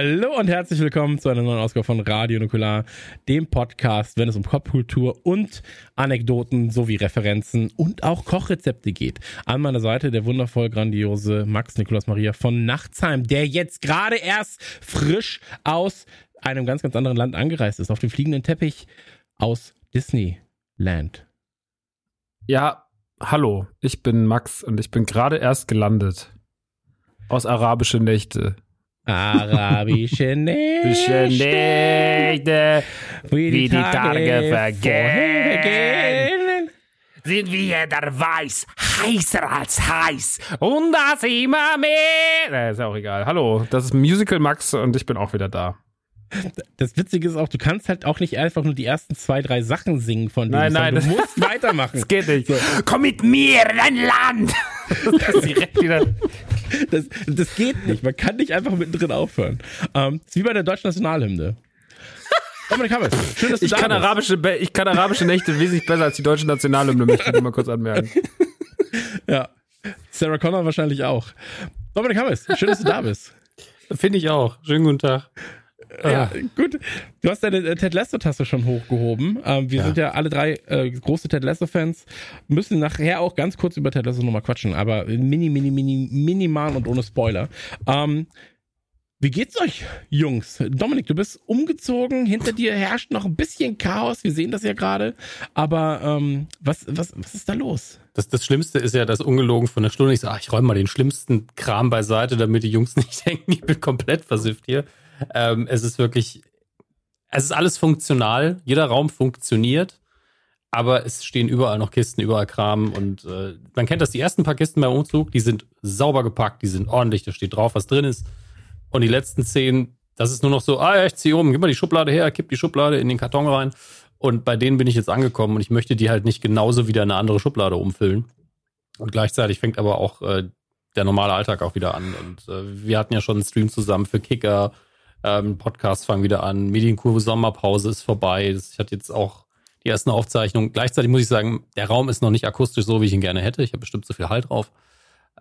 Hallo und herzlich willkommen zu einer neuen Ausgabe von Radio Nukular, dem Podcast, wenn es um Popkultur und Anekdoten sowie Referenzen und auch Kochrezepte geht. An meiner Seite der wundervoll grandiose Max Nikolaus Maria von Nachtsheim, der jetzt gerade erst frisch aus einem ganz, ganz anderen Land angereist ist, auf dem fliegenden Teppich aus Disneyland. Ja, hallo, ich bin Max und ich bin gerade erst gelandet. Aus arabische Nächte. Arabische Nächte, Nächte, wie die Tage vergehen. vergehen. Sind wir der Weiß heißer als heiß und das immer mehr. Na, ist ja auch egal. Hallo, das ist Musical Max und ich bin auch wieder da. Das Witzige ist auch, du kannst halt auch nicht einfach nur die ersten zwei, drei Sachen singen von dem Nein, nein, du musst weitermachen. Das geht nicht. Komm mit mir in dein Land. Das ist direkt wieder. Das, das geht nicht. Man kann nicht einfach mittendrin aufhören. Ähm, ist wie bei der deutschen Nationalhymne. Dominik Hammes, schön, dass du Ich da kann, bist. arabische, ich kann arabische Nächte wesentlich besser als die deutsche Nationalhymne, möchte ich mal kurz anmerken. Ja. Sarah Connor wahrscheinlich auch. Dominik Hammes, schön, dass du da bist. Finde ich auch. Schönen guten Tag. Ja, gut. Du hast deine äh, Ted Lasso-Taste schon hochgehoben. Ähm, wir Ja. sind ja alle drei äh, große Ted Lasso-Fans. Müssen nachher auch ganz kurz über Ted Lasso nochmal quatschen, aber mini, mini, mini, minimal und ohne Spoiler. Ähm, wie geht's euch, Jungs? Dominik, du bist umgezogen. Hinter dir herrscht noch ein bisschen Chaos. Wir sehen das ja gerade. Aber ähm, was, was, was ist da los? Das, das Schlimmste ist ja das ungelogen von der Stunde. Ich sage, ach, ich räume mal den schlimmsten Kram beiseite, damit die Jungs nicht denken, ich bin komplett versifft hier. Ähm, es ist wirklich, es ist alles funktional. Jeder Raum funktioniert. Aber es stehen überall noch Kisten, überall Kram. Und äh, man kennt das, die ersten paar Kisten beim Umzug, die sind sauber gepackt, die sind ordentlich, da steht drauf, was drin ist. Und die letzten zehn, das ist nur noch so, ah ja, ich ziehe um, gib mal die Schublade her, kipp die Schublade in den Karton rein. Und bei denen bin ich jetzt angekommen und ich möchte die halt nicht genauso wieder in eine andere Schublade umfüllen. Und gleichzeitig fängt aber auch äh, der normale Alltag auch wieder an. Und äh, wir hatten ja schon einen Stream zusammen für Kicker, ähm, Podcast fangen wieder an, Medienkurve Sommerpause ist vorbei. Das, ich hatte jetzt auch die ersten Aufzeichnungen. Gleichzeitig muss ich sagen, der Raum ist noch nicht akustisch so, wie ich ihn gerne hätte. Ich habe bestimmt zu viel Halt drauf.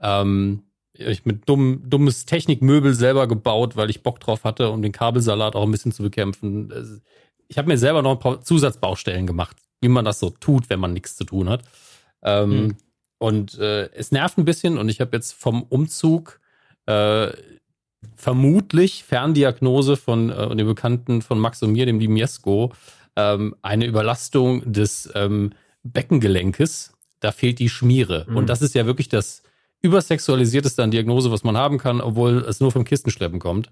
Ähm, ich mit dumm, dummes Technikmöbel selber gebaut, weil ich Bock drauf hatte, um den Kabelsalat auch ein bisschen zu bekämpfen. Ich habe mir selber noch ein paar Zusatzbaustellen gemacht, wie man das so tut, wenn man nichts zu tun hat. Ähm, Hm. Und äh, es nervt ein bisschen und ich habe jetzt vom Umzug äh, vermutlich Ferndiagnose von äh, dem Bekannten von Max und mir, dem lieben Jesko, ähm, eine Überlastung des ähm, Beckengelenkes. Da fehlt die Schmiere. Mhm. Und das ist ja wirklich das übersexualisierteste an Diagnose, was man haben kann, obwohl es nur vom Kistenschleppen kommt.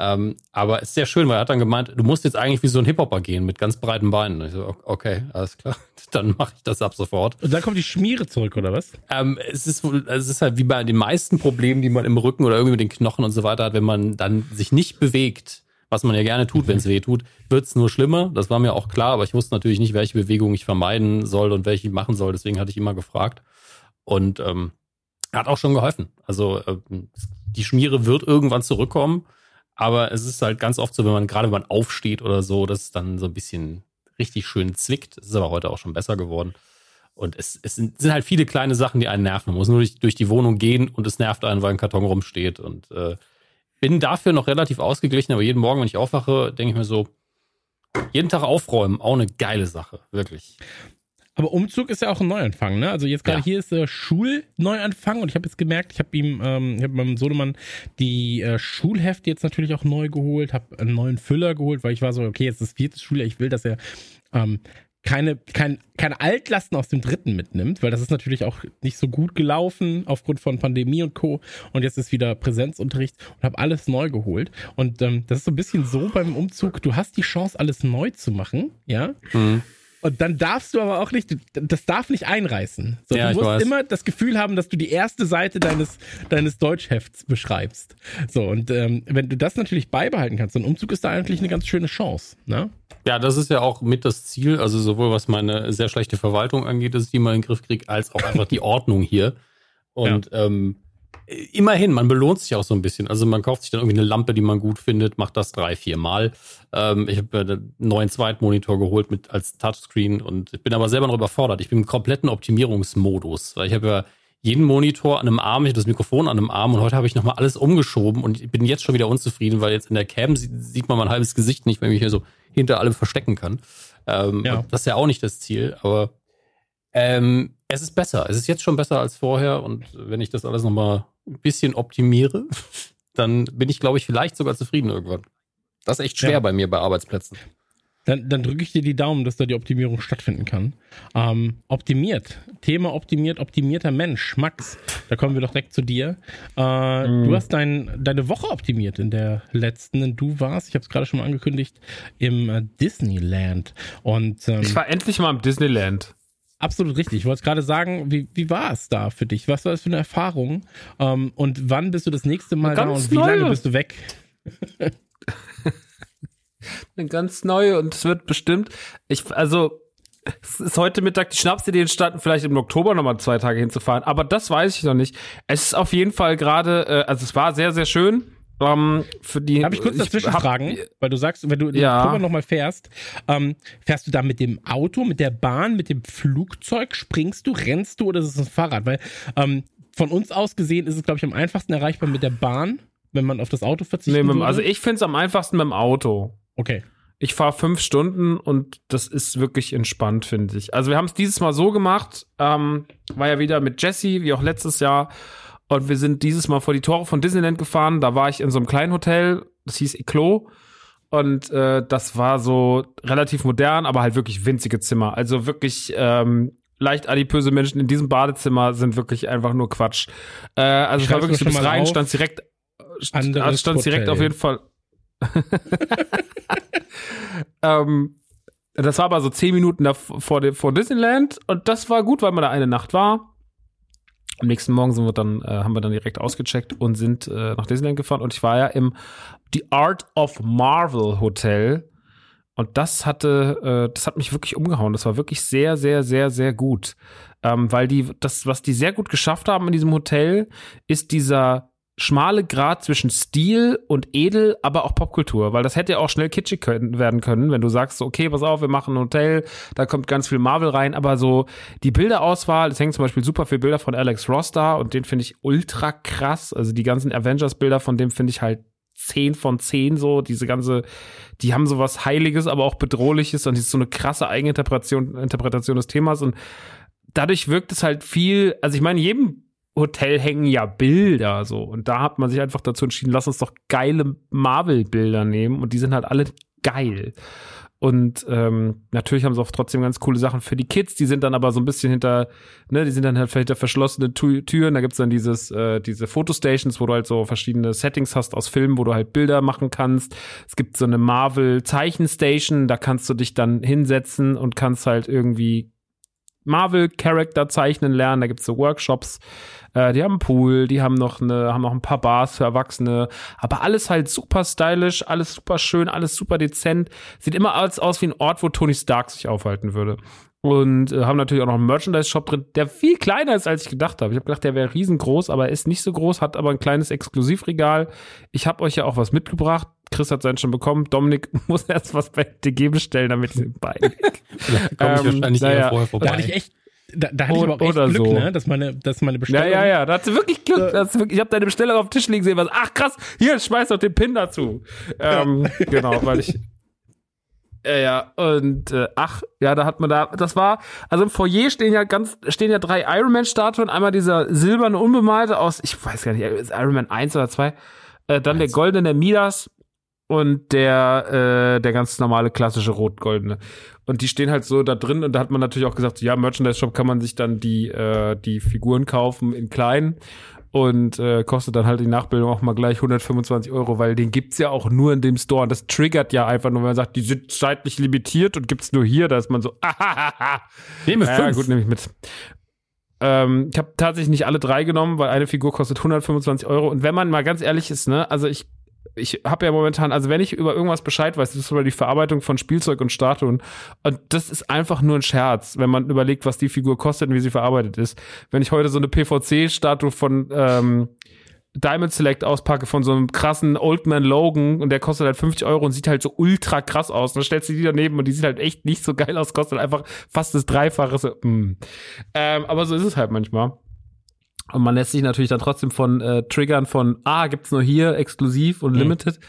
Ähm, aber es ist sehr schön, weil er hat dann gemeint, du musst jetzt eigentlich wie so ein Hip-Hopper gehen mit ganz breiten Beinen. Und ich so, okay, alles klar, dann mache ich das ab sofort. Und dann kommt die Schmiere zurück, oder was? Ähm, es ist wohl, es ist halt wie bei den meisten Problemen, die man im Rücken oder irgendwie mit den Knochen und so weiter hat, wenn man dann sich nicht bewegt, was man ja gerne tut, wenn es weh tut, wird es nur schlimmer. Das war mir auch klar, aber ich wusste natürlich nicht, welche Bewegung ich vermeiden soll und welche ich machen soll. Deswegen hatte ich immer gefragt. Und ähm, hat auch schon geholfen. Also ähm, die Schmiere wird irgendwann zurückkommen, aber es ist halt ganz oft so, wenn man gerade wenn man aufsteht oder so, dass es dann so ein bisschen richtig schön zwickt. Es ist aber heute auch schon besser geworden. Und es, es sind, sind halt viele kleine Sachen, die einen nerven. Man muss nur durch, durch die Wohnung gehen und es nervt einen, weil ein Karton rumsteht. Und äh, bin dafür noch relativ ausgeglichen, aber jeden Morgen, wenn ich aufwache, denke ich mir so, jeden Tag aufräumen, auch eine geile Sache, wirklich. Aber Umzug ist ja auch ein Neuanfang, ne? Also jetzt gerade Ja. hier ist der Schulneuanfang und ich habe jetzt gemerkt, ich habe ihm, ähm, ich habe meinem Sohnemann die äh, Schulhefte jetzt natürlich auch neu geholt, habe einen neuen Füller geholt, weil ich war so, okay, jetzt ist das vierte Schuljahr, ich will, dass er ähm, keine, kein, keine Altlasten aus dem dritten mitnimmt, weil das ist natürlich auch nicht so gut gelaufen aufgrund von Pandemie und Co. Und jetzt ist wieder Präsenzunterricht und habe alles neu geholt. Und ähm, das ist so ein bisschen so beim Umzug, du hast die Chance, alles neu zu machen, ja. Mhm. Und dann darfst du aber auch nicht, das darf nicht einreißen. So, Ja, du musst immer das Gefühl haben, dass du die erste Seite deines, deines Deutschhefts beschreibst. So, und ähm, wenn du das natürlich beibehalten kannst, so ein Umzug ist da eigentlich eine ganz schöne Chance. Ne? Ja, das ist ja auch mit das Ziel, also sowohl was meine sehr schlechte Verwaltung angeht, dass ich die mal in den Griff kriege, als auch einfach die Ordnung hier. Und ähm, immerhin, man belohnt sich auch so ein bisschen. Also man kauft sich dann irgendwie eine Lampe, die man gut findet, macht das drei, vier Mal. Ähm, ich habe einen neuen Zweitmonitor geholt mit als Touchscreen und ich bin aber selber noch überfordert. Ich bin im kompletten Optimierungsmodus, weil ich habe ja jeden Monitor an einem Arm, ich habe das Mikrofon an einem Arm und heute habe ich nochmal alles umgeschoben und ich bin jetzt schon wieder unzufrieden, weil jetzt in der Cam sieht, man mein halbes Gesicht nicht, weil ich mich hier so hinter allem verstecken kann. Ähm, Ja. Das ist ja auch nicht das Ziel, aber ähm, es ist besser. Es ist jetzt schon besser als vorher und wenn ich das alles nochmal ein bisschen optimiere, dann bin ich, glaube ich, vielleicht sogar zufrieden irgendwann. Das ist echt schwer Ja. bei mir bei Arbeitsplätzen. Dann, dann drücke ich dir die Daumen, dass da die Optimierung stattfinden kann. Ähm, optimiert. Thema optimiert, optimierter Mensch. Max, da kommen wir doch direkt zu dir. Äh, Du hast dein, deine Woche optimiert in der letzten. Du warst, ich habe es gerade schon mal angekündigt, im äh, Disneyland. Und ähm, Ich war endlich mal im Disneyland. Absolut richtig. Ich wollte gerade sagen, wie, wie war es da für dich? Was war das für eine Erfahrung? Ähm, und wann bist du das nächste Mal da und wie neue. lange bist du weg? Eine ganz neue und es wird bestimmt, ich, also, es ist heute Mittag die Schnapsidee entstanden, vielleicht im Oktober nochmal zwei Tage hinzufahren, aber das weiß ich noch nicht. Es ist auf jeden Fall gerade, äh, also es war sehr, sehr schön. Ähm, für die, Darf ich kurz dazwischen hab- fragen? Weil du sagst, wenn du in Ja. Oktober nochmal fährst, ähm, fährst du da mit dem Auto, mit der Bahn, mit dem Flugzeug? Springst du, rennst du oder ist es ein Fahrrad? Weil ähm, von uns aus gesehen ist es, glaube ich, am einfachsten erreichbar mit der Bahn, wenn man auf das Auto verzichtet. Nee, also ich finde es am einfachsten mit dem Auto. Okay. Ich fahre fünf Stunden und das ist wirklich entspannt, finde ich. Also wir haben es dieses Mal so gemacht, ähm, war ja wieder mit Jesse, wie auch letztes Jahr. Und wir sind dieses Mal vor die Tore von Disneyland gefahren. Da war ich in so einem kleinen Hotel, das hieß Eclos. Und äh, das war so relativ modern, aber halt wirklich winzige Zimmer. Also wirklich ähm, leicht adipöse Menschen in diesem Badezimmer sind wirklich einfach nur Quatsch. Äh, also es war wirklich so bis rein, auf. stand direkt, stand direkt Hotel. auf jeden Fall. ähm, das war aber so zehn Minuten da vor, vor Disneyland und das war gut, weil man da eine Nacht war. Am nächsten Morgen sind wir dann, äh, haben wir dann direkt ausgecheckt und sind äh, nach Disneyland gefahren. Und ich war ja im The Art of Marvel Hotel. Und das hatte, äh, das hat mich wirklich umgehauen. Das war wirklich sehr, sehr, sehr, sehr gut. Ähm, weil die, das, was die sehr gut geschafft haben in diesem Hotel, ist dieser schmale Grad zwischen Stil und Edel, aber auch Popkultur, weil das hätte auch schnell kitschig können, werden können, wenn du sagst, so, okay, pass auf, wir machen ein Hotel, da kommt ganz viel Marvel rein, aber so die Bilderauswahl, es hängen zum Beispiel super viele Bilder von Alex Ross da und den finde ich ultra krass, also die ganzen Avengers-Bilder von dem finde ich halt 10 von 10 so, diese ganze, die haben sowas Heiliges, aber auch Bedrohliches und es ist so eine krasse Eigeninterpretation Interpretation des Themas. Und dadurch wirkt es halt viel, also ich meine, in jedem Hotel hängen ja Bilder so und da hat man sich einfach dazu entschieden, lass uns doch geile Marvel-Bilder nehmen und die sind halt alle geil. Und ähm, natürlich haben sie auch trotzdem ganz coole Sachen für die Kids, die sind dann aber so ein bisschen hinter, ne, die sind dann halt hinter verschlossenen Tu- Türen, da gibt's dann dieses, äh, diese Fotostations, wo du halt so verschiedene Settings hast aus Filmen, wo du halt Bilder machen kannst. Es gibt so eine Marvel-Zeichenstation, da kannst du dich dann hinsetzen und kannst halt irgendwie Marvel-Charakter zeichnen lernen. Da gibt's so Workshops. Äh, die haben einen Pool, die haben noch eine, haben noch ein paar Bars für Erwachsene. Aber alles halt super stylisch, alles super schön, alles super dezent. Sieht immer alles aus wie ein Ort, wo Tony Stark sich aufhalten würde. Und äh, haben natürlich auch noch einen Merchandise-Shop drin, der viel kleiner ist, als ich gedacht habe. Ich habe gedacht, der wäre riesengroß, aber er ist nicht so groß, hat aber ein kleines Exklusivregal. Ich habe euch ja auch was mitgebracht. Chris hat seinen schon bekommen. Dominik muss erst was bei DG bestellen, damit ich den beiden. Komme ich Ähm, wahrscheinlich naja, eher vorher vorbei. Da hatte ich echt, da, da hatte ich aber auch echt Glück, so. ne? dass meine, dass meine Ja, Bestellung. ja, ja, da hat sie wirklich Glück. Da sie wirklich, ich habe deine Bestellung auf dem Tisch liegen sehen, was, ach krass, hier, schmeiß doch den Pin dazu. Ähm, genau, weil ich. Ja, ja, und äh, ach, ja, da hat man da, das war, also im Foyer stehen ja ganz, stehen ja drei Iron Man-Statuen, einmal dieser silberne Unbemalte aus, ich weiß gar nicht, ist Iron Man 1 oder 2, äh, dann der goldene Midas und der, äh, der ganz normale klassische rot-goldene. Und die stehen halt so da drin und da hat man natürlich auch gesagt, ja, Merchandise-Shop kann man sich dann die, äh, die Figuren kaufen in klein und äh, kostet dann halt die Nachbildung auch mal gleich 125 Euro, weil den gibt's ja auch nur in dem Store. Und das triggert ja einfach nur, wenn man sagt, die sind zeitlich limitiert und gibt's nur hier, da ist man so, ahahaha. Nehme Ja, fünf. gut, nehme ich mit. Ähm, ich habe tatsächlich nicht alle drei genommen, weil eine Figur kostet 125 Euro. Und wenn man mal ganz ehrlich ist, ne, also ich, ich habe ja momentan, also wenn ich über irgendwas Bescheid weiß, das ist über die Verarbeitung von Spielzeug und Statuen. Und das ist einfach nur ein Scherz, wenn man überlegt, was die Figur kostet und wie sie verarbeitet ist. Wenn ich heute so eine PVC-Statue von ähm, Diamond Select auspacke von so einem krassen Old Man Logan und der kostet halt 50 Euro und sieht halt so ultra krass aus. Und dann stellst du die daneben und die sieht halt echt nicht so geil aus, kostet einfach fast das Dreifache. Mm. ähm, aber so ist es halt manchmal. Und man lässt sich natürlich dann trotzdem von äh, Triggern von, ah, gibt's nur hier exklusiv und Mhm. limited.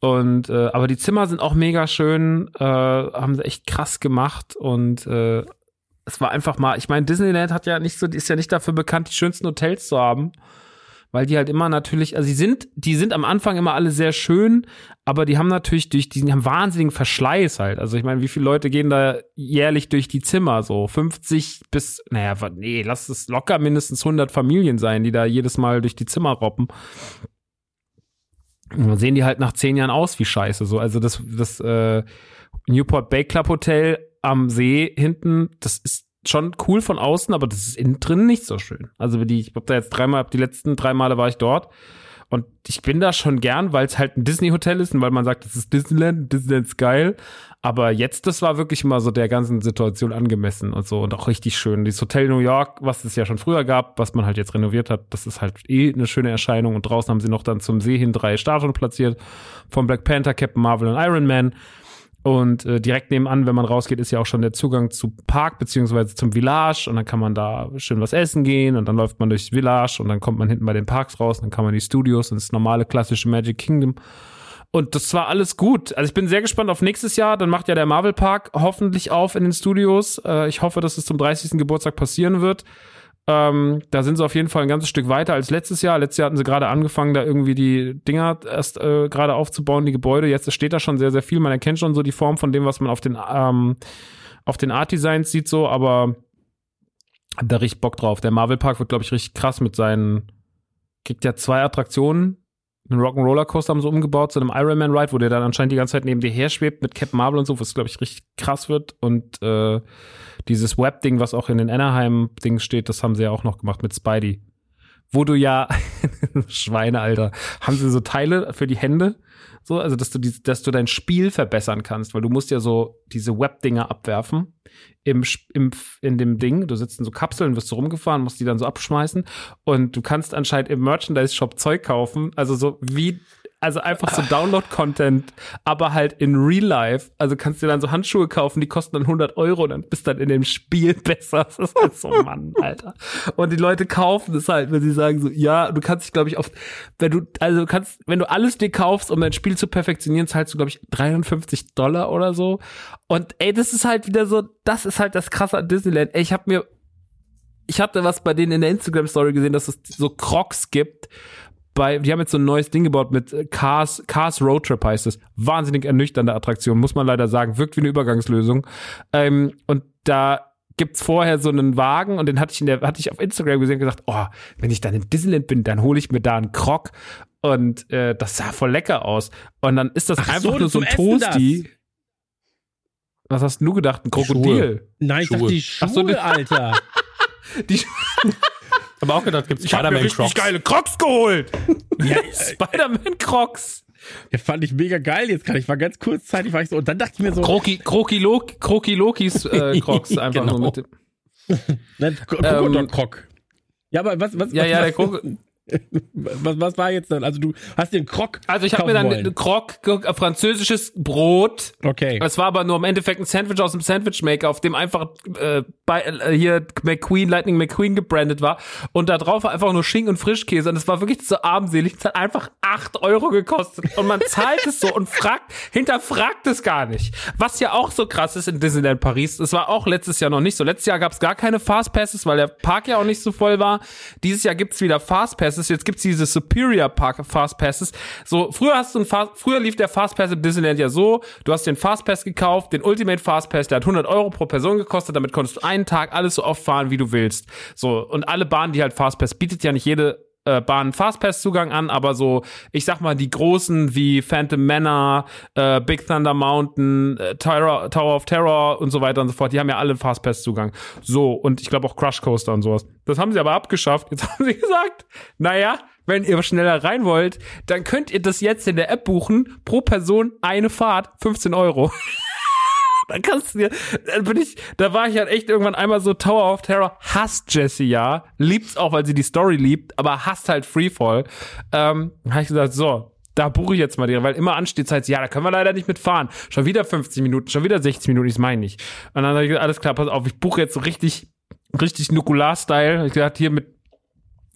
Und äh, aber die Zimmer sind auch mega schön, äh, haben sie echt krass gemacht und äh, es war einfach mal, ich meine, Disneyland hat ja nicht so, ist ja nicht dafür bekannt, die schönsten Hotels zu haben weil die halt immer natürlich, also sie sind, die sind am Anfang immer alle sehr schön, aber die haben natürlich durch diesen, haben wahnsinnigen Verschleiß halt. Also ich meine, wie viele Leute gehen da jährlich durch die Zimmer so? 50 bis, naja, nee, lass es locker mindestens 100 Familien sein, die da jedes Mal durch die Zimmer robben. Und dann sehen die halt nach zehn Jahren aus wie Scheiße. So, also das, das äh, Newport Bay Club Hotel am See hinten, das ist schon cool von außen, aber das ist innen drin nicht so schön. Also die, ich hab da jetzt dreimal, die letzten drei Male war ich dort. Und ich bin da schon gern, weil es halt ein Disney-Hotel ist und weil man sagt, das ist Disneyland, Disneyland ist geil. Aber jetzt, das war wirklich mal so der ganzen Situation angemessen und so und auch richtig schön. Dieses Hotel New York, was es ja schon früher gab, was man halt jetzt renoviert hat, das ist halt eh eine schöne Erscheinung. Und draußen haben sie noch dann zum See hin drei Statuen platziert. Von Black Panther, Captain Marvel und Iron Man. Und äh, direkt nebenan, wenn man rausgeht, ist ja auch schon der Zugang zu Park beziehungsweise zum Village und dann kann man da schön was essen gehen und dann läuft man durchs Village und dann kommt man hinten bei den Parks raus und dann kann man die Studios und das normale klassische Magic Kingdom. Und das war alles gut. Also ich bin sehr gespannt auf nächstes Jahr. Dann macht ja der Marvel Park hoffentlich auf in den Studios. Äh, ich hoffe, dass es zum 30. Geburtstag passieren wird. Ähm, da sind sie auf jeden Fall ein ganzes Stück weiter als letztes Jahr. Letztes Jahr hatten sie gerade angefangen, da irgendwie die Dinger erst äh, gerade aufzubauen, die Gebäude. Jetzt steht da schon sehr, sehr viel. Man erkennt schon so die Form von dem, was man auf den, ähm, auf den Art Designs sieht, so, aber da richtig Bock drauf. Der Marvel Park wird, glaube ich, richtig krass mit seinen, kriegt ja zwei Attraktionen. Einen Rock'n'Roller Coaster haben sie umgebaut zu einem Iron Man Ride, wo der dann anscheinend die ganze Zeit neben dir her schwebt mit Captain Marvel und so, was glaube ich richtig krass wird. Und äh, dieses Web-Ding, was auch in den Anaheim-Dings steht, das haben sie ja auch noch gemacht mit Spidey. Wo du ja, Schweine, Alter, haben sie so Teile für die Hände, so, also dass du, die, dass du dein Spiel verbessern kannst, weil du musst ja so diese Web-Dinger abwerfen im, im, in dem Ding. Du sitzt in so Kapseln, wirst so rumgefahren, musst die dann so abschmeißen und du kannst anscheinend im Merchandise-Shop Zeug kaufen, also so wie also einfach so Download-Content, aber halt in Real Life. Also kannst du dir dann so Handschuhe kaufen, die kosten dann 100 Euro und dann bist dann in dem Spiel besser. Das ist halt so, Mann, Alter. Und die Leute kaufen es halt, wenn sie sagen so, ja, du kannst dich, glaube ich, auf, wenn du, also du kannst, wenn du alles dir kaufst, um dein Spiel zu perfektionieren, zahlst du, glaube ich, 53 Dollar oder so. Und ey, das ist halt wieder so, das ist halt das Krasse an Disneyland. Ey, ich habe mir ich hatte was bei denen in der Instagram-Story gesehen, dass es so Crocs gibt. Bei, die haben jetzt so ein neues Ding gebaut mit äh, Cars, Cars Road Trip heißt es. Wahnsinnig ernüchternde Attraktion, muss man leider sagen. Wirkt wie eine Übergangslösung. Ähm, und da gibt's vorher so einen Wagen und den hatte ich in der, hatte ich auf Instagram gesehen und gesagt, oh, wenn ich dann in Disneyland bin, dann hole ich mir da einen Croc. Und äh, das sah voll lecker aus. Und dann ist das Ach einfach so, nur so ein Toasty. Was hast du gedacht? Ein Krokodil? Nein, ich Schuhe. dachte die Schuhe, Ach so, die- Alter. Die, Aber auch gedacht, gibt's ich Spider-Man Crocs. geile Crocs geholt. ja, Spider-Man Crocs. ja, fand ich mega geil jetzt gerade. Ich war ganz kurzzeitig, war ich so, und dann dachte ich mir so, Kroki, Kroki, Loki, Kroki Lokis äh, Crocs einfach Genau. nur mit dem. ne, Krokodok-Krok. Ja, aber was, was, Ja, was, ja, der was, Krok. was, was war jetzt dann? Also du hast den Krok Also ich habe mir dann wollen. ein Krog, äh, französisches Brot. Okay. Es war aber nur im Endeffekt ein Sandwich aus dem Sandwich Maker, auf dem einfach äh, bei, äh, hier McQueen, Lightning McQueen gebrandet war. Und da drauf war einfach nur Schinken und Frischkäse. Und es war wirklich so armselig. Es hat einfach acht Euro gekostet. Und man zahlt es so und fragt, hinterfragt es gar nicht. Was ja auch so krass ist in Disneyland Paris. Das war auch letztes Jahr noch nicht so. Letztes Jahr gab es gar keine Fastpasses, weil der Park ja auch nicht so voll war. Dieses Jahr gibt's wieder Fastpasses. Fastpasses, jetzt gibt's diese Superior Park Fastpasses. So, früher hast du ein Fast, früher lief der Fastpass im Disneyland ja so, du hast den Fastpass gekauft, den Ultimate Fastpass, der hat 100 Euro pro Person gekostet, damit konntest du einen Tag alles so oft fahren, wie du willst. So, und alle Bahnen, die halt Fastpass bietet ja nicht jede äh, Bahn Fastpass-Zugang an, aber so, ich sag mal, die großen wie Phantom Manor, äh, Big Thunder Mountain, äh, Terror, Tower of Terror und so weiter und so fort, die haben ja alle Fastpass-Zugang. So, und ich glaube auch Crush Coaster und sowas. Das haben sie aber abgeschafft. Jetzt haben sie gesagt, naja, wenn ihr schneller rein wollt, dann könnt ihr das jetzt in der App buchen. Pro Person eine Fahrt, 15 Euro. dann kannst du dir, dann bin ich, da war ich halt echt irgendwann einmal so Tower of Terror, hasst Jessie ja, liebt's auch, weil sie die Story liebt, aber hasst halt Freefall. Ähm, habe ich gesagt, so, da buche ich jetzt mal die, weil immer ansteht Zeit, ja, da können wir leider nicht mitfahren. Schon wieder 50 Minuten, schon wieder 60 Minuten, ich meine nicht. Und dann habe ich gesagt, alles klar, pass auf, ich buche jetzt so richtig, richtig Nukular-Style. Ich gesagt, hier mit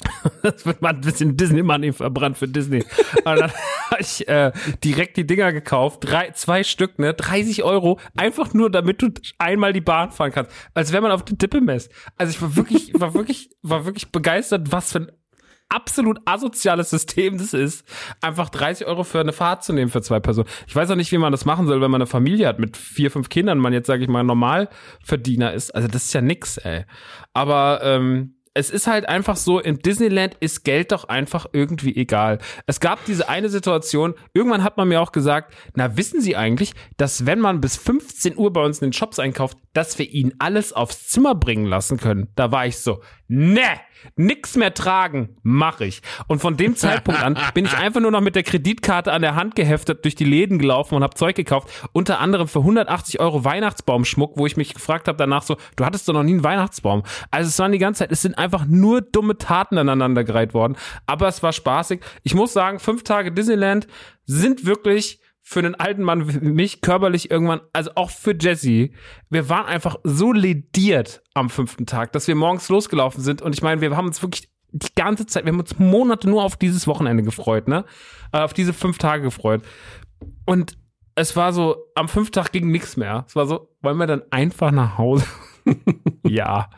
das wird mal ein bisschen Disney Money verbrannt für Disney. Und dann habe ich äh, direkt die Dinger gekauft, drei, zwei Stück, ne, 30 Euro, einfach nur, damit du einmal die Bahn fahren kannst, als wäre man auf der Dippe mess. Also ich war wirklich, war wirklich, war wirklich begeistert, was für ein absolut asoziales System das ist, einfach 30 Euro für eine Fahrt zu nehmen für zwei Personen. Ich weiß auch nicht, wie man das machen soll, wenn man eine Familie hat mit vier, fünf Kindern, man jetzt, sage ich mal, Normalverdiener ist. Also das ist ja nix, ey. Aber ähm, es ist halt einfach so, im Disneyland ist Geld doch einfach irgendwie egal. Es gab diese eine Situation, irgendwann hat man mir auch gesagt, na wissen Sie eigentlich, dass wenn man bis 15 Uhr bei uns in den Shops einkauft, dass wir Ihnen alles aufs Zimmer bringen lassen können? Da war ich so, ne, nix mehr tragen, mache ich. Und von dem Zeitpunkt an bin ich einfach nur noch mit der Kreditkarte an der Hand geheftet durch die Läden gelaufen und habe Zeug gekauft. Unter anderem für 180 Euro Weihnachtsbaumschmuck, wo ich mich gefragt habe danach so, du hattest doch noch nie einen Weihnachtsbaum. Also es waren die ganze Zeit, es sind einfach nur dumme Taten aneinandergereiht worden. Aber es war spaßig. Ich muss sagen, fünf Tage Disneyland sind wirklich für einen alten Mann wie mich körperlich irgendwann, also auch für Jesse, wir waren einfach so lediert am fünften Tag, dass wir morgens losgelaufen sind und ich meine, wir haben uns wirklich die ganze Zeit, wir haben uns Monate nur auf dieses Wochenende gefreut, ne? Äh, auf diese fünf Tage gefreut. Und es war so, am fünften Tag ging nichts mehr. Es war so, wollen wir dann einfach nach Hause? ja,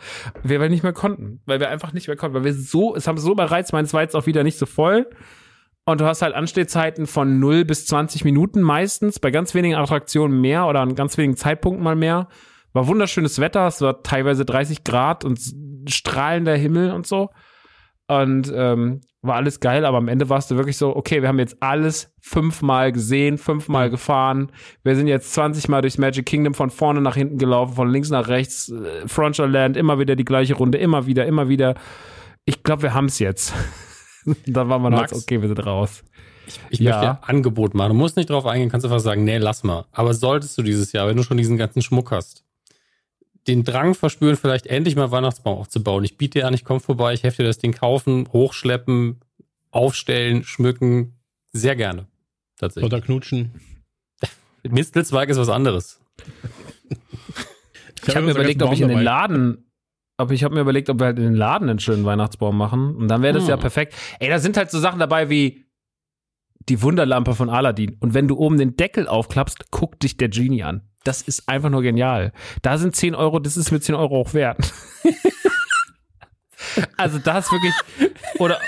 wir, weil nicht mehr konnten, weil wir einfach nicht mehr konnten, weil wir so, es haben so überreizt, meins war jetzt auch wieder nicht so voll. Und du hast halt Anstehzeiten von 0 bis 20 Minuten meistens, bei ganz wenigen Attraktionen mehr oder an ganz wenigen Zeitpunkten mal mehr. War wunderschönes Wetter, es war teilweise 30 Grad und strahlender Himmel und so. Und ähm, war alles geil, aber am Ende warst du wirklich so, okay, wir haben jetzt alles fünfmal gesehen, fünfmal gefahren. Wir sind jetzt 20 Mal durchs Magic Kingdom von vorne nach hinten gelaufen, von links nach rechts, äh, Frontierland, immer wieder die gleiche Runde, immer wieder, immer wieder. Ich glaube, wir haben es jetzt. dann war man Max, halt, okay, wir sind raus. Ich, ich ja. möchte dir Angebot machen. Du musst nicht drauf eingehen, kannst einfach sagen, nee, lass mal. Aber solltest du dieses Jahr, wenn du schon diesen ganzen Schmuck hast, den Drang verspüren, vielleicht endlich mal Weihnachtsbaum aufzubauen. Ich biete dir an, ich komme vorbei, ich helfe dir das Ding kaufen, hochschleppen, aufstellen, schmücken. Sehr gerne. Tatsächlich. Oder knutschen. Mistelzweig ist was anderes. ich, ich habe mir überlegt, ob ich in den Laden aber ich habe mir überlegt, ob wir halt in den Laden einen schönen Weihnachtsbaum machen. Und dann wäre das hm. ja perfekt. Ey, da sind halt so Sachen dabei wie die Wunderlampe von Aladdin. Und wenn du oben den Deckel aufklappst, guckt dich der Genie an. Das ist einfach nur genial. Da sind 10 Euro, das ist mir 10 Euro auch wert. also das wirklich, oder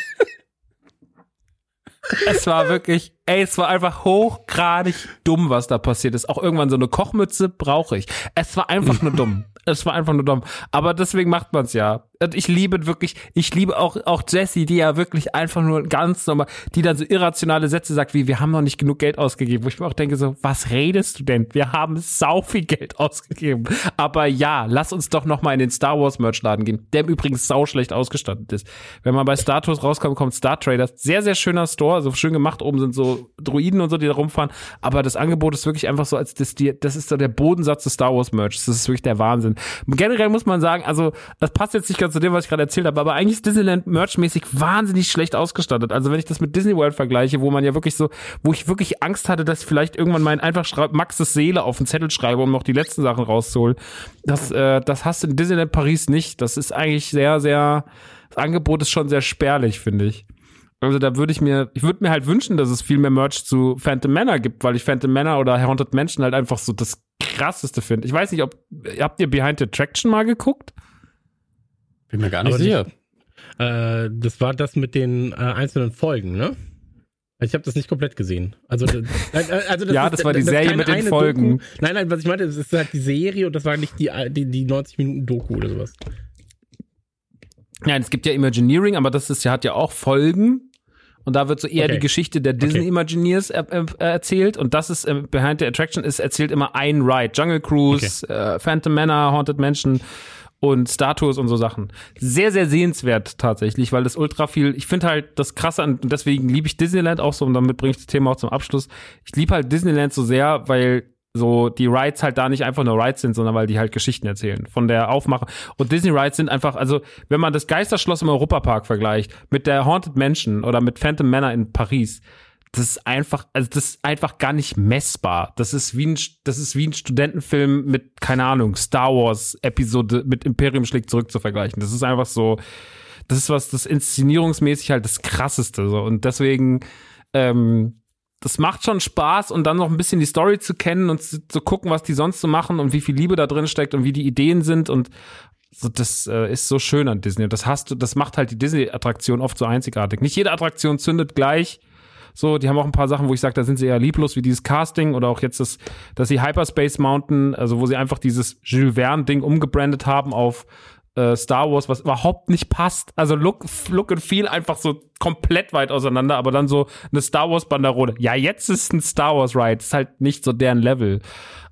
es war wirklich, ey, es war einfach hochgradig dumm, was da passiert ist. Auch irgendwann so eine Kochmütze brauche ich. Es war einfach nur dumm. Es war einfach nur dumm. Aber deswegen macht man es ja. Und ich liebe wirklich, ich liebe auch, auch Jessie, die ja wirklich einfach nur ganz normal, die dann so irrationale Sätze sagt, wie, wir haben noch nicht genug Geld ausgegeben. Wo ich mir auch denke so, was redest du denn? Wir haben sau viel Geld ausgegeben. Aber ja, lass uns doch noch mal in den Star Wars Merchladen gehen, der im Übrigen sau schlecht ausgestattet ist. Wenn man bei Star Tours rauskommt, kommt Star Traders. Sehr, sehr schöner Store, so schön gemacht. Oben sind so Druiden und so, die da rumfahren. Aber das Angebot ist wirklich einfach so, als das, die, das ist so der Bodensatz des Star Wars Merch. Das ist wirklich der Wahnsinn. Generell muss man sagen, also, das passt jetzt nicht ganz zu dem, was ich gerade erzählt habe, aber eigentlich ist Disneyland merchmäßig wahnsinnig schlecht ausgestattet. Also, wenn ich das mit Disney World vergleiche, wo man ja wirklich so, wo ich wirklich Angst hatte, dass ich vielleicht irgendwann mal einfach Maxes Seele auf den Zettel schreibe, um noch die letzten Sachen rauszuholen. Das, äh, das hast du in Disneyland Paris nicht. Das ist eigentlich sehr, sehr, das Angebot ist schon sehr spärlich, finde ich. Also da würde ich mir, ich würde mir halt wünschen, dass es viel mehr Merch zu Phantom Manor gibt, weil ich Phantom Manor oder Haunted Mansion halt einfach so das krasseste finde. Ich weiß nicht, ob habt ihr Behind the Traction mal geguckt? Bin mir gar nicht sicher. Äh, das war das mit den äh, einzelnen Folgen, ne? Ich habe das nicht komplett gesehen. Also, äh, also das ja, ist, das war die das Serie mit den Folgen. Doku. Nein, nein, was ich meinte, es ist halt die Serie und das war nicht die, die, die 90 Minuten Doku oder sowas. Nein, es gibt ja Imagineering, aber das ist ja, hat ja auch Folgen. Und da wird so eher okay. die Geschichte der Disney okay. Imagineers er, er, erzählt. Und das ist äh, Behind the Attraction ist erzählt immer ein Ride. Jungle Cruise, okay. äh, Phantom Manor, Haunted Mansion und Status und so Sachen. Sehr, sehr sehenswert tatsächlich, weil das ultra viel, ich finde halt das krasse an, und deswegen liebe ich Disneyland auch so, und damit bringe ich das Thema auch zum Abschluss. Ich liebe halt Disneyland so sehr, weil so die Rides halt da nicht einfach nur Rides sind, sondern weil die halt Geschichten erzählen. Von der Aufmache. Und Disney Rides sind einfach, also wenn man das Geisterschloss im Europapark vergleicht mit der Haunted Mansion oder mit Phantom Manor in Paris, das ist einfach, also das ist einfach gar nicht messbar. Das ist wie ein, das ist wie ein Studentenfilm mit, keine Ahnung, Star Wars Episode mit Imperium schlägt zurück zu vergleichen. Das ist einfach so, das ist was, das inszenierungsmäßig halt das krasseste, so. Und deswegen, ähm, das macht schon Spaß und dann noch ein bisschen die Story zu kennen und zu, zu gucken, was die sonst so machen und wie viel Liebe da drin steckt und wie die Ideen sind und so, das äh, ist so schön an Disney. Und das hast du, das macht halt die Disney-Attraktion oft so einzigartig. Nicht jede Attraktion zündet gleich so, die haben auch ein paar Sachen, wo ich sage, da sind sie eher lieblos, wie dieses Casting oder auch jetzt das, dass sie Hyperspace Mountain, also wo sie einfach dieses Jules Verne-Ding umgebrandet haben auf äh, Star Wars, was überhaupt nicht passt. Also Look, Look and Feel einfach so komplett weit auseinander, aber dann so eine Star Wars Banderole. Ja, jetzt ist ein Star Wars Ride, ist halt nicht so deren Level.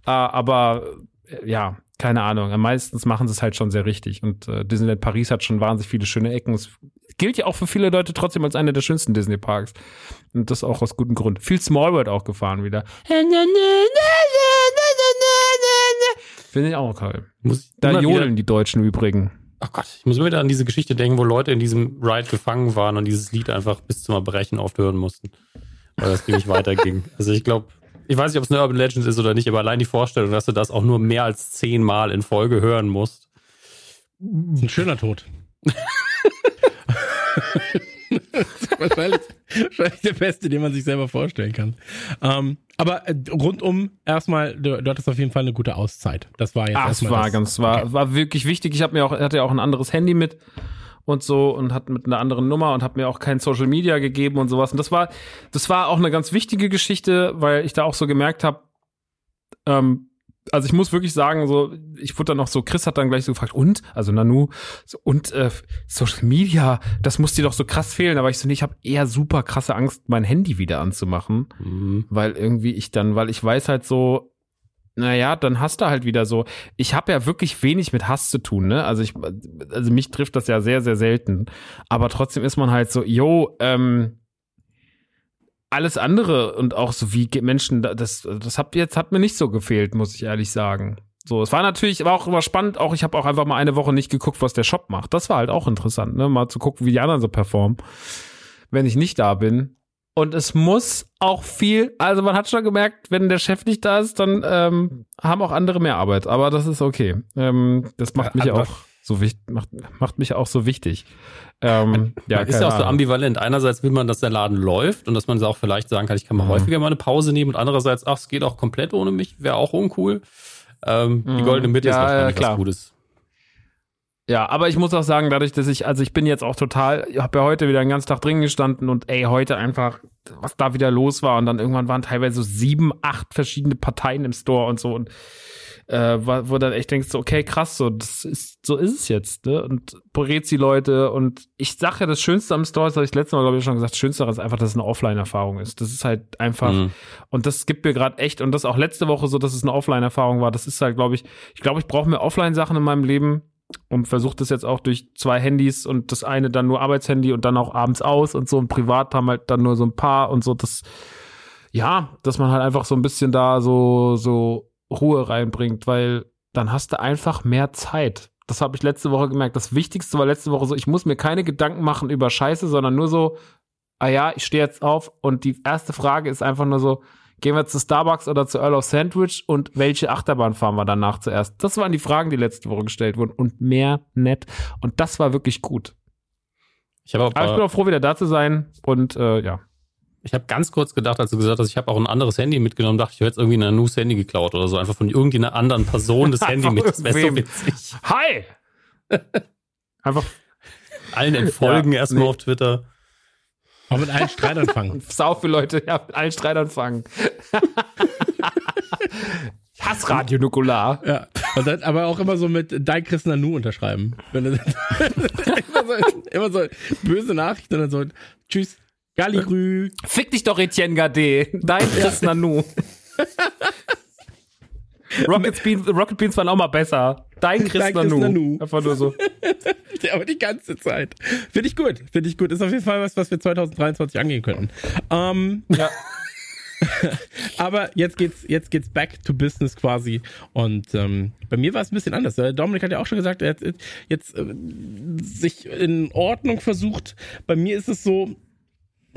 Äh, aber äh, ja, keine Ahnung. Meistens machen sie es halt schon sehr richtig. Und äh, Disneyland Paris hat schon wahnsinnig viele schöne Ecken. Es gilt ja auch für viele Leute trotzdem als einer der schönsten Disney-Parks. Und das auch aus gutem Grund. Viel Small World auch gefahren wieder. Finde ich auch toll. Muss da jodeln die Deutschen übrigens. Ach Gott, ich muss mir wieder an diese Geschichte denken, wo Leute in diesem Ride gefangen waren und dieses Lied einfach bis zum Erbrechen oft hören mussten. Weil das nicht weiterging. Also ich glaube, ich weiß nicht, ob es eine Urban Legend ist oder nicht, aber allein die Vorstellung, dass du das auch nur mehr als zehnmal in Folge hören musst. Ein schöner Tod. wahrscheinlich, wahrscheinlich der beste, den man sich selber vorstellen kann. Ähm, aber äh, rundum erstmal, du, du hattest auf jeden Fall eine gute Auszeit. Das war jetzt Ach, erstmal. war das, ganz, war, okay. war wirklich wichtig. Ich habe mir auch, hatte ja auch ein anderes Handy mit und so und hat mit einer anderen Nummer und hat mir auch kein Social Media gegeben und sowas. Und das war, das war auch eine ganz wichtige Geschichte, weil ich da auch so gemerkt habe, ähm, also ich muss wirklich sagen, so, ich wurde dann noch so, Chris hat dann gleich so gefragt, und? Also Nanu, so, und äh, Social Media, das muss dir doch so krass fehlen. Aber ich so, nee, ich habe eher super krasse Angst, mein Handy wieder anzumachen. Mhm. Weil irgendwie ich dann, weil ich weiß halt so, naja, dann hast du halt wieder so. Ich habe ja wirklich wenig mit Hass zu tun, ne? Also ich, also mich trifft das ja sehr, sehr selten. Aber trotzdem ist man halt so, yo, ähm, alles andere und auch so wie Menschen, das, das hat jetzt hat mir nicht so gefehlt, muss ich ehrlich sagen. So, es war natürlich, war auch immer spannend. Auch ich habe auch einfach mal eine Woche nicht geguckt, was der Shop macht. Das war halt auch interessant, ne? Mal zu gucken, wie die anderen so performen, wenn ich nicht da bin. Und es muss auch viel, also man hat schon gemerkt, wenn der Chef nicht da ist, dann ähm, haben auch andere mehr Arbeit. Aber das ist okay. Ähm, das macht mich auch so wichtig, macht, macht mich auch so wichtig. Ähm, ja, ist ja auch so ambivalent. Einerseits will man, dass der Laden läuft und dass man auch vielleicht sagen kann, ich kann mal mhm. häufiger mal eine Pause nehmen und andererseits, ach, es geht auch komplett ohne mich, wäre auch uncool. Ähm, mhm. Die goldene Mitte ja, ist wahrscheinlich ja, was Gutes. Ja, aber ich muss auch sagen, dadurch, dass ich, also ich bin jetzt auch total, ich habe ja heute wieder den ganzen Tag drin gestanden und ey, heute einfach, was da wieder los war und dann irgendwann waren teilweise so sieben, acht verschiedene Parteien im Store und so und äh, wo dann echt denkst, okay, krass, so, das ist, so ist es jetzt, ne? Und berät sie Leute und ich sage ja, das Schönste am Store, das habe ich letztes Mal, glaube ich, schon gesagt, das Schönste ist einfach, dass es eine Offline-Erfahrung ist. Das ist halt einfach, mhm. und das gibt mir gerade echt, und das auch letzte Woche so, dass es eine Offline-Erfahrung war, das ist halt, glaube ich, ich glaube, ich brauche mehr Offline-Sachen in meinem Leben, und versuche das jetzt auch durch zwei Handys und das eine dann nur Arbeitshandy und dann auch abends aus und so und privat haben halt dann nur so ein paar und so das ja, dass man halt einfach so ein bisschen da so so Ruhe reinbringt, weil dann hast du einfach mehr Zeit. Das habe ich letzte Woche gemerkt. Das Wichtigste war letzte Woche so, ich muss mir keine Gedanken machen über Scheiße, sondern nur so, ah ja, ich stehe jetzt auf und die erste Frage ist einfach nur so, gehen wir zu Starbucks oder zu Earl of Sandwich und welche Achterbahn fahren wir danach zuerst? Das waren die Fragen, die letzte Woche gestellt wurden und mehr nett und das war wirklich gut. Ich aber, ich bin auch froh, wieder da zu sein und äh, ja. Ich habe ganz kurz gedacht, als du gesagt hast, ich habe auch ein anderes Handy mitgenommen, dachte ich, ich hätte jetzt irgendwie ein News Handy geklaut oder so. Einfach von irgendeiner anderen Person das Handy mit. Das wäre so witzig. Hi! Einfach Allen entfolgen ja, erstmal nee. auf Twitter. Aber mit allen Streitanfangen. Sau für Leute, ja, mit allen Streitanfangen. ich hasse Radio Nukular. Ja. Dann aber auch immer so mit Dein Chris Nanu unterschreiben. Wenn immer, so, immer so böse Nachrichten und dann so, tschüss, Galligrü. Fick dich doch, Etienne Gade. Dein Chris Nanu. Rocket Beans, Rocket Beans waren auch mal besser. Dein Chris, Dein Nanu. Nanu. Einfach nur so. ja, aber die ganze Zeit. Finde ich gut. Finde ich gut. Ist auf jeden Fall was, was wir 2023 angehen könnten. Ähm, ja. aber jetzt geht's, jetzt geht's back to business quasi. Und ähm, bei mir war es ein bisschen anders. Dominik hat ja auch schon gesagt, er hat jetzt äh, sich in Ordnung versucht. Bei mir ist es so,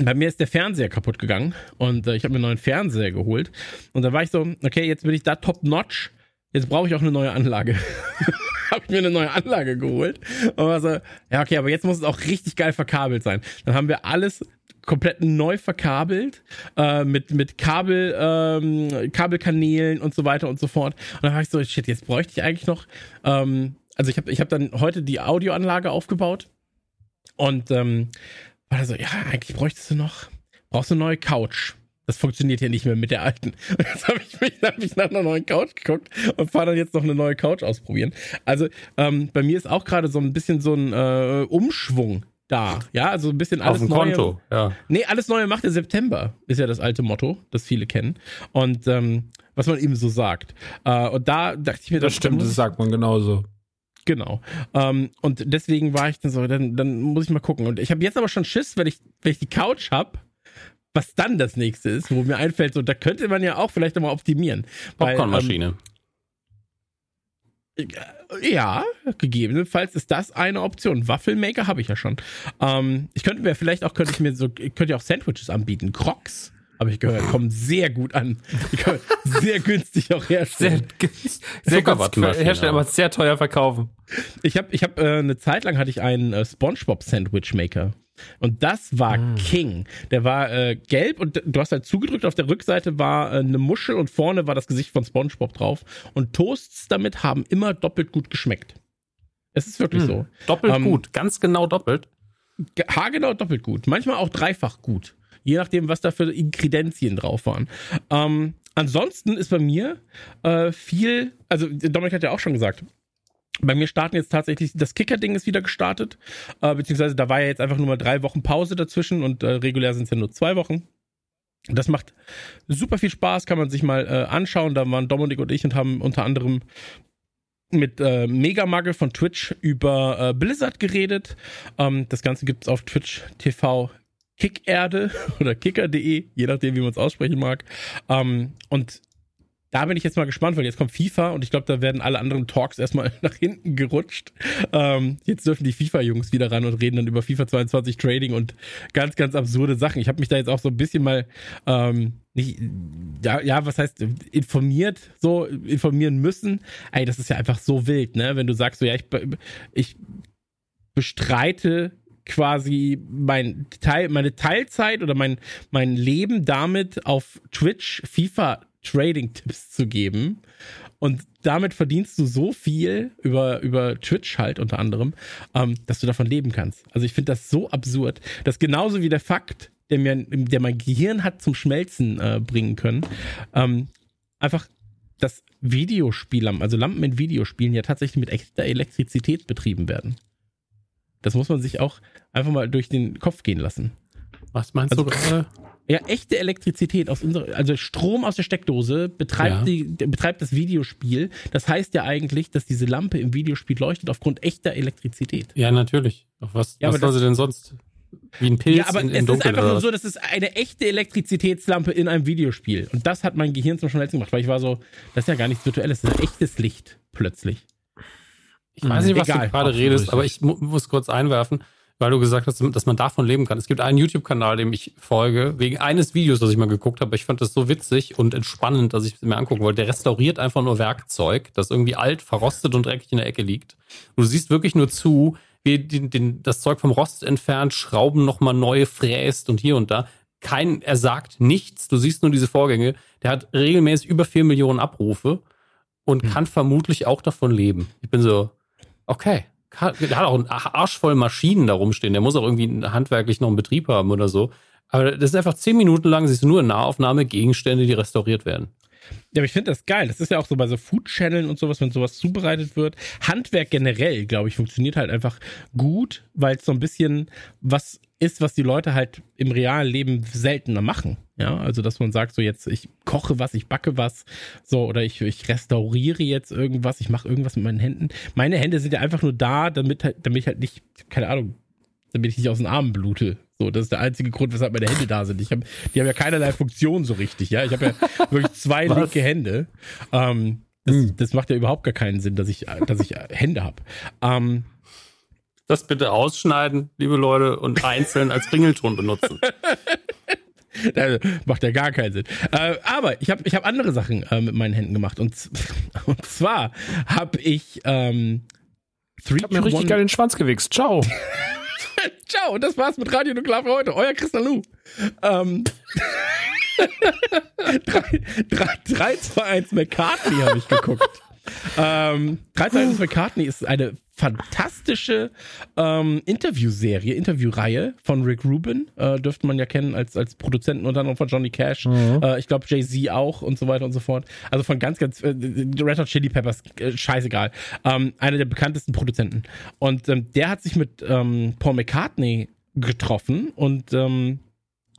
bei mir ist der Fernseher kaputt gegangen und äh, ich habe mir einen neuen Fernseher geholt. Und da war ich so, okay, jetzt bin ich da top notch. Jetzt brauche ich auch eine neue Anlage. habe ich mir eine neue Anlage geholt und war so, ja, okay, aber jetzt muss es auch richtig geil verkabelt sein. Dann haben wir alles komplett neu verkabelt äh, mit mit Kabel ähm, Kabelkanälen und so weiter und so fort. Und dann war ich so, shit, jetzt bräuchte ich eigentlich noch ähm, also ich habe ich habe dann heute die Audioanlage aufgebaut und ähm, war da so, ja, eigentlich bräuchtest du noch, brauchst du eine neue Couch. Das funktioniert ja nicht mehr mit der alten. Und jetzt habe ich mich hab ich nach einer neuen Couch geguckt und fahre dann jetzt noch eine neue Couch ausprobieren. Also ähm, bei mir ist auch gerade so ein bisschen so ein äh, Umschwung da. Ja, also ein bisschen alles Auf dem Neue. Konto, ja. Nee, alles Neue macht der September, ist ja das alte Motto, das viele kennen. Und ähm, was man eben so sagt. Äh, und da dachte ich mir, das, das stimmt, das sagt man genauso. Genau. Ähm, und deswegen war ich dann so, dann, dann muss ich mal gucken. Und ich habe jetzt aber schon Schiss, wenn ich, wenn ich die Couch habe, was dann das nächste ist, wo mir einfällt, so, da könnte man ja auch vielleicht nochmal optimieren. Popcornmaschine. Ähm, ja, gegebenenfalls ist das eine Option. Waffelmaker habe ich ja schon. Ähm, ich könnte mir vielleicht auch, könnte ich mir so, könnte ich auch Sandwiches anbieten. Crocs habe ich gehört, kommen sehr gut an. Die sehr günstig auch herstellen. Sehr, sehr günstig herstellen, aber sehr teuer verkaufen. Ich habe ich hab, äh, eine Zeit lang hatte ich einen äh, SpongeBob Sandwich Maker. Und das war mm. King. Der war äh, gelb und du hast halt zugedrückt. Auf der Rückseite war äh, eine Muschel und vorne war das Gesicht von SpongeBob drauf. Und Toasts damit haben immer doppelt gut geschmeckt. Es ist wirklich mm. so. Doppelt ähm, gut, ganz genau doppelt. Haargenau doppelt gut. Manchmal auch dreifach gut. Je nachdem, was da für Inkredenzien drauf waren. Ähm, ansonsten ist bei mir äh, viel, also Dominik hat ja auch schon gesagt, bei mir starten jetzt tatsächlich, das Kicker-Ding ist wieder gestartet, äh, beziehungsweise da war ja jetzt einfach nur mal drei Wochen Pause dazwischen und äh, regulär sind es ja nur zwei Wochen. Das macht super viel Spaß, kann man sich mal äh, anschauen. Da waren Dominik und ich und haben unter anderem mit äh, Megamagel von Twitch über äh, Blizzard geredet. Ähm, das Ganze gibt es auf Twitch TV Kickerde oder kicker.de, je nachdem, wie man es aussprechen mag. Ähm, und da bin ich jetzt mal gespannt, weil jetzt kommt FIFA und ich glaube, da werden alle anderen Talks erstmal nach hinten gerutscht. Ähm, jetzt dürfen die FIFA-Jungs wieder ran und reden dann über FIFA 22 Trading und ganz, ganz absurde Sachen. Ich habe mich da jetzt auch so ein bisschen mal ähm, nicht, ja, ja, was heißt informiert, so informieren müssen. Ey, das ist ja einfach so wild, ne? Wenn du sagst, so ja, ich, ich bestreite quasi mein Teil, meine Teilzeit oder mein, mein Leben damit auf Twitch FIFA Trading Tipps zu geben. Und damit verdienst du so viel über, über Twitch halt unter anderem, ähm, dass du davon leben kannst. Also ich finde das so absurd. Das genauso wie der Fakt, der mir, der mein Gehirn hat zum Schmelzen äh, bringen können. Ähm, einfach, dass Videospiele, also Lampen in Videospielen ja tatsächlich mit echter Elektrizität betrieben werden. Das muss man sich auch einfach mal durch den Kopf gehen lassen. Was meinst also, du gerade? Ja, echte Elektrizität aus unserer, also Strom aus der Steckdose betreibt, ja. die, betreibt das Videospiel. Das heißt ja eigentlich, dass diese Lampe im Videospiel leuchtet aufgrund echter Elektrizität. Ja, natürlich. Was, ja, was soll sie denn sonst? Wie ein Pilz ja, aber in, in es Dunkel, ist einfach nur so, das ist eine echte Elektrizitätslampe in einem Videospiel. Und das hat mein Gehirn zum Schmelzen gemacht, weil ich war so, das ist ja gar nichts Virtuelles, das ist ein echtes Licht plötzlich. Ich weiß nicht, was Egal, du gerade redest, aber ich mu muss kurz einwerfen, weil du gesagt hast, dass man davon leben kann. Es gibt einen YouTube-Kanal, dem ich folge, wegen eines Videos, das ich mal geguckt habe. Ich fand das so witzig und entspannend, dass ich es mir angucken wollte. Der restauriert einfach nur Werkzeug, das irgendwie alt, verrostet und dreckig in der Ecke liegt. Und du siehst wirklich nur zu, wie den, den, das Zeug vom Rost entfernt, Schrauben nochmal neu fräst und hier und da. Kein, er sagt nichts. Du siehst nur diese Vorgänge. Der hat regelmäßig über vier Millionen Abrufe und hm. kann vermutlich auch davon leben. Ich bin so, Okay. der hat auch einen Arsch voll Maschinen da rumstehen. Der muss auch irgendwie handwerklich noch einen Betrieb haben oder so. Aber das ist einfach zehn Minuten lang, siehst du nur in Nahaufnahme Gegenstände, die restauriert werden. Ja, aber ich finde das geil. Das ist ja auch so bei so Food-Channeln und sowas, wenn sowas zubereitet wird. Handwerk generell, glaube ich, funktioniert halt einfach gut, weil es so ein bisschen was ist, was die Leute halt im realen Leben seltener machen. Ja, also dass man sagt, so jetzt, ich koche was, ich backe was, so, oder ich, ich restauriere jetzt irgendwas, ich mache irgendwas mit meinen Händen. Meine Hände sind ja einfach nur da, damit, damit ich halt nicht, keine Ahnung, damit ich nicht aus den Armen blute. So, das ist der einzige Grund, weshalb meine Hände da sind. Ich hab, die haben ja keinerlei Funktion so richtig, ja. Ich habe ja wirklich zwei linke Hände. Ähm, das, hm. das, macht ja überhaupt gar keinen Sinn, dass ich, dass ich Hände habe. Ähm, das bitte ausschneiden, liebe Leute, und einzeln als Ringelton benutzen. Das macht ja gar keinen Sinn. Äh, aber ich habe ich hab andere Sachen äh, mit meinen Händen gemacht. Und, und zwar habe ich ähm, Three Ich hab mir richtig geil den Schwanz gewichst. Ciao. Ciao, und das war's mit Radio Nuklear für heute. Euer Christian Lu. Ähm, 3, 3, 3, 2, 1 McCartney habe ich geguckt. Ähm, 3, 2, 1 McCartney ist eine fantastische ähm, Interviewserie, Interviewreihe von Rick Rubin. Äh, dürfte man ja kennen als, als Produzenten unter anderem von Johnny Cash. Mhm. Äh, ich glaube Jay-Z auch und so weiter und so fort. Also von ganz, ganz äh, Red Hot Chili Peppers, äh, scheißegal. Ähm, einer der bekanntesten Produzenten. Und ähm, der hat sich mit ähm, Paul McCartney getroffen und ähm,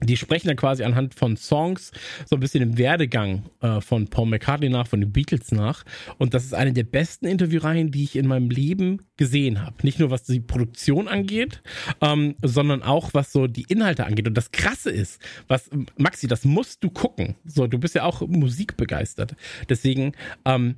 die sprechen dann quasi anhand von Songs so ein bisschen im Werdegang äh, von Paul McCartney nach, von den Beatles nach. Und das ist eine der besten Interviewreihen, die ich in meinem Leben gesehen habe. Nicht nur was die Produktion angeht, ähm, sondern auch was so die Inhalte angeht. Und das Krasse ist, was Maxi, das musst du gucken. So, du bist ja auch musikbegeistert. Deswegen ähm,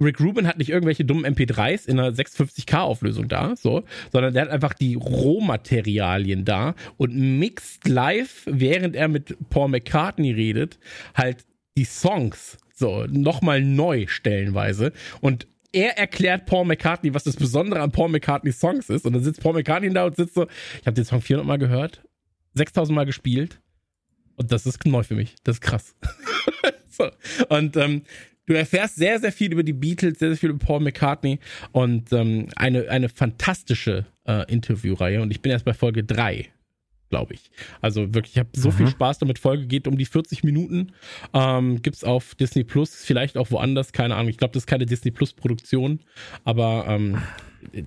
Rick Rubin hat nicht irgendwelche dummen MP3s in einer 650k-Auflösung da, so, sondern der hat einfach die Rohmaterialien da und mixt live, während er mit Paul McCartney redet, halt die Songs so nochmal neu stellenweise und er erklärt Paul McCartney, was das Besondere an Paul McCartneys Songs ist. Und dann sitzt Paul McCartney da und sitzt so, ich habe den Song 400 Mal gehört, 6000 Mal gespielt. Und das ist neu für mich. Das ist krass. so. Und ähm, Du erfährst sehr, sehr viel über die Beatles, sehr, sehr viel über Paul McCartney und ähm, eine, eine fantastische äh, Interviewreihe. Und ich bin erst bei Folge 3, glaube ich. Also wirklich, ich habe so mhm. viel Spaß damit. Folge geht um die 40 Minuten. Ähm, Gibt es auf Disney Plus, vielleicht auch woanders, keine Ahnung. Ich glaube, das ist keine Disney Plus-Produktion, aber ähm,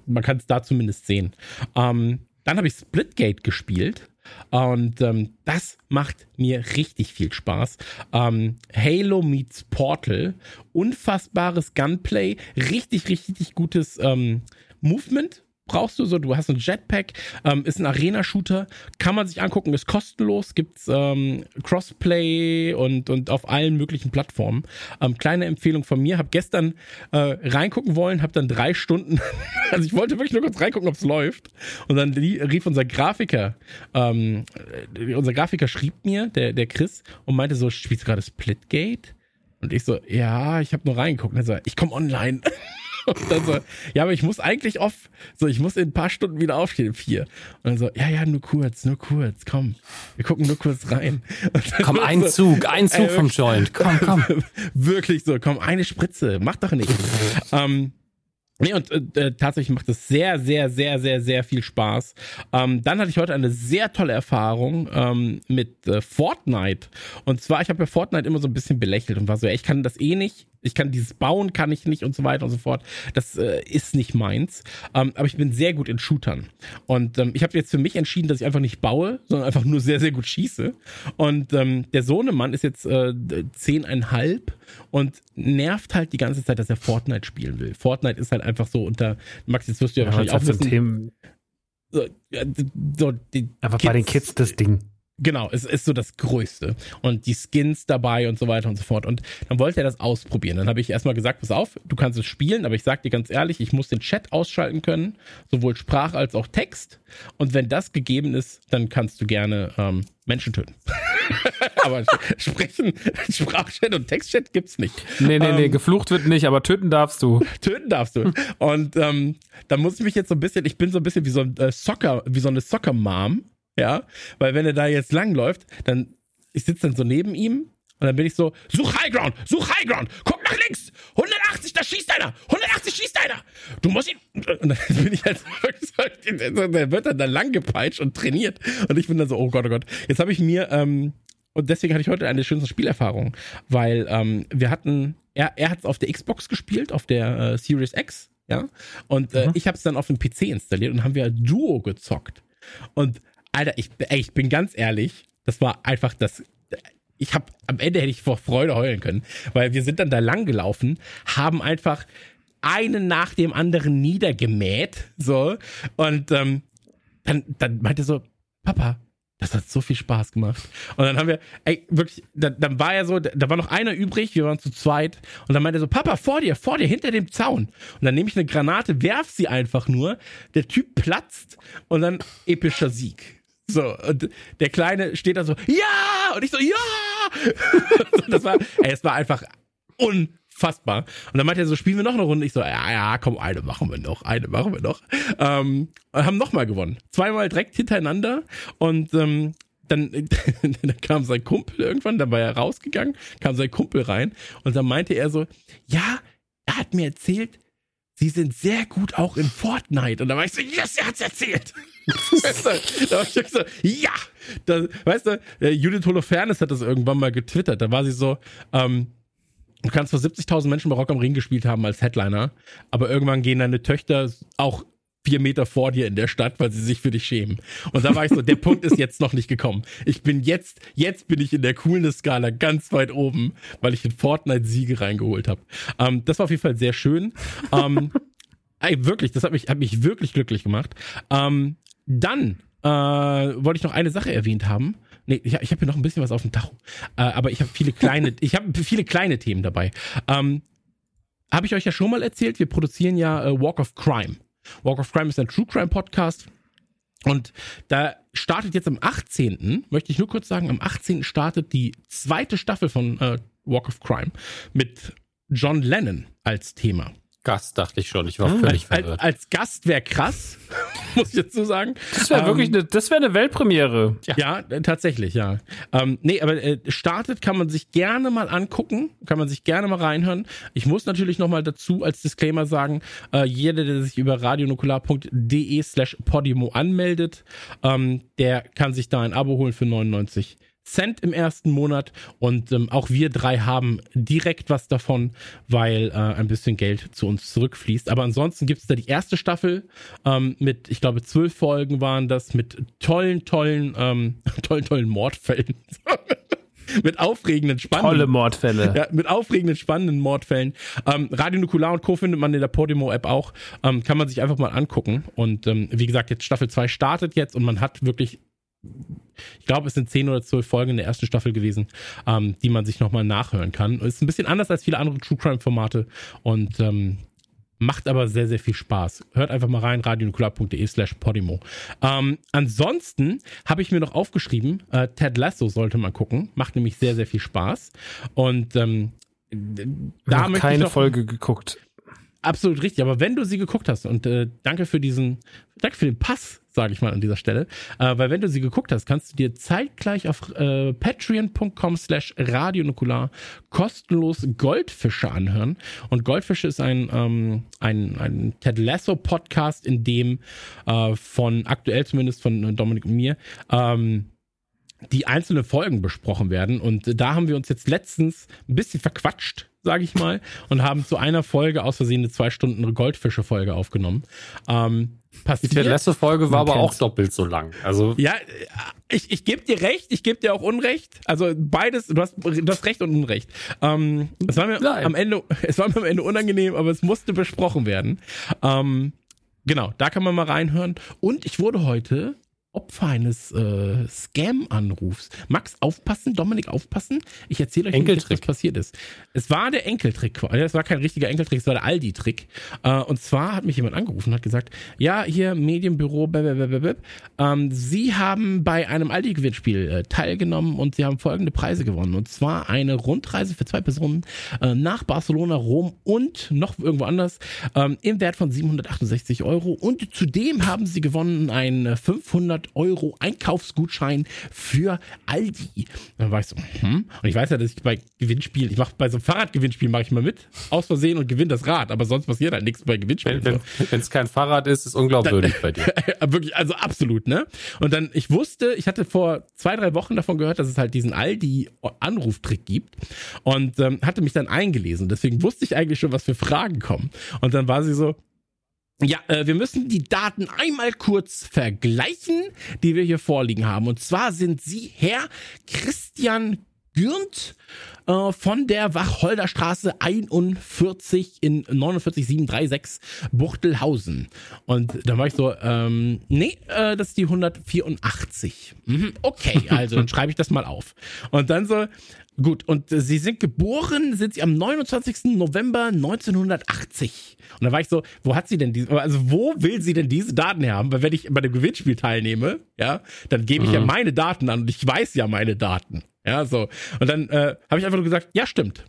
man kann es da zumindest sehen. Ähm, dann habe ich Splitgate gespielt. Und ähm, das macht mir richtig viel Spaß. Ähm, Halo meets Portal, unfassbares Gunplay, richtig, richtig gutes ähm, Movement brauchst du so, du hast ein Jetpack, ähm, ist ein Arena-Shooter, kann man sich angucken, ist kostenlos, gibt's ähm, Crossplay und, und auf allen möglichen Plattformen. Ähm, kleine Empfehlung von mir, habe gestern äh, reingucken wollen, habe dann drei Stunden, also ich wollte wirklich nur kurz reingucken, ob's läuft. Und dann rief unser Grafiker, ähm, äh, unser Grafiker schrieb mir, der, der Chris, und meinte so, spielst du gerade Splitgate? Und ich so, ja, ich habe nur reingeguckt. Und er so, ich komme online. Und dann so, ja, aber ich muss eigentlich off. So, ich muss in ein paar Stunden wieder aufstehen, vier. Und dann so, ja, ja, nur kurz, nur kurz, komm. Wir gucken nur kurz rein. Komm, ein so, Zug, ein Zug äh, vom Joint. Komm, komm. Wirklich so, komm, eine Spritze, mach doch nichts. ähm, Nee, und äh, tatsächlich macht es sehr, sehr, sehr, sehr, sehr viel Spaß. Ähm, dann hatte ich heute eine sehr tolle Erfahrung ähm, mit äh, Fortnite. Und zwar, ich habe ja Fortnite immer so ein bisschen belächelt und war so, ey, ich kann das eh nicht ich kann dieses bauen, kann ich nicht und so weiter und so fort. Das äh, ist nicht meins. Ähm, aber ich bin sehr gut in Shootern. Und ähm, ich habe jetzt für mich entschieden, dass ich einfach nicht baue, sondern einfach nur sehr, sehr gut schieße. Und ähm, der Sohnemann ist jetzt äh, zehneinhalb und nervt halt die ganze Zeit, dass er Fortnite spielen will. Fortnite ist halt einfach so unter, Max, jetzt wirst du ja, ja wahrscheinlich auch wissen. So, so, die einfach Kids, bei den Kids das Ding. Genau, es ist so das Größte. Und die Skins dabei und so weiter und so fort. Und dann wollte er das ausprobieren. Dann habe ich erstmal gesagt, pass auf, du kannst es spielen, aber ich sag dir ganz ehrlich, ich muss den Chat ausschalten können, sowohl Sprach als auch Text. Und wenn das gegeben ist, dann kannst du gerne ähm, Menschen töten. aber sprechen, Sprachchat und Textchat gibt's nicht. Nee, nee, ähm, nee, geflucht wird nicht, aber töten darfst du. Töten darfst du. Und ähm, da muss ich mich jetzt so ein bisschen, ich bin so ein bisschen wie so ein äh, Soccer, wie so eine Soccer-Mom ja, weil wenn er da jetzt langläuft, dann ich sitze dann so neben ihm Und dann bin ich so, such High Ground, such High Ground, guck nach links, 180, da schießt einer, 180 schießt einer. Du musst ihn. Und dann bin ich halt so, der wird dann da lang gepeitscht und trainiert. Und ich bin dann so, oh Gott, oh Gott. Jetzt habe ich mir, ähm, und deswegen hatte ich heute eine schöne Spielerfahrung, weil ähm, wir hatten, er, er hat es auf der Xbox gespielt, auf der äh, Series X, ja, und äh, mhm. ich habe es dann auf dem PC installiert und haben wir Duo gezockt. Und Alter, ich, ey, ich bin ganz ehrlich, das war einfach das ich habe am Ende hätte ich vor Freude heulen können, weil wir sind dann da lang gelaufen, haben einfach einen nach dem anderen niedergemäht, so und ähm, dann, dann meinte so, Papa, das hat so viel Spaß gemacht. Und dann haben wir, ey, wirklich, dann, dann war ja so, da war noch einer übrig, wir waren zu zweit. Und dann meinte er so, Papa, vor dir, vor dir, hinter dem Zaun. Und dann nehme ich eine Granate, werf sie einfach nur. Der Typ platzt und dann epischer Sieg. So, und der Kleine steht da so, ja! Und ich so, ja! das war, ey, es war einfach unfassbar. Und dann meinte er so, spielen wir noch eine Runde? Ich so, ja, ja, komm, eine machen wir noch, eine machen wir noch. Ähm, und haben nochmal gewonnen. Zweimal direkt hintereinander und ähm, dann, dann kam sein Kumpel irgendwann, dann war er rausgegangen, kam sein Kumpel rein und dann meinte er so, ja, er hat mir erzählt, sie sind sehr gut auch in Fortnite. Und da war ich so, yes, er hat's erzählt. weißt du, da war ich so, ja. Da, weißt du, Judith Holofernes hat das irgendwann mal getwittert. Da war sie so, ähm, du kannst vor 70.000 Menschen bei Rock am Ring gespielt haben als Headliner, aber irgendwann gehen deine Töchter auch vier Meter vor dir in der Stadt, weil sie sich für dich schämen. Und da war ich so, der Punkt ist jetzt noch nicht gekommen. Ich bin jetzt, jetzt bin ich in der Coolness-Skala ganz weit oben, weil ich in Fortnite Siege reingeholt habe. Ähm, das war auf jeden Fall sehr schön. Ähm, ey, wirklich, das hat mich, hat mich wirklich glücklich gemacht. Ähm, dann äh, wollte ich noch eine Sache erwähnt haben. Nee, ich, ich habe hier noch ein bisschen was auf dem Tacho. Äh, aber ich habe viele kleine, ich habe viele kleine Themen dabei. Ähm, habe ich euch ja schon mal erzählt, wir produzieren ja äh, Walk of Crime. Walk of Crime ist ein True Crime Podcast. Und da startet jetzt am 18., möchte ich nur kurz sagen, am 18. startet die zweite Staffel von äh, Walk of Crime mit John Lennon als Thema. Gast, dachte ich schon. Ich war völlig als, verwirrt. Als Gast wäre krass, muss ich dazu sagen. Das wäre ähm, wirklich eine, das wäre eine Weltpremiere. Ja, ja äh, tatsächlich, ja. Ähm, nee, aber äh, startet kann man sich gerne mal angucken, kann man sich gerne mal reinhören. Ich muss natürlich nochmal dazu als Disclaimer sagen, äh, jeder, der sich über radionukular.de slash podimo anmeldet, ähm, der kann sich da ein Abo holen für 99 Cent im ersten Monat und ähm, auch wir drei haben direkt was davon, weil äh, ein bisschen Geld zu uns zurückfließt. Aber ansonsten gibt es da die erste Staffel ähm, mit, ich glaube, zwölf Folgen waren das, mit tollen, tollen, ähm, tollen, tollen Mordfällen. mit aufregenden, spannenden. Tolle Mordfälle. Ja, mit aufregenden, spannenden Mordfällen. Ähm, Radio Nukular und Co. findet man in der Podimo-App auch. Ähm, kann man sich einfach mal angucken. Und ähm, wie gesagt, jetzt Staffel 2 startet jetzt und man hat wirklich ich glaube, es sind zehn oder zwölf Folgen in der ersten Staffel gewesen, ähm, die man sich nochmal nachhören kann. Ist ein bisschen anders als viele andere True Crime Formate und ähm, macht aber sehr, sehr viel Spaß. Hört einfach mal rein, radionukular.de slash podimo. Ähm, ansonsten habe ich mir noch aufgeschrieben, äh, Ted Lasso sollte man gucken. Macht nämlich sehr, sehr viel Spaß. Und ähm, da ich keine noch, Folge geguckt. Absolut richtig. Aber wenn du sie geguckt hast und äh, danke für diesen, danke für den Pass, sage ich mal an dieser Stelle, äh, weil wenn du sie geguckt hast, kannst du dir zeitgleich auf äh, patreon.com slash radionukular kostenlos Goldfische anhören. Und Goldfische ist ein, ähm, ein, ein Ted Lasso Podcast, in dem äh, von aktuell zumindest von Dominik und mir ähm, die einzelnen Folgen besprochen werden. Und da haben wir uns jetzt letztens ein bisschen verquatscht sage ich mal, und haben zu einer Folge aus Versehen eine zwei Stunden Goldfische-Folge aufgenommen. Ähm, passiert, Die letzte Folge war aber auch doppelt so lang. Also ja, ich, ich gebe dir recht, ich gebe dir auch Unrecht. Also beides, du hast, du hast Recht und Unrecht. Ähm, es war mir Nein. am Ende, es war mir am Ende unangenehm, aber es musste besprochen werden. Ähm, genau, da kann man mal reinhören. Und ich wurde heute Opfer eines äh, Scam-Anrufs. Max, aufpassen, Dominik, aufpassen. Ich erzähle euch, nicht, was passiert ist. Es war der Enkeltrick. Es war kein richtiger Enkeltrick, es war der Aldi-Trick. Äh, und zwar hat mich jemand angerufen und hat gesagt, ja, hier Medienbüro, ähm, Sie haben bei einem Aldi-Gewinnspiel äh, teilgenommen und Sie haben folgende Preise gewonnen. Und zwar eine Rundreise für zwei Personen äh, nach Barcelona, Rom und noch irgendwo anders ähm, im Wert von 768 Euro. Und zudem haben Sie gewonnen ein 500 Euro Einkaufsgutschein für Aldi. Dann war ich so, hm. Und ich weiß ja, dass ich bei Gewinnspielen, ich mache bei so einem Fahrradgewinnspiel mache ich mal mit, aus Versehen und gewinne das Rad, aber sonst passiert halt nichts bei Gewinnspielen. Wenn es kein Fahrrad ist, ist unglaubwürdig bei dir. Wirklich, also absolut, ne? Und dann, ich wusste, ich hatte vor zwei, drei Wochen davon gehört, dass es halt diesen Aldi-Anruftrick gibt und ähm, hatte mich dann eingelesen. Deswegen wusste ich eigentlich schon, was für Fragen kommen. Und dann war sie so, ja, äh, wir müssen die Daten einmal kurz vergleichen, die wir hier vorliegen haben. Und zwar sind Sie Herr Christian Gürnt äh, von der Wacholderstraße 41 in 49736 Buchtelhausen. Und dann war ich so, ähm, nee, äh, das ist die 184. Mhm, okay, also dann schreibe ich das mal auf. Und dann so, Gut, und äh, Sie sind geboren, sind Sie am 29. November 1980. Und da war ich so, wo hat sie denn diese, also wo will sie denn diese Daten haben? Weil wenn ich bei dem Gewinnspiel teilnehme, ja, dann gebe ich mhm. ja meine Daten an und ich weiß ja meine Daten. Ja, so. Und dann äh, habe ich einfach nur gesagt, ja, stimmt.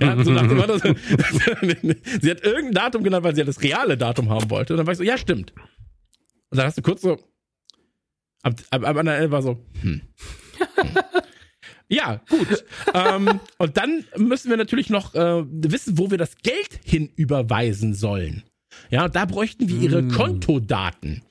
Ja, so nach dem Motto, sie hat irgendein Datum genannt, weil sie ja das reale Datum haben wollte. Und dann war ich so, ja, stimmt. Und dann hast du kurz so, ab, ab, ab an der Ende war so, hm. hm. Ja, gut. ähm, und dann müssen wir natürlich noch äh, wissen, wo wir das Geld hinüberweisen sollen. Ja, da bräuchten wir ihre mm. Kontodaten.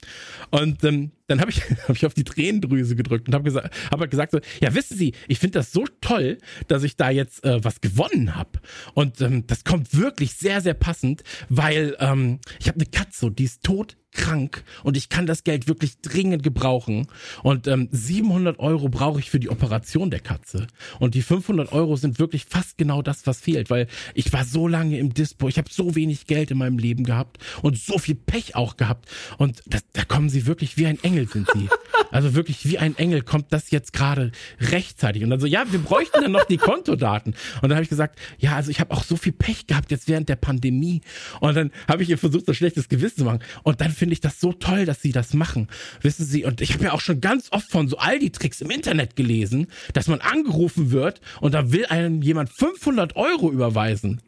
Und ähm, dann habe ich, hab ich auf die Tränendrüse gedrückt und habe gesagt, hab halt gesagt so, ja, wissen Sie, ich finde das so toll, dass ich da jetzt äh, was gewonnen habe. Und ähm, das kommt wirklich sehr, sehr passend, weil ähm, ich habe eine Katze, die ist tot krank und ich kann das Geld wirklich dringend gebrauchen. Und ähm, 700 Euro brauche ich für die Operation der Katze. Und die 500 Euro sind wirklich fast genau das, was fehlt, weil ich war so lange im Dispo, ich habe so wenig Geld in meinem Leben gehabt und so viel Pech auch gehabt. Und das, da kommen sie wirklich wie ein Engel sind sie. Also wirklich wie ein Engel kommt das jetzt gerade rechtzeitig. Und dann so, ja, wir bräuchten dann noch die Kontodaten. Und dann habe ich gesagt, ja, also ich habe auch so viel Pech gehabt jetzt während der Pandemie. Und dann habe ich ihr versucht, so schlechtes Gewissen zu machen. Und dann finde ich das so toll, dass sie das machen. Wissen Sie, und ich habe ja auch schon ganz oft von so Aldi-Tricks im Internet gelesen, dass man angerufen wird und da will einem jemand 500 Euro überweisen.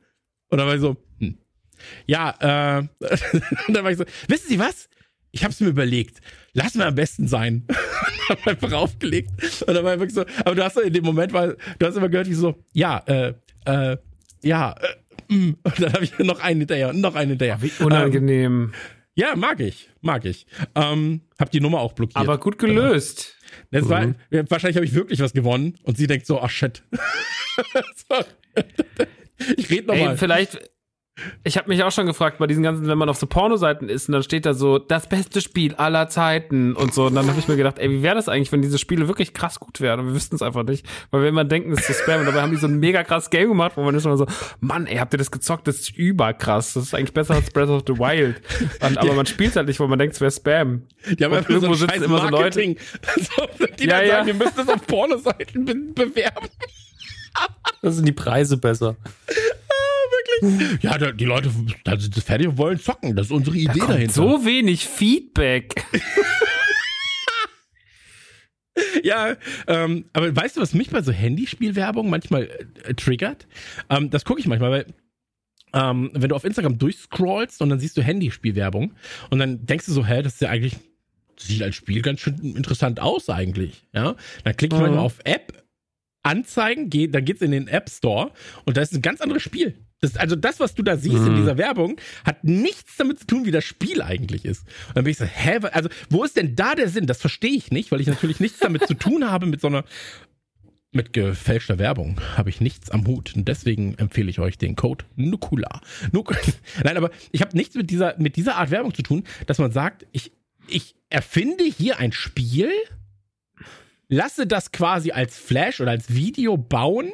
Und dann war ich so, hm. Ja, äh, und dann war ich so, wissen Sie was? Ich habe es mir überlegt. Lass mir am besten sein. hab einfach aufgelegt. Und dann war ich wirklich so, aber du hast in dem Moment, weil du hast immer gehört, wie so, ja, äh, äh, ja, äh, mm. und dann habe ich noch einen hinterher und noch einen hinterher. Wie unangenehm. Ähm, ja, mag ich, mag ich. Ähm, hab die Nummer auch blockiert. Aber gut gelöst. Das war, mhm. wahrscheinlich habe ich wirklich was gewonnen und sie denkt so, ach shit. so. Ich rede nochmal. Vielleicht, ich habe mich auch schon gefragt, bei diesen ganzen, wenn man auf so Pornoseiten ist und dann steht da so, das beste Spiel aller Zeiten und so. Und dann habe ich mir gedacht, ey, wie wäre das eigentlich, wenn diese Spiele wirklich krass gut wären? Und wir wüssten es einfach nicht. Weil wir immer denken, es ist Spam. Und dabei haben die so ein mega krass Game gemacht, wo man ist immer so, Mann, ey, habt ihr das gezockt? Das ist überkrass. Das ist eigentlich besser als Breath of the Wild. Und, aber man spielt halt nicht, weil man denkt, es wäre Spam. Die haben einfach so ein scheiß immer so Leute. die ja, dann ja. sagen, wir müssen das auf Pornoseiten be bewerben. Das sind die Preise besser wirklich? Ja, die Leute da sind fertig und wollen zocken. Das ist unsere Idee da dahinter. So wenig Feedback. ja, ähm, aber weißt du, was mich bei so Handyspielwerbung manchmal äh, triggert? Ähm, das gucke ich manchmal, weil ähm, wenn du auf Instagram durchscrollst und dann siehst du Handyspielwerbung und dann denkst du so, hä, das ist ja eigentlich, sieht als Spiel ganz schön interessant aus eigentlich. Ja, dann klicke ich mhm. manchmal auf App, Anzeigen, geh, dann geht's in den App Store und da ist ein ganz anderes Spiel. Das, also das, was du da siehst mhm. in dieser Werbung, hat nichts damit zu tun, wie das Spiel eigentlich ist. Und dann bin ich so, hä, also wo ist denn da der Sinn? Das verstehe ich nicht, weil ich natürlich nichts damit zu tun habe mit so einer mit gefälschter Werbung habe ich nichts am Hut und deswegen empfehle ich euch den Code Nukula. Nuk Nein, aber ich habe nichts mit dieser mit dieser Art Werbung zu tun, dass man sagt, ich ich erfinde hier ein Spiel, lasse das quasi als Flash oder als Video bauen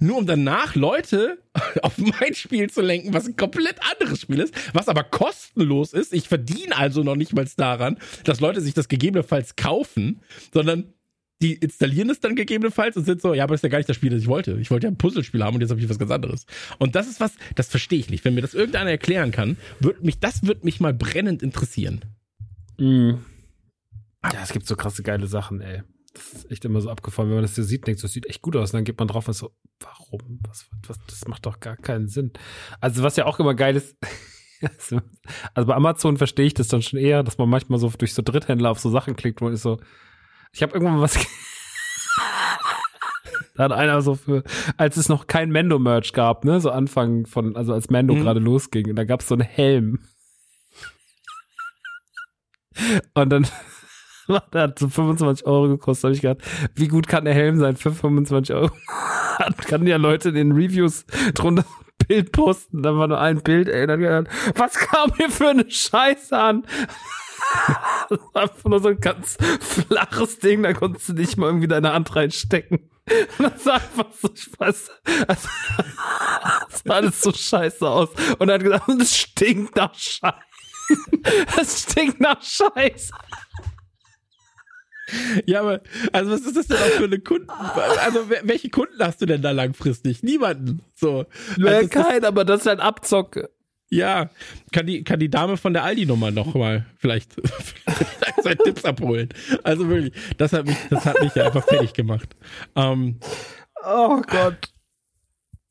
nur um danach Leute auf mein Spiel zu lenken, was ein komplett anderes Spiel ist, was aber kostenlos ist. Ich verdiene also noch nicht mal daran, dass Leute sich das gegebenenfalls kaufen, sondern die installieren es dann gegebenenfalls und sind so, ja, aber das ist ja gar nicht das Spiel, das ich wollte. Ich wollte ja ein Puzzlespiel haben und jetzt habe ich was ganz anderes. Und das ist was, das verstehe ich nicht. Wenn mir das irgendeiner erklären kann, wird mich, das wird mich mal brennend interessieren. Mhm. Ja, es gibt so krasse geile Sachen, ey das ist echt immer so abgefallen, wenn man das so sieht, denkt, das sieht echt gut aus. Und dann geht man drauf und so, warum? Was, was, das macht doch gar keinen Sinn. Also, was ja auch immer geil ist, Also bei Amazon verstehe ich das dann schon eher, dass man manchmal so durch so Dritthändler auf so Sachen klickt, wo ich so, ich habe irgendwann mal was Da hat einer so für, als es noch kein Mendo-Merch gab, ne, so Anfang von, also als Mendo Mhm. gerade losging, und da gab es so einen Helm. Und dann, der hat so 25 Euro gekostet, habe ich gedacht, wie gut kann der Helm sein für 25 Euro? Kann ja Leute in den Reviews drunter ein Bild posten, da war nur ein Bild, ey, dann gedacht, was kam hier für eine Scheiße an? Das war einfach nur so ein ganz flaches Ding, da konntest du nicht mal irgendwie deine Hand reinstecken. Das sah einfach so, ich weiß, also, das sah alles so scheiße aus. Und er hat gesagt, das stinkt nach Scheiße. Das stinkt nach Scheiße. Ja, aber, also was ist das denn auch für eine Kunden? Also, welche Kunden hast du denn da langfristig? Niemanden. So. Also, Ja, das kein, aber das ist halt Abzocke. ja, kann die, kann die Dame von der Aldi-Nummer noch mal vielleicht, vielleicht zwei Tipps abholen. Also wirklich, das hat mich, das hat mich ja einfach fertig gemacht. Ähm, Oh Gott.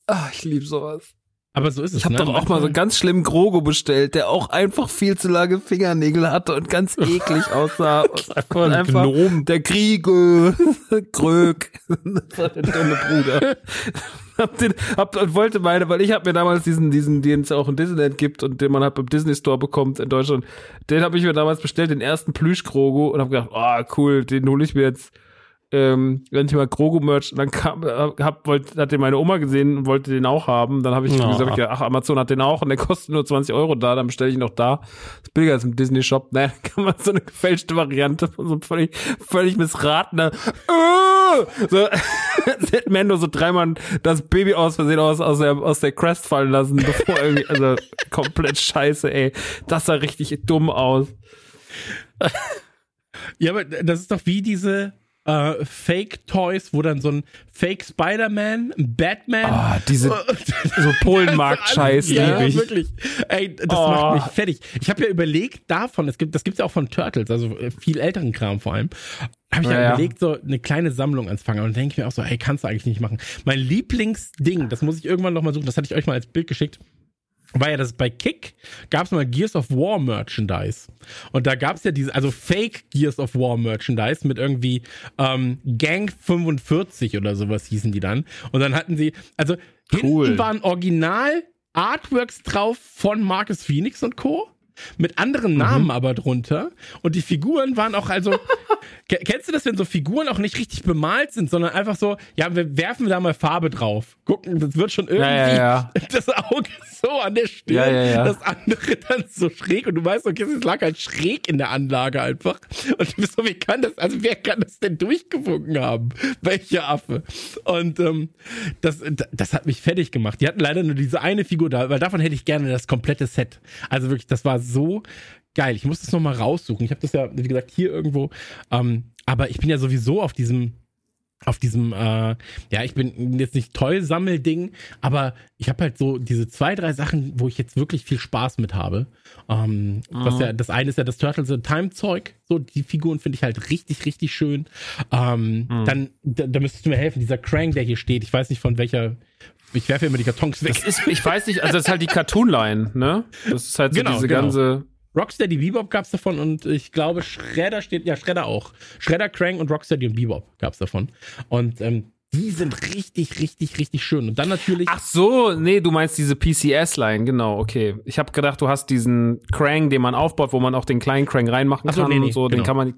Ah, ich liebe sowas. Aber so ist es. Ich habe ne? doch auch mal so einen ganz schlimmen Grogo bestellt, der auch einfach viel zu lange Fingernägel hatte und ganz eklig aussah. Und Einfach ein einfach Gnom. der Kriege, Krög, der dumme Bruder. hab den, hab, und wollte meine, weil ich habe mir damals diesen, diesen, den es auch in Disneyland gibt und den man halt beim Disney Store bekommt in Deutschland, den habe ich mir damals bestellt, den ersten Plüsch-Grogo und habe gedacht, ah cool, den hole ich mir jetzt ähm, wenn ich mal Grogu-Merch, dann kam, äh, hab, wollt, hat den meine Oma gesehen und wollte den auch haben. Dann habe ich Ja. gesagt, ach, Amazon hat den auch und der kostet nur 20 Euro da, dann bestelle ich ihn noch da. Das ist billiger als im Disney-Shop. Naja, dann kann man so eine gefälschte Variante von so einem völlig, völlig missratener, äh, so, hätte Mendo so dreimal das Baby aus Versehen aus, aus der, aus der Crest fallen lassen, bevor irgendwie, also komplett scheiße, ey. Das sah richtig dumm aus. Ja, aber das ist doch wie diese äh, Fake-Toys, wo dann so ein Fake Spider-Man, ein Batman. Ah, diese, so Polenmarkt-Scheiß, ja, wirklich. Ey, das Oh. macht mich fertig. Ich habe ja überlegt davon, es gibt, das gibt's ja auch von Turtles, also äh, viel älteren Kram vor allem. Habe ich ja, Ja, überlegt, so eine kleine Sammlung anzufangen. Und dann denke ich mir auch so, hey, kannst du eigentlich nicht machen. Mein Lieblingsding, das muss ich irgendwann noch mal suchen, das hatte ich euch mal als Bild geschickt. War ja das bei Kick gab es mal Gears of War Merchandise. Und da gab es ja diese, also Fake Gears of War Merchandise mit irgendwie ähm, Gang 45 oder sowas hießen die dann. Und dann hatten sie, also Cool. hinten waren Original Artworks drauf von Marcus Phoenix und Co. Mit anderen Namen aber drunter. Und die Figuren waren auch also. Ke- Kennst du das, wenn so Figuren auch nicht richtig bemalt sind, sondern einfach so, ja, wir werfen da mal Farbe drauf. Gucken, das wird schon irgendwie Ja, ja, ja. das Auge so an der Stirn, das andere dann so schräg und du weißt, okay, es lag halt schräg in der Anlage einfach. Und du bist so, wie kann das, also wer kann das denn durchgewunken haben? Welcher Affe? Und ähm, das, das hat mich fertig gemacht. Die hatten leider nur diese eine Figur da, weil davon hätte ich gerne das komplette Set. Also wirklich, das war so geil. Ich muss das nochmal raussuchen. Ich habe das ja, wie gesagt, hier irgendwo. Ähm, aber ich bin ja sowieso auf diesem auf diesem, äh, ja, ich bin jetzt nicht toll Sammelding, aber ich habe halt so diese zwei, drei Sachen, wo ich jetzt wirklich viel Spaß mit habe. Ähm, was ja, das eine ist ja das Turtles in Time Zeug, so die Figuren finde ich halt richtig, richtig schön. Ähm, Dann, da, da müsstest du mir helfen, dieser Krang, der hier steht, ich weiß nicht von welcher, ich werfe immer die Kartons weg. Ist, ich weiß nicht, also das ist halt die Cartoon-Line, ne? Das ist halt so Genau, diese genau. ganze. Rocksteady Bebop gab's davon und ich glaube Shredder steht, ja Shredder auch. Shredder, Krang und Rocksteady und Bebop gab's davon. Und ähm, die sind richtig, richtig, richtig schön. Und dann natürlich. Ach so, nee, du meinst diese PCS-Line, genau, okay. Ich habe gedacht, du hast diesen Krang, den man aufbaut, wo man auch den kleinen Krang reinmachen Ach so, kann nee, nee, und so. Den genau. kann man,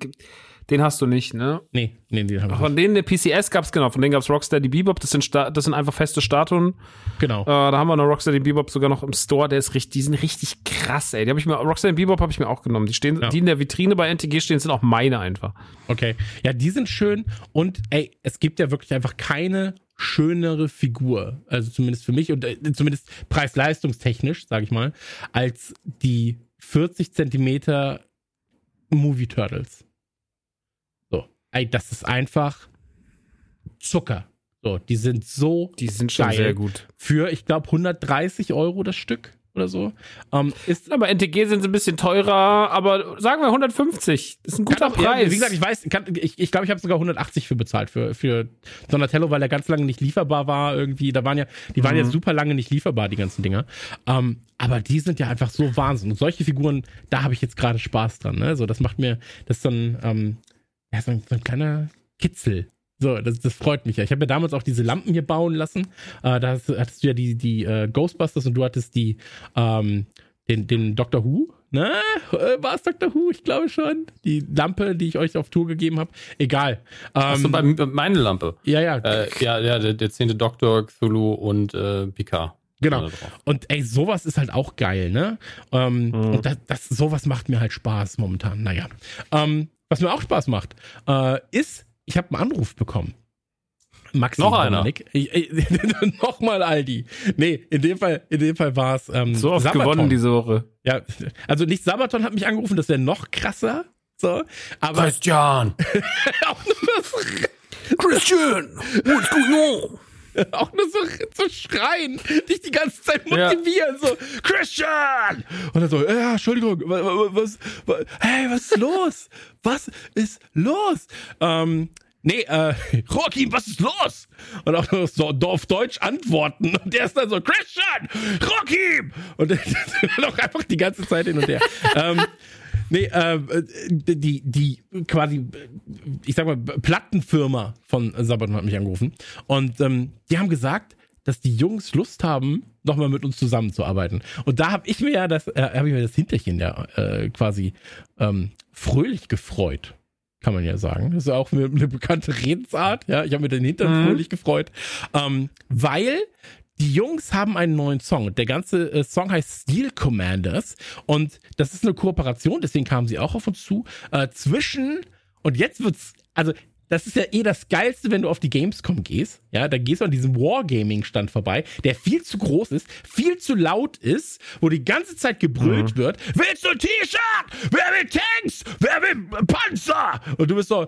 den hast du nicht, ne? nee, nee, die haben wir Von denen der PCS gab's genau, von denen gab's Rocksteady Bebop. Das sind Sta das sind einfach feste Statuen. Genau. Äh, da haben wir noch Rocksteady Bebop sogar noch im Store. Der ist richtig, die sind richtig krass, ey. Die habe ich mir Rocksteady Bebop habe ich mir auch genommen. Die stehen, Ja. die in der Vitrine bei NTG stehen, sind auch meine einfach. Okay. Ja, die sind schön. Und ey, es gibt ja wirklich einfach keine schönere Figur, also zumindest für mich und äh, zumindest preis-leistungstechnisch, sage ich mal, als die 40 Zentimeter Movie Turtles. Ey, das ist einfach Zucker. So, die sind so Die sind schon Geil. sehr gut. für, ich glaube, 130 Euro das Stück oder so. Ähm, ist aber NTG sind sie ein bisschen teurer, aber sagen wir 150. Das ist ein guter auch- ja, Preis. Wie gesagt, ich weiß, kann, ich ich, glaube, ich habe sogar 180 für bezahlt für, für Donatello, weil er ganz lange nicht lieferbar war irgendwie. Da waren ja, die waren Mhm. ja super lange nicht lieferbar, die ganzen Dinger. Ähm, aber die sind ja einfach so Wahnsinn. Und solche Figuren, da habe ich jetzt gerade Spaß dran. Ne? So, das macht mir, das ist dann, ähm, ja, so ein, so ein kleiner Kitzel. So, das, das freut mich ja. Ich habe mir damals auch diese Lampen hier bauen lassen. Äh, da hast, hattest du ja die, die äh, Ghostbusters und du hattest die, ähm, den, den Doctor Who. Ne? Äh, War es Doctor Who? Ich glaube schon. Die Lampe, die ich euch auf Tour gegeben habe. Egal. Ähm, Achso, bei meine Lampe. ja, ja, Äh, ja, ja, der, der zehnte Doktor, Cthulhu und äh, Picard. Genau. Und ey, sowas ist halt auch geil, ne? Ähm, Und das, das, sowas macht mir halt Spaß momentan. Naja. Ähm, was mir auch Spaß macht, äh, ist, ich habe einen Anruf bekommen. Maxi, Noch einer? Dominik. Ich, Nochmal Aldi. Nee, in dem Fall, in dem Fall war es ähm, so oft Sabaton. gewonnen diese Woche. Ja, also nicht Sabaton hat mich angerufen, das wäre noch krasser. So, aber Christian! auch nur so, Christian, what's going on? auch nur so zu schreien, dich die ganze Zeit Ja. motivieren, so, Christian! Und dann so, ja, Entschuldigung, wa- wa- was, wa- hey, was ist los? Was ist los? Ähm, nee, äh, Joachim, was ist los? Und auch nur so auf Deutsch antworten. Und der ist dann so, Christian! Joachim! Und dann auch einfach die ganze Zeit hin und her. ähm, Nee, äh, die, die quasi, ich sag mal, Plattenfirma von Sabaton hat mich angerufen. Und ähm, die haben gesagt, dass die Jungs Lust haben, nochmal mit uns zusammenzuarbeiten. Und da habe ich mir ja das, äh, habe ich mir das Hinterchen ja äh, quasi ähm, fröhlich gefreut. Kann man ja sagen. Das ist ja auch eine, eine bekannte Redensart. Ja, ich habe mir den Hintern Mhm. fröhlich gefreut. Ähm, weil die Jungs haben einen neuen Song. Und Der ganze äh, Song heißt Steel Commanders. Und das ist eine Kooperation, deswegen kamen sie auch auf uns zu, äh, zwischen, und jetzt wird's, also, das ist ja eh das Geilste, wenn du auf die Gamescom gehst. Ja, da gehst du an diesem Wargaming-Stand vorbei, der viel zu groß ist, viel zu laut ist, wo die ganze Zeit gebrüllt wird. Willst du ein T-Shirt? Wer will Tanks? Wer will Panzer? Und du bist so,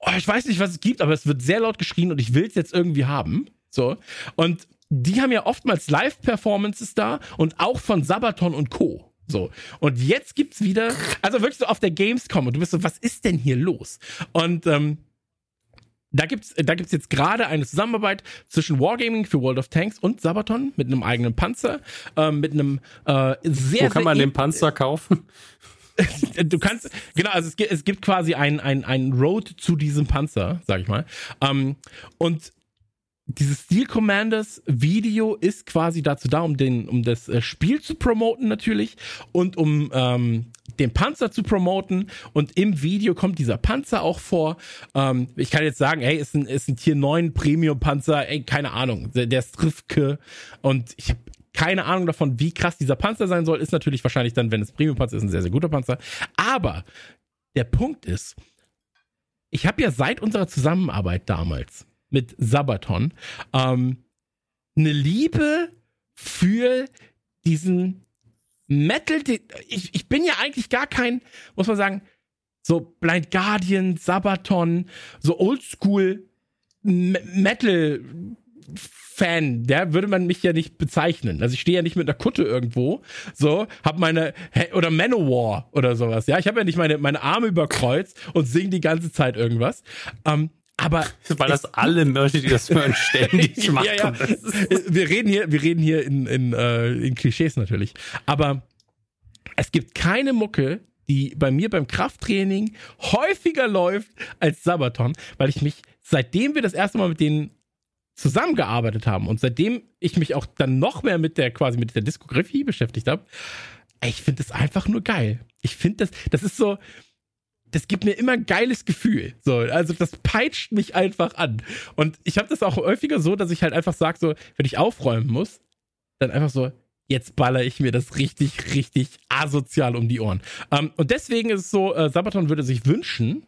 oh, ich weiß nicht, was es gibt, aber es wird sehr laut geschrien und ich will es jetzt irgendwie haben. So. Und die haben ja oftmals Live-Performances da und auch von Sabaton und Co. So. Und jetzt gibt's wieder, also wirklich so auf der Gamescom und du bist so, was ist denn hier los? Und ähm, da gibt's, da gibt's jetzt gerade eine Zusammenarbeit zwischen Wargaming für World of Tanks und Sabaton mit einem eigenen Panzer, ähm, mit einem äh, sehr, Wo kann man den Panzer kaufen? du kannst, genau, also es gibt, es gibt quasi ein, ein, ein Road zu diesem Panzer, sag ich mal. Ähm, und dieses Steel Commanders Video ist quasi dazu da, um den, um das äh, Spiel zu promoten natürlich und um ähm, den Panzer zu promoten. Und im Video kommt dieser Panzer auch vor. Ähm, ich kann jetzt sagen, hey, ist ein, ist ein Tier 9 Premium Panzer, ey, keine Ahnung, der, der Strifke. Und ich habe keine Ahnung davon, wie krass dieser Panzer sein soll. Ist natürlich wahrscheinlich dann, wenn es Premium-Panzer ist, ein sehr, sehr guter Panzer. Aber der Punkt ist, ich habe ja seit unserer Zusammenarbeit damals mit Sabaton ähm, eine Liebe für diesen Metal. Ich, ich bin ja eigentlich gar kein, muss man sagen, so Blind Guardian, Sabaton, so Oldschool Me- Metal Fan, der würde man mich ja nicht bezeichnen. Also ich stehe ja nicht mit einer Kutte irgendwo, so, hab meine, oder Manowar oder sowas, ja. Ich habe ja nicht meine, meine Arme überkreuzt und sing die ganze Zeit irgendwas. Ähm, aber Weil das alle Leute, die das hören, ständig machen. ja, ja. Wir reden hier, wir reden hier in, in, äh, in Klischees natürlich. Aber es gibt keine Mucke, die bei mir beim Krafttraining häufiger läuft als Sabaton, weil ich mich, seitdem wir das erste Mal mit denen zusammengearbeitet haben und seitdem ich mich auch dann noch mehr mit der quasi mit der Diskografie beschäftigt habe, ich finde das einfach nur geil. Ich finde das, das ist so, das gibt mir immer ein geiles Gefühl. So, also das peitscht mich einfach an. Und ich habe das auch häufiger so, dass ich halt einfach sage, so, wenn ich aufräumen muss, dann einfach so, jetzt baller ich mir das richtig, richtig asozial um die Ohren. Ähm, und deswegen ist es so, äh, Sabaton würde sich wünschen,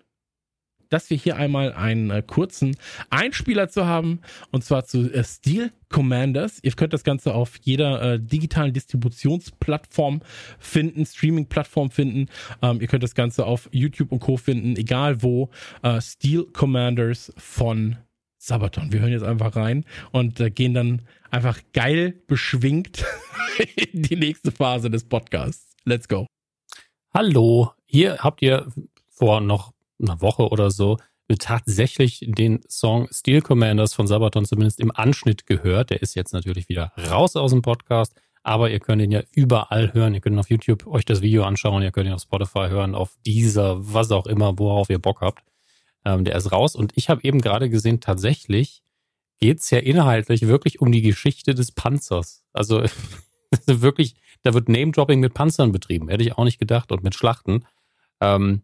dass wir hier einmal einen äh, kurzen Einspieler zu haben, und zwar zu äh, Steel Commanders. Ihr könnt das Ganze auf jeder äh, digitalen Distributionsplattform finden, Streaming-Plattform finden. Ähm, ihr könnt das Ganze auf YouTube und Co. finden, egal wo. Äh, Steel Commanders von Sabaton. Wir hören jetzt einfach rein und äh, gehen dann einfach geil beschwingt in die nächste Phase des Podcasts. Let's go. Hallo, hier habt ihr vor noch einer Woche oder so tatsächlich den Song Steel Commanders von Sabaton zumindest im Anschnitt gehört. Der ist jetzt natürlich wieder raus aus dem Podcast, aber ihr könnt ihn ja überall hören. Ihr könnt auf YouTube euch das Video anschauen, ihr könnt ihn auf Spotify hören, auf dieser, was auch immer, worauf ihr Bock habt. Ähm, der ist raus und ich habe eben gerade gesehen, tatsächlich geht's ja inhaltlich wirklich um die Geschichte des Panzers. Also wirklich, da wird Name-Dropping mit Panzern betrieben. Hätte ich auch nicht gedacht und mit Schlachten. Ähm,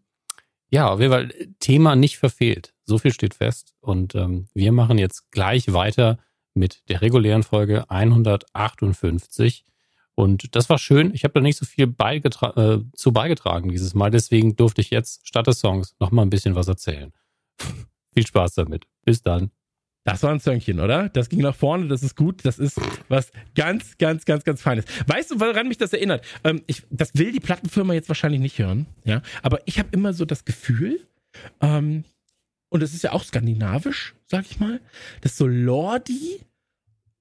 ja, auf jeden Fall Thema nicht verfehlt. So viel steht fest. Und ähm, wir machen jetzt gleich weiter mit der regulären Folge 158. Und das war schön. Ich habe da nicht so viel beigetra äh, zu beigetragen dieses Mal. Deswegen durfte ich jetzt statt des Songs noch mal ein bisschen was erzählen. viel Spaß damit. Bis dann. Das war ein Zönkchen, oder? Das ging nach vorne, das ist gut. Das ist was ganz, ganz, ganz, ganz Feines. Weißt du, woran mich das erinnert? Ähm, ich, das will die Plattenfirma jetzt wahrscheinlich nicht hören, ja. Aber ich habe immer so das Gefühl, ähm, und es ist ja auch skandinavisch, sag ich mal, dass so Lordi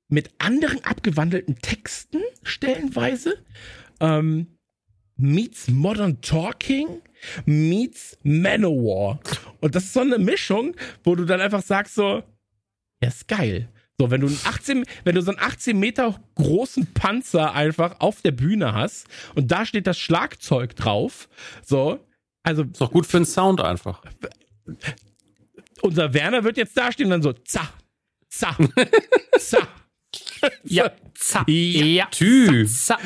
mit anderen abgewandelten Texten stellenweise ähm, meets Modern Talking meets Manowar. Und das ist so eine Mischung, wo du dann einfach sagst so, ja, ist geil. So, wenn du, einen 18, wenn du so einen 18 Meter großen Panzer einfach auf der Bühne hast und da steht das Schlagzeug drauf, so, also. Ist doch gut für den Sound einfach. Unser Werner wird jetzt da stehen und dann so, za, za, za. Ja, za, ja, Tü. za, za.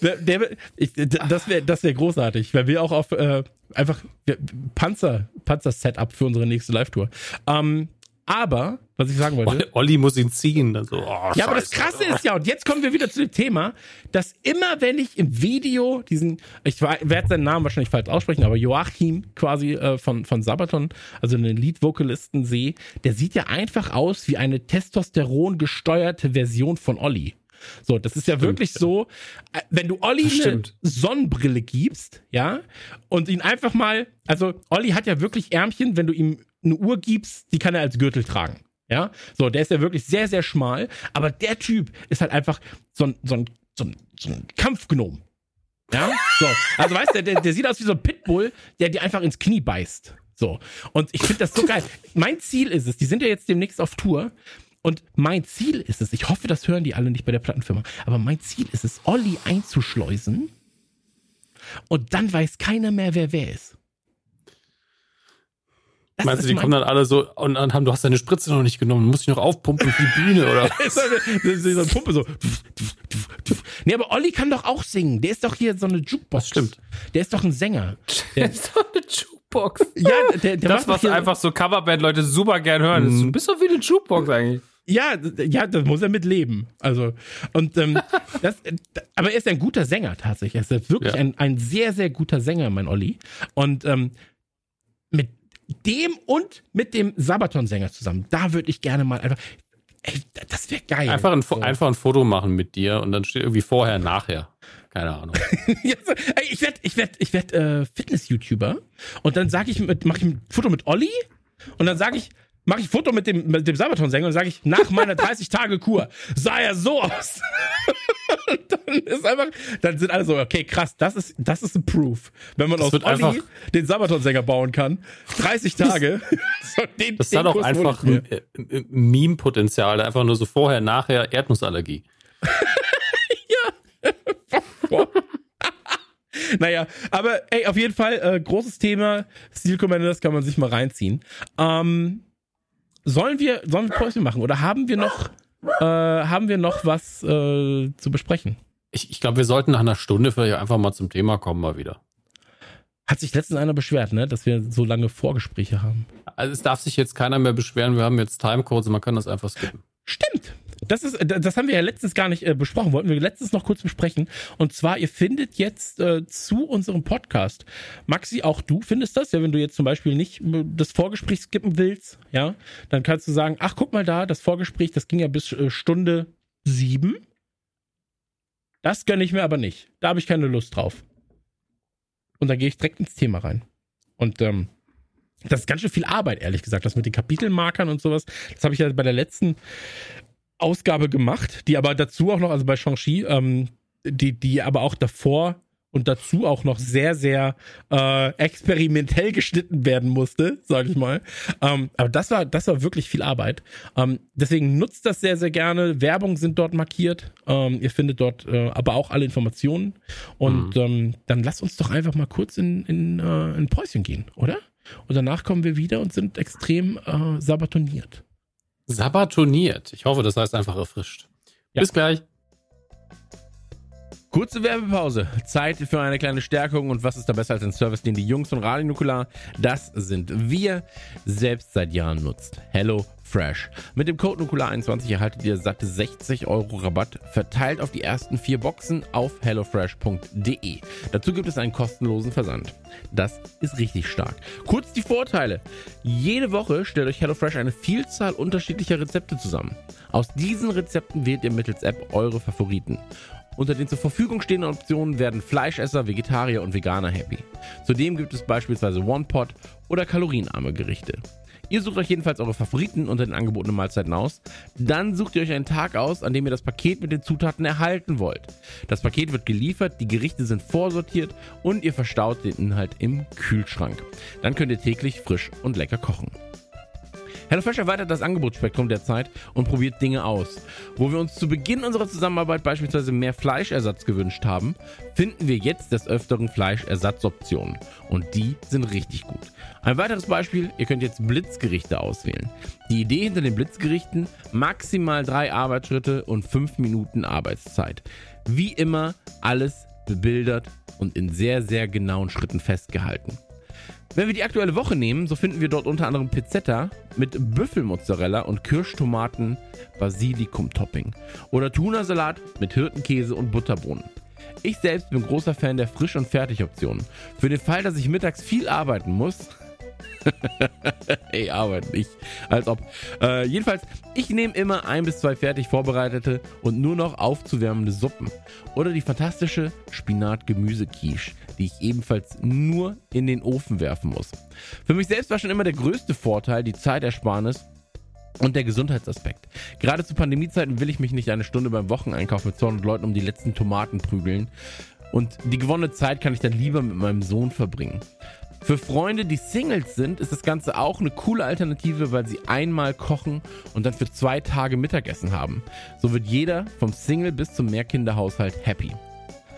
Der, der, ich, das wäre das wär großartig, weil wir auch auf äh, einfach wir, Panzer, Panzer-Setup für unsere nächste Live-Tour. Ähm, aber, was ich sagen wollte. Olli muss ihn ziehen. Dann so, oh, ja, aber das Krasse ist ja, und jetzt kommen wir wieder zu dem Thema, dass immer wenn ich im Video diesen, ich werde seinen Namen wahrscheinlich falsch aussprechen, aber Joachim quasi äh, von, von Sabaton, also einen Lead-Vokalisten sehe, der sieht ja einfach aus wie eine Testosteron gesteuerte Version von Olli. So, das ist ja Stimmt, wirklich ja. so, äh, wenn du Olli eine. Sonnenbrille gibst, ja, und ihn einfach mal, also Olli hat ja wirklich Ärmchen, wenn du ihm eine Uhr gibst, die kann er als Gürtel tragen. Ja, so, der ist ja wirklich sehr, sehr schmal, aber der Typ ist halt einfach so ein, so ein, so ein, so ein Kampfgnom. Ja, so. Also weißt du, der, der sieht aus wie so ein Pitbull, der dir einfach ins Knie beißt. So. Und ich finde das so geil. Mein Ziel ist es, die sind ja jetzt demnächst auf Tour. Und mein Ziel ist es, ich hoffe, das hören die alle nicht bei der Plattenfirma, aber mein Ziel ist es, Olli einzuschleusen und dann weiß keiner mehr, wer wer ist. Das Meinst du, die mein- kommen dann alle so und dann haben, du hast deine Spritze noch nicht genommen, musst dich noch aufpumpen für die Bühne oder? eine, das ist so eine Pumpe so. Nee, aber Olli kann doch auch singen. Der ist doch hier so eine Jukebox. Das stimmt. Der ist doch ein Sänger. Der, ist doch eine Jukebox. ja, der, der Das, was hier, einfach so Coverband-Leute super gern hören. Das ist, du bist doch wie eine Jukebox eigentlich. Ja, ja, das muss er mit leben. Also, und ähm, das, äh, aber er ist ein guter Sänger tatsächlich. Er ist wirklich Ja. ein, ein sehr, sehr guter Sänger, mein Olli. Und ähm, dem und mit dem Sabaton-Sänger zusammen, da würde ich gerne mal einfach. Ey, das wäre geil. Einfach ein, So. einfach ein Foto machen mit dir und dann steht irgendwie vorher, nachher. Keine Ahnung. Ich werde ich werd, ich werd, äh, Fitness-YouTuber und dann sage ich, mache ich ein Foto mit Olli und dann sage ich, mache ich ein Foto mit dem, mit dem Sabaton-Sänger und sage ich, nach meiner 30-Tage-Kur sah er so aus. und dann ist einfach, dann sind alle so, okay, krass, das ist, das ist ein Proof. Wenn man Das aus Olli einfach- den Sabaton-Sänger bauen kann, 30 Tage, so den, Das den hat auch Kurs einfach ein äh, Meme-Potenzial. Einfach nur so vorher, nachher Erdnussallergie. Boah. naja, aber ey, auf jeden Fall, äh, großes Thema. Steel Commanders kann man sich mal reinziehen. Ähm, sollen wir, sollen wir Päuschen machen oder haben wir noch, äh, haben wir noch was äh, zu besprechen? Ich, ich glaube, wir sollten nach einer Stunde vielleicht einfach mal zum Thema kommen, mal wieder. Hat sich letztens einer beschwert, ne, dass wir so lange Vorgespräche haben. Also es darf sich jetzt keiner mehr beschweren, wir haben jetzt Timecodes und man kann das einfach skippen. Stimmt. Das ist, das haben wir ja letztens gar nicht äh, besprochen. Wollten wir letztens noch kurz besprechen. Und zwar, ihr findet jetzt äh, zu unserem Podcast. Maxi, auch du findest das, ja, wenn du jetzt zum Beispiel nicht äh, das Vorgespräch skippen willst, ja, dann kannst du sagen, ach, guck mal da, das Vorgespräch, das ging ja bis äh, Stunde sieben. Das gönne ich mir aber nicht. Da habe ich keine Lust drauf. Und dann gehe ich direkt ins Thema rein. Und ähm, das ist ganz schön viel Arbeit, ehrlich gesagt. Das mit den Kapitelmarkern und sowas. Das habe ich ja bei der letzten Ausgabe gemacht, die aber dazu auch noch, also bei Shang-Chi, ähm, die, die aber auch davor und dazu auch noch sehr, sehr äh, experimentell geschnitten werden musste, sage ich mal. Ähm, aber das war, das war wirklich viel Arbeit. Ähm, deswegen nutzt das sehr, sehr gerne. Werbung sind dort markiert. Ähm, ihr findet dort äh, aber auch alle Informationen. Und mhm. ähm, dann lasst uns doch einfach mal kurz in, in, äh, in Päuschen gehen, oder? Und danach kommen wir wieder und sind extrem äh, sabatoniert. Sabatoniert. Ich hoffe, das heißt einfach erfrischt. Ja. Bis gleich. Kurze Werbepause. Zeit für eine kleine Stärkung. Und was ist da besser als ein Service, den die Jungs von Radio Nukular, das sind wir, selbst seit Jahren nutzt. Hello Fresh. Mit dem Code Nukular21 erhaltet ihr satte 60 Euro Rabatt, verteilt auf die ersten vier Boxen auf hellofresh.de. Dazu gibt es einen kostenlosen Versand. Das ist richtig stark. Kurz die Vorteile. Jede Woche stellt euch HelloFresh eine Vielzahl unterschiedlicher Rezepte zusammen. Aus diesen Rezepten wählt ihr mittels App eure Favoriten. Unter den zur Verfügung stehenden Optionen werden Fleischesser, Vegetarier und Veganer happy. Zudem gibt es beispielsweise One-Pot oder kalorienarme Gerichte. Ihr sucht euch jedenfalls eure Favoriten unter den angebotenen Mahlzeiten aus. Dann sucht ihr euch einen Tag aus, an dem ihr das Paket mit den Zutaten erhalten wollt. Das Paket wird geliefert, die Gerichte sind vorsortiert und ihr verstaut den Inhalt im Kühlschrank. Dann könnt ihr täglich frisch und lecker kochen. HelloFresh erweitert das Angebotsspektrum derzeit und probiert Dinge aus. Wo wir uns zu Beginn unserer Zusammenarbeit beispielsweise mehr Fleischersatz gewünscht haben, finden wir jetzt des Öfteren Fleischersatzoptionen. Und die sind richtig gut. Ein weiteres Beispiel, ihr könnt jetzt Blitzgerichte auswählen. Die Idee hinter den Blitzgerichten, maximal drei Arbeitsschritte und fünf Minuten Arbeitszeit. Wie immer alles bebildert und in sehr, sehr genauen Schritten festgehalten. Wenn wir die aktuelle Woche nehmen, so finden wir dort unter anderem Pizzetta mit Büffelmozzarella und Kirschtomaten Basilikum-Topping oder Tunasalat mit Hirtenkäse und Butterbohnen. Ich selbst bin großer Fan der Frisch- und Fertig-Optionen. Für den Fall, dass ich mittags viel arbeiten muss, Ey, arbeit nicht. Als ob. Äh, jedenfalls, ich nehme immer ein bis zwei fertig vorbereitete und nur noch aufzuwärmende Suppen. Oder die fantastische Spinat-Gemüse-Quiche, die ich ebenfalls nur in den Ofen werfen muss. Für mich selbst war schon immer der größte Vorteil die Zeitersparnis und der Gesundheitsaspekt. Gerade zu Pandemiezeiten will ich mich nicht eine Stunde beim Wocheneinkauf mit 200 Leuten um die letzten Tomaten prügeln. Und die gewonnene Zeit kann ich dann lieber mit meinem Sohn verbringen. Für Freunde, die Singles sind, ist das Ganze auch eine coole Alternative, weil sie einmal kochen und dann für zwei Tage Mittagessen haben. So wird jeder vom Single bis zum Mehrkinderhaushalt happy.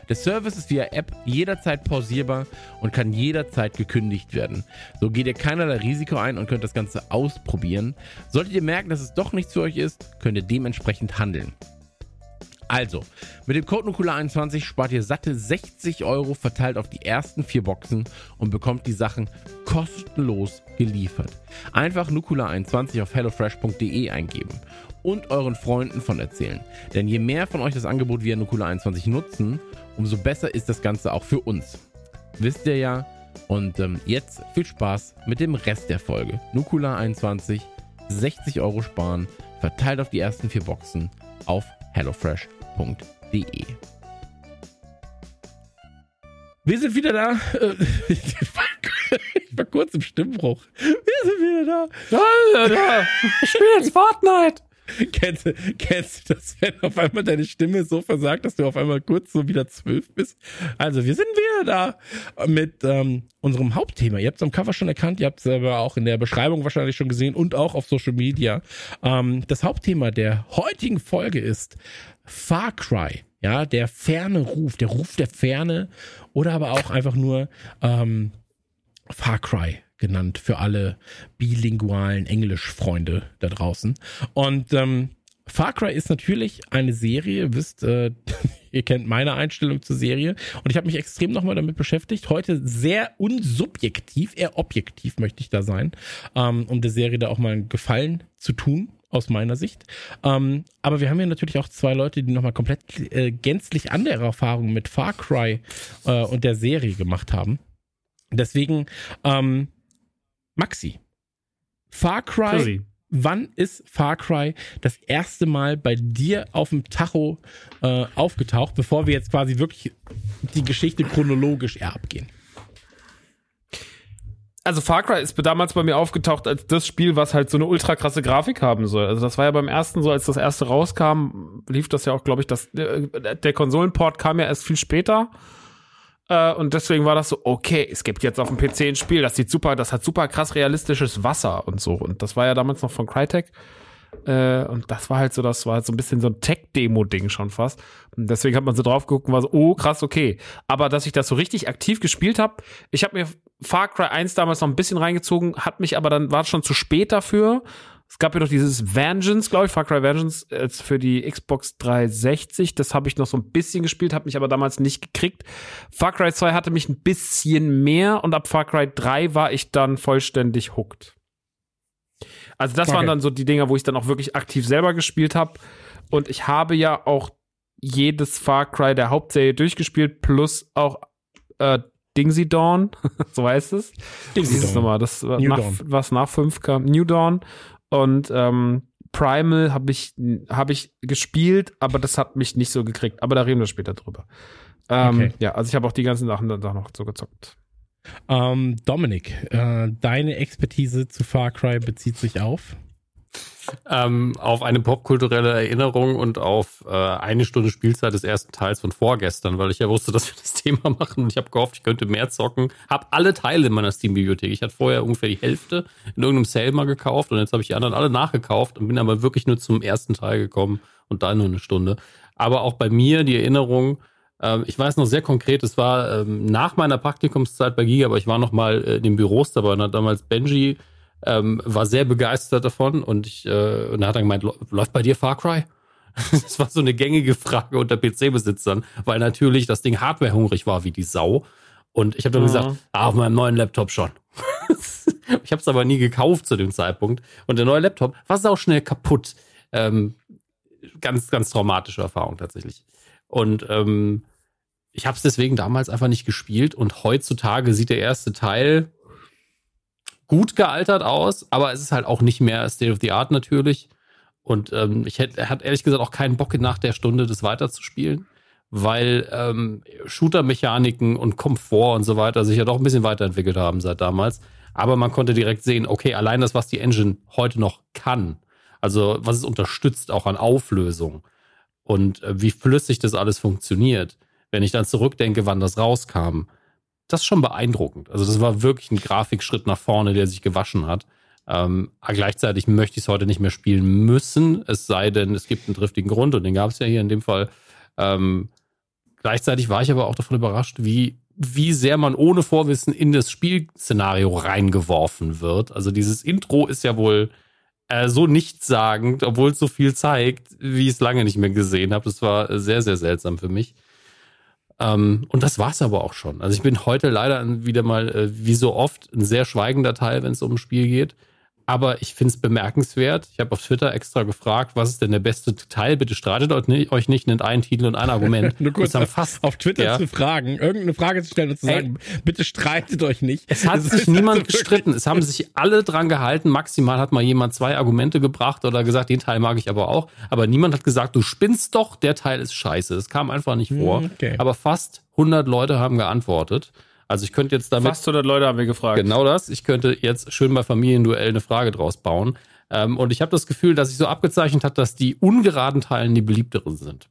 Der Service ist via App jederzeit pausierbar und kann jederzeit gekündigt werden. So geht ihr keinerlei Risiko ein und könnt das Ganze ausprobieren. Solltet ihr merken, dass es doch nichts für euch ist, könnt ihr dementsprechend handeln. Also, mit dem Code Nukula21 spart ihr satte 60 Euro verteilt auf die ersten vier Boxen und bekommt die Sachen kostenlos geliefert. Einfach Nukula21 auf hellofresh.de eingeben und euren Freunden von erzählen. Denn je mehr von euch das Angebot via Nukula21 nutzen, umso besser ist das Ganze auch für uns. Wisst ihr ja. Und ähm, jetzt viel Spaß mit dem Rest der Folge. Nukula21, 60 Euro sparen, verteilt auf die ersten vier Boxen auf hellofresh.de. Wir sind wieder da. Ich war kurz im Stimmbruch. Wir sind wieder da. Ich spiele jetzt Fortnite. kennst, kennst du das, wenn auf einmal deine Stimme so versagt, dass du auf einmal kurz so wieder zwölf bist? Also, wir sind wieder da mit ähm, unserem Hauptthema. Ihr habt es am Cover schon erkannt, ihr habt es aber auch in der Beschreibung wahrscheinlich schon gesehen und auch auf Social Media. Ähm, das Hauptthema der heutigen Folge ist Far Cry. Ja, der ferne Ruf, der Ruf der Ferne oder aber auch einfach nur ähm, Far Cry genannt für alle bilingualen Englischfreunde da draußen. Und ähm, Far Cry ist natürlich eine Serie, wisst, äh, ihr kennt meine Einstellung zur Serie und ich habe mich extrem nochmal damit beschäftigt. Heute sehr unsubjektiv, eher objektiv möchte ich da sein, ähm, um der Serie da auch mal einen Gefallen zu tun aus meiner Sicht. Ähm, aber wir haben ja natürlich auch zwei Leute, die nochmal komplett äh, gänzlich andere Erfahrungen mit Far Cry äh, und der Serie gemacht haben. Deswegen ähm, Maxi, Far Cry. Fuzzy. Wann ist Far Cry das erste Mal bei dir auf dem Tacho äh, aufgetaucht, bevor wir jetzt quasi wirklich die Geschichte chronologisch eher abgehen? also Far Cry ist damals bei mir aufgetaucht als das Spiel, was halt so eine ultra krasse Grafik haben soll. Also das war ja beim ersten so, als das erste rauskam, lief das ja auch, glaube ich, das, äh, der Konsolenport kam ja erst viel später. Äh, und deswegen war das so, okay, es gibt jetzt auf dem PC ein Spiel, das sieht super, das hat super krass realistisches Wasser und so. Und das war ja damals noch von Crytek. Äh, und das war halt so, das war halt so ein bisschen so ein Tech-Demo-Ding schon fast. Und deswegen hat man so drauf geguckt und war so, oh, krass, okay. Aber dass ich das so richtig aktiv gespielt habe, ich habe mir Far Cry 1 damals noch ein bisschen reingezogen, hat mich aber dann, war schon zu spät dafür. Es gab ja noch dieses Vengeance, glaube ich, Far Cry Vengeance äh, für die Xbox 360. Das habe ich noch so ein bisschen gespielt, habe mich aber damals nicht gekriegt. Far Cry 2 hatte mich ein bisschen mehr und ab Far Cry 3 war ich dann vollständig hooked. Also das okay. waren dann so die Dinger, wo ich dann auch wirklich aktiv selber gespielt habe. Und ich habe ja auch jedes Far Cry der Hauptserie durchgespielt, plus auch äh, Dingsy Dawn, so heißt es. Dingsy Dawn. Nochmal, das nach, was nach 5 kam. New Dawn. Und ähm, Primal habe ich, hab ich gespielt, aber das hat mich nicht so gekriegt. Aber da reden wir später drüber. Ähm, okay. Ja, also ich habe auch die ganzen Sachen dann noch so gezockt. Ähm, Dominik, äh, deine Expertise zu Far Cry bezieht sich auf? Ähm, auf eine popkulturelle Erinnerung und auf äh, eine Stunde Spielzeit des ersten Teils von vorgestern, weil ich ja wusste, dass wir das Thema machen und ich habe gehofft, ich könnte mehr zocken. Hab alle Teile in meiner Steam-Bibliothek. Ich hatte vorher ungefähr die Hälfte in irgendeinem Sale mal gekauft und jetzt habe ich die anderen alle nachgekauft und bin aber wirklich nur zum ersten Teil gekommen und da nur eine Stunde. Aber auch bei mir die Erinnerung, ähm, ich weiß noch sehr konkret, es war ähm, nach meiner Praktikumszeit bei Giga, aber ich war noch mal äh, in den Büros dabei und hat damals Benji ähm, war sehr begeistert davon und ich äh, und er hat dann gemeint, läuft bei dir Far Cry? das war so eine gängige Frage unter PC-Besitzern, weil natürlich das Ding hardwarehungrig war wie die Sau. Und ich habe dann mhm. gesagt, ah, auf meinem neuen Laptop schon. ich habe es aber nie gekauft zu dem Zeitpunkt. Und der neue Laptop war sau schnell kaputt. Ähm, ganz, ganz traumatische Erfahrung tatsächlich. Und ähm, ich habe es deswegen damals einfach nicht gespielt. Und heutzutage sieht der erste Teil gut gealtert aus, aber es ist halt auch nicht mehr State of the Art natürlich. Und ähm, ich hätte, hat ehrlich gesagt auch keinen Bock nach der Stunde das weiterzuspielen, weil ähm, Shooter-Mechaniken und Komfort und so weiter sich ja doch ein bisschen weiterentwickelt haben seit damals. Aber man konnte direkt sehen, okay, allein das, was die Engine heute noch kann, also was es unterstützt auch an Auflösung, und äh, wie flüssig das alles funktioniert. Wenn ich dann zurückdenke, wann das rauskam, das ist schon beeindruckend. Also das war wirklich ein Grafikschritt nach vorne, der sich gewaschen hat. Ähm, gleichzeitig möchte ich es heute nicht mehr spielen müssen, es sei denn, es gibt einen driftigen Grund und den gab es ja hier in dem Fall. Ähm, gleichzeitig war ich aber auch davon überrascht, wie, wie sehr man ohne Vorwissen in das Spielszenario reingeworfen wird. Also dieses Intro ist ja wohl äh, so nichtssagend, obwohl es so viel zeigt, wie ich es lange nicht mehr gesehen habe. Das war sehr, sehr seltsam für mich. Ähm, und das war's aber auch schon. Also ich bin heute leider wieder mal, äh, wie so oft, ein sehr schweigender Teil, wenn es um ein Spiel geht. Aber ich finde es bemerkenswert. Ich habe auf Twitter extra gefragt, was ist denn der beste Teil? Bitte streitet euch nicht, nennt einen Titel und ein Argument. Nur kurz auf, fast, auf Twitter ja. zu fragen, irgendeine Frage zu stellen und zu sagen, Ey, bitte streitet euch nicht. Es hat das sich niemand also gestritten. Es haben sich alle dran gehalten. Maximal hat mal jemand zwei Argumente gebracht oder gesagt, den Teil mag ich aber auch. Aber niemand hat gesagt, du spinnst doch, der Teil ist scheiße. Es kam einfach nicht vor. Hm, okay. Aber fast 100 Leute haben geantwortet. Also ich könnte jetzt damit. Fast 100 Leute haben wir gefragt. Genau das. Ich könnte jetzt schön bei Familienduell eine Frage draus bauen. Ähm, und ich habe das Gefühl, dass sich so abgezeichnet hat, dass die ungeraden Teilen die beliebteren sind.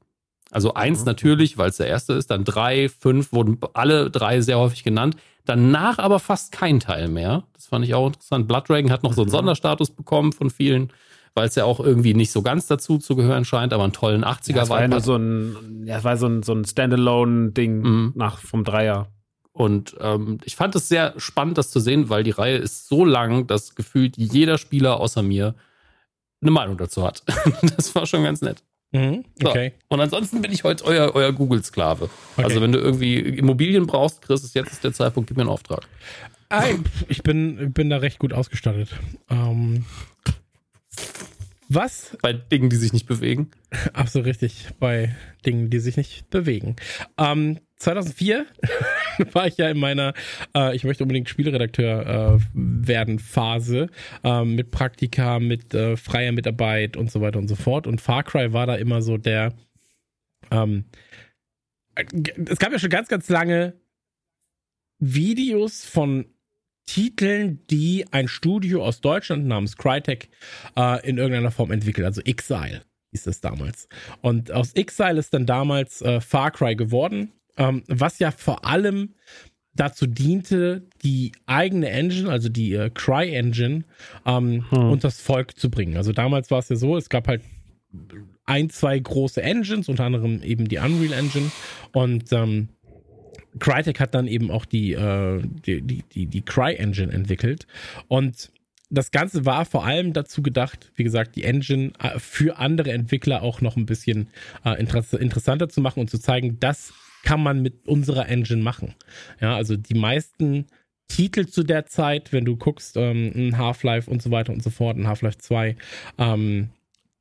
Also eins mhm. natürlich, weil es der erste ist, dann drei, fünf wurden alle drei sehr häufig genannt. Danach aber fast kein Teil mehr. Das fand ich auch interessant. Blood Dragon hat noch so einen mhm. Sonderstatus bekommen von vielen, weil es ja auch irgendwie nicht so ganz dazu zu gehören scheint, aber einen tollen 80er ja, war. Ja, so ein, ja, es war so ein, so ein Standalone-Ding mhm. nach vom Dreier. Und ähm, ich fand es sehr spannend, das zu sehen, weil die Reihe ist so lang, dass gefühlt jeder Spieler außer mir eine Meinung dazu hat. das war schon ganz nett. Mhm, okay. So. Und ansonsten bin ich heute euer, euer Google-Sklave. Okay. Also wenn du irgendwie Immobilien brauchst, Chris, ist jetzt der Zeitpunkt, gib mir einen Auftrag. Ich bin, bin da recht gut ausgestattet. Ähm, was? Bei Dingen, die sich nicht bewegen. Ach so, richtig. Bei Dingen, die sich nicht bewegen. Ähm, 2004 war ich ja in meiner äh, ich möchte unbedingt Spielredakteur äh, werden Phase äh, mit Praktika, mit äh, freier Mitarbeit und so weiter und so fort. Und Far Cry war da immer so der. Ähm, es gab ja schon ganz, ganz lange Videos von Titeln, die ein Studio aus Deutschland namens Crytek äh, in irgendeiner Form entwickelt, also Exile hieß es damals. Und aus Exile ist dann damals äh, Far Cry geworden, ähm, was ja vor allem dazu diente, die eigene Engine, also die äh, Cry Engine, ähm, hm. und das Volk zu bringen. Also damals war es ja so, es gab halt ein, zwei große Engines, unter anderem eben die Unreal Engine und ähm, Crytek hat dann eben auch die, äh, die, die, die, die Cry Engine entwickelt und das Ganze war vor allem dazu gedacht, wie gesagt, die Engine äh, für andere Entwickler auch noch ein bisschen äh, interessanter zu machen und zu zeigen, das kann man mit unserer Engine machen. Ja, also die meisten Titel zu der Zeit, wenn du guckst, ähm, Half-Life und so weiter und so fort, Half-Life 2, ähm,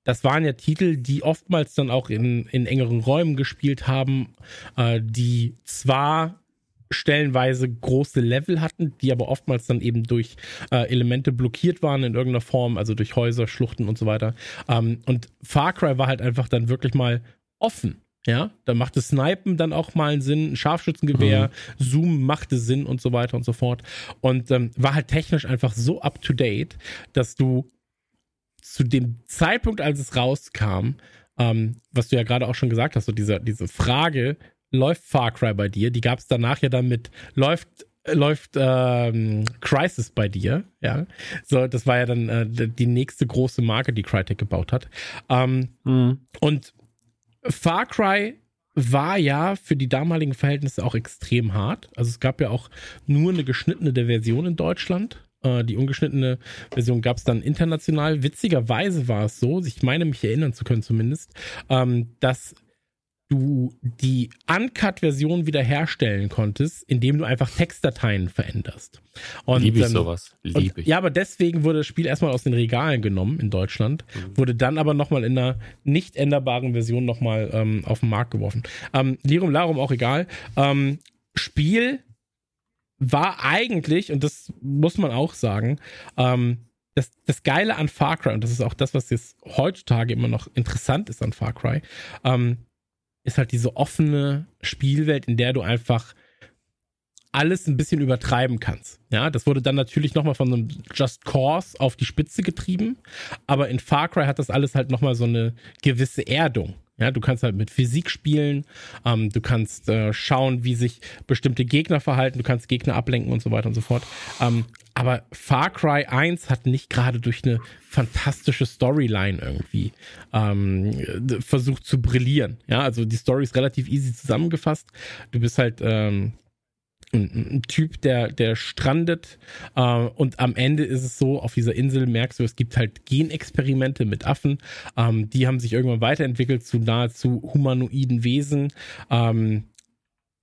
das waren ja Titel, die oftmals dann auch in, in engeren Räumen gespielt haben, äh, die zwar stellenweise große Level hatten, die aber oftmals dann eben durch äh, Elemente blockiert waren in irgendeiner Form, also durch Häuser, Schluchten und so weiter. Ähm, und Far Cry war halt einfach dann wirklich mal offen. Ja, da machte Snipen dann auch mal einen Sinn, ein Scharfschützengewehr, mhm. Zoom machte Sinn und so weiter und so fort. Und ähm, war halt technisch einfach so up to date, dass du zu dem Zeitpunkt, als es rauskam, ähm, was du ja gerade auch schon gesagt hast, so diese, diese Frage, läuft Far Cry bei dir? Die gab es danach ja dann mit, läuft läuft ähm, Crisis bei dir, ja. So, das war ja dann äh, die nächste große Marke, die Crytek gebaut hat. Ähm, mhm. Und Far Cry war ja für die damaligen Verhältnisse auch extrem hart. Also es gab ja auch nur eine geschnittene Version in Deutschland. Äh, die ungeschnittene Version gab es dann international. Witzigerweise war es so, ich meine mich erinnern zu können zumindest, ähm, dass du die Uncut-Version wiederherstellen konntest, indem du einfach Textdateien veränderst. Und, Liebe ich ähm, sowas. Liebe ich. Ja, aber deswegen wurde das Spiel erstmal aus den Regalen genommen in Deutschland, mhm. wurde dann aber nochmal in einer nicht änderbaren Version nochmal ähm, auf den Markt geworfen. Ähm, Lirum Larum auch egal. Ähm, Spiel war eigentlich, und das muss man auch sagen, ähm, das, das Geile an Far Cry, und das ist auch das, was jetzt heutzutage immer noch interessant ist an Far Cry, ähm, ist halt diese offene Spielwelt, in der du einfach alles ein bisschen übertreiben kannst. Ja, das wurde dann natürlich nochmal von einem Just Cause auf die Spitze getrieben, aber in Far Cry hat das alles halt nochmal so eine gewisse Erdung. Ja, du kannst halt mit Physik spielen, ähm, du kannst äh, schauen, wie sich bestimmte Gegner verhalten, du kannst Gegner ablenken und so weiter und so fort. Ähm, aber Far Cry 1 hat nicht gerade durch eine fantastische Storyline irgendwie ähm, versucht zu brillieren. Ja, also die Story ist relativ easy zusammengefasst. Du bist halt ähm, ein, Typ, der, der strandet äh, und am Ende ist es so, auf dieser Insel merkst du, es gibt halt Genexperimente mit Affen, ähm, die haben sich irgendwann weiterentwickelt zu nahezu humanoiden Wesen ähm,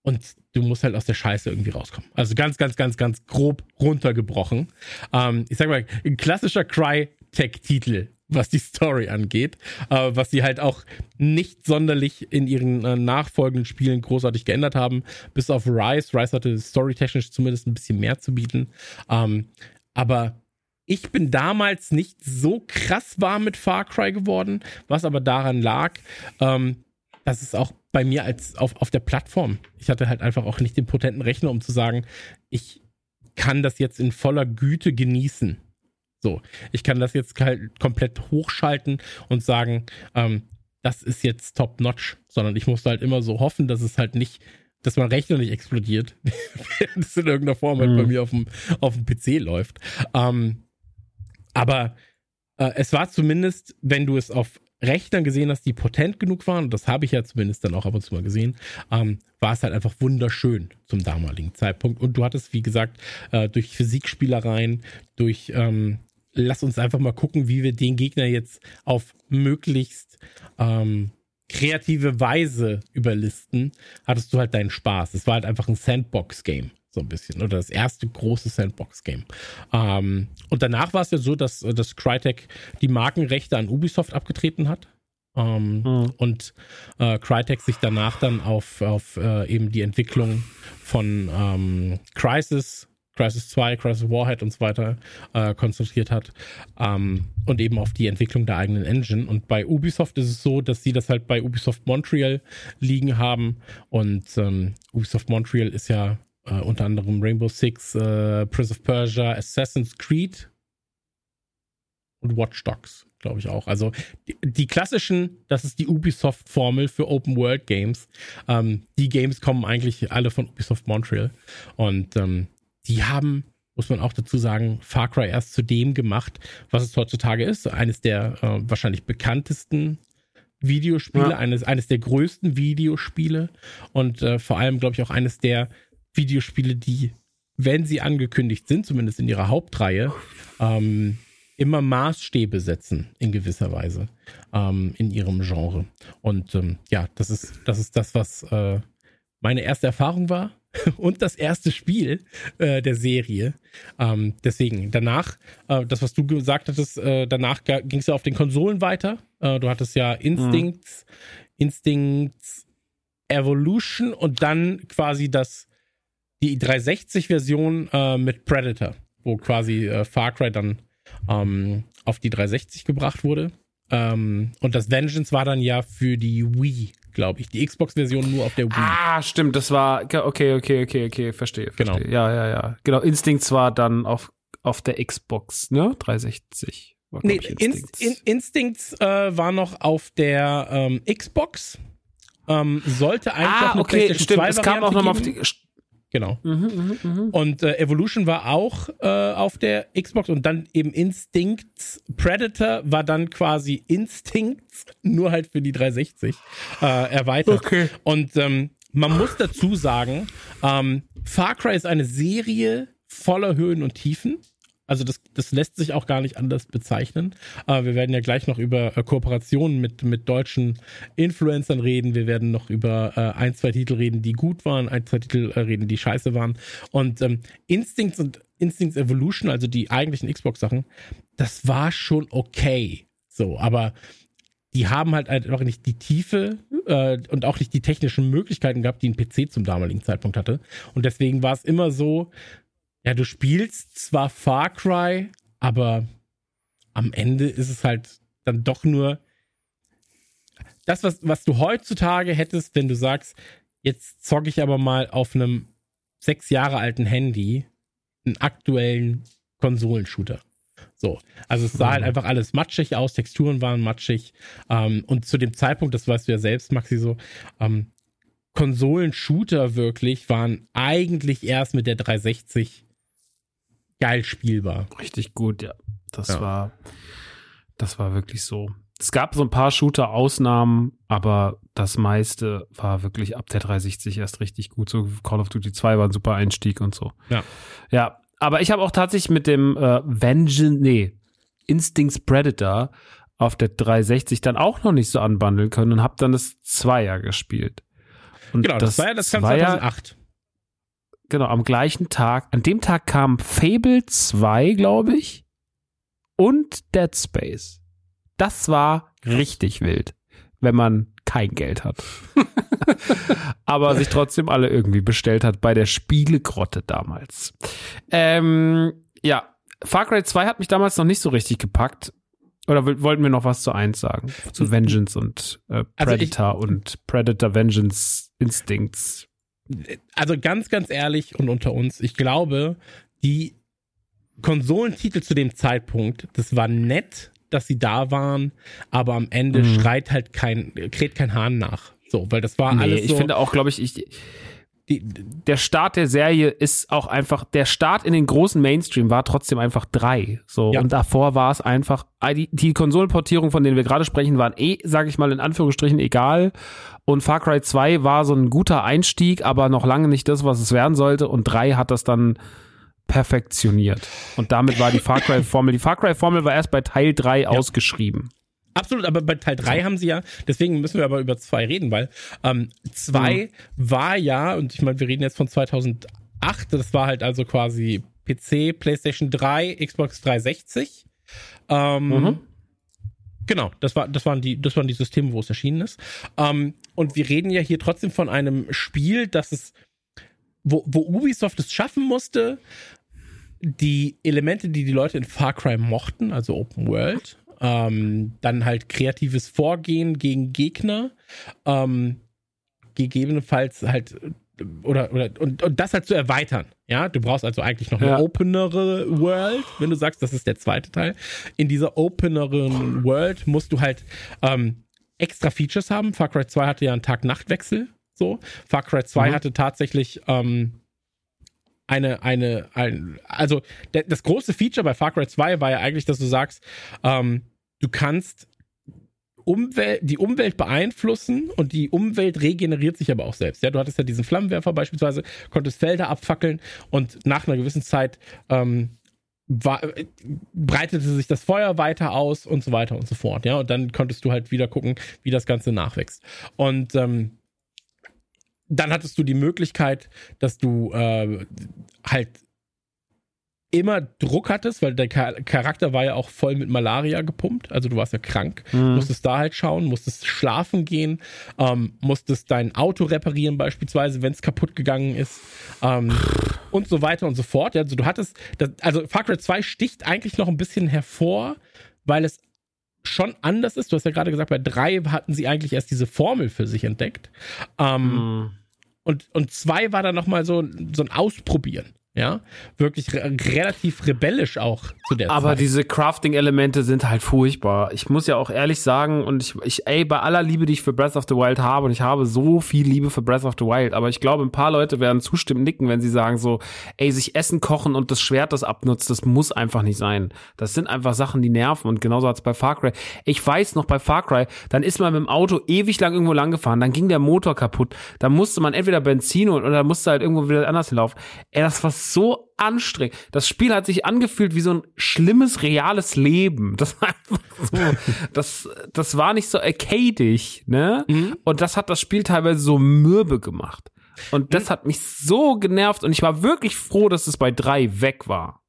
und du musst halt aus der Scheiße irgendwie rauskommen. Also ganz, ganz, ganz, ganz grob runtergebrochen. Ähm, ich sag mal, ein klassischer Cry-Tech-Titel was die Story angeht, äh, was sie halt auch nicht sonderlich in ihren äh, nachfolgenden Spielen großartig geändert haben, bis auf Rise. Rise hatte storytechnisch zumindest ein bisschen mehr zu bieten. Ähm, aber ich bin damals nicht so krass warm mit Far Cry geworden, was aber daran lag, ähm, dass es auch bei mir als auf, auf der Plattform, ich hatte halt einfach auch nicht den potenten Rechner, um zu sagen, ich kann das jetzt in voller Güte genießen. So, ich kann das jetzt halt komplett hochschalten und sagen, ähm, das ist jetzt top notch, sondern ich musste halt immer so hoffen, dass es halt nicht, dass mein Rechner nicht explodiert, während es in irgendeiner Form halt mhm. bei mir auf dem, auf dem PC läuft. Ähm, aber äh, es war zumindest, wenn du es auf Rechnern gesehen hast, die potent genug waren, und das habe ich ja zumindest dann auch ab und zu mal gesehen, ähm, war es halt einfach wunderschön zum damaligen Zeitpunkt. Und du hattest, wie gesagt, äh, durch Physikspielereien, durch ähm, lass uns einfach mal gucken, wie wir den Gegner jetzt auf möglichst ähm, kreative Weise überlisten, hattest du halt deinen Spaß. Es war halt einfach ein Sandbox-Game, so ein bisschen, oder das erste große Sandbox-Game. Ähm, und danach war es ja so, dass, dass Crytek die Markenrechte an Ubisoft abgetreten hat. Ähm, mhm. Und äh, Crytek sich danach dann auf, auf äh, eben die Entwicklung von ähm, Crisis Crisis 2, Crisis Warhead und so weiter äh, konzentriert hat ähm, und eben auf die Entwicklung der eigenen Engine. Und bei Ubisoft ist es so, dass sie das halt bei Ubisoft Montreal liegen haben und ähm, Ubisoft Montreal ist ja äh, unter anderem Rainbow Six, äh, Prince of Persia, Assassin's Creed und Watch Dogs, glaube ich auch. Also die, die, klassischen, das ist die Ubisoft-Formel für Open World Games. Ähm, die Games kommen eigentlich alle von Ubisoft Montreal und ähm, die haben muss man auch dazu sagen, Far Cry erst zu dem gemacht, was es heutzutage ist. Eines der äh, wahrscheinlich bekanntesten Videospiele, ja. eines, eines der größten Videospiele und äh, vor allem, glaube ich, auch eines der Videospiele, die, wenn sie angekündigt sind, zumindest in ihrer Hauptreihe, ähm, immer Maßstäbe setzen in gewisser Weise ähm, in ihrem Genre. Und ähm, ja, das ist, das ist das, was äh, meine erste Erfahrung war und das erste Spiel äh, der Serie. Ähm, deswegen, danach, äh, das, was du gesagt hattest, äh, danach ging es ja auf den Konsolen weiter. Äh, du hattest ja Instincts, mhm. Instincts Evolution und dann quasi das, die 360-Version äh, mit Predator, wo quasi äh, Far Cry dann ähm, auf die 360 gebracht wurde. Ähm, und das Vengeance war dann ja für die Wii glaube ich. Die Xbox-Version nur auf der Wii. Ah, stimmt, das war, okay, okay, okay, okay, verstehe, genau. verstehe. Genau. Ja, ja, ja. Genau, Instincts war dann auf, auf der Xbox, ne? 360. War, nee, Instincts, In, Instincts äh, war noch auf der ähm, Xbox. Ähm, sollte eigentlich ah, eine okay, stimmt, 2 es kam auch nochmal auf die, Genau. Mhm, mh, mh. Und äh, Evolution war auch äh, auf der Xbox und dann eben Instincts. Predator war dann quasi Instincts, nur halt für die 360 äh, erweitert. Okay. Und ähm, man muss dazu sagen, ähm, Far Cry ist eine Serie voller Höhen und Tiefen. Also das, das lässt sich auch gar nicht anders bezeichnen. Äh, wir werden ja gleich noch über äh, Kooperationen mit, mit deutschen Influencern reden. Wir werden noch über äh, ein, zwei Titel reden, die gut waren, ein, zwei Titel äh, reden, die scheiße waren. Und ähm, Instincts und Instincts Evolution, also die eigentlichen Xbox-Sachen, das war schon okay. So, aber die haben halt einfach nicht die Tiefe äh, und auch nicht die technischen Möglichkeiten gehabt, die ein PC zum damaligen Zeitpunkt hatte. Und deswegen war es immer so, ja, du spielst zwar Far Cry, aber am Ende ist es halt dann doch nur das, was, was du heutzutage hättest, wenn du sagst, jetzt zocke ich aber mal auf einem sechs Jahre alten Handy einen aktuellen Konsolenshooter. So, also es sah mhm. halt einfach alles matschig aus, Texturen waren matschig ähm, und zu dem Zeitpunkt, das weißt du ja selbst, Maxi, so, ähm, Konsolen-Shooter wirklich waren eigentlich erst mit der 360 geil spielbar. Richtig gut, ja. Das ja. war, das war wirklich so. Es gab so ein paar Shooter-Ausnahmen, aber das meiste war wirklich ab der 360 erst richtig gut. So Call of Duty 2 war ein super Einstieg und so. Ja. Ja, aber ich habe auch tatsächlich mit dem äh, Vengeance, nee, Instincts Predator auf der 360 dann auch noch nicht so anbandeln können und habe dann das Zweier gespielt. Und genau, das, das war ja das kam 2008 genau, am gleichen Tag, an dem Tag kam Fable 2, glaube ich, und Dead Space. Das war richtig wild, wenn man kein Geld hat. Aber sich trotzdem alle irgendwie bestellt hat bei der Spielegrotte damals. Ähm, ja, Far Cry 2 hat mich damals noch nicht so richtig gepackt. Oder wollten wir noch was zu 1 sagen? Zu Vengeance und äh, Predator also ich, und Predator Vengeance Instincts also ganz, ganz ehrlich und unter uns, ich glaube, die Konsolentitel zu dem Zeitpunkt, das war nett, dass sie da waren, aber am Ende mhm. schreit halt kein, kräht kein Hahn nach. So, weil das war nee, alles so. Ich finde auch, glaube ich, ich, die, der Start der Serie ist auch einfach, der Start in den großen Mainstream war trotzdem einfach drei. So, ja. und davor war es einfach, ah, die, die Konsolenportierung, von denen wir gerade sprechen, waren eh, sage ich mal in Anführungsstrichen, egal. Und Far Cry 2 war so ein guter Einstieg, aber noch lange nicht das, was es werden sollte. Und drei hat das dann perfektioniert. Und damit war die Far Cry Formel, die Far Cry Formel war erst bei Teil 3 ja. ausgeschrieben. Absolut, aber bei Teil 3 haben sie ja, deswegen müssen wir aber über 2 reden, weil 2 ähm, mhm. war ja, und ich meine, wir reden jetzt von 2008, das war halt also quasi PC, PlayStation 3, Xbox 360. Ähm, mhm. Genau, das, war, das, waren die, das waren die Systeme, wo es erschienen ist. Ähm, und wir reden ja hier trotzdem von einem Spiel, das es, wo, wo Ubisoft es schaffen musste, die Elemente, die die Leute in Far Cry mochten, also Open World, ähm, dann halt kreatives Vorgehen gegen Gegner. Ähm, gegebenenfalls halt oder, oder und, und das halt zu erweitern. Ja, du brauchst also eigentlich noch eine Ja. openere World, wenn du sagst, das ist der zweite Teil. In dieser openeren World musst du halt ähm, extra Features haben. Far Cry 2 hatte ja einen Tag-Nacht-Wechsel. So. Far Cry 2 Mhm. hatte tatsächlich ähm, eine, eine, ein, also das große Feature bei Far Cry 2 war ja eigentlich, dass du sagst, ähm, du kannst Umwelt, die Umwelt beeinflussen und die Umwelt regeneriert sich aber auch selbst. Ja, du hattest ja diesen Flammenwerfer beispielsweise, konntest Felder abfackeln und nach einer gewissen Zeit ähm, war, breitete sich das Feuer weiter aus und so weiter und so fort. Ja, und dann konntest du halt wieder gucken, wie das Ganze nachwächst. Und ähm, dann hattest du die Möglichkeit, dass du äh, halt immer Druck hattest, weil der Char- Charakter war ja auch voll mit Malaria gepumpt. Also du warst ja krank, Mhm. musstest da halt schauen, musstest schlafen gehen, ähm, musstest dein Auto reparieren beispielsweise, wenn es kaputt gegangen ist ähm, und so weiter und so fort. Also du hattest, das, also Far Cry 2 sticht eigentlich noch ein bisschen hervor, weil es schon anders ist. Du hast ja gerade gesagt, bei 3 hatten sie eigentlich erst diese Formel für sich entdeckt. Ähm, Mhm. und, und zwei war dann nochmal so, so ein Ausprobieren. Ja, wirklich re relativ rebellisch auch zu der Aber Zeit. diese Crafting-Elemente sind halt furchtbar. Ich muss ja auch ehrlich sagen, und ich, ich, ey, bei aller Liebe, die ich für Breath of the Wild habe, und ich habe so viel Liebe für Breath of the Wild, aber ich glaube, ein paar Leute werden zustimmen, nicken, wenn sie sagen so, ey, sich Essen kochen und das Schwert, das abnutzt, das muss einfach nicht sein. Das sind einfach Sachen, die nerven. Und genauso hat's bei Far Cry. Ich weiß noch, bei Far Cry, dann ist man mit dem Auto ewig lang irgendwo lang gefahren, dann ging der Motor kaputt, dann musste man entweder Benzin holen oder musste halt irgendwo wieder anders laufen. Ey, das war so anstrengend. Das Spiel hat sich angefühlt wie so ein schlimmes, reales Leben. Das war einfach so, das, das war nicht so arcadig, ne? Und das hat das Spiel teilweise so mürbe gemacht. Und das hat mich so genervt und ich war wirklich froh, dass es bei drei weg war.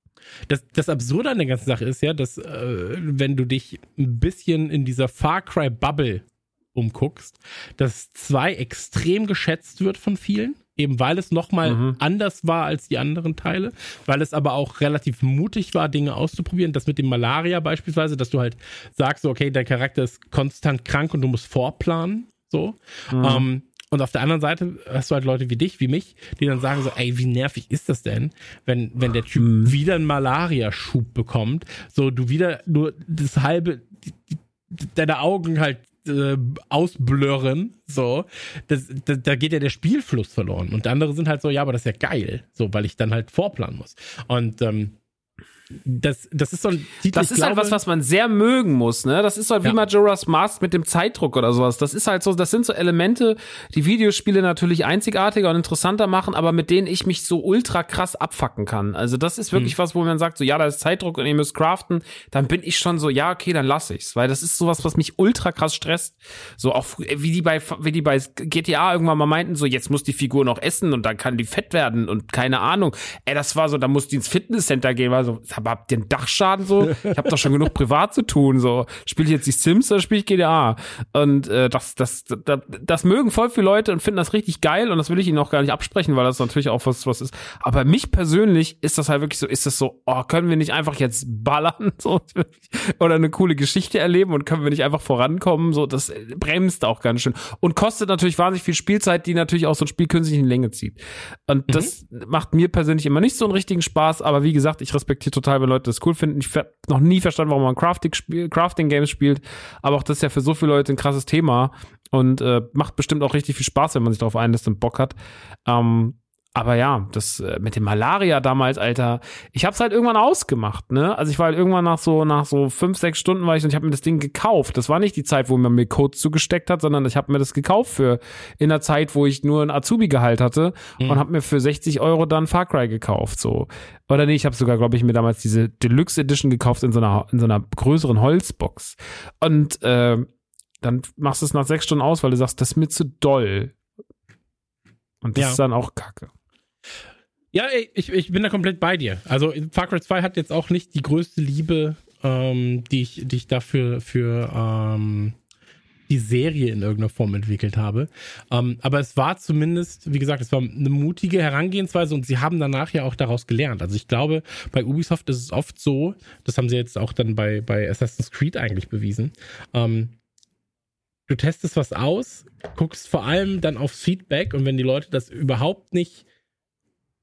Das, das Absurde an der ganzen Sache ist ja, dass äh, wenn du dich ein bisschen in dieser Far Cry Bubble umguckst, dass zwei extrem geschätzt wird von vielen, eben weil es nochmal Mhm. anders war als die anderen Teile, weil es aber auch relativ mutig war, Dinge auszuprobieren. Das mit dem Malaria beispielsweise, dass du halt sagst, so, okay, dein Charakter ist konstant krank und du musst vorplanen, so. Ähm, und auf der anderen Seite hast du halt Leute wie dich, wie mich, die dann sagen so, ey, wie nervig ist das denn, wenn, wenn der Typ wieder einen Malaria-Schub bekommt, so du wieder nur das halbe, die, die, deine Augen halt äh, ausblurren, so, das, das, da geht ja der Spielfluss verloren. Und andere sind halt so, ja, aber das ist ja geil, so, weil ich dann halt vorplanen muss. Und ähm, das, das ist so ein Titel, Das ist halt glaube- was, was man sehr mögen muss, ne? Das ist halt wie Ja. Majora's Mask mit dem Zeitdruck oder sowas. Das ist halt so, das sind so Elemente, die Videospiele natürlich einzigartiger und interessanter machen, aber mit denen ich mich so ultra krass abfacken kann. Also das ist Hm. wirklich was, wo man sagt, so ja, da ist Zeitdruck und ihr müsst craften, dann bin ich schon so, ja, okay, dann lass ich's, weil das ist sowas, was mich ultra krass stresst. So auch wie die bei wie die bei GTA irgendwann mal meinten, so jetzt muss die Figur noch essen und dann kann die fett werden und keine Ahnung. Ey, das war so, da muss die ins Fitnesscenter gehen, war so, aber habt ihr einen Dachschaden so? Ich habe doch schon genug privat zu tun, so. Spiele ich jetzt die Sims oder spiele ich GTA? Und äh, das, das, das, das mögen voll viele Leute und finden das richtig geil und das will ich ihnen auch gar nicht absprechen, weil das natürlich auch was, was ist. Aber mich persönlich ist das halt wirklich so, ist das so, oh, können wir nicht einfach jetzt ballern so, oder eine coole Geschichte erleben und können wir nicht einfach vorankommen? So, das bremst auch ganz schön. Und kostet natürlich wahnsinnig viel Spielzeit, die natürlich auch so ein Spiel künstlich in Länge zieht. Und das macht mir persönlich immer nicht so einen richtigen Spaß, aber wie gesagt, ich respektiere total, wenn Leute das cool finden. Ich habe noch nie verstanden, warum man Crafting, spiel, Crafting Games spielt, aber auch das ist ja für so viele Leute ein krasses Thema und äh, macht bestimmt auch richtig viel Spaß, wenn man sich darauf einlässt und Bock hat. Ähm, aber ja, das äh, mit dem Malaria damals, Alter, ich hab's halt irgendwann ausgemacht, ne? Also ich war halt irgendwann nach so nach so fünf, sechs Stunden war ich und ich habe mir das Ding gekauft. Das war nicht die Zeit, wo man mir Codes zugesteckt hat, sondern ich habe mir das gekauft für in der Zeit, wo ich nur ein Azubi-Gehalt hatte und habe mir für 60 Euro dann Far Cry gekauft, so. Oder nee, ich habe sogar, glaube ich, mir damals diese Deluxe Edition gekauft in so einer in so einer größeren Holzbox. Und äh, dann machst du es nach sechs Stunden aus, weil du sagst, das ist mir zu doll. Und das Ja. ist dann auch Kacke. Ja, ich, ich bin da komplett bei dir. Also Far Cry 2 hat jetzt auch nicht die größte Liebe, ähm, die, ich, die ich dafür für ähm, die Serie in irgendeiner Form entwickelt habe. Ähm, aber es war zumindest, wie gesagt, es war eine mutige Herangehensweise und sie haben danach ja auch daraus gelernt. Also ich glaube, bei Ubisoft ist es oft so, das haben sie jetzt auch dann bei, bei Assassin's Creed eigentlich bewiesen, ähm, du testest was aus, guckst vor allem dann aufs Feedback und wenn die Leute das überhaupt nicht,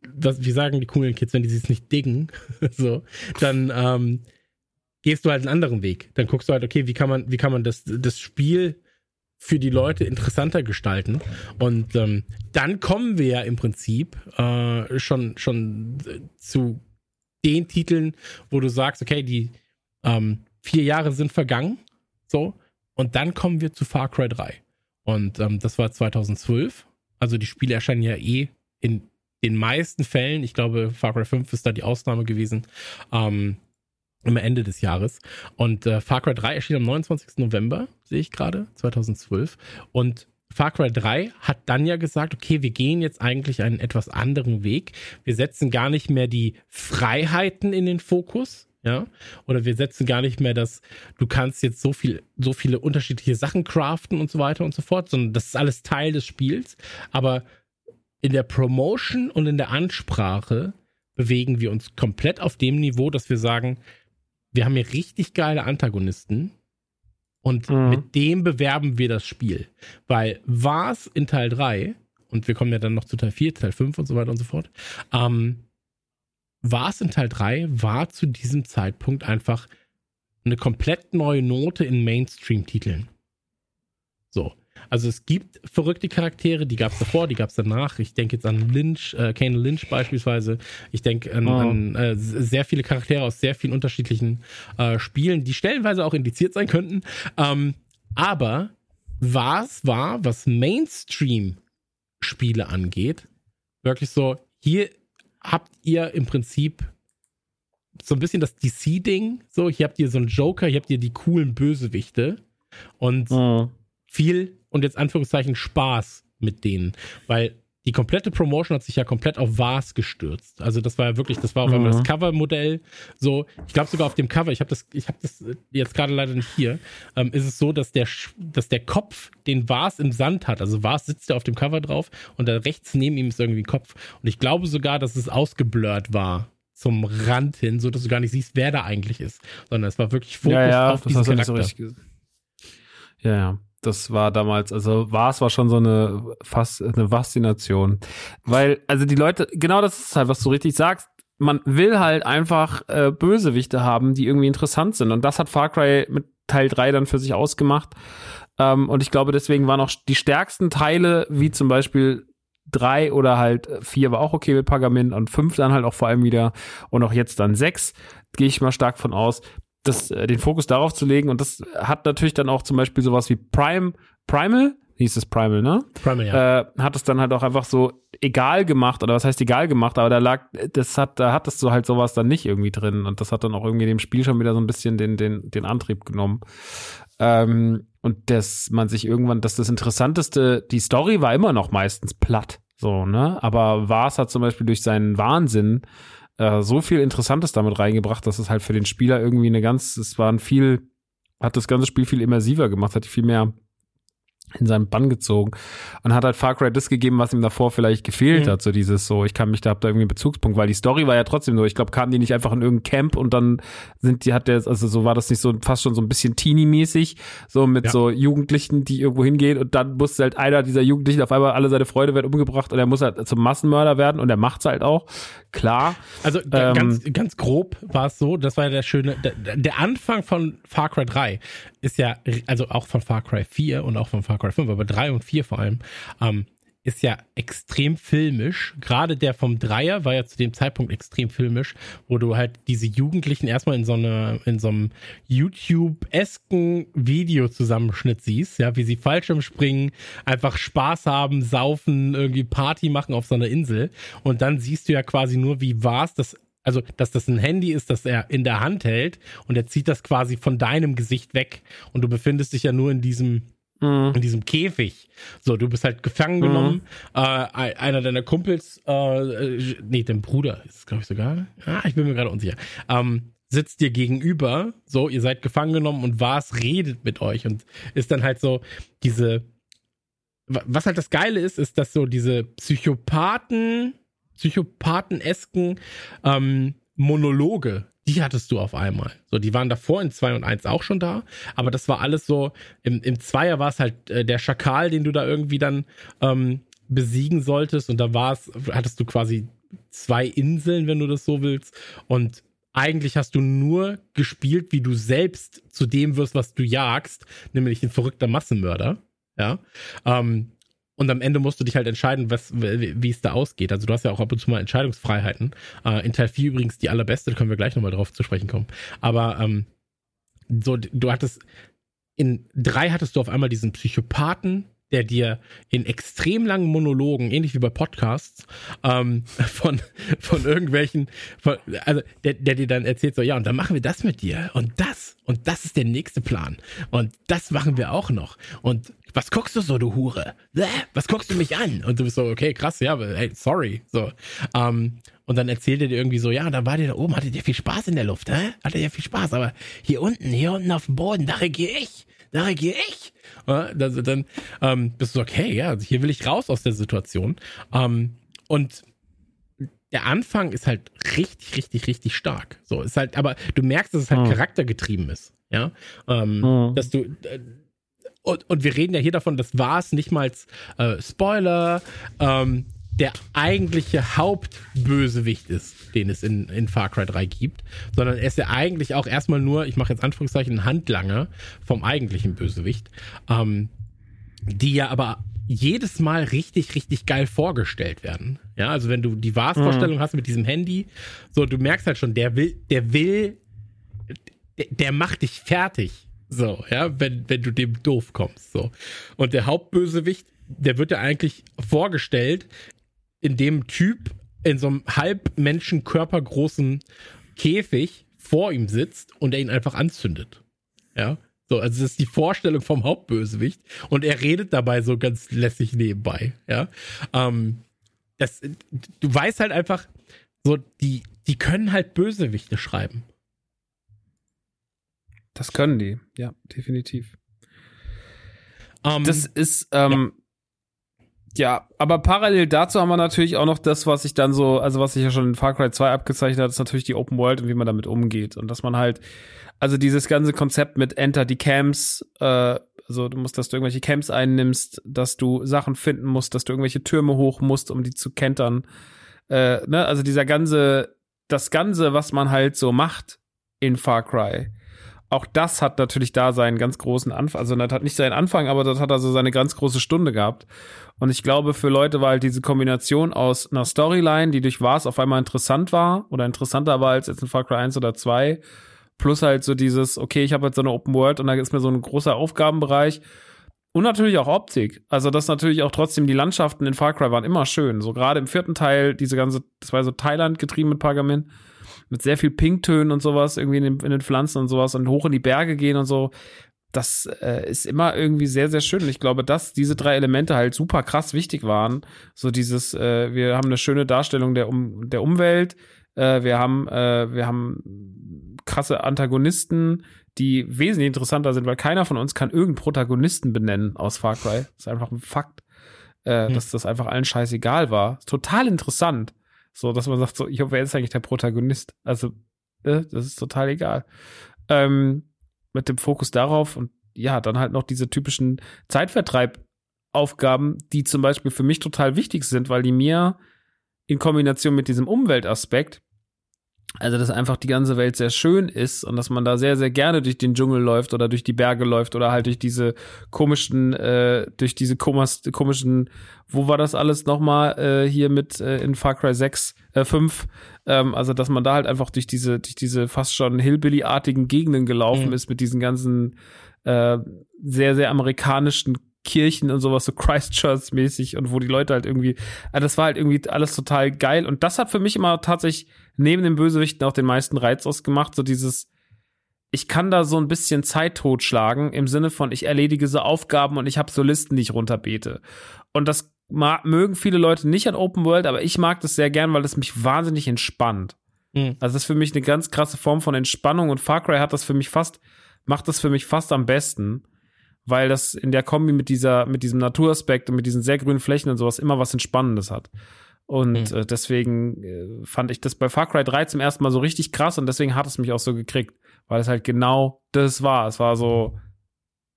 was, wie sagen die coolen Kids, wenn die es nicht diggen, so, dann ähm, gehst du halt einen anderen Weg. Dann guckst du halt, okay, wie kann man, wie kann man das, das Spiel für die Leute interessanter gestalten. Und ähm, dann kommen wir ja im Prinzip äh, schon, schon zu den Titeln, wo du sagst, okay, die ähm, vier Jahre sind vergangen, so, und dann kommen wir zu Far Cry 3. Und ähm, das war 2012. Also die Spiele erscheinen ja eh in den meisten Fällen, ich glaube, Far Cry 5 ist da die Ausnahme gewesen, ähm, am Ende des Jahres. Und äh, Far Cry 3 erschien am 29. November, sehe ich gerade, 2012. Und Far Cry 3 hat dann ja gesagt, okay, wir gehen jetzt eigentlich einen etwas anderen Weg. Wir setzen gar nicht mehr die Freiheiten in den Fokus, ja, oder wir setzen gar nicht mehr das, du kannst jetzt so viel, so viele unterschiedliche Sachen craften und so weiter und so fort, sondern das ist alles Teil des Spiels. Aber in der Promotion und in der Ansprache bewegen wir uns komplett auf dem Niveau, dass wir sagen, wir haben hier richtig geile Antagonisten und mhm. mit dem bewerben wir das Spiel. Weil war es in Teil 3, und wir kommen ja dann noch zu Teil 4, Teil 5 und so weiter und so fort, ähm, war es in Teil 3, war zu diesem Zeitpunkt einfach eine komplett neue Note in Mainstream-Titeln. So. Also es gibt verrückte Charaktere, die gab es davor, die gab es danach. Ich denke jetzt an Lynch, äh, Kane Lynch beispielsweise. Ich denke an, oh. an äh, sehr viele Charaktere aus sehr vielen unterschiedlichen äh, Spielen, die stellenweise auch indiziert sein könnten. Ähm, aber was war, was Mainstream-Spiele angeht, wirklich so, hier habt ihr im Prinzip so ein bisschen das DC-Ding. So, hier habt ihr so einen Joker, hier habt ihr die coolen Bösewichte und oh. viel und jetzt Anführungszeichen Spaß mit denen, weil die komplette Promotion hat sich ja komplett auf Vars gestürzt. Also das war ja wirklich, das war auf einmal mhm. das Cover-Modell. So, ich glaube sogar auf dem Cover, ich habe das, ich habe das jetzt gerade leider nicht hier, ähm, ist es so, dass der, dass der Kopf den Vars im Sand hat. Also Vars sitzt ja auf dem Cover drauf und da rechts neben ihm ist irgendwie ein Kopf. Und ich glaube sogar, dass es ausgeblurrt war zum Rand hin, so dass du gar nicht siehst, wer da eigentlich ist, sondern es war wirklich Fokus ja, ja, auf diesen Charakter. So ja, ja das war damals, also war es war schon so eine fast eine Faszination, weil also die Leute, genau das ist halt, was du richtig sagst. Man will halt einfach äh, Bösewichte haben, die irgendwie interessant sind. Und das hat Far Cry mit Teil 3 dann für sich ausgemacht. Ähm, und ich glaube, deswegen waren auch die stärksten Teile, wie zum Beispiel drei oder halt vier war auch okay mit Pagamin und fünf dann halt auch vor allem wieder und auch jetzt dann sechs, gehe ich mal stark von aus das, äh, den Fokus darauf zu legen. Und das hat natürlich dann auch zum Beispiel sowas wie Prime, Primal, hieß es Primal, ne? Primal, ja. Äh, hat es dann halt auch einfach so egal gemacht, oder was heißt egal gemacht, aber da lag, das hat, da hattest du halt sowas dann nicht irgendwie drin. Und das hat dann auch irgendwie dem Spiel schon wieder so ein bisschen den, den, den Antrieb genommen. Ähm, und dass man sich irgendwann, dass das Interessanteste, die Story war immer noch meistens platt. So, ne? Aber Vars hat zum Beispiel durch seinen Wahnsinn äh, so viel Interessantes damit reingebracht, dass es halt für den Spieler irgendwie eine ganz, es war ein viel, hat das ganze Spiel viel immersiver gemacht, hat viel mehr in seinen Bann gezogen und hat halt Far Cry das gegeben, was ihm davor vielleicht gefehlt mhm. hat, so dieses so, ich kann mich da, hab da irgendwie einen Bezugspunkt, weil die Story war ja trotzdem so, ich glaube, kamen die nicht einfach in irgendein Camp und dann sind die, hat der, also so war das nicht so fast schon so ein bisschen Teenie-mäßig, so mit ja. so Jugendlichen, die irgendwo hingehen und dann muss halt einer dieser Jugendlichen auf einmal alle seine Freude werden umgebracht und er muss halt zum Massenmörder werden und er macht's halt auch, klar. Also ähm, ganz, ganz grob war es so, das war ja der schöne, der, der Anfang von Far Cry 3 ist ja, also auch von Far Cry 4 und auch von Far Cry 5, aber 3 und 4 vor allem, ähm, ist ja extrem filmisch. Gerade der vom Dreier war ja zu dem Zeitpunkt extrem filmisch, wo du halt diese Jugendlichen erstmal in so eine, in so einem YouTube-esken Videozusammenschnitt siehst, ja, wie sie Fallschirm springen, einfach Spaß haben, saufen, irgendwie Party machen auf so einer Insel. Und dann siehst du ja quasi nur, wie war es, das also dass das ein Handy ist, das er in der Hand hält und er zieht das quasi von deinem Gesicht weg und du befindest dich ja nur in diesem. In diesem Käfig. So, du bist halt gefangen mhm. genommen. Äh, einer deiner Kumpels, äh, nee, dein Bruder ist glaube ich sogar. Ah, ich bin mir gerade unsicher. Ähm, sitzt dir gegenüber, so, ihr seid gefangen genommen und was redet mit euch und ist dann halt so diese was halt das Geile ist, ist, dass so diese Psychopathen psychopathen-esken ähm, Monologe, die hattest du auf einmal. So, die waren davor in 2 und 1 auch schon da, aber das war alles so, im, im Zweier war es halt äh, der Schakal, den du da irgendwie dann ähm, besiegen solltest und da war es, hattest du quasi zwei Inseln, wenn du das so willst und eigentlich hast du nur gespielt, wie du selbst zu dem wirst, was du jagst, nämlich ein verrückter Massenmörder. Ja. Ähm, und am Ende musst du dich halt entscheiden, was, wie es da ausgeht. Also du hast ja auch ab und zu mal Entscheidungsfreiheiten. Äh, in Teil 4 übrigens die allerbeste, da können wir gleich nochmal drauf zu sprechen kommen. Aber ähm, so, du hattest, in drei hattest du auf einmal diesen Psychopathen, der dir in extrem langen Monologen, ähnlich wie bei Podcasts, ähm, von, von irgendwelchen, von, also der, der dir dann erzählt so, ja, und dann machen wir das mit dir und das und das ist der nächste Plan und das machen wir auch noch und was guckst du so, du Hure? Was guckst du mich an? Und du bist so, okay, krass, ja, hey, sorry, so. Ähm, und dann erzählt er dir irgendwie so, ja, dann war der da oben, hatte der viel Spaß in der Luft, hä? Hatte ja viel Spaß, aber hier unten, hier unten auf dem Boden, da regiere ich da regiere ich. Also dann ähm, bist du so, okay, ja, also hier will ich raus aus der Situation. Ähm, und der Anfang ist halt richtig, richtig, richtig stark. So ist halt, aber du merkst, dass es halt hm. charaktergetrieben ist. Ja, ähm, hm. dass du äh, und, und wir reden ja hier davon, das war es nicht mal äh, Spoiler. Ähm, der eigentliche Hauptbösewicht ist, den es in, in Far Cry 3 gibt, sondern er ist ja eigentlich auch erstmal nur, ich mache jetzt Anführungszeichen, ein Handlanger vom eigentlichen Bösewicht, ähm, die ja aber jedes Mal richtig, richtig geil vorgestellt werden. Ja, also wenn du die Vars-Vorstellung mhm. hast mit diesem Handy, so, du merkst halt schon, der will, der will, der, der macht dich fertig. So, ja, wenn, wenn du dem doof kommst, so. Und der Hauptbösewicht, der wird ja eigentlich vorgestellt in dem Typ in so einem halb menschenkörpergroßen Käfig vor ihm sitzt und er ihn einfach anzündet. Ja. So, also das ist die Vorstellung vom Hauptbösewicht und er redet dabei so ganz lässig nebenbei, ja. Ähm, das, du weißt halt einfach, so, die, die können halt Bösewichte schreiben. Das können die, ja, definitiv. Um, ähm, das ist, ähm, ja, aber parallel dazu haben wir natürlich auch noch das, was ich dann so, also was ich ja schon in Far Cry 2 abgezeichnet habe, ist natürlich die Open World und wie man damit umgeht. Und dass man halt, also dieses ganze Konzept mit Enter die Camps, äh, also du musst, dass du irgendwelche Camps einnimmst, dass du Sachen finden musst, dass du irgendwelche Türme hoch musst, um die zu kentern. Äh, ne? Also dieser ganze, das Ganze, was man halt so macht in Far Cry, auch das hat natürlich da seinen ganz großen Anfang, also das hat nicht seinen Anfang, aber das hat also seine ganz große Stunde gehabt. Und ich glaube, für Leute war halt diese Kombination aus einer Storyline, die durch was auf einmal interessant war oder interessanter war als jetzt in Far Cry 1 oder 2, plus halt so dieses, okay, ich habe jetzt so eine Open World und da ist mir so ein großer Aufgabenbereich und natürlich auch Optik. Also, das natürlich auch trotzdem die Landschaften in Far Cry waren immer schön. So gerade im vierten Teil, diese ganze, das war so Thailand getrieben mit Pergamin mit sehr viel Pinktönen und sowas, irgendwie in den, in den Pflanzen und sowas und hoch in die Berge gehen und so. Das äh, ist immer irgendwie sehr, sehr schön. Und ich glaube, dass diese drei Elemente halt super krass wichtig waren. So dieses, äh, wir haben eine schöne Darstellung der, um der Umwelt, äh, wir haben, äh, wir haben krasse Antagonisten, die wesentlich interessanter sind, weil keiner von uns kann irgendeinen Protagonisten benennen aus Far Cry. Das ist einfach ein Fakt, äh, hm. dass das einfach allen scheißegal war. Total interessant. So, dass man sagt, so, ich hoffe, wer ist eigentlich der Protagonist? Also, äh, das ist total egal. Ähm, mit dem Fokus darauf und ja, dann halt noch diese typischen Zeitvertreib-Aufgaben, die zum Beispiel für mich total wichtig sind, weil die mir in Kombination mit diesem Umweltaspekt also, dass einfach die ganze Welt sehr schön ist und dass man da sehr, sehr gerne durch den Dschungel läuft oder durch die Berge läuft oder halt durch diese komischen, äh, durch diese komischen, wo war das alles nochmal äh, hier mit äh, in Far Cry 6, äh, 5, ähm, also dass man da halt einfach durch diese, durch diese fast schon Hillbilly-artigen Gegenden gelaufen mhm. ist mit diesen ganzen äh, sehr, sehr amerikanischen Kirchen und sowas so Christchurch-mäßig und wo die Leute halt irgendwie, also das war halt irgendwie alles total geil und das hat für mich immer tatsächlich neben den Bösewichten auch den meisten Reiz ausgemacht, so dieses, ich kann da so ein bisschen Zeit totschlagen im Sinne von, ich erledige so Aufgaben und ich habe so Listen, die ich runterbete. Und das mögen viele Leute nicht an Open World, aber ich mag das sehr gern, weil das mich wahnsinnig entspannt. Mhm. Also das ist für mich eine ganz krasse Form von Entspannung und Far Cry hat das für mich fast, macht das für mich fast am besten, weil das in der Kombi mit dieser, mit diesem Naturaspekt und mit diesen sehr grünen Flächen und sowas immer was Entspannendes hat. Und Mhm. äh, deswegen äh, fand ich das bei Far Cry 3 zum ersten Mal so richtig krass und deswegen hat es mich auch so gekriegt, weil es halt genau das war. Es war so,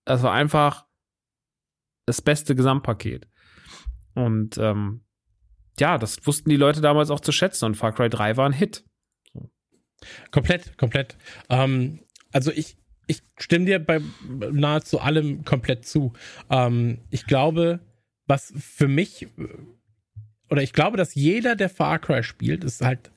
es war einfach das beste Gesamtpaket. Und ähm, ja, das wussten die Leute damals auch zu schätzen und Far Cry 3 war ein Hit. Komplett, komplett. Ähm, also ich, ich stimme dir bei nahezu allem komplett zu. Ähm, ich glaube, was für mich, oder ich glaube, dass jeder, der Far Cry spielt, ist halt,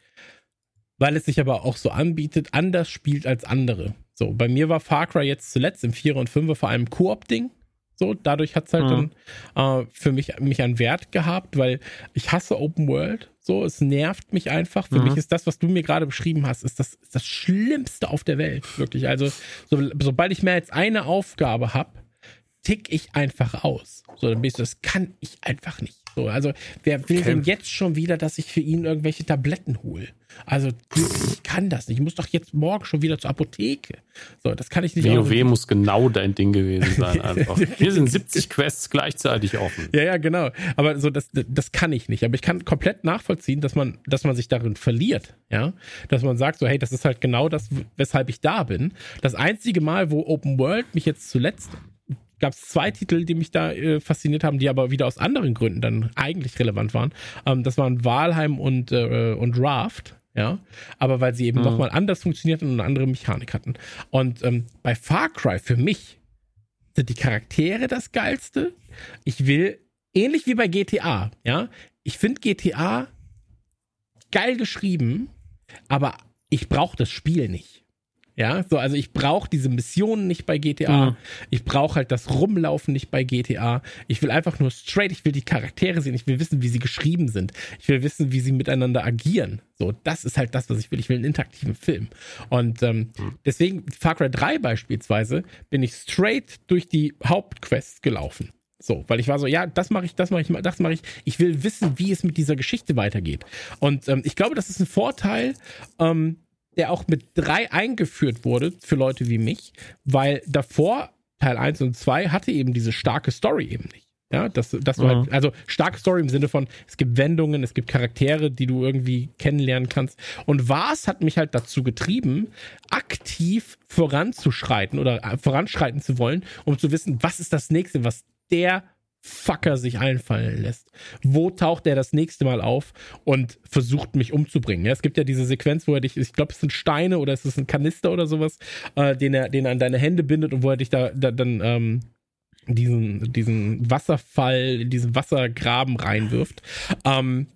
weil es sich aber auch so anbietet, anders spielt als andere. So, bei mir war Far Cry jetzt zuletzt im 4 und 5 vor allem Koop-Ding. So, dadurch hat es halt Mhm. dann äh, für mich, mich einen Wert gehabt, weil ich hasse Open World. So, es nervt mich einfach. Für Mhm. mich ist das, was du mir gerade beschrieben hast, ist das, ist das Schlimmste auf der Welt. Wirklich. Also, so, sobald ich mehr als eine Aufgabe habe, tick ich einfach aus. So, dann bin ich so, das kann ich einfach nicht. So, also, wer will Okay. denn jetzt schon wieder, dass ich für ihn irgendwelche Tabletten hole? Also, ich kann das nicht. Ich muss doch jetzt morgen schon wieder zur Apotheke. So, das kann ich nicht. WoW muss genau dein Ding gewesen sein, einfach. Hier sind 70 Quests gleichzeitig offen. Ja, ja, genau. Aber so, das, das kann ich nicht. Aber ich kann komplett nachvollziehen, dass man, dass man sich darin verliert. Ja, dass man sagt so, hey, das ist halt genau das, weshalb ich da bin. Das einzige Mal, wo Open World mich jetzt zuletzt gab es zwei Titel, die mich da äh, fasziniert haben, die aber wieder aus anderen Gründen dann eigentlich relevant waren. Ähm, das waren Walheim und, äh, und Raft. Ja, aber weil sie eben Mhm. nochmal anders funktionierten und eine andere Mechanik hatten. Und ähm, bei Far Cry für mich sind die Charaktere das Geilste. Ich will, ähnlich wie bei GTA, ja, ich finde GTA geil geschrieben, aber ich brauche das Spiel nicht. Ja, so, also ich brauche diese Missionen nicht bei GTA. Mhm. Ich brauche halt das Rumlaufen nicht bei GTA. Ich will einfach nur straight, ich will die Charaktere sehen, ich will wissen, wie sie geschrieben sind. Ich will wissen, wie sie miteinander agieren. So, das ist halt das, was ich will. Ich will einen interaktiven Film. Und ähm, deswegen, Far Cry 3 beispielsweise, bin ich straight durch die Hauptquests gelaufen. So, weil ich war so, ja, das mache ich, das mache ich, das mache ich. Ich will wissen, wie es mit dieser Geschichte weitergeht. Und ähm, ich glaube, das ist ein Vorteil, ähm, der auch mit drei eingeführt wurde für Leute wie mich, weil davor Teil 1 und 2 hatte eben diese starke Story eben nicht. Ja, das, das war Mhm. halt, also starke Story im Sinne von, es gibt Wendungen, es gibt Charaktere, die du irgendwie kennenlernen kannst. Und was hat mich halt dazu getrieben, aktiv voranzuschreiten oder äh, voranschreiten zu wollen, um zu wissen, was ist das nächste, was der Fucker sich einfallen lässt. Wo taucht er das nächste Mal auf und versucht mich umzubringen? Ja, es gibt ja diese Sequenz, wo er dich, ich glaube, es sind Steine oder es ist ein Kanister oder sowas, äh, den er, den er an deine Hände bindet und wo er dich da, da dann ähm, diesen, diesen Wasserfall, in diesen Wassergraben reinwirft. Ähm,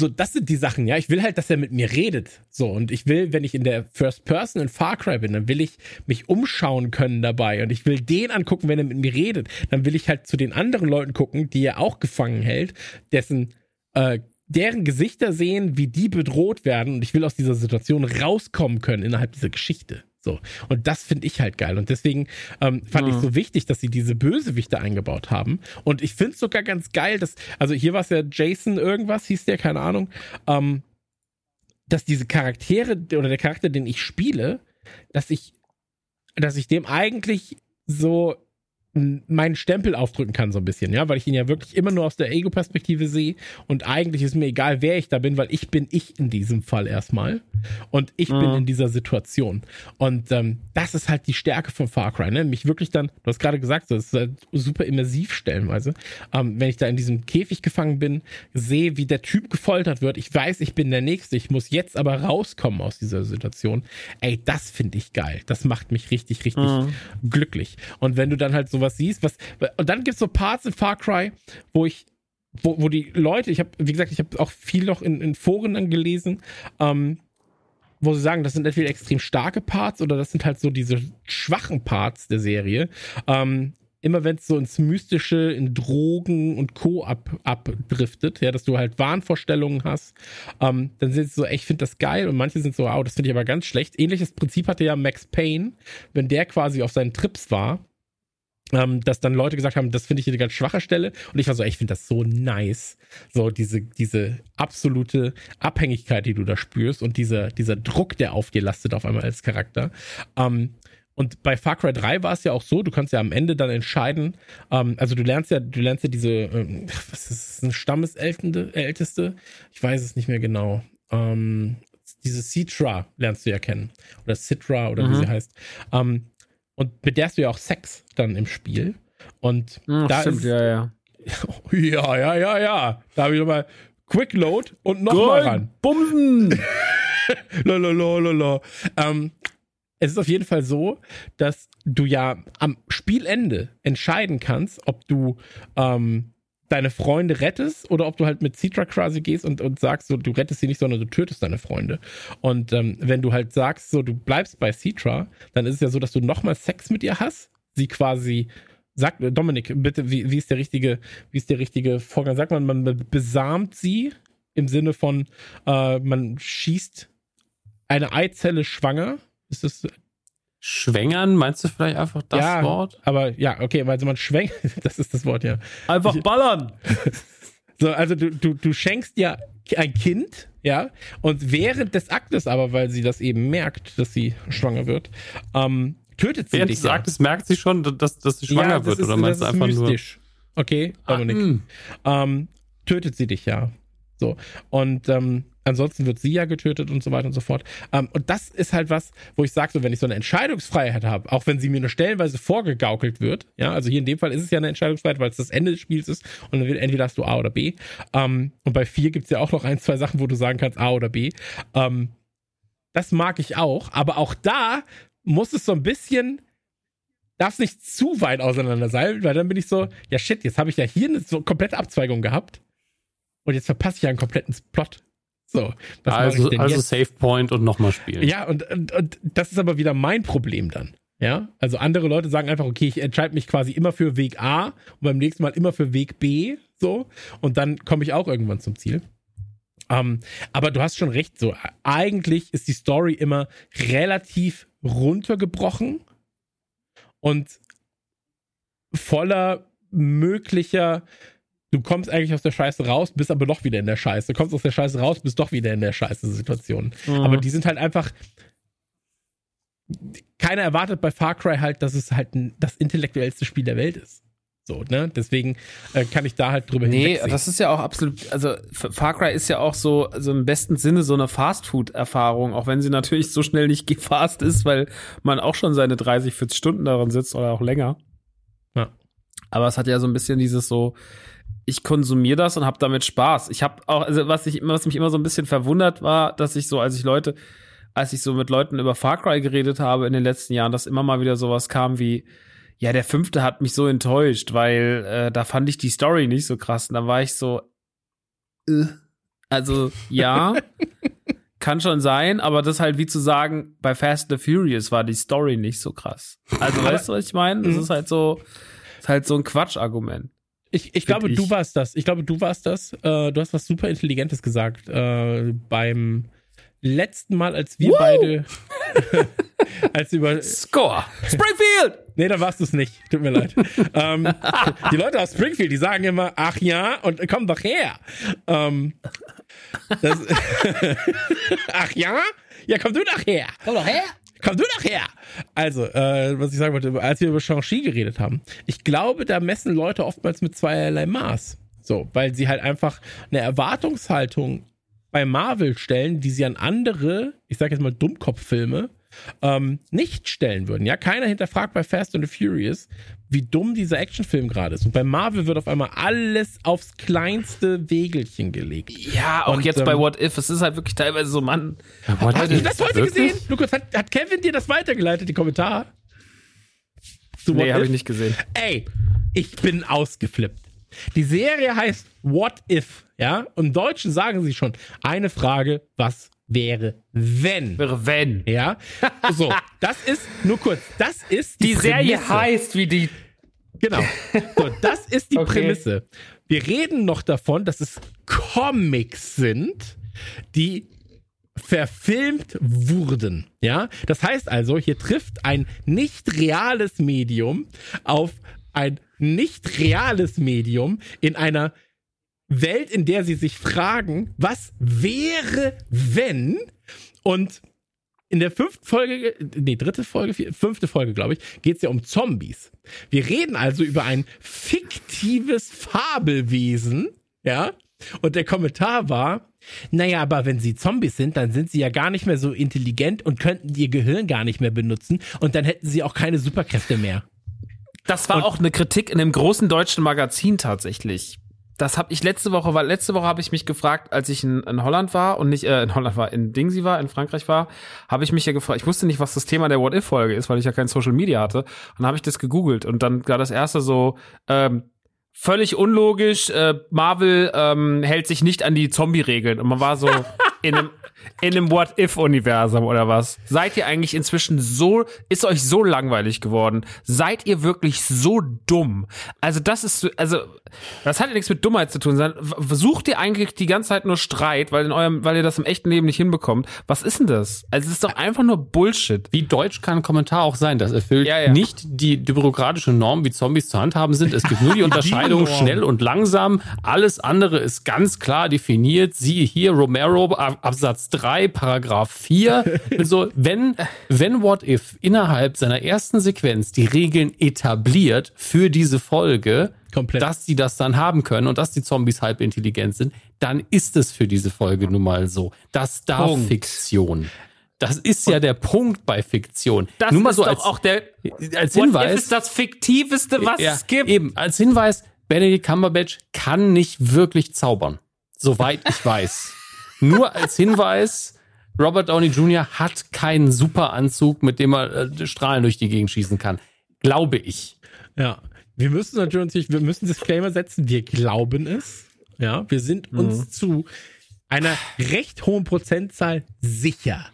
so, das sind die Sachen, ja. Ich will halt, dass er mit mir redet. So, und ich will, wenn ich in der First Person in Far Cry bin, dann will ich mich umschauen können dabei. Und ich will den angucken, wenn er mit mir redet. Dann will ich halt zu den anderen Leuten gucken, die er auch gefangen hält, dessen, äh, deren Gesichter sehen, wie die bedroht werden. Und ich will aus dieser Situation rauskommen können innerhalb dieser Geschichte. So. Und das finde ich halt geil. Und deswegen ähm, fand ich Mhm. so wichtig, dass sie diese Bösewichte eingebaut haben. Und ich finde es sogar ganz geil, dass, also hier war es ja Jason irgendwas, hieß der, keine Ahnung, ähm, dass diese Charaktere oder der Charakter, den ich spiele, dass ich, dass ich dem eigentlich so meinen Stempel aufdrücken kann, so ein bisschen, ja, weil ich ihn ja wirklich immer nur aus der Ego-Perspektive sehe und eigentlich ist mir egal, wer ich da bin, weil ich bin ich in diesem Fall erstmal und ich bin Mhm. in dieser Situation und ähm, das ist halt die Stärke von Far Cry, ne? mich wirklich dann, du hast gerade gesagt, so, das ist halt super immersiv stellenweise, ähm, wenn ich da in diesem Käfig gefangen bin, sehe, wie der Typ gefoltert wird, ich weiß, ich bin der Nächste, ich muss jetzt aber rauskommen aus dieser Situation, ey, das finde ich geil, das macht mich richtig, richtig Mhm. glücklich. Und wenn du dann halt sowas siehst, was und dann gibt's so Parts in Far Cry, wo ich wo, wo die Leute, ich habe, wie gesagt, ich habe auch viel noch in, in Foren dann gelesen, ähm, wo sie sagen, das sind entweder extrem starke Parts oder das sind halt so diese schwachen Parts der Serie. Ähm, immer wenn es so ins Mystische, in Drogen und Co. ab, abdriftet, ja, dass du halt Wahnvorstellungen hast, ähm, dann sind sie so, ey, ich finde das geil und manche sind so, wow, das finde ich aber ganz schlecht. Ähnliches Prinzip hatte ja Max Payne, wenn der quasi auf seinen Trips war, ähm, dass dann Leute gesagt haben, das finde ich eine ganz schwache Stelle. Und ich war so, ey, ich finde das so nice. So diese, diese absolute Abhängigkeit, die du da spürst und dieser, dieser Druck, der auf dir lastet auf einmal als Charakter. Ähm, und bei Far Cry 3 war es ja auch so, du kannst ja am Ende dann entscheiden, ähm, also du lernst ja, du lernst ja diese, ähm, was ist das, ein Stammesälteste? Ich weiß es nicht mehr genau. Ähm, diese Citra lernst du ja kennen. Oder Citra oder Mhm. wie sie heißt. Ähm, und mit der hast du ja auch Sex dann im Spiel. Und Hm, da stimmt, ist, ja, ja. ja, ja, ja, ja. Da habe ich nochmal Quick Load und nochmal ran. Bumsen! Lalalala. Ähm, es ist auf jeden Fall so, dass du ja am Spielende entscheiden kannst, ob du ähm, deine Freunde rettest oder ob du halt mit Citra quasi gehst und, und sagst, so, du rettest sie nicht, sondern du tötest deine Freunde. Und ähm, wenn du halt sagst, so, du bleibst bei Citra, dann ist es ja so, dass du nochmal Sex mit ihr hast, sie quasi Sag, Dominik, bitte, wie, wie ist der richtige, wie ist der richtige Vorgang? Sagt man, man besamt sie im Sinne von, äh, man schießt eine Eizelle schwanger? Ist das, Schwängern, meinst du vielleicht einfach das ja, Wort? aber ja, okay, also man schwenkt, das ist das Wort, ja. Einfach ballern! So, also du, du, du schenkst ja ein Kind, ja, und während des Aktes aber, weil sie das eben merkt, dass sie schwanger wird, ähm, tötet sie Während dich ja. sagtest, merkt sie schon, dass, dass sie schwanger das wird, ist, oder meinst du einfach nur. mystisch. Okay, Dominik. Ah, mh. ähm, tötet sie dich ja. So. Und ähm, ansonsten wird sie ja getötet und so weiter und so fort. Ähm, und das ist halt was, wo ich sage, so, wenn ich so eine Entscheidungsfreiheit habe, auch wenn sie mir nur stellenweise vorgegaukelt wird, ja, also hier in dem Fall ist es ja eine Entscheidungsfreiheit, weil es das Ende des Spiels ist und dann entweder hast du A oder B. Ähm, und bei 4 gibt es ja auch noch ein, zwei Sachen, wo du sagen kannst A oder B. Ähm, das mag ich auch, aber auch da muss es so ein bisschen darf es nicht zu weit auseinander sein, weil dann bin ich so, ja shit, jetzt habe ich ja hier eine so komplette Abzweigung gehabt und jetzt verpasse ich ja einen kompletten Plot. So, Also, also jetzt? Save Point und nochmal spielen. Ja, und, und, und das ist aber wieder mein Problem dann. Ja, also andere Leute sagen einfach, okay, ich entscheide mich quasi immer für Weg A und beim nächsten Mal immer für Weg B, so, und dann komme ich auch irgendwann zum Ziel. Ähm, aber du hast schon recht, so, eigentlich ist die Story immer relativ runtergebrochen und voller möglicher, du kommst eigentlich aus der Scheiße raus, bist aber doch wieder in der Scheiße, kommst aus der Scheiße raus, bist doch wieder in der Scheiße Situation. Mhm. Aber die sind halt einfach. Keiner erwartet bei Far Cry halt, dass es halt das intellektuellste Spiel der Welt ist. So, ne? Deswegen äh, kann ich da halt drüber Nee, das ist ja auch absolut, also Far Cry ist ja auch so, so im besten Sinne so eine Fast-Food-Erfahrung, auch wenn sie natürlich so schnell nicht gefast ist, weil man auch schon seine 30, 40 Stunden daran sitzt oder auch länger. Ja. Aber es hat ja so ein bisschen dieses so, ich konsumiere das und habe damit Spaß. Ich habe auch, also was ich immer, was mich immer so ein bisschen verwundert war, dass ich so, als ich Leute, als ich so mit Leuten über Far Cry geredet habe in den letzten Jahren, dass immer mal wieder sowas kam wie, ja, der fünfte hat mich so enttäuscht, weil äh, da fand ich die Story nicht so krass. Und da war ich so, äh. also ja, kann schon sein, aber das ist halt wie zu sagen, bei Fast and the Furious war die Story nicht so krass. Also weißt du, was ich meine? Das Mhm. ist halt so, ist halt so ein Quatschargument. Ich, ich glaube, find du ich. warst das. Ich glaube, du warst das. Äh, du hast was super Intelligentes gesagt. Äh, beim letzten Mal, als wir Woo! beide. als über. Score! Springfield! Nee, da warst du es nicht. Tut mir leid. ähm, die Leute aus Springfield, die sagen immer, ach ja, und komm doch her. Ähm, das, ach ja? Ja, komm du doch her. Komm doch her! Komm du doch her! Also, äh, was ich sagen wollte, als wir über Shang-Chi geredet haben, ich glaube, da messen Leute oftmals mit zweierlei Maß. So, weil sie halt einfach eine Erwartungshaltung bei Marvel stellen, die sie an andere, ich sag jetzt mal Dummkopffilme, ähm, nicht stellen würden. Ja, keiner hinterfragt bei Fast and the Furious, wie dumm dieser Actionfilm gerade ist. Und bei Marvel wird auf einmal alles aufs kleinste Wegelchen gelegt. Ja, auch Und, jetzt ähm, bei What If, es ist halt wirklich teilweise so, Mann, Hast du das heute Wirklich? gesehen? Lukas, hat, hat Kevin dir das weitergeleitet, die Kommentare? Zu What nee, habe ich nicht gesehen. Ey, ich bin ausgeflippt. Die Serie heißt What If, ja? Und Im Deutschen sagen sie schon, eine Frage, was wäre, wenn? Wäre wenn. Ja? So, das ist, nur kurz, das ist die, Die Serie heißt wie die. Genau. So, das ist die Okay. Prämisse. Wir reden noch davon, dass es Comics sind, die verfilmt wurden. Ja, das heißt also, hier trifft ein nicht reales Medium auf ein nicht reales Medium in einer Welt, in der sie sich fragen, was wäre, wenn? Und in der fünften Folge, nee, dritte Folge, vier, fünfte Folge, glaube ich, geht es ja um Zombies. Wir reden also über ein fiktives Fabelwesen, ja. Und der Kommentar war, naja, aber wenn sie Zombies sind, dann sind sie ja gar nicht mehr so intelligent und könnten ihr Gehirn gar nicht mehr benutzen und dann hätten sie auch keine Superkräfte mehr. Das war Und- auch eine Kritik in einem großen deutschen Magazin tatsächlich. Das habe ich letzte Woche, weil letzte Woche habe ich mich gefragt, als ich in, in Holland war und nicht äh, in Holland war, in Dingsy war, in Frankreich war, habe ich mich ja gefragt, ich wusste nicht, was das Thema der What If Folge ist, weil ich ja kein Social Media hatte. Und dann habe ich das gegoogelt und dann war das erste so ähm, völlig unlogisch. Äh, Marvel ähm, hält sich nicht an die Zombie-Regeln und man war so in einem in einem What If Universum oder was? Seid ihr eigentlich inzwischen so ist euch so langweilig geworden? Seid ihr wirklich so dumm? Also das ist so- also das hat ja nichts mit Dummheit zu tun, sondern sucht ihr eigentlich die ganze Zeit nur Streit, weil in eurem weil ihr das im echten Leben nicht hinbekommt. Was ist denn das? Also es ist doch einfach nur Bullshit. Wie deutsch kann ein Kommentar auch sein? Das erfüllt Ja, ja. nicht die, die bürokratische Norm, wie Zombies zu handhaben sind. Es gibt nur die Unterscheidung Norm. schnell und langsam. Alles andere ist ganz klar definiert. Siehe hier Romero, Ab- Absatz 3, Paragraph 4. so, wenn, wenn What If innerhalb seiner ersten Sequenz die Regeln etabliert für diese Folge, Komplett. dass die das dann haben können und dass die Zombies halb intelligent sind, dann ist es für diese Folge nun mal so. Das darf Punkt. Fiktion. Das ist ja der Punkt bei Fiktion. Das Nur mal ist so doch als, auch der als What If Hinweis. ist das fiktiveste, was ja, es gibt. Eben, als Hinweis, Benedict Cumberbatch kann nicht wirklich zaubern. Soweit ich weiß. Nur als Hinweis, Robert Downey Jr. hat keinen Superanzug, mit dem er äh, Strahlen durch die Gegend schießen kann. Glaube ich. Ja. Wir müssen natürlich, wir müssen Disclaimer setzen, wir glauben es. Ja, wir sind uns zu einer recht hohen Prozentzahl sicher.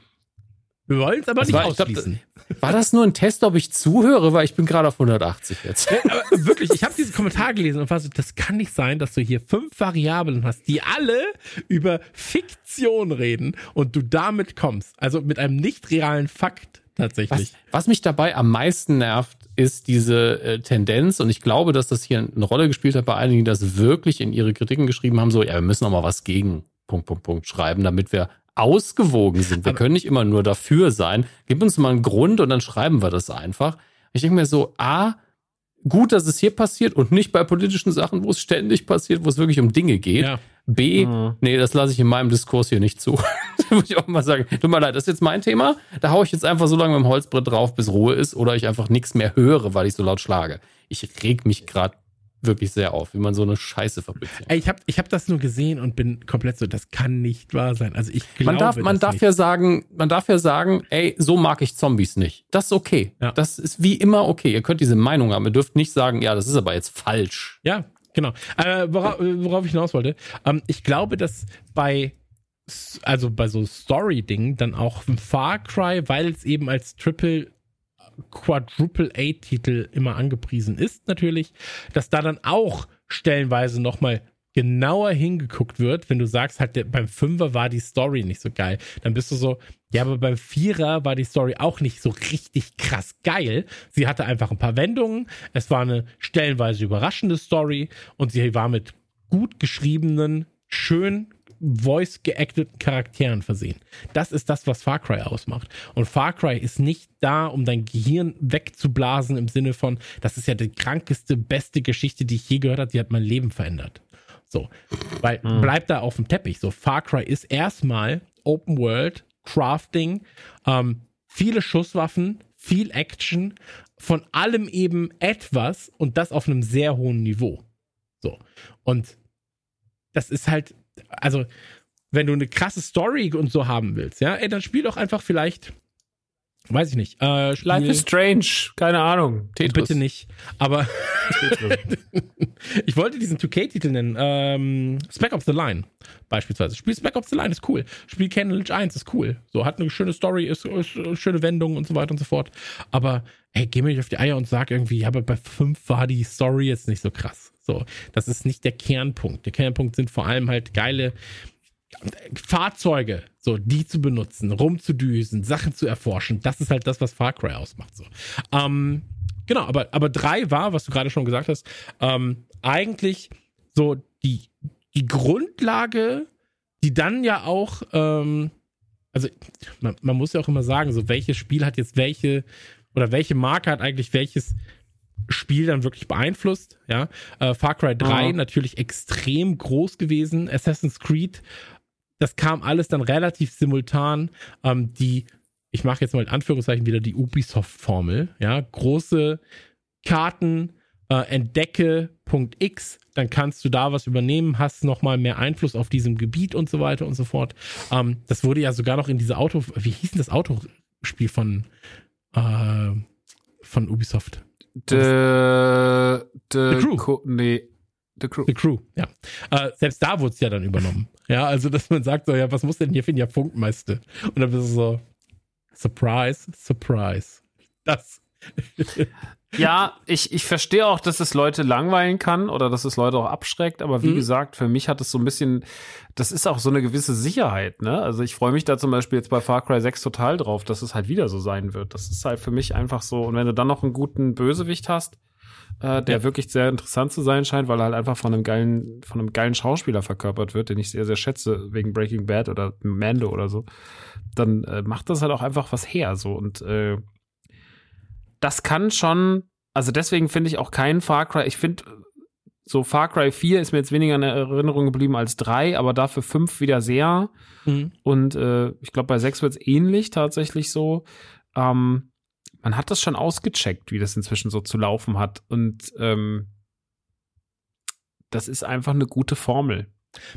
Wir wollen es aber Das nicht war- ich glaub, ausschließen. War das nur ein Test, ob ich zuhöre? Weil ich bin gerade auf 180 jetzt. aber wirklich, ich habe diesen Kommentar gelesen und war so, das kann nicht sein, dass du hier fünf Variablen hast, die alle über Fiktion reden und du damit kommst. Also mit einem nicht realen Fakt tatsächlich. Was, was mich dabei am meisten nervt, ist diese äh, Tendenz, und ich glaube, dass das hier eine Rolle gespielt hat bei einigen, die das wirklich in ihre Kritiken geschrieben haben, so, ja, wir müssen noch mal was gegen Punkt, Punkt, Punkt schreiben, damit wir ausgewogen sind. Wir können nicht immer nur dafür sein. Gib uns mal einen Grund und dann schreiben wir das einfach. Ich denke mir so, A, gut, dass es hier passiert und nicht bei politischen Sachen, wo es ständig passiert, wo es wirklich um Dinge geht. Ja. B, Mhm. nee, das lasse ich in meinem Diskurs hier nicht zu. da muss ich auch mal sagen, tut mir leid, das ist jetzt mein Thema. Da haue ich jetzt einfach so lange mit dem Holzbrett drauf, bis Ruhe ist oder ich einfach nichts mehr höre, weil ich so laut schlage. Ich reg mich gerade wirklich sehr auf, wie man so eine Scheiße fabriziert. Ey, ich habe ich hab das nur gesehen und bin komplett so, das kann nicht wahr sein. Also ich glaube Man darf, man darf nicht. ja sagen, man darf ja sagen, ey, so mag ich Zombies nicht. Das ist okay. Ja. Das ist wie immer okay. Ihr könnt diese Meinung haben. Ihr dürft nicht sagen, ja, das ist aber jetzt falsch. Ja, genau. Äh, worauf, worauf ich hinaus wollte, ähm, ich glaube, dass bei also bei so Story-Dingen dann auch Far Cry, weil es eben als Triple Quadruple A-Titel immer angepriesen ist, natürlich, dass da dann auch stellenweise nochmal genauer hingeguckt wird, wenn du sagst, halt, beim Fünfer war die Story nicht so geil, dann bist du so, ja, aber beim Vierer war die Story auch nicht so richtig krass geil. Sie hatte einfach ein paar Wendungen, es war eine stellenweise überraschende Story und sie war mit gut geschriebenen, schön voice geacteten Charakteren versehen. Das ist das, was Far Cry ausmacht. Und Far Cry ist nicht da, um dein Gehirn wegzublasen im Sinne von, das ist ja die krankeste, beste Geschichte, die ich je gehört habe, die hat mein Leben verändert. So, weil bleib da auf dem Teppich. So, Far Cry ist erstmal Open World, Crafting, ähm, viele Schusswaffen, viel Action, von allem eben etwas und das auf einem sehr hohen Niveau. So, und das ist halt, also, wenn du eine krasse Story und so haben willst, ja, ey, dann spiel doch einfach vielleicht, weiß ich nicht, äh, Life is strange, keine Ahnung. Tetris. bitte nicht, aber ich wollte diesen 2K-Titel nennen, ähm, Spec Ops The Line beispielsweise. Spiel Spec Ops The Line ist cool. Spiel Ken Lynch 1 ist cool. So, hat eine schöne Story, ist, ist äh, schöne Wendungen und so weiter und so fort. Aber, ey, geh mir nicht auf die Eier und sag irgendwie, ja, aber bei 5 war die Story jetzt nicht so krass. So, das ist nicht der Kernpunkt. Der Kernpunkt sind vor allem halt geile Fahrzeuge, so, die zu benutzen, rumzudüsen, Sachen zu erforschen. Das ist halt das, was Far Cry ausmacht, so. Ähm, genau, aber, aber drei war, was du gerade schon gesagt hast, ähm, eigentlich so die, die Grundlage, die dann ja auch ähm, also man, man, muss ja auch immer sagen, so welches Spiel hat jetzt welche oder welche Marke hat eigentlich welches Spiel dann wirklich beeinflusst. Ja, äh, Far Cry 3 oh. natürlich extrem groß gewesen. Assassin's Creed, das kam alles dann relativ simultan. Ähm, die, ich mache jetzt mal in Anführungszeichen wieder die Ubisoft-Formel. Ja, große Karten, äh, entdecke Punkt X, dann kannst du da was übernehmen, hast nochmal mehr Einfluss auf diesem Gebiet und so weiter und so fort. Ähm, das wurde ja sogar noch in diese Auto, wie hieß denn das Autospiel von, äh, von Ubisoft? The, the, the Crew. Co nee, The Crew. The Crew, ja. Äh, selbst da wurde es ja dann übernommen. Ja, also dass man sagt so, ja, was muss denn hier finden? Ja, Funkmeister. Und dann bist du so, Surprise, Surprise. Das. Ja, ich, ich verstehe auch, dass es Leute langweilen kann oder dass es Leute auch abschreckt, aber wie mhm. gesagt, für mich hat es so ein bisschen, das ist auch so eine gewisse Sicherheit, ne? Also ich freue mich da zum Beispiel jetzt bei Far Cry 6 total drauf, dass es halt wieder so sein wird. Das ist halt für mich einfach so, und wenn du dann noch einen guten Bösewicht hast, äh, der ja. wirklich sehr interessant zu sein scheint, weil er halt einfach von einem geilen, von einem geilen Schauspieler verkörpert wird, den ich sehr, sehr schätze, wegen Breaking Bad oder Mando oder so, dann äh, macht das halt auch einfach was her, so und äh, das kann schon, also deswegen finde ich auch keinen Far Cry, ich finde so Far Cry 4 ist mir jetzt weniger in Erinnerung geblieben als 3, aber dafür 5 wieder sehr. Mhm. Und äh, ich glaube, bei 6 wird es ähnlich tatsächlich so. Ähm, man hat das schon ausgecheckt, wie das inzwischen so zu laufen hat. Und ähm, das ist einfach eine gute Formel.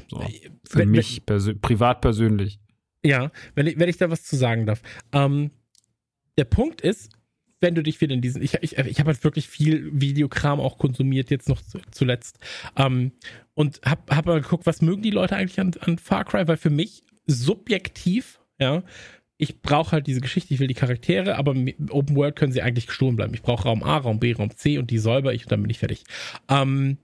So, für wenn, mich privat persönlich. Ja, wenn ich, wenn ich da was zu sagen darf. Ähm, der Punkt ist, wenn du dich wieder in diesen, ich, ich, ich habe halt wirklich viel Videokram auch konsumiert, jetzt noch zu, zuletzt. Ähm, und hab, hab mal geguckt, was mögen die Leute eigentlich an, an Far Cry, weil für mich subjektiv, ja, ich brauche halt diese Geschichte, ich will die Charaktere, aber Open World können sie eigentlich gestohlen bleiben. Ich brauche Raum A, Raum B, Raum C und die säuber ich und dann bin ich fertig. Ähm,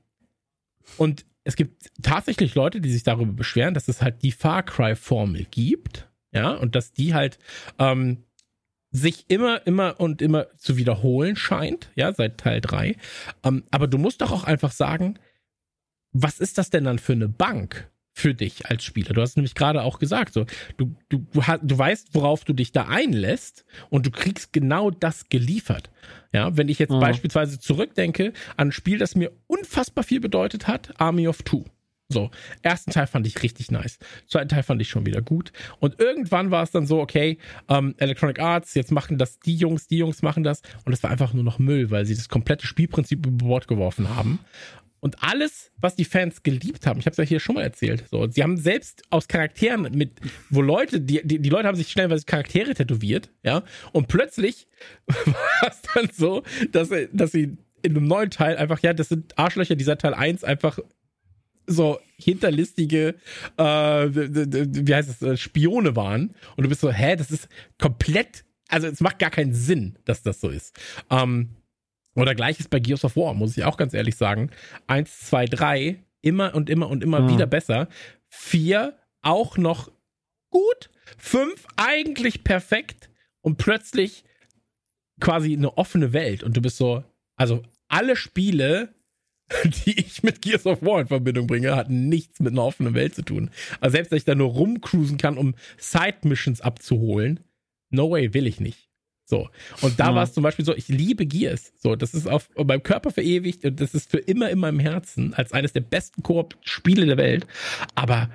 und es gibt tatsächlich Leute, die sich darüber beschweren, dass es halt die Far Cry-Formel gibt, ja, und dass die halt ähm, sich immer, immer und immer zu wiederholen scheint, ja, seit Teil 3. Ähm, aber du musst doch auch einfach sagen, was ist das denn dann für eine Bank für dich als Spieler? Du hast nämlich gerade auch gesagt, so, du, du, du, weißt, worauf du dich da einlässt und du kriegst genau das geliefert. Ja, wenn ich jetzt mhm. beispielsweise zurückdenke an ein Spiel, das mir unfassbar viel bedeutet hat, Army of Two. So, ersten Teil fand ich richtig nice. Zweiten Teil fand ich schon wieder gut. Und irgendwann war es dann so, okay, ähm, Electronic Arts, jetzt machen das die Jungs, die Jungs machen das. Und es war einfach nur noch Müll, weil sie das komplette Spielprinzip über Bord geworfen haben. Und alles, was die Fans geliebt haben, ich habe es ja hier schon mal erzählt, so, sie haben selbst aus Charakteren mit, wo Leute, die, die, die Leute haben sich stellenweise Charaktere tätowiert, ja, und plötzlich war es dann so, dass, dass sie in einem neuen Teil einfach, ja, das sind Arschlöcher, dieser Teil 1 einfach so hinterlistige, äh, wie heißt es, äh, Spione waren. Und du bist so, hä, das ist komplett, also es macht gar keinen Sinn, dass das so ist. Ähm, oder gleiches bei Gears of War, muss ich auch ganz ehrlich sagen. Eins, zwei, drei, immer und immer und immer mhm. wieder besser. Vier, auch noch gut. Fünf, eigentlich perfekt. Und plötzlich quasi eine offene Welt. Und du bist so, also alle Spiele die ich mit Gears of War in Verbindung bringe, hat nichts mit einer offenen Welt zu tun. Also selbst, dass ich da nur rumcruisen kann, um Side-Missions abzuholen, no way, will ich nicht. So. Und da ja. war es zum Beispiel so, ich liebe Gears. So, das ist auf meinem Körper verewigt und das ist für immer in meinem Herzen als eines der besten Koop-Spiele der Welt. Aber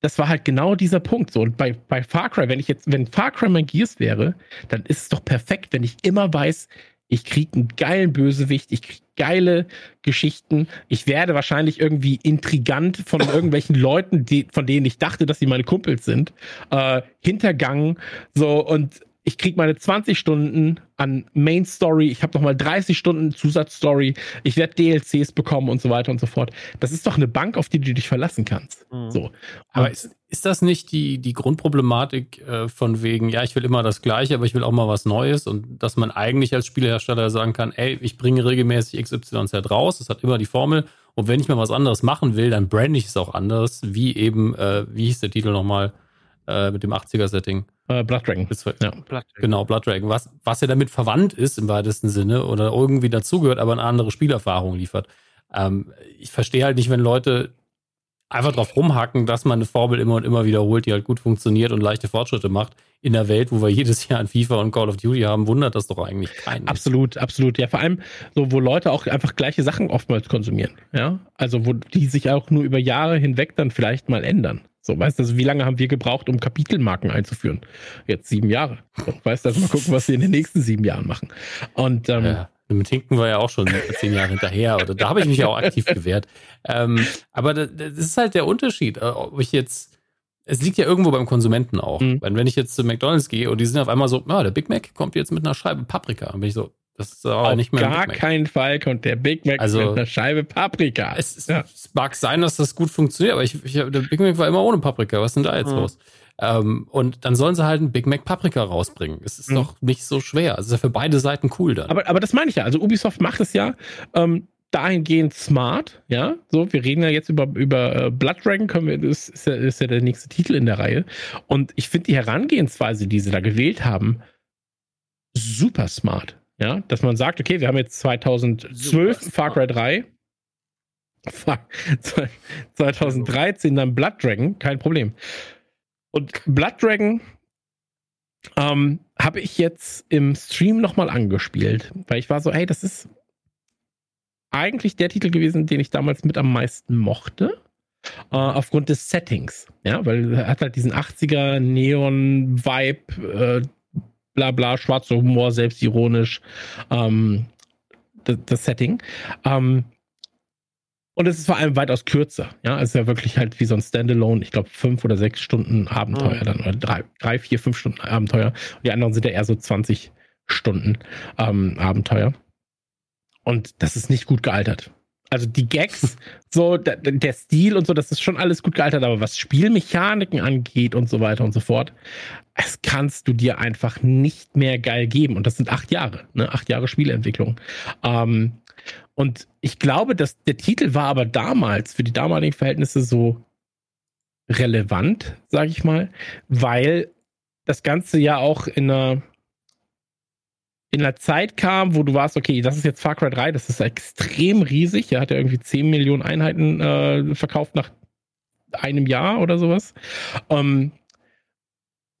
das war halt genau dieser Punkt. So, und bei, bei Far Cry, wenn ich jetzt, wenn Far Cry mein Gears wäre, dann ist es doch perfekt, wenn ich immer weiß, ich krieg einen geilen Bösewicht, ich krieg geile Geschichten. Ich werde wahrscheinlich irgendwie intrigant von irgendwelchen Leuten, die, von denen ich dachte, dass sie meine Kumpels sind, äh, hintergangen. So, und ich krieg meine 20 Stunden an Main Story, ich habe noch mal 30 Stunden Zusatzstory, ich werde DLCs bekommen und so weiter und so fort. Das ist doch eine Bank, auf die du dich verlassen kannst. Mhm. So. Aber ist, ist das nicht die, die Grundproblematik äh, von wegen, ja, ich will immer das Gleiche, aber ich will auch mal was Neues und dass man eigentlich als Spielehersteller sagen kann, ey, ich bringe regelmäßig XYZ raus, das hat immer die Formel und wenn ich mal was anderes machen will, dann brand ich es auch anders, wie eben, äh, wie hieß der Titel nochmal? äh, mit dem 80er-Setting. Äh, Blood Dragon. ja. Blood Dragon. Genau, Blood Dragon. Was, was ja damit verwandt ist im weitesten Sinne oder irgendwie dazugehört, aber eine andere Spielerfahrung liefert. Ähm, ich verstehe halt nicht, wenn Leute einfach drauf rumhacken, dass man eine Formel immer und immer wiederholt, die halt gut funktioniert und leichte Fortschritte macht. In der Welt, wo wir jedes Jahr an FIFA und Call of Duty haben, wundert das doch eigentlich keinen. Absolut, absolut. Ja, vor allem so, wo Leute auch einfach gleiche Sachen oftmals konsumieren. Ja, also wo die sich auch nur über Jahre hinweg dann vielleicht mal ändern. So, weißt du, also wie lange haben wir gebraucht, um Kapitelmarken einzuführen? Jetzt sieben Jahre. So, weißt du, also mal gucken, was sie in den nächsten sieben Jahren machen. Und ähm, ja. Mit Hinken war ja auch schon zehn Jahre hinterher. Oder da habe ich mich ja auch aktiv gewehrt. Ähm, aber das, das, ist halt der Unterschied. Äh, ob ich jetzt, es liegt ja irgendwo beim Konsumenten auch. Mhm. Weil wenn ich jetzt zu McDonalds gehe und die sind auf einmal so, ja, der Big Mac kommt jetzt mit einer Scheibe Paprika. Dann bin ich so, das ist aber auf nicht mehr. Gar keinen Fall kommt der Big Mac also, mit einer Scheibe Paprika. Es, ja. es, mag sein, dass das gut funktioniert, aber ich, ich, der Big Mac war immer ohne Paprika. Was ist denn da jetzt mhm. los? Ähm, und dann sollen sie halt einen Big Mac Paprika rausbringen. Es ist mhm. doch nicht so schwer. Es ist ja für beide Seiten cool dann. Aber, aber das meine ich ja. Also Ubisoft macht es ja ähm, dahingehend smart. Ja, so, wir reden ja jetzt über, über äh, Blood Dragon, können wir, das ist ja, ist ja der nächste Titel in der Reihe. Und ich finde die Herangehensweise, die sie da gewählt haben, super smart. Ja, dass man sagt, okay, wir haben jetzt 2012 Far Cry 3. 2013 dann Blood Dragon, kein Problem. Und Blood Dragon ähm, habe ich jetzt im Stream nochmal angespielt, weil ich war so, hey, das ist eigentlich der Titel gewesen, den ich damals mit am meisten mochte. Äh, aufgrund des Settings. Ja, weil er hat halt diesen 80er Neon-Vibe, äh, bla bla, schwarzer Humor, selbstironisch, ähm, das, das Setting. Ähm, und es ist vor allem weitaus kürzer. Ja, es ist ja wirklich halt wie so ein Standalone, ich glaube, fünf oder sechs Stunden Abenteuer mhm. dann, oder drei, drei, vier, fünf Stunden Abenteuer. Und die anderen sind ja eher so 20 Stunden ähm, Abenteuer. Und das ist nicht gut gealtert. Also die Gags, so der, der, Stil und so, das ist schon alles gut gealtert, aber was Spielmechaniken angeht und so weiter und so fort, das kannst du dir einfach nicht mehr geil geben. Und das sind acht Jahre, ne? Acht Jahre Spielentwicklung. Ähm, und ich glaube, dass der Titel war aber damals für die damaligen Verhältnisse so relevant, sage ich mal, weil das Ganze ja auch in einer in einer Zeit kam, wo du warst, okay, das ist jetzt Far Cry 3, das ist extrem riesig. Er hat ja irgendwie 10 Millionen Einheiten äh, verkauft nach einem Jahr oder sowas. Ähm,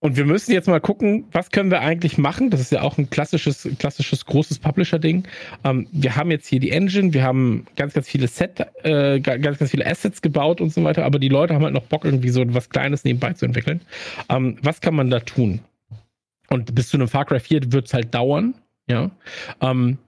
und wir müssen jetzt mal gucken, was können wir eigentlich machen? Das ist ja auch ein klassisches, klassisches großes Publisher-Ding. Ähm, wir haben jetzt hier die Engine, wir haben ganz, ganz viele Set, äh, ganz, ganz viele Assets gebaut und so weiter, aber die Leute haben halt noch Bock, irgendwie so was Kleines nebenbei zu entwickeln. Ähm, was kann man da tun? Und bis zu einem Far Cry 4 wird es halt dauern, ja. Ähm,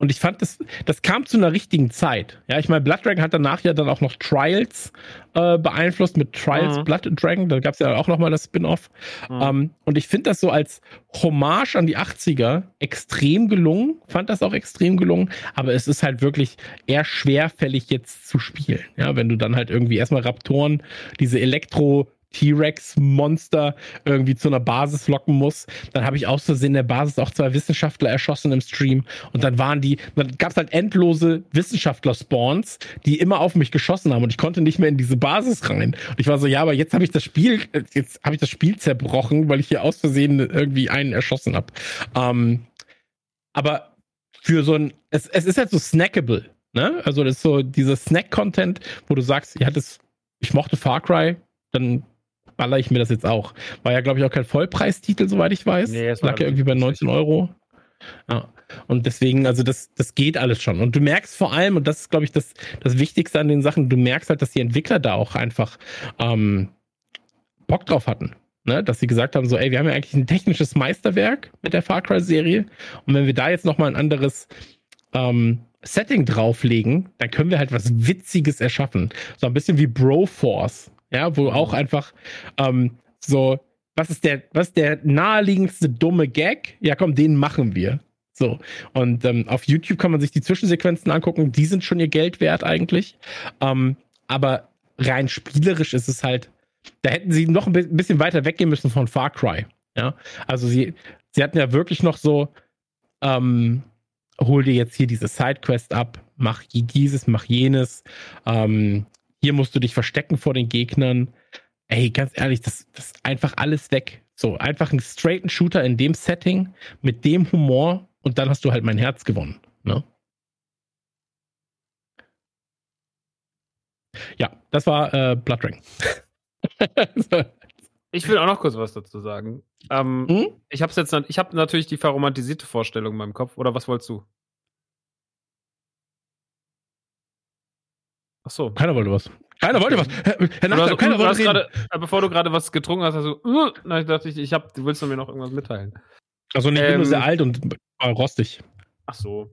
und ich fand, das, das kam zu einer richtigen Zeit. Ja, ich meine, Blood Dragon hat danach ja dann auch noch Trials äh, beeinflusst mit Trials mhm. Blood Dragon. Da gab es ja auch nochmal das Spin-off. Mhm. Ähm, und ich finde das so als Hommage an die 80er extrem gelungen. Fand das auch extrem gelungen. Aber es ist halt wirklich eher schwerfällig jetzt zu spielen. Ja, wenn du dann halt irgendwie erstmal Raptoren, diese Elektro- T-Rex-Monster irgendwie zu einer Basis locken muss. Dann habe ich aus Versehen der Basis auch zwei Wissenschaftler erschossen im Stream. Und dann waren die, dann gab es halt endlose Wissenschaftler-Spawns, die immer auf mich geschossen haben und ich konnte nicht mehr in diese Basis rein. Und ich war so, ja, aber jetzt habe ich das Spiel, jetzt habe ich das Spiel zerbrochen, weil ich hier aus Versehen irgendwie einen erschossen habe. Ähm, aber für so ein, es, es ist halt so snackable. Ne? Also das ist so dieser Snack-Content, wo du sagst, ja, das, ich mochte Far Cry, dann baller ich mir das jetzt auch. War ja, glaube ich, auch kein Vollpreistitel, soweit ich weiß. Nee, es lag ja irgendwie bei 19 Euro. Ja. Und deswegen, also das, das geht alles schon. Und du merkst vor allem, und das ist, glaube ich, das, das Wichtigste an den Sachen, du merkst halt, dass die Entwickler da auch einfach ähm, Bock drauf hatten. Ne? Dass sie gesagt haben, so, ey, wir haben ja eigentlich ein technisches Meisterwerk mit der Far Cry-Serie. Und wenn wir da jetzt nochmal ein anderes ähm, Setting drauflegen, dann können wir halt was Witziges erschaffen. So ein bisschen wie Broforce ja, wo auch einfach ähm, so, was ist der, was ist der naheliegendste dumme Gag? Ja, komm, den machen wir. So. Und ähm, auf YouTube kann man sich die Zwischensequenzen angucken, die sind schon ihr Geld wert eigentlich. Ähm, aber rein spielerisch ist es halt, da hätten sie noch ein bisschen weiter weggehen müssen von Far Cry. Ja, also sie, sie hatten ja wirklich noch so, ähm, hol dir jetzt hier diese Sidequest ab, mach dieses, mach jenes, ähm, hier musst du dich verstecken vor den Gegnern. Ey, ganz ehrlich, das, das ist einfach alles weg. So, einfach ein straighten Shooter in dem Setting, mit dem Humor und dann hast du halt mein Herz gewonnen. Ne? Ja, das war äh, Blood Dragon. Ich will auch noch kurz was dazu sagen. Ähm, Hm? Ich habe jetzt, ich habe natürlich die verromantisierte Vorstellung in meinem Kopf. Oder was wolltest du? Ach so. Keiner wollte was. Keiner wollte was. Herr, Herr hast, keiner wollte gerade, äh, bevor du gerade was getrunken hast, hast du, uh, na, ich dachte, ich, ich hab, du willst mir noch irgendwas mitteilen. Also nicht, ich bin nur Ähm, sehr alt und äh, rostig. Ach so.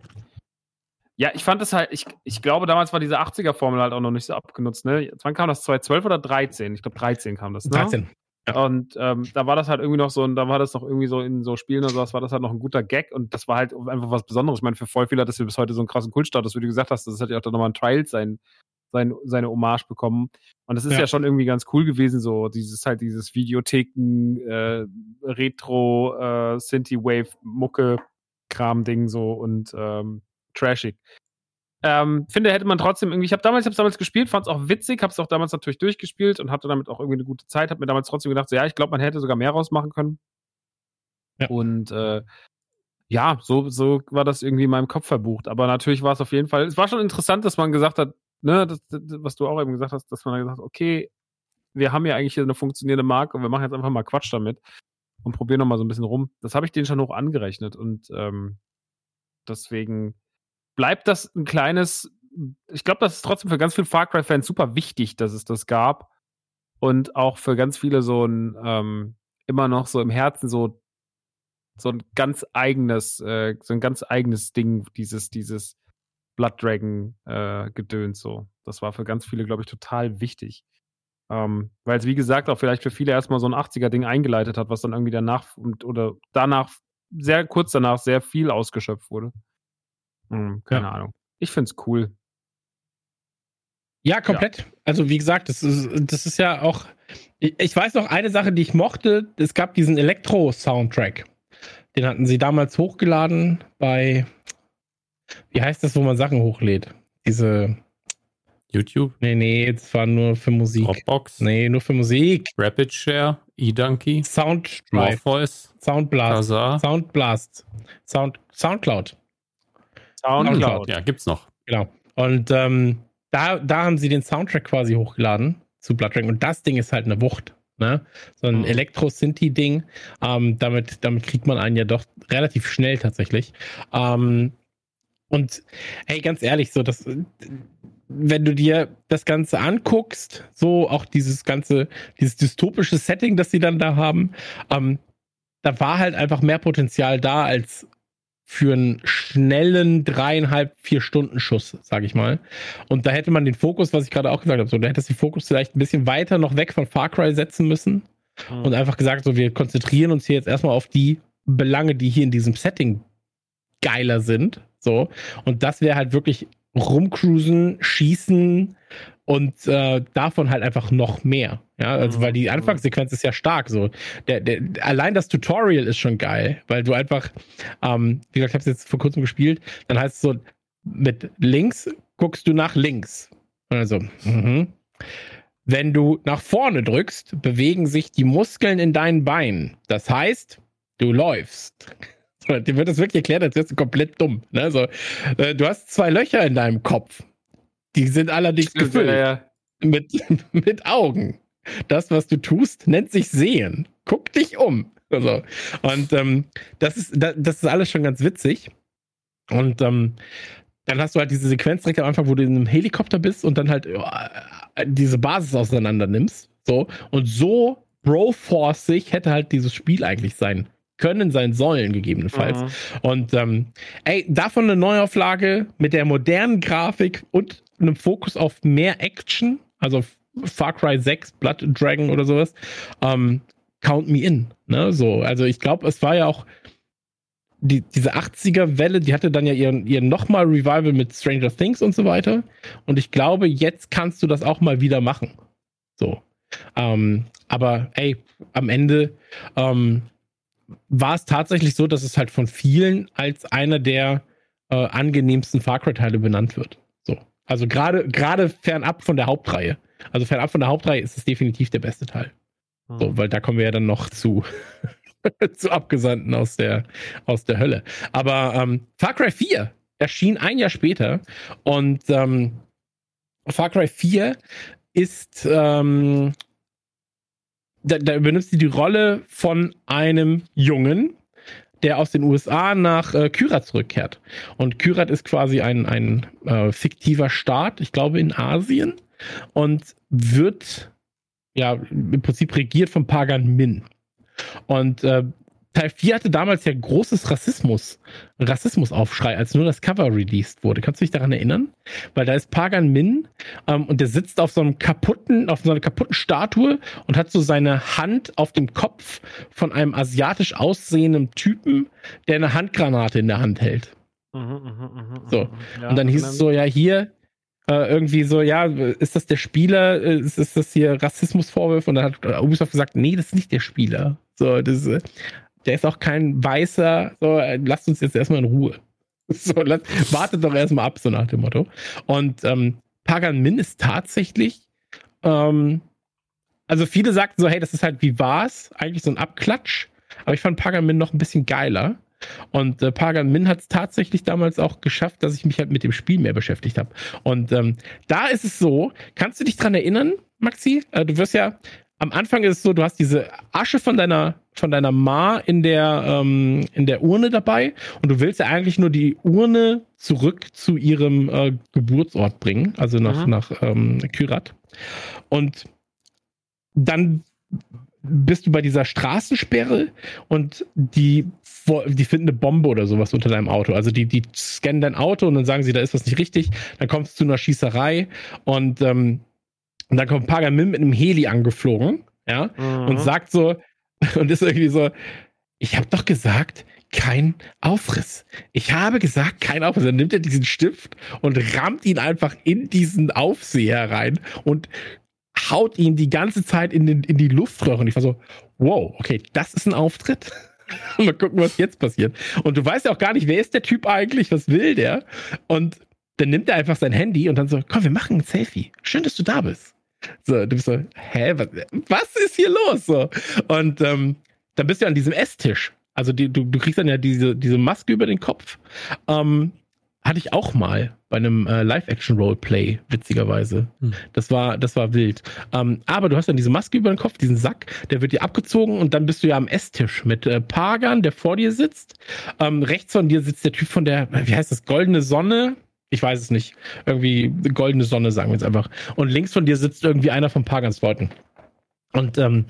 Ja, ich fand das halt, ich, ich glaube, damals war diese 80er-Formel halt auch noch nicht so abgenutzt, ne? Wann kam das? 2012 oder 13? Ich glaube, 13 kam das, ne? 13. Und ähm, da war das halt irgendwie noch so, und da war das noch irgendwie so in so Spielen oder sowas, war das halt noch ein guter Gag und das war halt einfach was Besonderes. Ich meine, für voll viele hat das ja bis heute so einen krassen Kultstatus, wie du gesagt hast, das hat ja auch dann nochmal ein Trials sein, sein, seine Hommage bekommen. Und das ist ja. Ja. schon irgendwie ganz cool gewesen, so dieses halt dieses Videotheken, äh, Retro, äh, Synthie-Wave, Mucke-Kram-Ding so und ähm, trashig. Ähm, finde, hätte man trotzdem irgendwie, ich habe damals, ich hab's damals gespielt, fand es auch witzig, habe es auch damals natürlich durchgespielt und hatte damit auch irgendwie eine gute Zeit, habe mir damals trotzdem gedacht, so, ja, ich glaube, man hätte sogar mehr rausmachen können. Ja. Und äh, ja, so, so war das irgendwie in meinem Kopf verbucht. Aber natürlich war es auf jeden Fall, es war schon interessant, dass man gesagt hat, ne, das, das, was du auch eben gesagt hast, dass man dann gesagt hat, okay, wir haben ja eigentlich hier eine funktionierende Marke und wir machen jetzt einfach mal Quatsch damit und probieren nochmal so ein bisschen rum. Das habe ich denen schon hoch angerechnet und ähm, deswegen bleibt das ein kleines, ich glaube, das ist trotzdem für ganz viele Far Cry-Fans super wichtig, dass es das gab. Und auch für ganz viele so ein, ähm, immer noch so im Herzen so, so ein ganz eigenes, äh, so ein ganz eigenes Ding, dieses, dieses Blood Dragon äh, Gedöns so. Das war für ganz viele, glaube ich, total wichtig. Ähm, Weil es, wie gesagt, auch vielleicht für viele erstmal so ein 80er-Ding eingeleitet hat, was dann irgendwie danach und, oder danach, sehr kurz danach, sehr viel ausgeschöpft wurde. Hm, keine Ja. Ahnung. Ich find's cool. Ja, komplett. Also wie gesagt, das ist, das ist ja auch. Ich weiß noch eine Sache, die ich mochte. Es gab diesen Elektro-Soundtrack. Den hatten sie damals hochgeladen bei. Wie heißt das, wo man Sachen hochlädt? Diese. YouTube, Nee, nee, das war nur für Musik. Dropbox, Nee, nur für Musik. Rapid Share, eDonkey, Soundstripe, Morpheus, Soundblast. Soundblast, Sound, Soundcloud. Soundcloud. Ja, gibt's noch. Genau. Und ähm, da, da haben sie den Soundtrack quasi hochgeladen zu Blood Dragon. Und das Ding ist halt eine Wucht. Ne? So ein Mhm. Elektro-Synthi-Ding. Ähm, damit, damit kriegt man einen ja doch relativ schnell tatsächlich. Ähm, und hey, ganz ehrlich, so das, wenn du dir das Ganze anguckst, so auch dieses ganze, dieses dystopische Setting, das sie dann da haben, ähm, da war halt einfach mehr Potenzial da als für einen schnellen dreieinhalb, vier Stunden Schuss, sage ich mal. Und da hätte man den Fokus, was ich gerade auch gesagt habe, so, da hätte es den Fokus vielleicht ein bisschen weiter noch weg von Far Cry setzen müssen Mhm. und einfach gesagt, so, wir konzentrieren uns hier jetzt erstmal auf die Belange, die hier in diesem Setting geiler sind. So. Und das wäre halt wirklich rumcruisen, schießen und äh, davon halt einfach noch mehr. Ja, also Mhm. weil die Anfangssequenz ist ja stark. So, der, der, allein das Tutorial ist schon geil, weil du einfach, ähm, wie gesagt, ich habe es jetzt vor kurzem gespielt, dann heißt es so, mit links guckst du nach links. Also, mhm. Wenn du nach vorne drückst, bewegen sich die Muskeln in deinen Beinen. Das heißt, du läufst. Dir wird das wirklich erklärt, als wärst du komplett dumm. Ne? So, äh, du hast zwei Löcher in deinem Kopf. Die sind allerdings Stimmt, gefüllt ja, ja. mit, mit Augen. Das, was du tust, nennt sich Sehen. Guck dich um. Also, und ähm, das, ist, das, das ist alles schon ganz witzig. Und ähm, dann hast du halt diese Sequenz direkt am Anfang, wo du in einem Helikopter bist und dann halt äh, diese Basis auseinander nimmst. So. Und so Broforce-sich hätte halt dieses Spiel eigentlich sein können, sein sollen, gegebenenfalls. Mhm. Und ähm, ey, davon eine Neuauflage mit der modernen Grafik und einem Fokus auf mehr Action, also Far Cry 6, Blood Dragon oder sowas, ähm, count me in. Ne? So, also ich glaube, es war ja auch die, diese 80er-Welle, die hatte dann ja ihren, ihren nochmal Revival mit Stranger Things und so weiter. Und ich glaube, jetzt kannst du das auch mal wieder machen. So. Ähm, aber ey, am Ende ähm, war es tatsächlich so, dass es halt von vielen als einer der äh, angenehmsten Far Cry-Teile benannt wird. So. Also gerade gerade fernab von der Hauptreihe. Also fernab von der Hauptreihe ist es definitiv der beste Teil. So, weil da kommen wir ja dann noch zu, zu Abgesandten aus der, aus der Hölle. Aber ähm, Far Cry 4 erschien ein Jahr später und ähm, Far Cry 4 ist, ähm, da, da übernimmt sie die Rolle von einem Jungen, der aus den USA nach äh, Kyrat zurückkehrt. Und Kyrat ist quasi ein, ein äh, fiktiver Staat, ich glaube in Asien, und wird ja im Prinzip regiert von Pagan Min. Und äh, Teil 4 hatte damals ja großes Rassismus, Rassismusaufschrei, als nur das Cover released wurde. Kannst du dich daran erinnern? Weil da ist Pagan Min ähm, und der sitzt auf so einem kaputten, auf so einer kaputten Statue und hat so seine Hand auf dem Kopf von einem asiatisch aussehenden Typen, der eine Handgranate in der Hand hält. Mhm, mh, mh, mh, So. Ja, und dann hieß es so, ja, hier, äh, irgendwie so, ja, ist das der Spieler? Äh, Ist, ist das hier Rassismusvorwürfe? Und dann hat Ubisoft gesagt, nee, das ist nicht der Spieler. So, das ist, äh, der ist auch kein Weißer. So, äh, lasst uns jetzt erstmal in Ruhe. So, lass, wartet doch erstmal ab, so nach dem Motto. Und ähm, Pagan Min ist tatsächlich, ähm, also viele sagten so, hey, das ist halt wie war's, eigentlich so ein Abklatsch. Aber ich fand Pagan Min noch ein bisschen geiler. Und äh, Pagan Min hat es tatsächlich damals auch geschafft, dass ich mich halt mit dem Spiel mehr beschäftigt habe. Und ähm, da ist es so, kannst du dich dran erinnern, Maxi? Äh, du wirst ja, am Anfang ist es so, du hast diese Asche von deiner, von deiner Ma in der, ähm, in der Urne dabei und du willst ja eigentlich nur die Urne zurück zu ihrem äh, Geburtsort bringen, also nach, nach ähm, Kyrat. Und dann bist du bei dieser Straßensperre und die, die finden eine Bombe oder sowas unter deinem Auto. Also die, die scannen dein Auto und dann sagen sie, da ist was nicht richtig. Dann kommst du zu einer Schießerei und, ähm, und dann kommt Pagan Min mit einem Heli angeflogen, ja, Mhm. und sagt so, und ist irgendwie so, ich habe doch gesagt, kein Aufriss. Ich habe gesagt, kein Aufriss. Dann nimmt er diesen Stift und rammt ihn einfach in diesen Aufseher rein und haut ihn die ganze Zeit in, den, in die Luftröhre. Und ich war so, wow, okay, das ist ein Auftritt. Mal gucken, was jetzt passiert. Und du weißt ja auch gar nicht, wer ist der Typ eigentlich, was will der? Und dann nimmt er einfach sein Handy und dann so, komm, wir machen ein Selfie. Schön, dass du da bist. So, du bist so, hä, was, was ist hier los? So. Und ähm, dann bist du an diesem Esstisch. Also die, du, du kriegst dann ja diese, diese Maske über den Kopf. Ähm, hatte ich auch mal bei einem äh, Live-Action-Roleplay, witzigerweise. Hm. Das war, das war wild. Ähm, aber du hast dann diese Maske über den Kopf, diesen Sack, der wird dir abgezogen und dann bist du ja am Esstisch mit äh, Pagan, der vor dir sitzt. Ähm, rechts von dir sitzt der Typ von der, wie heißt das, Goldene Sonne? Ich weiß es nicht. Irgendwie Goldene Sonne, sagen wir jetzt einfach. Und links von dir sitzt irgendwie einer von Pagans Leuten. Und ähm,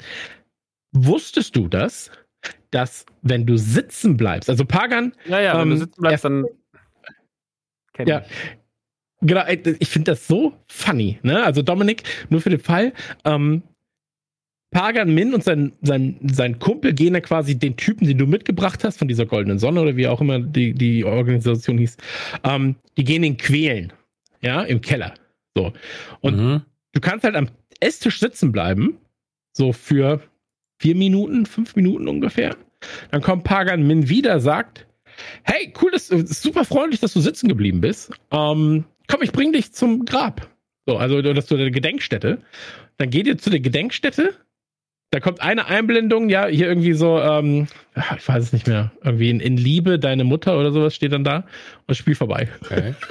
wusstest du das, dass wenn du sitzen bleibst, also Pagan, Ja, ja, wenn du Ähm, sitzen bleibst, dann. Kenn Ja. ich. Genau, ich finde das so funny, ne? Also Dominik, nur für den Fall, ähm, Pagan Min und sein, sein, sein Kumpel gehen dann quasi den Typen, den du mitgebracht hast, von dieser goldenen Sonne oder wie auch immer die, die Organisation hieß, ähm, die gehen ihn quälen, ja, im Keller. So. Und mhm. du kannst halt am Esstisch sitzen bleiben, so für vier Minuten, fünf Minuten ungefähr. Dann kommt Pagan Min wieder, sagt, hey, cool, das ist super freundlich, dass du sitzen geblieben bist. Ähm, komm, ich bring dich zum Grab. So, also das zu der Gedenkstätte. Dann geht ihr zu der Gedenkstätte. Da kommt eine Einblendung, ja, hier irgendwie so, ähm, ich weiß es nicht mehr, irgendwie in, in Liebe, deine Mutter oder sowas steht dann da und das Spiel vorbei. okay.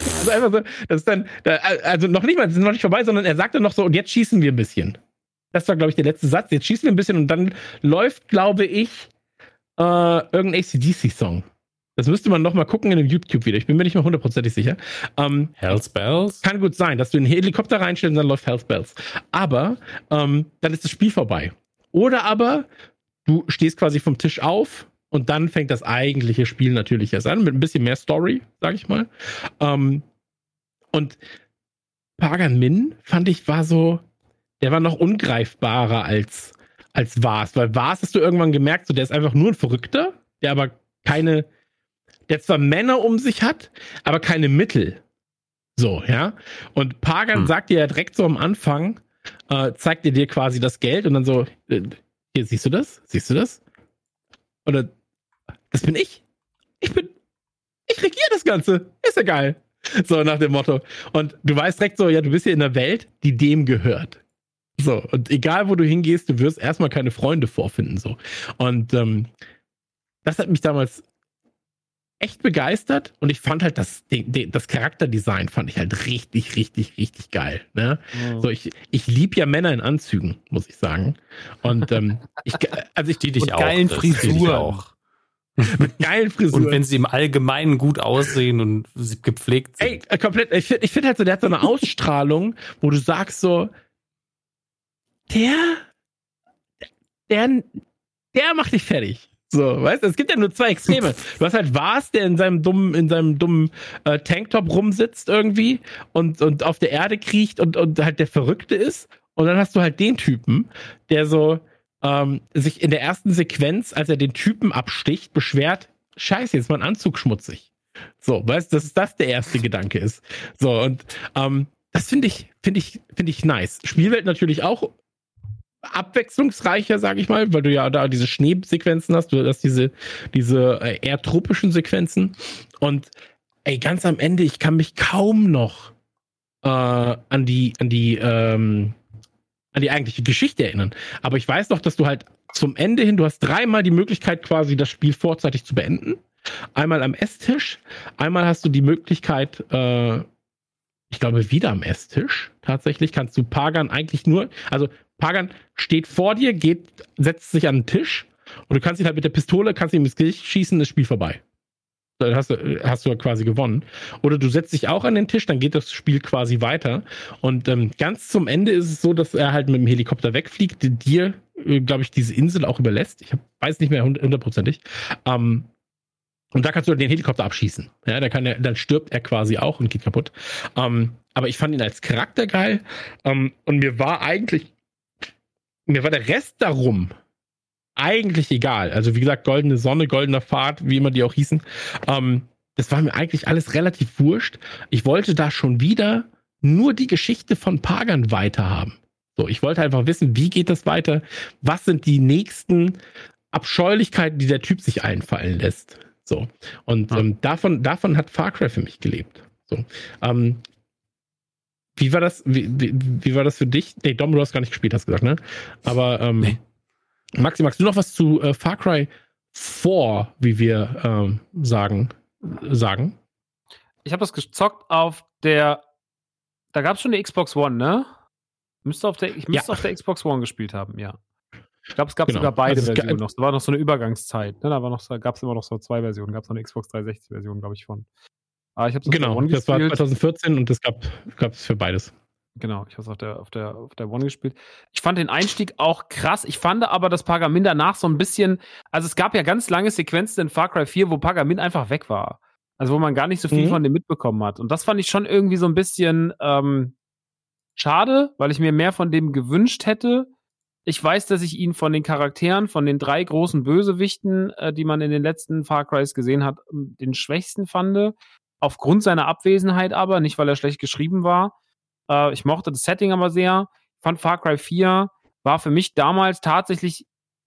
Also einfach so, das ist dann, da- also noch nicht mal, das ist noch nicht vorbei, sondern er sagt dann noch so, und jetzt schießen wir ein bisschen. Das war, glaube ich, der letzte Satz. Jetzt schießen wir ein bisschen und dann läuft, glaube ich, äh, irgendein ACDC-Song. Das müsste man noch mal gucken in dem YouTube wieder. Ich bin mir nicht mehr hundertprozentig sicher. Ähm, Hell's Bells? kann gut sein, dass du einen Helikopter reinstellst und dann läuft Health Bells. Aber ähm, dann ist das Spiel vorbei. Oder aber du stehst quasi vom Tisch auf und dann fängt das eigentliche Spiel natürlich erst an, mit ein bisschen mehr Story, sag ich mal. Ähm, und Pagan Min, fand ich, war so, der war noch ungreifbarer als, als Vars. Weil Vars hast du irgendwann gemerkt, so der ist einfach nur ein Verrückter, der aber keine, der zwar Männer um sich hat, aber keine Mittel. So, ja. Und Pagan Hm. sagt dir ja direkt so am Anfang, äh, zeigt er dir quasi das Geld und dann so, äh, hier, siehst du das? Siehst du das? Oder, das bin ich. Ich bin, ich regiere das Ganze. Ist ja geil. So nach dem Motto. Und du weißt direkt so, ja, du bist hier in einer Welt, die dem gehört. So, und egal wo du hingehst, du wirst erstmal keine Freunde vorfinden, so. Und ähm, das hat mich damals echt begeistert und ich fand halt das, das Charakterdesign fand ich halt richtig, richtig, richtig geil. Ne? Mhm. So, ich, ich liebe ja Männer in Anzügen, muss ich sagen. Und ähm, ich, also ich die dich auch. Geilen Frisuren. auch. Mit geilen Frisuren. Und wenn sie im Allgemeinen gut aussehen und gepflegt sind. Ey, äh, komplett. Ich finde ich find halt so, der hat so eine Ausstrahlung, wo du sagst so, der, der, der macht dich fertig. So, weißt du, es gibt ja nur zwei Extreme. Du hast halt Vars, der in seinem dummen, in seinem dummen äh, Tanktop rumsitzt irgendwie und, und auf der Erde kriecht und, und halt der Verrückte ist. Und dann hast du halt den Typen, der so ähm, sich in der ersten Sequenz, als er den Typen absticht, beschwert, scheiße, jetzt ist mein Anzug schmutzig. So, weißt du, dass das der erste Gedanke ist. So, und ähm, das finde ich, finde ich, finde ich nice. Spielwelt natürlich auch abwechslungsreicher, sage ich mal, weil du ja da diese Schneesequenzen hast, du hast diese, diese äh, eher tropischen Sequenzen. Und ey, ganz am Ende, ich kann mich kaum noch äh, an die, an die, ähm, an die eigentliche Geschichte erinnern. Aber ich weiß noch, dass du halt zum Ende hin, du hast dreimal die Möglichkeit, quasi das Spiel vorzeitig zu beenden. Einmal am Esstisch, einmal hast du die Möglichkeit, äh, ich glaube, wieder am Esstisch. Tatsächlich kannst du Pagan eigentlich nur, also Pagan steht vor dir, geht, setzt sich an den Tisch und du kannst ihn halt mit der Pistole, kannst ihm ins Gesicht schießen, das Spiel vorbei. Dann hast du, hast du quasi gewonnen. Oder du setzt dich auch an den Tisch, dann geht das Spiel quasi weiter. Und ähm, ganz zum Ende ist es so, dass er halt mit dem Helikopter wegfliegt, dir, äh, glaube ich, diese Insel auch überlässt. Ich hab, weiß nicht mehr hundertprozentig. Ähm, und da kannst du den Helikopter abschießen. Ja, dann, kann er, dann stirbt er quasi auch und geht kaputt. Ähm, aber ich fand ihn als Charakter geil. Ähm, und mir war eigentlich mir war der Rest darum eigentlich egal. Also wie gesagt, goldene Sonne, goldener Pfad, wie immer die auch hießen. Ähm, das war mir eigentlich alles relativ wurscht. Ich wollte da schon wieder nur die Geschichte von Pagan weiterhaben. So, ich wollte einfach wissen, wie geht das weiter? Was sind die nächsten Abscheulichkeiten, die der Typ sich einfallen lässt? So. Und ja. ähm, davon, davon hat Far Cry für mich gelebt. So. Ähm, wie war das, wie, wie, wie, war das für dich? Nee, Dom, du hast gar nicht gespielt, hast gesagt, ne? Aber ähm, nee. Maxi, magst du noch was zu äh, Far Cry 4, wie wir ähm, sagen, sagen? Ich habe das gezockt auf der, da gab es schon die Xbox One, ne? Müsste auf der, ich müsste ja. auf der Xbox One gespielt haben, ja. Ich glaube, es gab genau. sogar beide also Versionen noch. Da war noch so eine Übergangszeit. Ne? Da war noch, gab es immer noch so zwei Versionen. Gab es noch eine Xbox 360-Version, glaube ich, von. Aber ich habe Genau, das gespielt. war 2014 und das gab es für beides. Genau, ich habe es auf der, auf, der, auf der One gespielt. Ich fand den Einstieg auch krass. Ich fand aber, dass Pagamin danach so ein bisschen, also es gab ja ganz lange Sequenzen in Far Cry 4, wo Pagamin einfach weg war. Also wo man gar nicht so viel mhm. von dem mitbekommen hat. Und das fand ich schon irgendwie so ein bisschen ähm, schade, weil ich mir mehr von dem gewünscht hätte. Ich weiß, dass ich ihn von den Charakteren, von den drei großen Bösewichten, äh, die man in den letzten Far Crys gesehen hat, den schwächsten fand aufgrund seiner Abwesenheit aber, nicht weil er schlecht geschrieben war. Äh, ich mochte das Setting aber sehr. Fand Far Cry 4 war für mich damals tatsächlich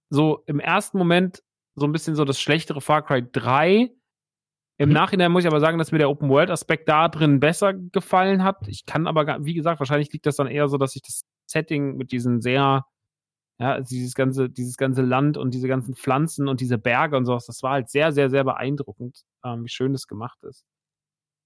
so im ersten Moment so ein bisschen so das schlechtere Far Cry 3. Im mhm. Nachhinein muss ich aber sagen, dass mir der Open World Aspekt da drin besser gefallen hat. Ich kann aber, wie gesagt, wahrscheinlich liegt das dann eher so, dass ich das Setting mit diesen sehr, ja, dieses ganze, dieses ganze Land und diese ganzen Pflanzen und diese Berge und sowas, das war halt sehr, sehr, sehr beeindruckend, ähm, wie schön das gemacht ist.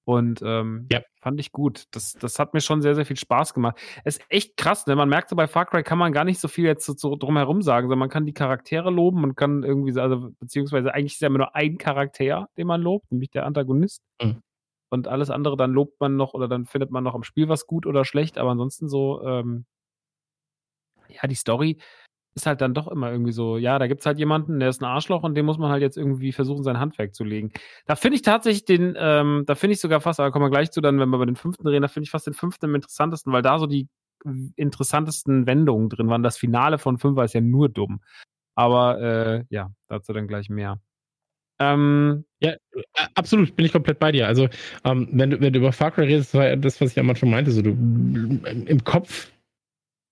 Und ähm, ja. fand ich gut. Das, das hat mir schon sehr, sehr viel Spaß gemacht. Es ist echt krass, ne? Man merkt so, bei Far Cry kann man gar nicht so viel jetzt so, so drumherum sagen, sondern man kann die Charaktere loben, man kann irgendwie, also beziehungsweise eigentlich ist ja immer nur ein Charakter, den man lobt, nämlich der Antagonist. Mhm. Und alles andere, dann lobt man noch oder dann findet man noch am Spiel was gut oder schlecht, aber ansonsten so, ähm, ja, die Story ist halt dann doch immer irgendwie so, ja, da gibt's halt jemanden, der ist ein Arschloch und dem muss man halt jetzt irgendwie versuchen, sein Handwerk zu legen. Da finde ich tatsächlich den, ähm, da finde ich sogar fast, aber kommen wir gleich zu dann, wenn wir bei den fünften reden, da finde ich fast den fünften am interessantesten, weil da so die interessantesten Wendungen drin waren. Das Finale von fünf war ist ja nur dumm. Aber äh, ja, dazu dann gleich mehr. Ähm, ja, absolut, bin ich komplett bei dir. Also, ähm, wenn, du, wenn du über Far Cry redest, das war ja das, was ich am Anfang meinte, so du im Kopf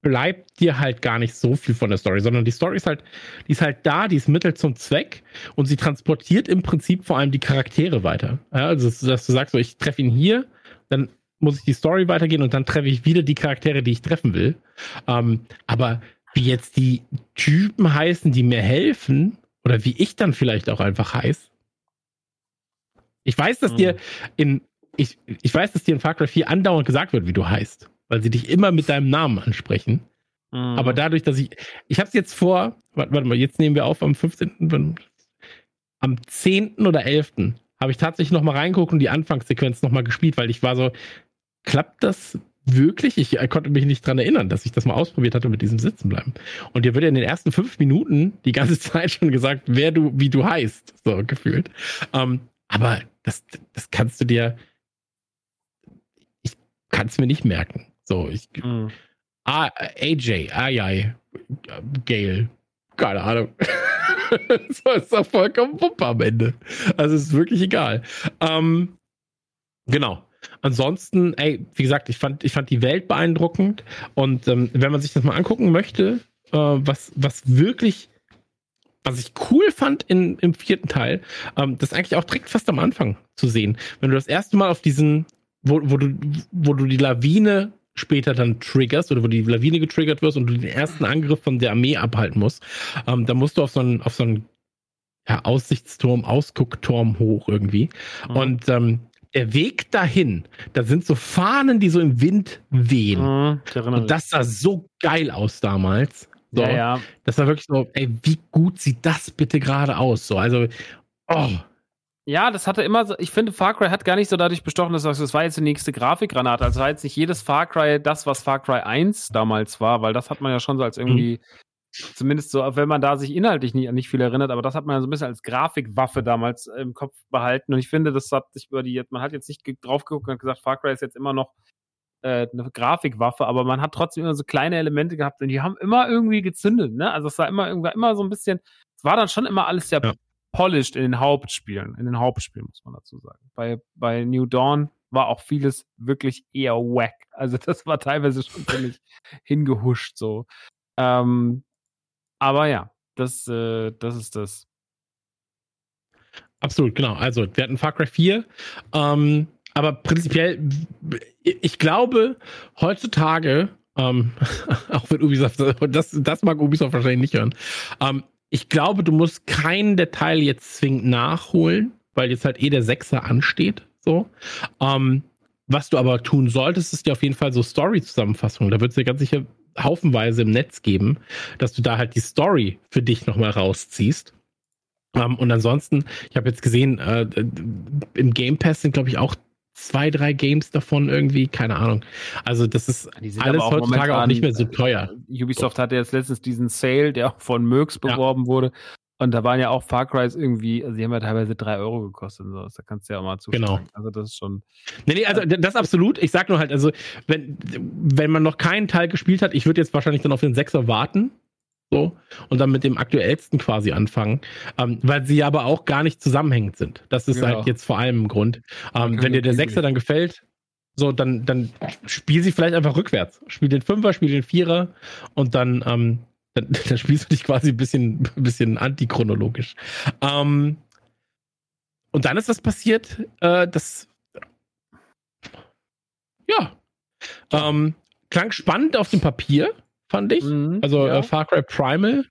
bleibt dir halt gar nicht so viel von der Story, sondern die Story ist halt, die ist halt da, die ist Mittel zum Zweck und sie transportiert im Prinzip vor allem die Charaktere weiter. Ja, also, dass du sagst, so, ich treffe ihn hier, dann muss ich die Story weitergehen und dann treffe ich wieder die Charaktere, die ich treffen will. Ähm, aber wie jetzt die Typen heißen, die mir helfen, oder wie ich dann vielleicht auch einfach heiß, Ich weiß, dass Mhm. dir in ich, ich weiß, dass dir in Far Cry 4 andauernd gesagt wird, wie du heißt, weil sie dich immer mit deinem Namen ansprechen. Mhm. Aber dadurch, dass ich ich habe es jetzt vor, warte, warte mal, jetzt nehmen wir auf am 15. wann- am 10. oder 11. habe ich tatsächlich noch mal reingeguckt und die Anfangssequenz noch mal gespielt, weil ich war so klappt das wirklich? Ich äh, konnte mich nicht dran erinnern, dass ich das mal ausprobiert hatte mit diesem Sitzenbleiben. Und dir wird ja in den ersten fünf Minuten die ganze Zeit schon gesagt, wer du, wie du heißt, so gefühlt. Ähm, aber das, das kannst du dir, ich kann es mir nicht merken. So, ich, Mhm. A, AJ, Ayai, Gail, keine Ahnung. so ist doch vollkommen Wumpe am Ende. Also es ist wirklich egal. Ähm, genau. Ansonsten, ey, wie gesagt, ich fand, ich fand die Welt beeindruckend und ähm, wenn man sich das mal angucken möchte, äh, was, was wirklich, was ich cool fand in, im vierten Teil, ähm, das ist eigentlich auch direkt fast am Anfang zu sehen. Wenn du das erste Mal auf diesen, wo, wo du, wo du die Lawine später dann triggerst oder wo die Lawine getriggert wirst und du den ersten Angriff von der Armee abhalten musst, ähm, dann musst du auf so einen, auf so einen ja, Aussichtsturm, Ausguckturm hoch irgendwie. Mhm. Und ähm, der Weg dahin, da sind so Fahnen, die so im Wind wehen. Mhm. Und das sah so geil aus damals. So, ja, ja. Das war wirklich so, ey, wie gut sieht das bitte gerade aus? So, also, oh, Ja, das hatte immer so, ich finde, Far Cry hat gar nicht so dadurch bestochen, dass du sagst, das war jetzt die nächste Grafikgranate. Also war jetzt nicht jedes Far Cry das, was Far Cry 1 damals war, weil das hat man ja schon so als irgendwie, zumindest so, wenn man da sich inhaltlich nicht, nicht viel erinnert, aber das hat man ja so ein bisschen als Grafikwaffe damals im Kopf behalten. Und ich finde, das hat sich über die, man hat jetzt nicht drauf geguckt und gesagt, Far Cry ist jetzt immer noch äh, eine Grafikwaffe, aber man hat trotzdem immer so kleine Elemente gehabt und die haben immer irgendwie gezündet, ne? Also es war immer, irgendwie immer so ein bisschen, es war dann schon immer alles sehr Ja. Polished in den Hauptspielen. In den Hauptspielen muss man dazu sagen. Bei, bei New Dawn war auch vieles wirklich eher wack. Also das war teilweise schon ziemlich hingehuscht so. Ähm, aber ja, das, äh, das ist das. Absolut, genau. Also, wir hatten Far Cry 4. Ähm, aber prinzipiell, ich glaube, heutzutage, ähm, auch wenn Ubisoft, das, das mag Ubisoft wahrscheinlich nicht hören, ähm, ich glaube, du musst keinen der Teile jetzt zwingend nachholen, weil jetzt halt eh der Sechser ansteht. So. Ähm, was du aber tun solltest, ist dir auf jeden Fall so Story-Zusammenfassungen. Da wird es dir ganz sicher haufenweise im Netz geben, dass du da halt die Story für dich nochmal rausziehst. Ähm, und ansonsten, ich habe jetzt gesehen, äh, im Game Pass sind, glaube ich, auch zwei, drei Games davon irgendwie, keine Ahnung. Also das ist Die sind alles auch heutzutage auch nicht mehr so äh, teuer. Ubisoft hatte jetzt letztens diesen Sale, der auch von Ja. beworben wurde. Und da waren ja auch Far Crys irgendwie, also die haben ja teilweise drei Euro gekostet und sowas. Da kannst du ja auch mal zuschlagen. Genau. Also das ist schon. Nee, nee, also das absolut. Ich sag nur halt, also wenn, wenn man noch keinen Teil gespielt hat, ich würde jetzt wahrscheinlich dann auf den Sechser warten. So, und dann mit dem aktuellsten quasi anfangen, ähm, weil sie aber auch gar nicht zusammenhängend sind. Das ist Genau. halt jetzt vor allem ein Grund. Ähm, wenn dir der. Sechser dann gefällt, so, dann, dann spiel sie vielleicht einfach rückwärts. Spiel den Fünfer, spiel den Vierer und dann, ähm, dann, dann spielst du dich quasi ein bisschen, ein bisschen antichronologisch. Ähm, und dann ist das passiert, äh, das ja. Ähm, klang spannend auf dem Papier, fand ich. Mhm, Also ja. äh, Far Cry Primal.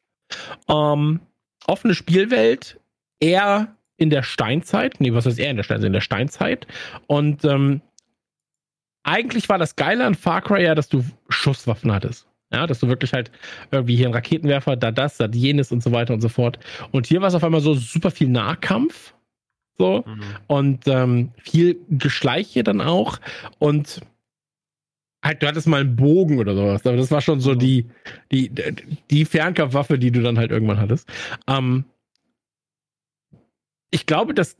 Ähm, offene Spielwelt, eher in der Steinzeit. Nee, was heißt eher in der Steinzeit? In der Steinzeit. Und ähm, eigentlich war das Geile an Far Cry ja, dass du Schusswaffen hattest. Ja, dass du wirklich halt irgendwie hier einen Raketenwerfer, da das, da jenes und so weiter und so fort. Und hier war es auf einmal so super viel Nahkampf. So Mhm. und ähm, viel Geschleiche dann auch und halt, du hattest mal einen Bogen oder sowas, aber das war schon so die, die, die Fernkampfwaffe, die du dann halt irgendwann hattest. Ähm, ich glaube, dass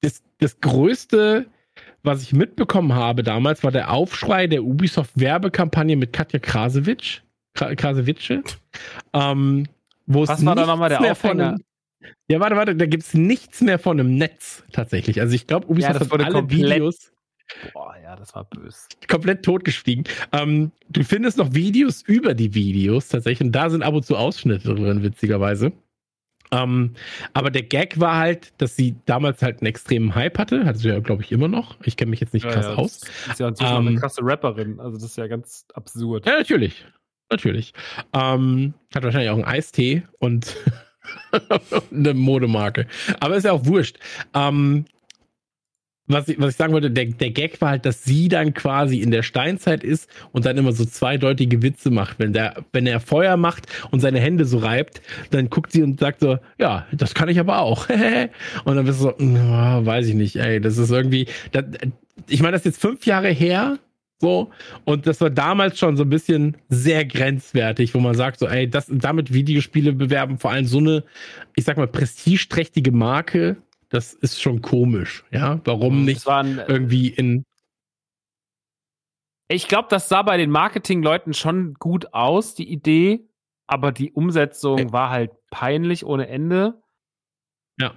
das, das größte, was ich mitbekommen habe damals, war der Aufschrei der Ubisoft-Werbekampagne mit Katja Krasewitsch. Kra- Krasewitsche. Ähm, wo es Was war da nochmal der Aufhänger? ja, warte, warte, da gibt es nichts mehr von einem Netz tatsächlich. Also ich glaube, Ubisoft das hat alle Videos Boah, ja, das war böse. komplett totgestiegen. Ähm, du findest noch Videos über die Videos tatsächlich und da sind ab und zu Ausschnitte drin, witzigerweise. Ähm, aber der Gag war halt, dass sie damals halt einen extremen Hype hatte. Hatte sie ja, glaube ich, immer noch. Ich kenne mich jetzt nicht krass aus. Das ist ja inzwischen Ähm, eine krasse Rapperin. Also das ist ja ganz absurd. Ja, natürlich. Natürlich. Ähm, hat wahrscheinlich auch einen Eistee und eine Modemarke. Aber ist ja auch wurscht. Ähm, was ich, was ich sagen wollte, der, der Gag war halt, dass sie dann quasi in der Steinzeit ist und dann immer so zweideutige Witze macht. Wenn der, wenn er Feuer macht und seine Hände so reibt, dann guckt sie und sagt so, ja, das kann ich aber auch. und dann bist du so, oh, weiß ich nicht, ey, das ist irgendwie, das, ich meine, das ist jetzt fünf Jahre her, so, und das war damals schon so ein bisschen sehr grenzwertig, wo man sagt, so, ey, das, damit Videospiele bewerben, vor allem so eine, ich sag mal, prestigeträchtige Marke, das ist schon komisch, ja. Warum nicht waren, äh, irgendwie in. Ich glaube, das sah bei den Marketingleuten schon gut aus, die Idee, aber die Umsetzung Ja. war halt peinlich ohne Ende. Ja.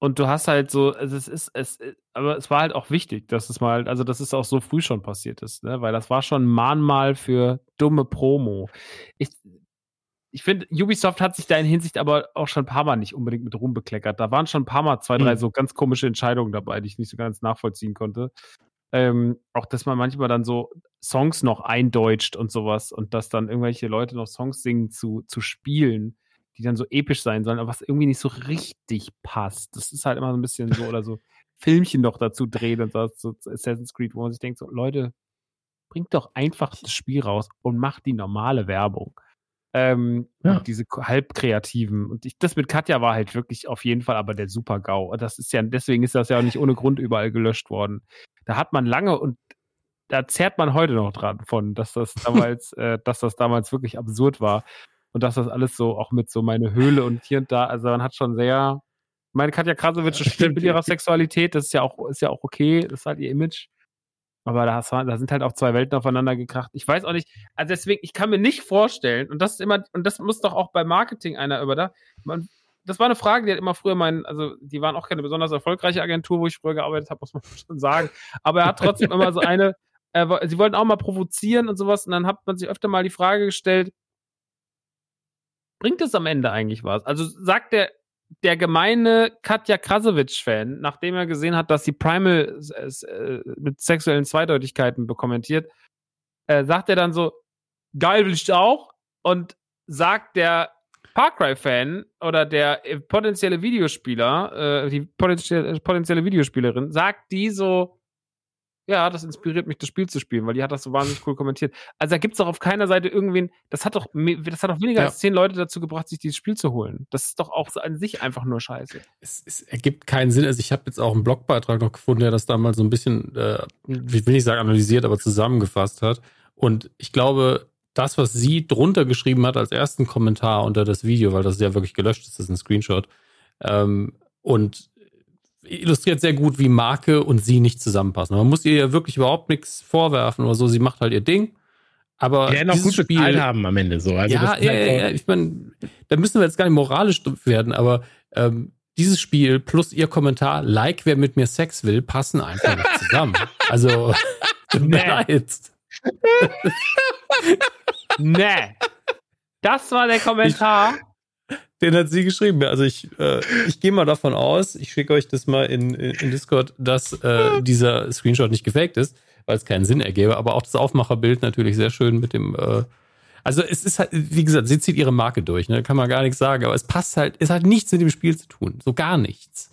Und du hast halt so, also es ist, es, aber es war halt auch wichtig, dass es mal, also dass es auch so früh schon passiert ist, ne? Weil das war schon ein Mahnmal für dumme Promo. Ich, ich finde, Ubisoft hat sich da in Hinsicht aber auch schon ein paar Mal nicht unbedingt mit Ruhm bekleckert. Da waren schon ein paar Mal zwei, drei Mhm. so ganz komische Entscheidungen dabei, die ich nicht so ganz nachvollziehen konnte. Ähm, auch, dass man manchmal dann so Songs noch eindeutscht und sowas und dass dann irgendwelche Leute noch Songs singen zu, zu Spielen, die dann so episch sein sollen, aber was irgendwie nicht so richtig passt. Das ist halt immer so ein bisschen so, oder so Filmchen noch dazu drehen und so, so Assassin's Creed, wo man sich denkt, so, Leute, bringt doch einfach das Spiel raus und macht die normale Werbung. Ähm, Ja. diese ko- halb kreativen. Und ich, das mit Katja war halt wirklich auf jeden Fall aber der Super-GAU. Und Das ist ja, deswegen ist das ja auch nicht ohne Grund überall gelöscht worden. Da hat man lange und da zerrt man heute noch dran von, dass das damals, äh, dass das damals wirklich absurd war. Und dass das alles so auch mit so meine Höhle und hier und da, also man hat schon sehr, ich meine, Katja Krasowitsch spielt stimmt. mit ihrer Sexualität, das ist ja auch, ist ja auch okay, das ist halt ihr Image. Aber da, hast, da sind halt auch zwei Welten aufeinander gekracht. Ich weiß auch nicht, also deswegen, ich kann mir nicht vorstellen, und das ist immer, und das muss doch auch bei Marketing einer über da, man, das war eine Frage, die hat immer früher mein, also die waren auch keine besonders erfolgreiche Agentur, wo ich früher gearbeitet habe, muss man schon sagen. Aber er hat trotzdem immer so eine, wo- sie wollten auch mal provozieren und sowas, und dann hat man sich öfter mal die Frage gestellt, bringt es am Ende eigentlich was? Also sagt der, der gemeine Katja Krasowitsch-Fan, nachdem er gesehen hat, dass sie Primal äh, äh, mit sexuellen Zweideutigkeiten bekommentiert, äh, sagt er dann so, geil will ich auch. Und sagt der Far Cry-Fan oder der äh, potenzielle Videospieler, äh, die potenzielle, potenzielle Videospielerin, sagt die so, ja, das inspiriert mich, das Spiel zu spielen, weil die hat das so wahnsinnig cool kommentiert. Also da gibt's doch auf keiner Seite irgendwen, das hat doch, das hat doch weniger Ja. als zehn Leute dazu gebracht, sich dieses Spiel zu holen. Das ist doch auch an sich einfach nur scheiße. es, es ergibt keinen Sinn. Also ich habe jetzt auch einen Blogbeitrag noch gefunden, der das damals so ein bisschen, äh, ich will nicht sagen analysiert, aber zusammengefasst hat. Und ich glaube, das, was sie drunter geschrieben hat als ersten Kommentar unter das Video, weil das ja wirklich gelöscht ist, das ist ein Screenshot, ähm, und illustriert sehr gut, wie Marke und sie nicht zusammenpassen. Man muss ihr ja wirklich überhaupt nichts vorwerfen oder so. Sie macht halt ihr Ding. Aber auch dieses gut bezahlt haben am Ende so. Also ja, ja, halt ja, ja, ich meine, da müssen wir jetzt gar nicht moralisch werden, aber ähm, dieses Spiel plus ihr Kommentar, like wer mit mir Sex will, passen einfach nicht zusammen. Also, tut mir Nee. leid. Nee. Das war der Kommentar. Den hat sie geschrieben. Also ich, äh, ich gehe mal davon aus, ich schicke euch das mal in, in, in Discord, dass äh, dieser Screenshot nicht gefaked ist, weil es keinen Sinn ergäbe. Aber auch das Aufmacherbild natürlich sehr schön mit dem. Äh, also es ist halt, wie gesagt, sie zieht ihre Marke durch, ne? kann man gar nichts sagen. Aber es passt halt, es hat nichts mit dem Spiel zu tun, so gar nichts.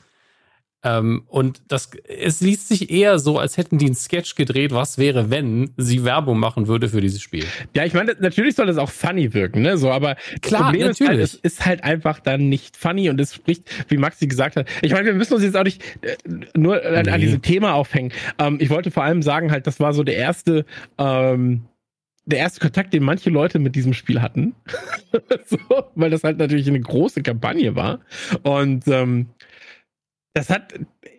Ähm, und das, es liest sich eher so, als hätten die einen Sketch gedreht, was wäre, wenn sie Werbung machen würde für dieses Spiel. Ja, ich meine, natürlich soll das auch funny wirken, ne? So, aber Klar, das Problem ist halt, natürlich. es ist halt einfach dann nicht funny und es spricht, wie Maxi gesagt hat. Ich meine, wir müssen uns jetzt auch nicht äh, nur an, an Nee. diesem Thema aufhängen. Ähm, ich wollte vor allem sagen, halt, das war so der erste, ähm, der erste Kontakt, den manche Leute mit diesem Spiel hatten. so, weil das halt natürlich eine große Kampagne war. Und ähm, das hat,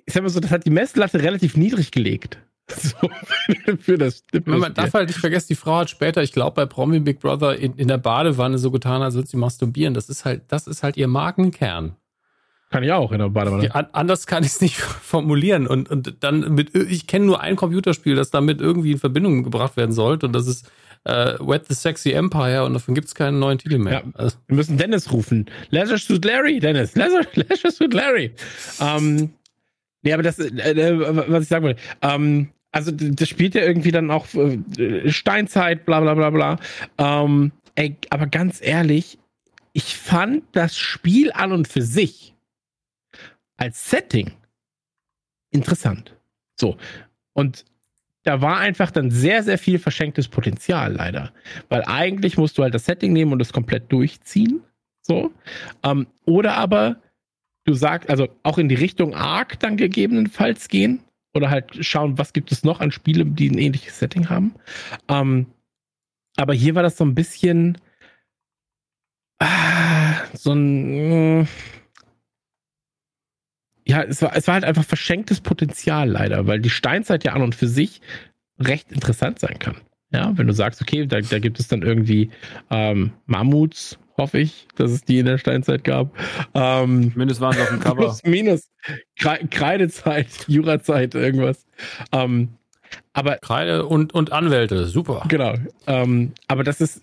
ich sag mal so, das hat die Messlatte relativ niedrig gelegt. So, für das, das Man darf halt nicht vergessen, die Frau hat später, ich glaube, bei Promi Big Brother in, in der Badewanne so getan, als würde sie masturbieren. Das ist halt, das ist halt ihr Markenkern. Kann ich auch in der Badewanne. Ja, an, anders kann ich es nicht formulieren. Und, und dann mit, ich kenne nur ein Computerspiel, das damit irgendwie in Verbindung gebracht werden sollte. Und das ist äh, Wet the Sexy Empire. Und davon gibt es keinen neuen Titel mehr. Ja. Also, Wir müssen Dennis rufen. Leisure Suit Larry, Dennis. Leisure, Leisure Suit Larry. Ähm, nee, aber das, äh, äh, was ich sagen wollte, ähm, also das spielt ja irgendwie dann auch äh, Steinzeit, bla bla bla bla. Ähm, ey, aber ganz ehrlich, ich fand das Spiel an und für sich als Setting interessant. So. Und da war einfach dann sehr, sehr viel verschenktes Potenzial leider. Weil eigentlich musst du halt das Setting nehmen und es komplett durchziehen. So. Ähm, oder aber du sagst, also auch in die Richtung Arc dann gegebenenfalls gehen. Oder halt schauen, was gibt es noch an Spielen, die ein ähnliches Setting haben. Ähm, aber hier war das so ein bisschen ah, so ein. Mh, ja, es war, es war halt einfach verschenktes Potenzial leider, weil die Steinzeit ja an und für sich recht interessant sein kann. Ja, wenn du sagst, okay, da, da gibt es dann irgendwie ähm, Mammuts, hoffe ich, dass es die in der Steinzeit gab. Ähm, Mindestens waren sie auf dem Cover. Plus, minus, Kreidezeit, Jurazeit, irgendwas. Ähm, aber Kreide und, und Anwälte, super. Genau. Ähm, aber das ist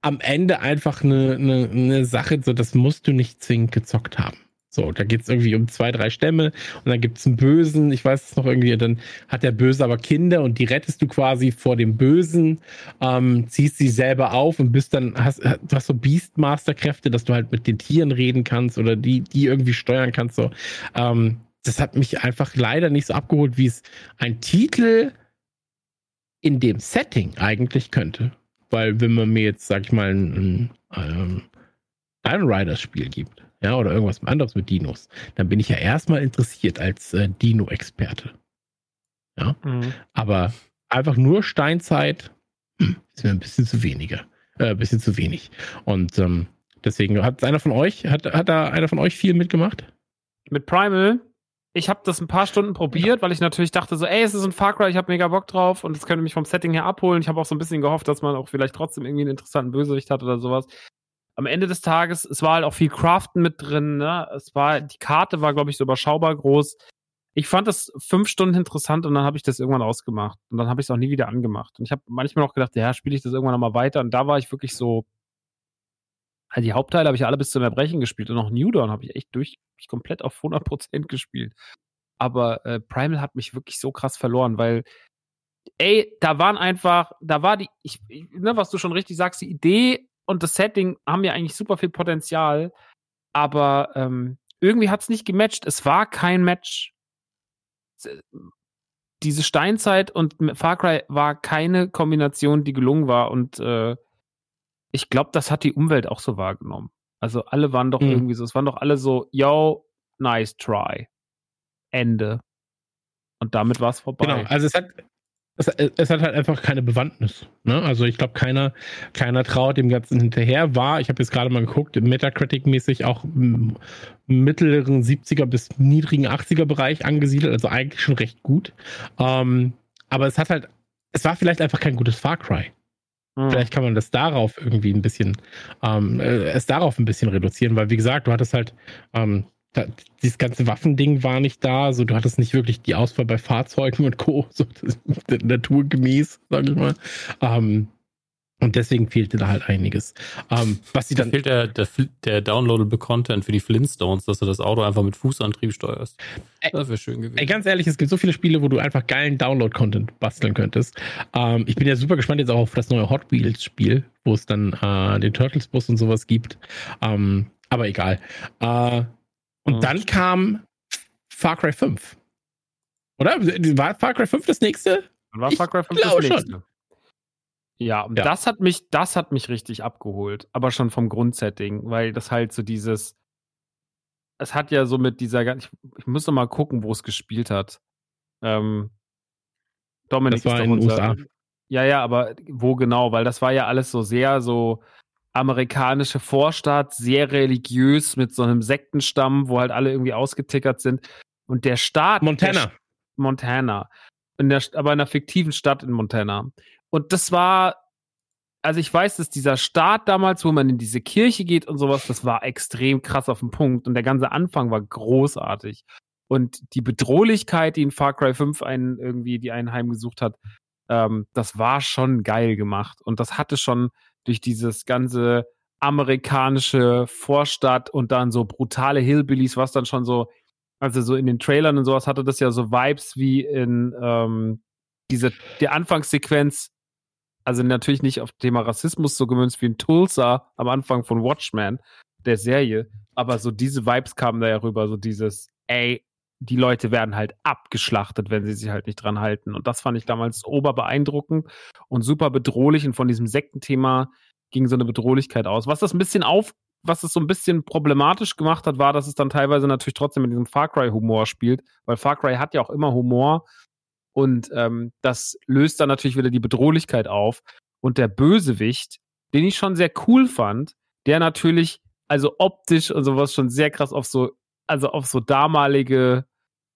am Ende einfach eine, eine, eine Sache, so das musst du nicht zwingend gezockt haben. So, da geht es irgendwie um zwei, drei Stämme und dann gibt es einen Bösen, ich weiß es noch irgendwie, dann hat der Böse aber Kinder und die rettest du quasi vor dem Bösen, ähm, ziehst sie selber auf und bist dann, hast, du hast so Beastmaster-Kräfte, dass du halt mit den Tieren reden kannst oder die, die irgendwie steuern kannst. So. Ähm, das hat mich einfach leider nicht so abgeholt, wie es ein Titel in dem Setting eigentlich könnte. Weil wenn man mir jetzt, sag ich mal, ein, ein ähm, Riders-Spiel gibt, ja, oder irgendwas anderes mit Dinos, dann bin ich ja erstmal interessiert als äh, Dino-Experte. Ja. Mhm. Aber einfach nur Steinzeit hm, ist mir ein bisschen zu weniger. Äh, ein bisschen zu wenig. Und ähm, deswegen hat einer von euch, hat, hat da einer von euch viel mitgemacht? Mit Primal? Ich habe das ein paar Stunden probiert, ja. weil ich natürlich dachte so, ey, es ist ein Far Cry, ich habe mega Bock drauf und es könnte mich vom Setting her abholen. Ich habe auch so ein bisschen gehofft, dass man auch vielleicht trotzdem irgendwie einen interessanten Bösewicht hat oder sowas am Ende des Tages, es war halt auch viel Craften mit drin, ne? Es war, die Karte war, glaube ich, so überschaubar groß. Ich fand das fünf Stunden interessant und dann habe ich das irgendwann ausgemacht. Und dann habe ich es auch nie wieder angemacht. Und ich habe manchmal auch gedacht, ja, spiele ich das irgendwann nochmal weiter. Und da war ich wirklich so, also die Hauptteile habe ich alle bis zum Erbrechen gespielt. Und auch New Dawn habe ich echt durch, komplett auf 100% gespielt. Aber äh, Primal hat mich wirklich so krass verloren, weil ey, da waren einfach, da war die, ich, ne, was du schon richtig sagst, die Idee und das Setting haben ja eigentlich super viel Potenzial, aber ähm, irgendwie hat es nicht gematcht. Es war kein Match. Diese Steinzeit und Far Cry war keine Kombination, die gelungen war und äh, ich glaube, das hat die Umwelt auch so wahrgenommen. Also alle waren doch mhm. irgendwie so, es waren doch alle so, yo, nice try. Ende. Und damit war es vorbei. Genau, also es hat, es, es, hat halt einfach keine Bewandtnis. Ne? Also ich glaube, keiner, keiner traut dem Ganzen hinterher. War, ich habe jetzt gerade mal geguckt, Metacritic-mäßig auch im mittleren 70er bis niedrigen 80er Bereich angesiedelt, also eigentlich schon recht gut. Ähm, aber es hat halt, es war vielleicht einfach kein gutes Far Cry. Mhm. Vielleicht kann man das darauf irgendwie ein bisschen, ähm, äh, es darauf ein bisschen reduzieren, weil wie gesagt, du hattest halt ähm, da, dieses ganze Waffending war nicht da, so du hattest nicht wirklich die Auswahl bei Fahrzeugen und Co. So naturgemäß, sag ich mal. Ähm, und deswegen fehlte da halt einiges. Ähm, was sie dann da fehlt der, der, der downloadable Content für die Flintstones, dass du das Auto einfach mit Fußantrieb steuerst. Das wäre schön gewesen. Ey, ganz ehrlich, es gibt so viele Spiele, wo du einfach geilen Download-Content basteln könntest. Ähm, ich bin ja super gespannt jetzt auch auf das neue Hot Wheels-Spiel, wo es dann äh, den Turtles-Bus und sowas gibt. Ähm, aber egal. Äh, und mhm. dann kam Far Cry 5. Oder? War Far Cry 5 das nächste? Dann war Far Cry 5 das nächste. Schon. Ja, und ja. das hat mich, das hat mich richtig abgeholt, aber schon vom Grundsetting, weil das halt so dieses, es hat ja so mit dieser, ich, ich muss noch mal gucken, wo es gespielt hat. Ähm, Dominik das war in den USA. Ja, ja, aber wo genau? Weil das war ja alles so sehr so amerikanische Vorstadt, sehr religiös mit so einem Sektenstamm, wo halt alle irgendwie ausgetickert sind. Und der Staat. Montana. Der, Montana. In der, aber in einer fiktiven Stadt in Montana. Und das war, also ich weiß, dass dieser Staat damals, wo man in diese Kirche geht und sowas, das war extrem krass auf den Punkt. Und der ganze Anfang war großartig. Und die Bedrohlichkeit, die in Far Cry 5 einen irgendwie, die einen heimgesucht hat, ähm, das war schon geil gemacht. Und das hatte schon durch dieses ganze amerikanische Vorstadt und dann so brutale Hillbillies, was dann schon so, also so in den Trailern und sowas hatte das ja so Vibes wie in ähm, diese, die Anfangssequenz, also natürlich nicht auf Thema Rassismus so gemünzt wie in Tulsa am Anfang von Watchmen, der Serie, aber so diese Vibes kamen da ja rüber, so dieses, ey, die Leute werden halt abgeschlachtet, wenn sie sich halt nicht dran halten. Und das fand ich damals oberbeeindruckend und super bedrohlich. Und von diesem Sektenthema ging so eine Bedrohlichkeit aus. Was das ein bisschen auf, was es so ein bisschen problematisch gemacht hat, war, dass es dann teilweise natürlich trotzdem mit diesem Far Cry-Humor spielt, weil Far Cry hat ja auch immer Humor. Und ähm, das löst dann natürlich wieder die Bedrohlichkeit auf. Und der Bösewicht, den ich schon sehr cool fand, der natürlich, also optisch und sowas schon sehr krass auf so, also auf so damalige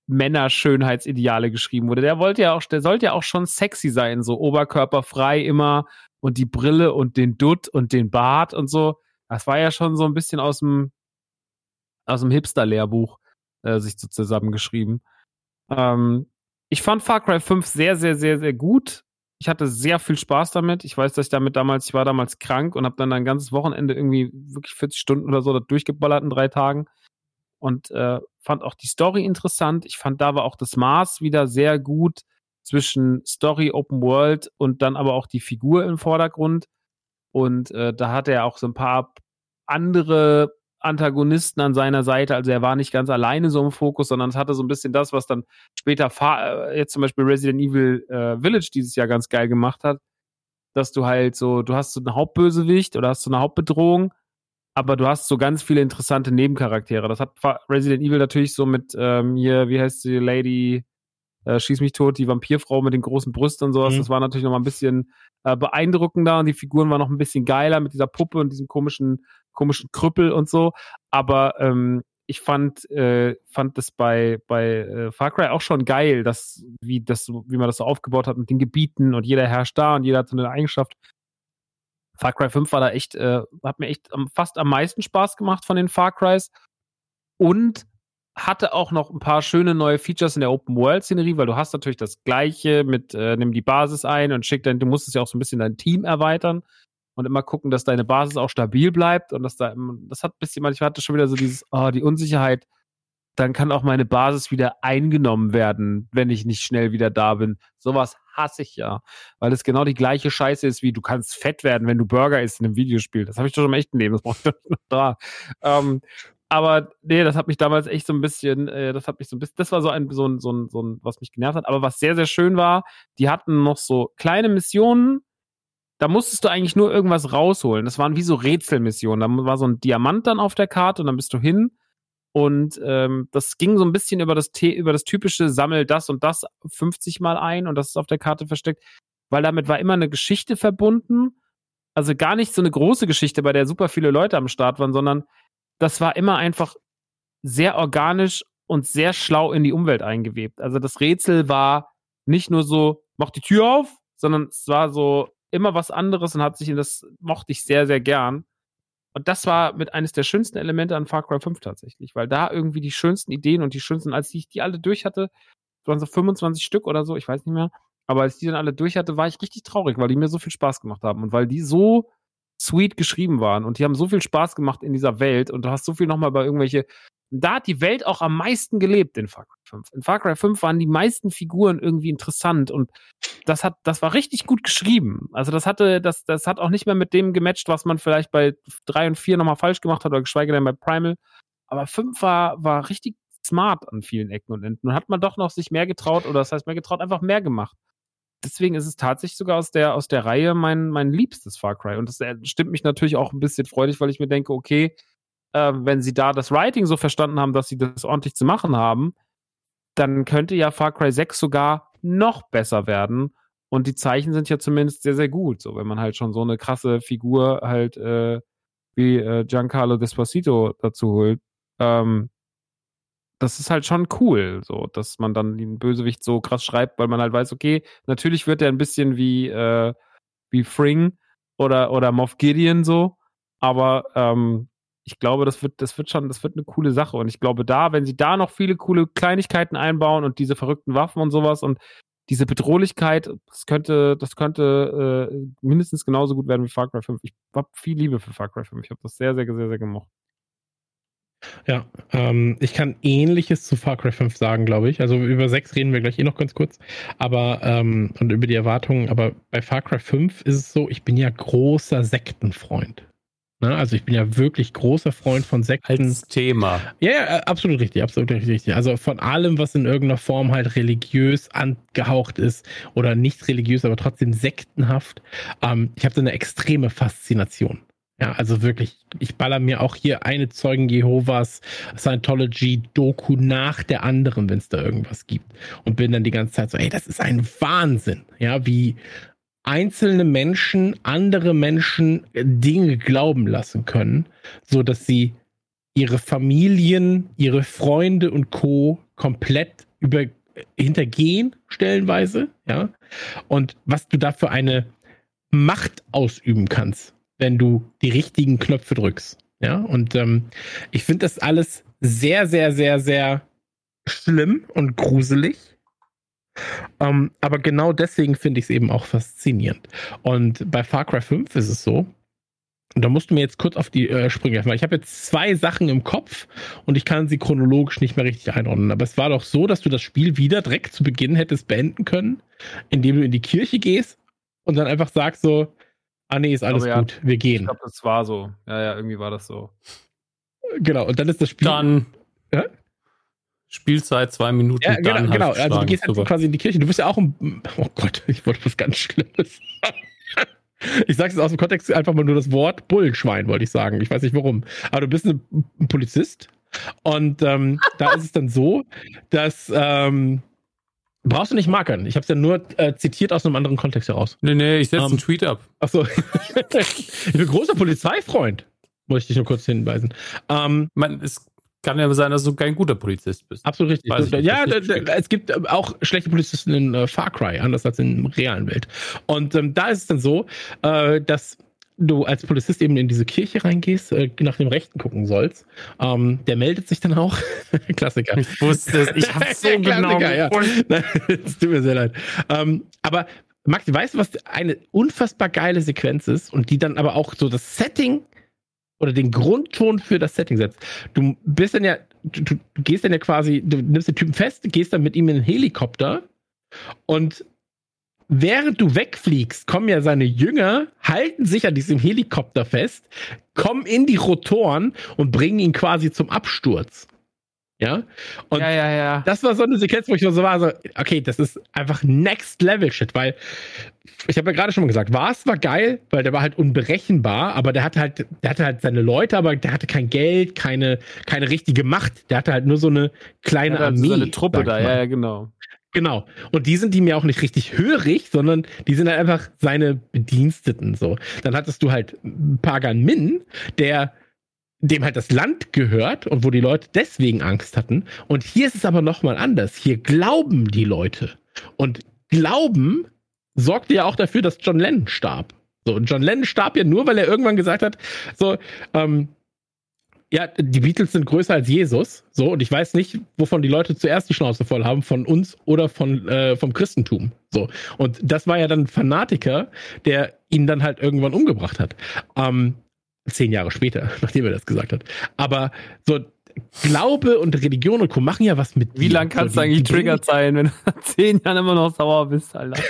Männerschönheitsideale geschrieben wurde. Der wollte ja auch, der sollte ja auch schon sexy sein, so oberkörperfrei immer und die Brille und den Dutt und den Bart und so. Das war ja schon so ein bisschen aus dem, aus dem Hipster-Lehrbuch äh, sich so zusammengeschrieben. Ähm, ich fand Far Cry 5 sehr, sehr, sehr, sehr gut. Ich hatte sehr viel Spaß damit. Ich weiß, dass ich damit damals, ich war damals krank und habe dann ein ganzes Wochenende irgendwie wirklich 40 Stunden oder so durchgeballert in drei Tagen und äh, fand auch die Story interessant. Ich fand, da war auch das Maß wieder sehr gut zwischen Story, Open World und dann aber auch die Figur im Vordergrund. Und äh, da hatte er auch so ein paar andere Antagonisten an seiner Seite. Also er war nicht ganz alleine so im Fokus, sondern es hatte so ein bisschen das, was dann später äh, jetzt zum Beispiel Resident Evil äh, Village dieses Jahr ganz geil gemacht hat, dass du halt so, du hast so einen Hauptbösewicht oder hast so eine Hauptbedrohung, aber du hast so ganz viele interessante Nebencharaktere. Das hat Resident Evil natürlich so mit ähm, hier, wie heißt die Lady, äh, schieß mich tot, die Vampirfrau mit den großen Brüsten und sowas. Mhm. Das war natürlich noch mal ein bisschen äh, beeindruckender und die Figuren waren noch ein bisschen geiler mit dieser Puppe und diesem komischen komischen Krüppel und so. Aber ähm, ich fand, äh, fand das bei, bei äh, Far Cry auch schon geil, dass, wie, das, wie man das so aufgebaut hat mit den Gebieten und jeder herrscht da und jeder hat so eine Eigenschaft. Far Cry 5 war da echt, äh, hat mir echt fast am meisten Spaß gemacht von den Far Crys. Und hatte auch noch ein paar schöne neue Features in der Open World Szenerie, weil du hast natürlich das gleiche mit äh, nimm die Basis ein und schick dann, du musstest ja auch so ein bisschen dein Team erweitern und immer gucken, dass deine Basis auch stabil bleibt und dass da, das hat ein bisschen, manchmal hatte schon wieder so dieses, oh, die Unsicherheit, dann kann auch meine Basis wieder eingenommen werden, wenn ich nicht schnell wieder da bin. Sowas hasse ich ja, weil es genau die gleiche Scheiße ist, wie du kannst fett werden, wenn du Burger isst in einem Videospiel. Das habe ich doch im echten Leben, das brauche ich doch noch da. Ähm, aber nee, das hat mich damals echt so ein bisschen, äh, das hat mich so ein bisschen, das war so ein, so ein, so ein, so ein, was mich genervt hat. Aber was sehr, sehr schön war, die hatten noch so kleine Missionen, da musstest du eigentlich nur irgendwas rausholen. Das waren wie so Rätselmissionen. Da war so ein Diamant dann auf der Karte und dann bist du hin. Und ähm, das ging so ein bisschen über das, über das typische Sammel das und das 50 Mal ein und das ist auf der Karte versteckt, weil damit war immer eine Geschichte verbunden. Also gar nicht so eine große Geschichte, bei der super viele Leute am Start waren, sondern das war immer einfach sehr organisch und sehr schlau in die Umwelt eingewebt. Also das Rätsel war nicht nur so, mach die Tür auf, sondern es war so, immer was anderes und hat sich in das mochte ich sehr, sehr gern. Und das war mit eines der schönsten Elemente an Far Cry 5 tatsächlich, weil da irgendwie die schönsten Ideen und die schönsten, als ich die alle durch hatte, waren so 25 Stück oder so, ich weiß nicht mehr, aber als die dann alle durch hatte, war ich richtig traurig, weil die mir so viel Spaß gemacht haben und weil die so sweet geschrieben waren und die haben so viel Spaß gemacht in dieser Welt und du hast so viel nochmal bei irgendwelche da hat die Welt auch am meisten gelebt in Far Cry 5. In Far Cry 5 waren die meisten Figuren irgendwie interessant und das hat, das war richtig gut geschrieben. Also das hatte, das, das hat auch nicht mehr mit dem gematcht, was man vielleicht bei 3 und 4 nochmal falsch gemacht hat oder geschweige denn bei Primal. Aber 5 war, war richtig smart an vielen Ecken und Enden. Und hat man doch noch sich mehr getraut, oder das heißt mehr getraut, einfach mehr gemacht. Deswegen ist es tatsächlich sogar aus der, aus der Reihe mein, mein liebstes Far Cry. Und das äh, stimmt mich natürlich auch ein bisschen freudig, weil ich mir denke, okay, äh, wenn sie da das Writing so verstanden haben, dass sie das ordentlich zu machen haben, dann könnte ja Far Cry 6 sogar noch besser werden. Und die Zeichen sind ja zumindest sehr, sehr gut. So, wenn man halt schon so eine krasse Figur halt äh, wie äh, Giancarlo Despacito dazu holt. Ähm, das ist halt schon cool, so, dass man dann den Bösewicht so krass schreibt, weil man halt weiß, okay, natürlich wird er ein bisschen wie, äh, wie Fring oder, oder Moff Gideon so, aber ähm, ich glaube, das wird, das wird schon, das wird eine coole Sache. Und ich glaube, da, wenn sie da noch viele coole Kleinigkeiten einbauen und diese verrückten Waffen und sowas und diese Bedrohlichkeit, das könnte, das könnte äh, mindestens genauso gut werden wie Far Cry 5. Ich habe viel Liebe für Far Cry 5. Ich habe das sehr, sehr, sehr, sehr gemocht. Ja, ähm, ich kann ähnliches zu Far Cry 5 sagen, glaube ich. Also über 6 reden wir gleich eh noch ganz kurz. Aber, ähm, und über die Erwartungen, aber bei Far Cry 5 ist es so, ich bin ja großer Sektenfreund. Ne? Also ich bin ja wirklich großer Freund von Sekten. Als Thema. Ja, ja, äh, absolut richtig, absolut richtig. Also von allem, was in irgendeiner Form halt religiös angehaucht ist oder nicht religiös, aber trotzdem sektenhaft. Ähm, ich habe da eine extreme Faszination. Ja, also wirklich, ich baller mir auch hier eine Zeugen Jehovas Scientology-Doku nach der anderen, wenn es da irgendwas gibt. Und bin dann die ganze Zeit so, ey, das ist ein Wahnsinn. Ja, wie einzelne Menschen andere Menschen Dinge glauben lassen können, so dass sie ihre Familien, ihre Freunde und Co. komplett über hintergehen, stellenweise, ja. Und was du da für eine Macht ausüben kannst, wenn du die richtigen Knöpfe drückst. Ja, und ähm, ich finde das alles sehr, sehr, sehr, sehr schlimm und gruselig. Ähm, aber genau deswegen finde ich es eben auch faszinierend. Und bei Far Cry 5 ist es so, und da musst du mir jetzt kurz auf die äh, Sprünge helfen, weil ich habe jetzt zwei Sachen im Kopf und ich kann sie chronologisch nicht mehr richtig einordnen. Aber es war doch so, dass du das Spiel wieder direkt zu Beginn hättest beenden können, indem du in die Kirche gehst und dann einfach sagst so, ah nee, ist alles ja, gut, wir gehen. Ich glaube, das war so. Ja, ja, irgendwie war das so. Genau, und dann ist das Spiel. Dann. Ja? Spielzeit zwei Minuten. Ja, genau, dann genau. Also du gehst halt Super. quasi in die Kirche. Du bist ja auch ein. Oh Gott, ich wollte was ganz Schlimmes sagen. Ich sage es aus dem Kontext einfach mal nur das Wort Bullenschwein, wollte ich sagen. Ich weiß nicht warum. Aber du bist ein, ein Polizist. Und ähm, da ist es dann so, dass. Ähm, brauchst du nicht markern. Ich habe es ja nur äh, zitiert aus einem anderen Kontext heraus. Nee, nee, ich setze Ähm, einen Tweet ab. Achso. ich bin großer Polizeifreund. Muss ich dich nur kurz hinweisen. Ähm, Man, es kann ja sein, dass du kein guter Polizist bist. Absolut richtig. Weiß ich ja, da, da, es gibt äh, auch schlechte Polizisten in äh, Far Cry, anders als in der realen Welt. Und ähm, da ist es dann so, äh, dass du als Polizist eben in diese Kirche reingehst, äh, nach dem Rechten gucken sollst. Ähm, der meldet sich dann auch. Klassiker. Ich wusste es. Ich habe so genau. Ja. Nein, Es tut mir sehr leid. Ähm, aber Max, weißt du, was eine unfassbar geile Sequenz ist und die dann aber auch so das Setting oder den Grundton für das Setting setzt? Du bist dann ja, du, du gehst dann ja quasi, du nimmst den Typen fest, gehst dann mit ihm in den Helikopter und während du wegfliegst, kommen ja seine Jünger, halten sich an diesem Helikopter fest, kommen in die Rotoren und bringen ihn quasi zum Absturz. Ja? Und ja, ja, ja. das war so eine Sequenz, wo ich so war, so, okay, das ist einfach Next Level Shit, weil ich habe ja gerade schon mal gesagt, Vars war geil, weil der war halt unberechenbar, aber der hatte halt, der hatte halt seine Leute, aber der hatte kein Geld, keine, keine richtige Macht. Der hatte halt nur so eine kleine ja, Armee. so eine Truppe da, ja, ja, genau. Genau. Und die sind ihm ja auch nicht richtig hörig, sondern die sind halt einfach seine Bediensteten so. Dann hattest du halt Pagan Min, der dem halt das Land gehört und wo die Leute deswegen Angst hatten. Und hier ist es aber nochmal anders. Hier glauben die Leute. Und Glauben sorgte ja auch dafür, dass John Lennon starb. So, und John Lennon starb ja nur, weil er irgendwann gesagt hat, so, ähm, ja, die Beatles sind größer als Jesus. So, und ich weiß nicht, wovon die Leute zuerst die Schnauze voll haben, von uns oder von, äh, vom Christentum. So. Und das war ja dann ein Fanatiker, der ihn dann halt irgendwann umgebracht hat. Ähm, zehn Jahre später, nachdem er das gesagt hat. Aber so, Glaube und Religion und Co. machen ja was mit Wie dir. lang kannst du eigentlich triggert sein, wenn du nach zehn Jahren immer noch sauer bist, Alter?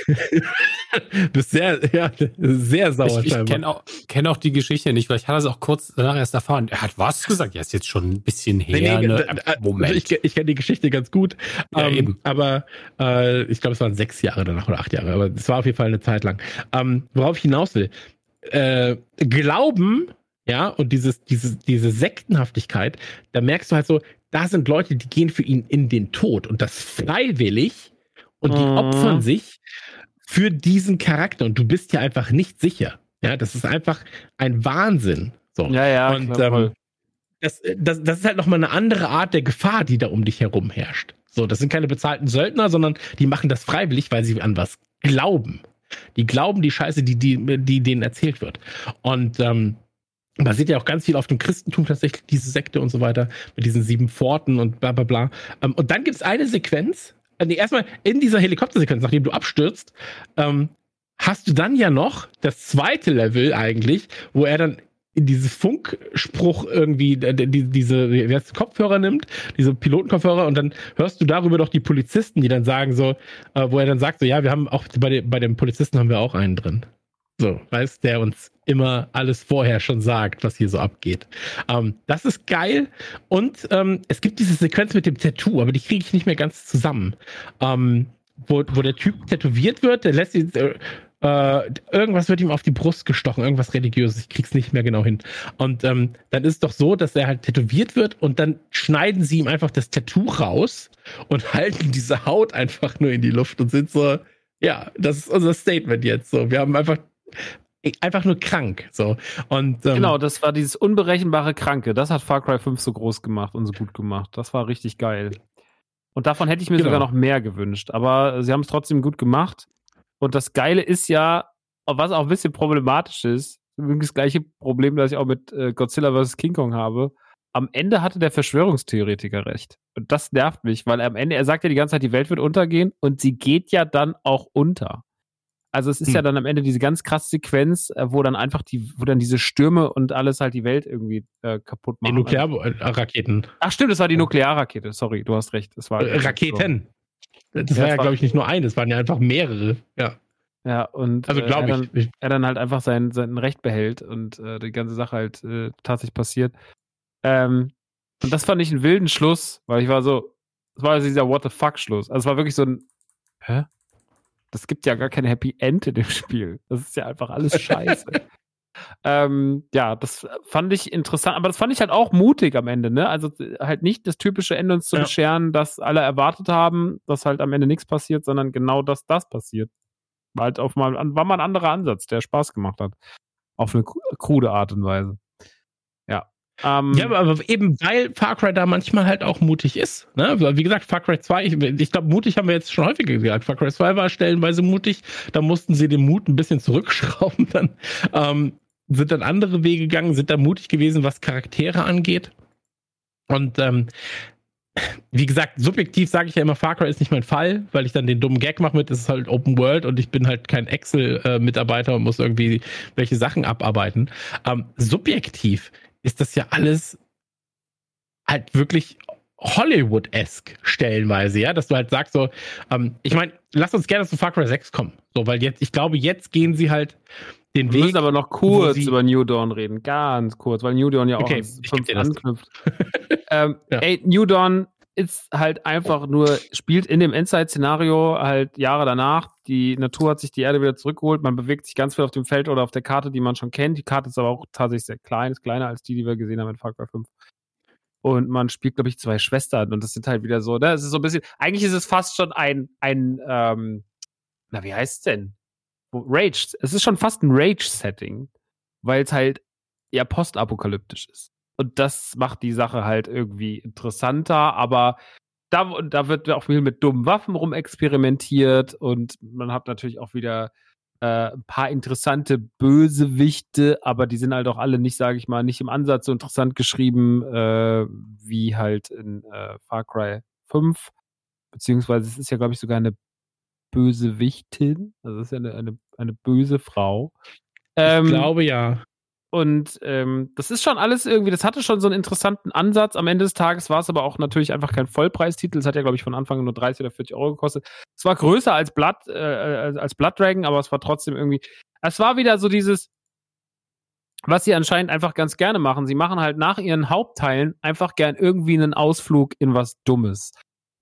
bist sehr, ja, sehr sauer Ich, ich kenne auch, kenn auch die Geschichte nicht, weil ich hatte es auch kurz danach erst erfahren. Er hat was gesagt? Ja, ist jetzt schon ein bisschen her. Nee, nee, ne? da- da- Moment. Ich, ich kenne die Geschichte ganz gut. Ja, ähm, eben. Aber äh, ich glaube, es waren sechs Jahre danach oder acht Jahre. Aber es war auf jeden Fall eine Zeit lang. Ähm, worauf ich hinaus will. Äh, Glauben, ja, und dieses, dieses, diese Sektenhaftigkeit, da merkst du halt so, da sind Leute, die gehen für ihn in den Tod und das freiwillig und die Mhm. opfern sich für diesen Charakter und du bist ja einfach nicht sicher. Ja, das ist einfach ein Wahnsinn. So. Ja, ja, Und, ähm, das, das, das ist halt nochmal eine andere Art der Gefahr, die da um dich herum herrscht. So, das sind keine bezahlten Söldner, sondern die machen das freiwillig, weil sie an was glauben. Die glauben die Scheiße, die, die, die denen erzählt wird. Und ähm, basiert ja auch ganz viel auf dem Christentum tatsächlich, diese Sekte und so weiter, mit diesen sieben Pforten und bla bla bla. Ähm, und dann gibt es eine Sequenz, äh, nee, erstmal in dieser Helikoptersequenz, nachdem du abstürzt, ähm, hast du dann ja noch das zweite Level eigentlich, wo er dann in dieses Funkspruch irgendwie äh, die, diese heißt, das, Kopfhörer nimmt, diese Pilotenkopfhörer und dann hörst du darüber doch die Polizisten, die dann sagen so, äh, wo er dann sagt so, ja, wir haben auch bei, den bei den Polizisten haben wir auch einen drin. So, weißt, der uns immer alles vorher schon sagt, was hier so abgeht. Ähm, das ist geil. Und ähm, es gibt diese Sequenz mit dem Tattoo, aber die kriege ich nicht mehr ganz zusammen. Ähm, wo, wo der Typ tätowiert wird, der lässt ihn, äh, äh, irgendwas wird ihm auf die Brust gestochen, irgendwas religiöses, ich krieg's nicht mehr genau hin. Und ähm, dann ist es doch so, dass er halt tätowiert wird und dann schneiden sie ihm einfach das Tattoo raus und halten diese Haut einfach nur in die Luft und sind so, ja, das ist unser Statement jetzt. So, wir haben einfach einfach nur krank. So. Und, ähm, genau, das war dieses unberechenbare Kranke. Das hat Far Cry 5 so groß gemacht und so gut gemacht. Das war richtig geil. Und davon hätte ich mir genau. sogar noch mehr gewünscht. Aber sie haben es trotzdem gut gemacht. Und das Geile ist ja, was auch ein bisschen problematisch ist, übrigens das gleiche Problem, das ich auch mit äh, Godzilla vs. King Kong habe. Am Ende hatte der Verschwörungstheoretiker recht. Und das nervt mich, weil am Ende, er sagt ja die ganze Zeit, die Welt wird untergehen und sie geht ja dann auch unter. Also es ist hm. ja dann am Ende diese ganz krasse Sequenz, äh, wo dann einfach die, wo dann diese Stürme und alles halt die Welt irgendwie äh, kaputt machen. Die Nuklearraketen. Ach stimmt, das war die Nuklearrakete. Sorry, du hast recht. Das war äh, Raketen. Das ja, war ja, glaube ich, nicht nur eine, es waren ja einfach mehrere. Ja. Ja, und also, äh, er, dann, ich. er dann halt einfach sein, sein Recht behält und äh, die ganze Sache halt äh, tatsächlich passiert. Ähm, und das fand ich einen wilden Schluss, weil ich war so, es war also dieser What the fuck Schluss. Also es war wirklich so ein, hä? Das gibt ja gar kein Happy End in dem Spiel. Das ist ja einfach alles scheiße. ähm, ja, das fand ich interessant, aber das fand ich halt auch mutig am Ende, ne? Also halt nicht das typische Ende uns zu ja. bescheren, das alle erwartet haben, dass halt am Ende nichts passiert, sondern genau, dass das passiert. War halt auf mal, war mal ein anderer Ansatz, der Spaß gemacht hat. Auf eine krude Art und Weise. Ja. Ähm, ja, aber eben weil Far Cry da manchmal halt auch mutig ist. Ne? Wie gesagt, Far Cry 2, ich, ich glaube, mutig haben wir jetzt schon häufiger gesagt. Far Cry 2 war stellenweise mutig, da mussten sie den Mut ein bisschen zurückschrauben. Dann ähm, sind dann andere Wege gegangen, sind da mutig gewesen, was Charaktere angeht. Und ähm, wie gesagt, subjektiv sage ich ja immer, Far Cry ist nicht mein Fall, weil ich dann den dummen Gag mache mit, es ist halt Open World und ich bin halt kein Excel-Mitarbeiter und muss irgendwie welche Sachen abarbeiten. Ähm, subjektiv ist das ja alles halt wirklich Hollywood-esque stellenweise, ja, dass du halt sagst so, ähm, ich meine, lass uns gerne zu Far Cry 6 kommen, so, weil jetzt, ich glaube, jetzt gehen sie halt den Wir Weg. müssen aber noch kurz über New Dawn reden, ganz kurz, weil New Dawn ja auch okay, anknüpft. ähm, ja. Ey, New Dawn ist halt einfach nur, spielt in dem Endzeit-Szenario halt Jahre danach. Die Natur hat sich die Erde wieder zurückgeholt. Man bewegt sich ganz viel auf dem Feld oder auf der Karte, die man schon kennt. Die Karte ist aber auch tatsächlich sehr klein, ist kleiner als die, die wir gesehen haben in Far Cry 5. Und man spielt, glaube ich, zwei Schwestern. Und das sind halt wieder so, ne? Es ist so ein bisschen, eigentlich ist es fast schon ein, ein, ähm, na, wie heißt es denn? Rage. Es ist schon fast ein Rage-Setting, weil es halt eher postapokalyptisch ist. Und das macht die Sache halt irgendwie interessanter, aber da, da wird auch viel mit dummen Waffen rumexperimentiert und man hat natürlich auch wieder äh, ein paar interessante Bösewichte, aber die sind halt auch alle nicht, sage ich mal, nicht im Ansatz so interessant geschrieben äh, wie halt in äh, Far Cry 5. Beziehungsweise es ist ja, glaube ich, sogar eine Bösewichtin. Also es ist ja eine, eine, eine böse Frau. Ähm, ich glaube ja. Und ähm, das ist schon alles irgendwie, das hatte schon so einen interessanten Ansatz. Am Ende des Tages war es aber auch natürlich einfach kein Vollpreistitel. Es hat ja, glaube ich, von Anfang nur 30 oder 40 Euro gekostet. Es war größer als Blood, äh, als Blood Dragon, aber es war trotzdem irgendwie. Es war wieder so dieses, was sie anscheinend einfach ganz gerne machen. Sie machen halt nach ihren Hauptteilen einfach gern irgendwie einen Ausflug in was Dummes.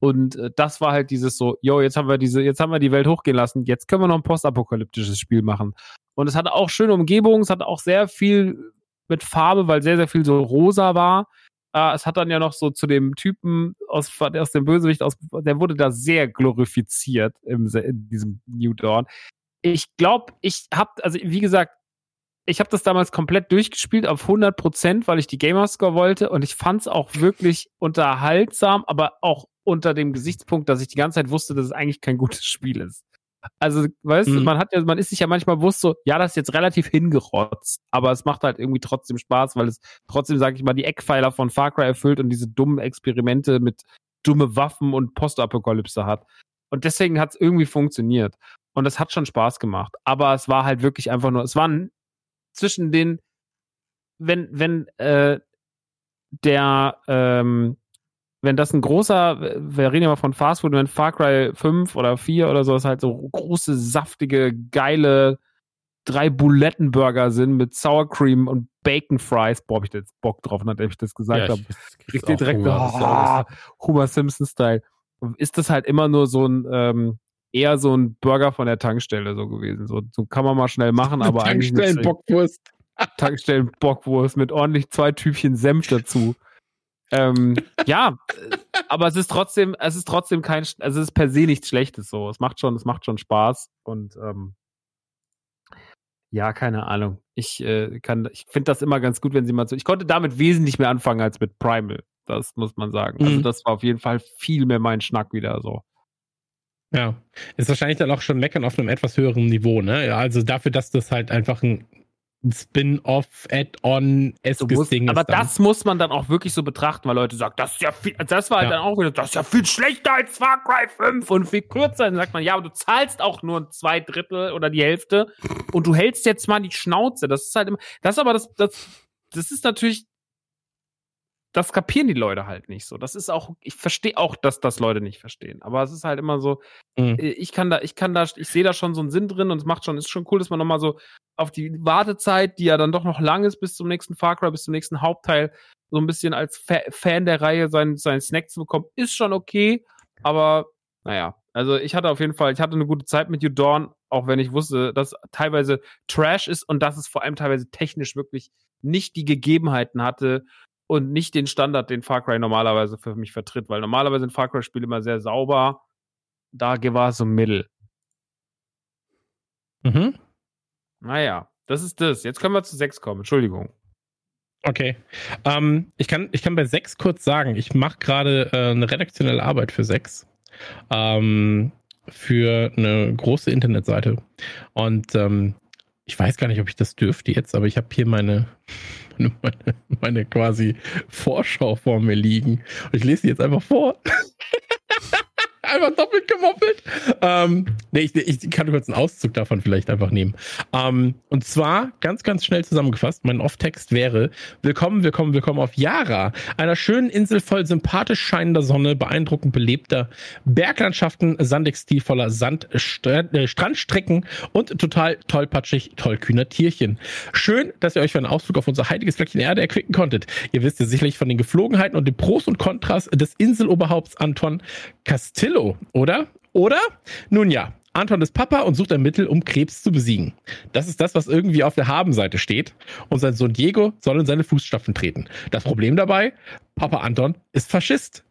Und äh, das war halt dieses so, yo, jetzt haben wir diese, jetzt haben wir die Welt hochgehen lassen, jetzt können wir noch ein postapokalyptisches Spiel machen. Und es hatte auch schöne Umgebung, es hatte auch sehr viel mit Farbe, weil sehr, sehr viel so rosa war. Äh, es hat dann ja noch so zu dem Typen aus, aus dem Bösewicht aus, der wurde da sehr glorifiziert im, in diesem New Dawn. Ich glaube, ich habe, also wie gesagt, ich habe das damals komplett durchgespielt auf 100 Prozent, weil ich die Gamerscore wollte und ich fand es auch wirklich unterhaltsam, aber auch unter dem Gesichtspunkt, dass ich die ganze Zeit wusste, dass es eigentlich kein gutes Spiel ist. Also, weißt du, mhm. man hat ja, man ist sich ja manchmal bewusst so, ja, das ist jetzt relativ hingerotzt, aber es macht halt irgendwie trotzdem Spaß, weil es trotzdem, sag ich mal, die Eckpfeiler von Far Cry erfüllt und diese dummen Experimente mit dumme Waffen und Postapokalypse hat. Und deswegen hat es irgendwie funktioniert. Und es hat schon Spaß gemacht. Aber es war halt wirklich einfach nur, es waren zwischen den, wenn, wenn äh, der ähm, wenn das ein großer, wir reden ja mal von Fastfood, wenn Far Cry 5 oder 4 oder so ist halt so große, saftige, geile drei Bulettenburger sind mit Sour Cream und Bacon Fries. Boah, hab ich da jetzt Bock drauf, nachdem ich das gesagt Ja, habe. Kriegt ihr direkt Hunger, oh, Homer Simpson-Style. Ist das halt immer nur so ein, ähm, eher so ein Burger von der Tankstelle so gewesen. So, so kann man mal schnell machen, aber eigentlich nicht so- Tankstellen-Bockwurst. Tankstellen Bockwurst mit ordentlich zwei Tübchen Senf dazu. Ähm, ja, aber es ist trotzdem, es ist trotzdem kein, also es ist per se nichts Schlechtes so. Es macht schon, es macht schon Spaß und ähm, ja, keine Ahnung. Ich äh, kann, ich finde das immer ganz gut, wenn sie mal so. Ich konnte damit wesentlich mehr anfangen als mit Primal. Das muss man sagen. Also Mhm. das war auf jeden Fall viel mehr mein Schnack wieder so. Ja, ist wahrscheinlich dann auch schon meckern auf einem etwas höheren Niveau, ne? Ja, Also dafür, dass das halt einfach ein Spin-off, Du Add-on-eskes musst, Ding aber das muss man dann auch wirklich so betrachten, weil Leute sagen, das ist ja viel, das war halt Ja. dann auch wieder, das ist ja viel schlechter als Far Cry 5 und viel kürzer. Dann sagt man, ja, aber du zahlst auch nur zwei Drittel oder die Hälfte und du hältst jetzt mal die Schnauze. Das ist halt immer, das ist aber das, das, das ist natürlich, das kapieren die Leute halt nicht so. Das ist auch, ich verstehe auch, dass das Leute nicht verstehen. Aber es ist halt immer so, Mhm. äh, ich kann da, ich kann da, ich sehe da schon so einen Sinn drin und es macht schon, ist schon cool, dass man nochmal so auf die Wartezeit, die ja dann doch noch lang ist bis zum nächsten Far Cry, bis zum nächsten Hauptteil, so ein bisschen als Fa Fan der Reihe seinen, seinen Snack zu bekommen, ist schon okay, aber naja, also ich hatte auf jeden Fall, ich hatte eine gute Zeit mit You Dawn, auch wenn ich wusste, dass teilweise Trash ist und dass es vor allem teilweise technisch wirklich nicht die Gegebenheiten hatte und nicht den Standard, den Far Cry normalerweise für mich vertritt, weil normalerweise sind Far Cry-Spiele immer sehr sauber, da war es so mittel. Mhm. Naja, das ist das. Jetzt können wir zu 6 kommen. Entschuldigung. Okay. Ähm, ich, kann, ich kann bei 6 kurz sagen, ich mache gerade äh, eine redaktionelle Arbeit für 6. Ähm, für eine große Internetseite. Und ähm, ich weiß gar nicht, ob ich das dürfte jetzt, aber ich habe hier meine, meine, meine, quasi Vorschau vor mir liegen. Und ich lese die jetzt einfach vor. einfach doppelt gemoppelt. Ähm, nee, ich, ich kann kurz einen Auszug davon vielleicht einfach nehmen. Ähm, und zwar ganz, ganz schnell zusammengefasst, mein Off-Text wäre: Willkommen, willkommen, willkommen auf Yara, einer schönen Insel voll sympathisch scheinender Sonne, beeindruckend belebter Berglandschaften, sandig stilvoller Sand, Stra äh, Strandstrecken und total tollpatschig, tollkühner Tierchen. Schön, dass ihr euch für einen Ausflug auf unser heiliges Fleckchen Erde erquicken konntet. Ihr wisst ja sicherlich von den Geflogenheiten und den Pros und Kontras des Inseloberhaupts Anton Castillo, oder? Oder? Nun ja, Anton ist Papa und sucht ein Mittel, um Krebs zu besiegen. Das ist das, was irgendwie auf der Habenseite steht. Und sein Sohn Diego soll in seine Fußstapfen treten. Das Problem dabei, Papa Anton ist Faschist.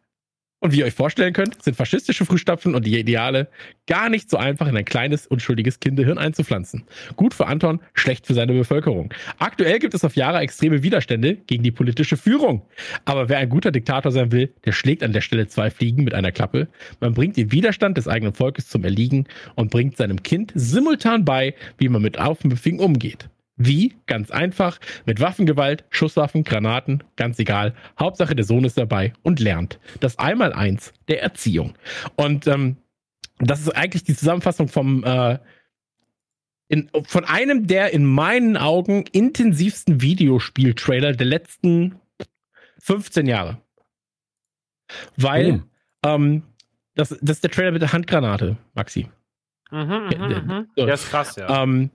Und wie ihr euch vorstellen könnt, sind faschistische Fußstapfen und die Ideale gar nicht so einfach in ein kleines, unschuldiges Kinderhirn einzupflanzen. Gut für Anton, schlecht für seine Bevölkerung. Aktuell gibt es auf Jahre extreme Widerstände gegen die politische Führung. Aber wer ein guter Diktator sein will, der schlägt an der Stelle zwei Fliegen mit einer Klappe. Man bringt den Widerstand des eigenen Volkes zum Erliegen und bringt seinem Kind simultan bei, wie man mit Aufmüpfigen umgeht. Wie? Ganz einfach. Mit Waffengewalt, Schusswaffen, Granaten, ganz egal. Hauptsache der Sohn ist dabei und lernt. Das Einmaleins der Erziehung. Und ähm, das ist eigentlich die Zusammenfassung vom äh, in, von einem der in meinen Augen intensivsten Videospieltrailer der letzten 15 Jahre. Weil Oh. ähm, das, das ist der Trailer mit der Handgranate, Maxi. Mhm, Ja, mhm, mhm. so. Der ist krass, ja. Ähm,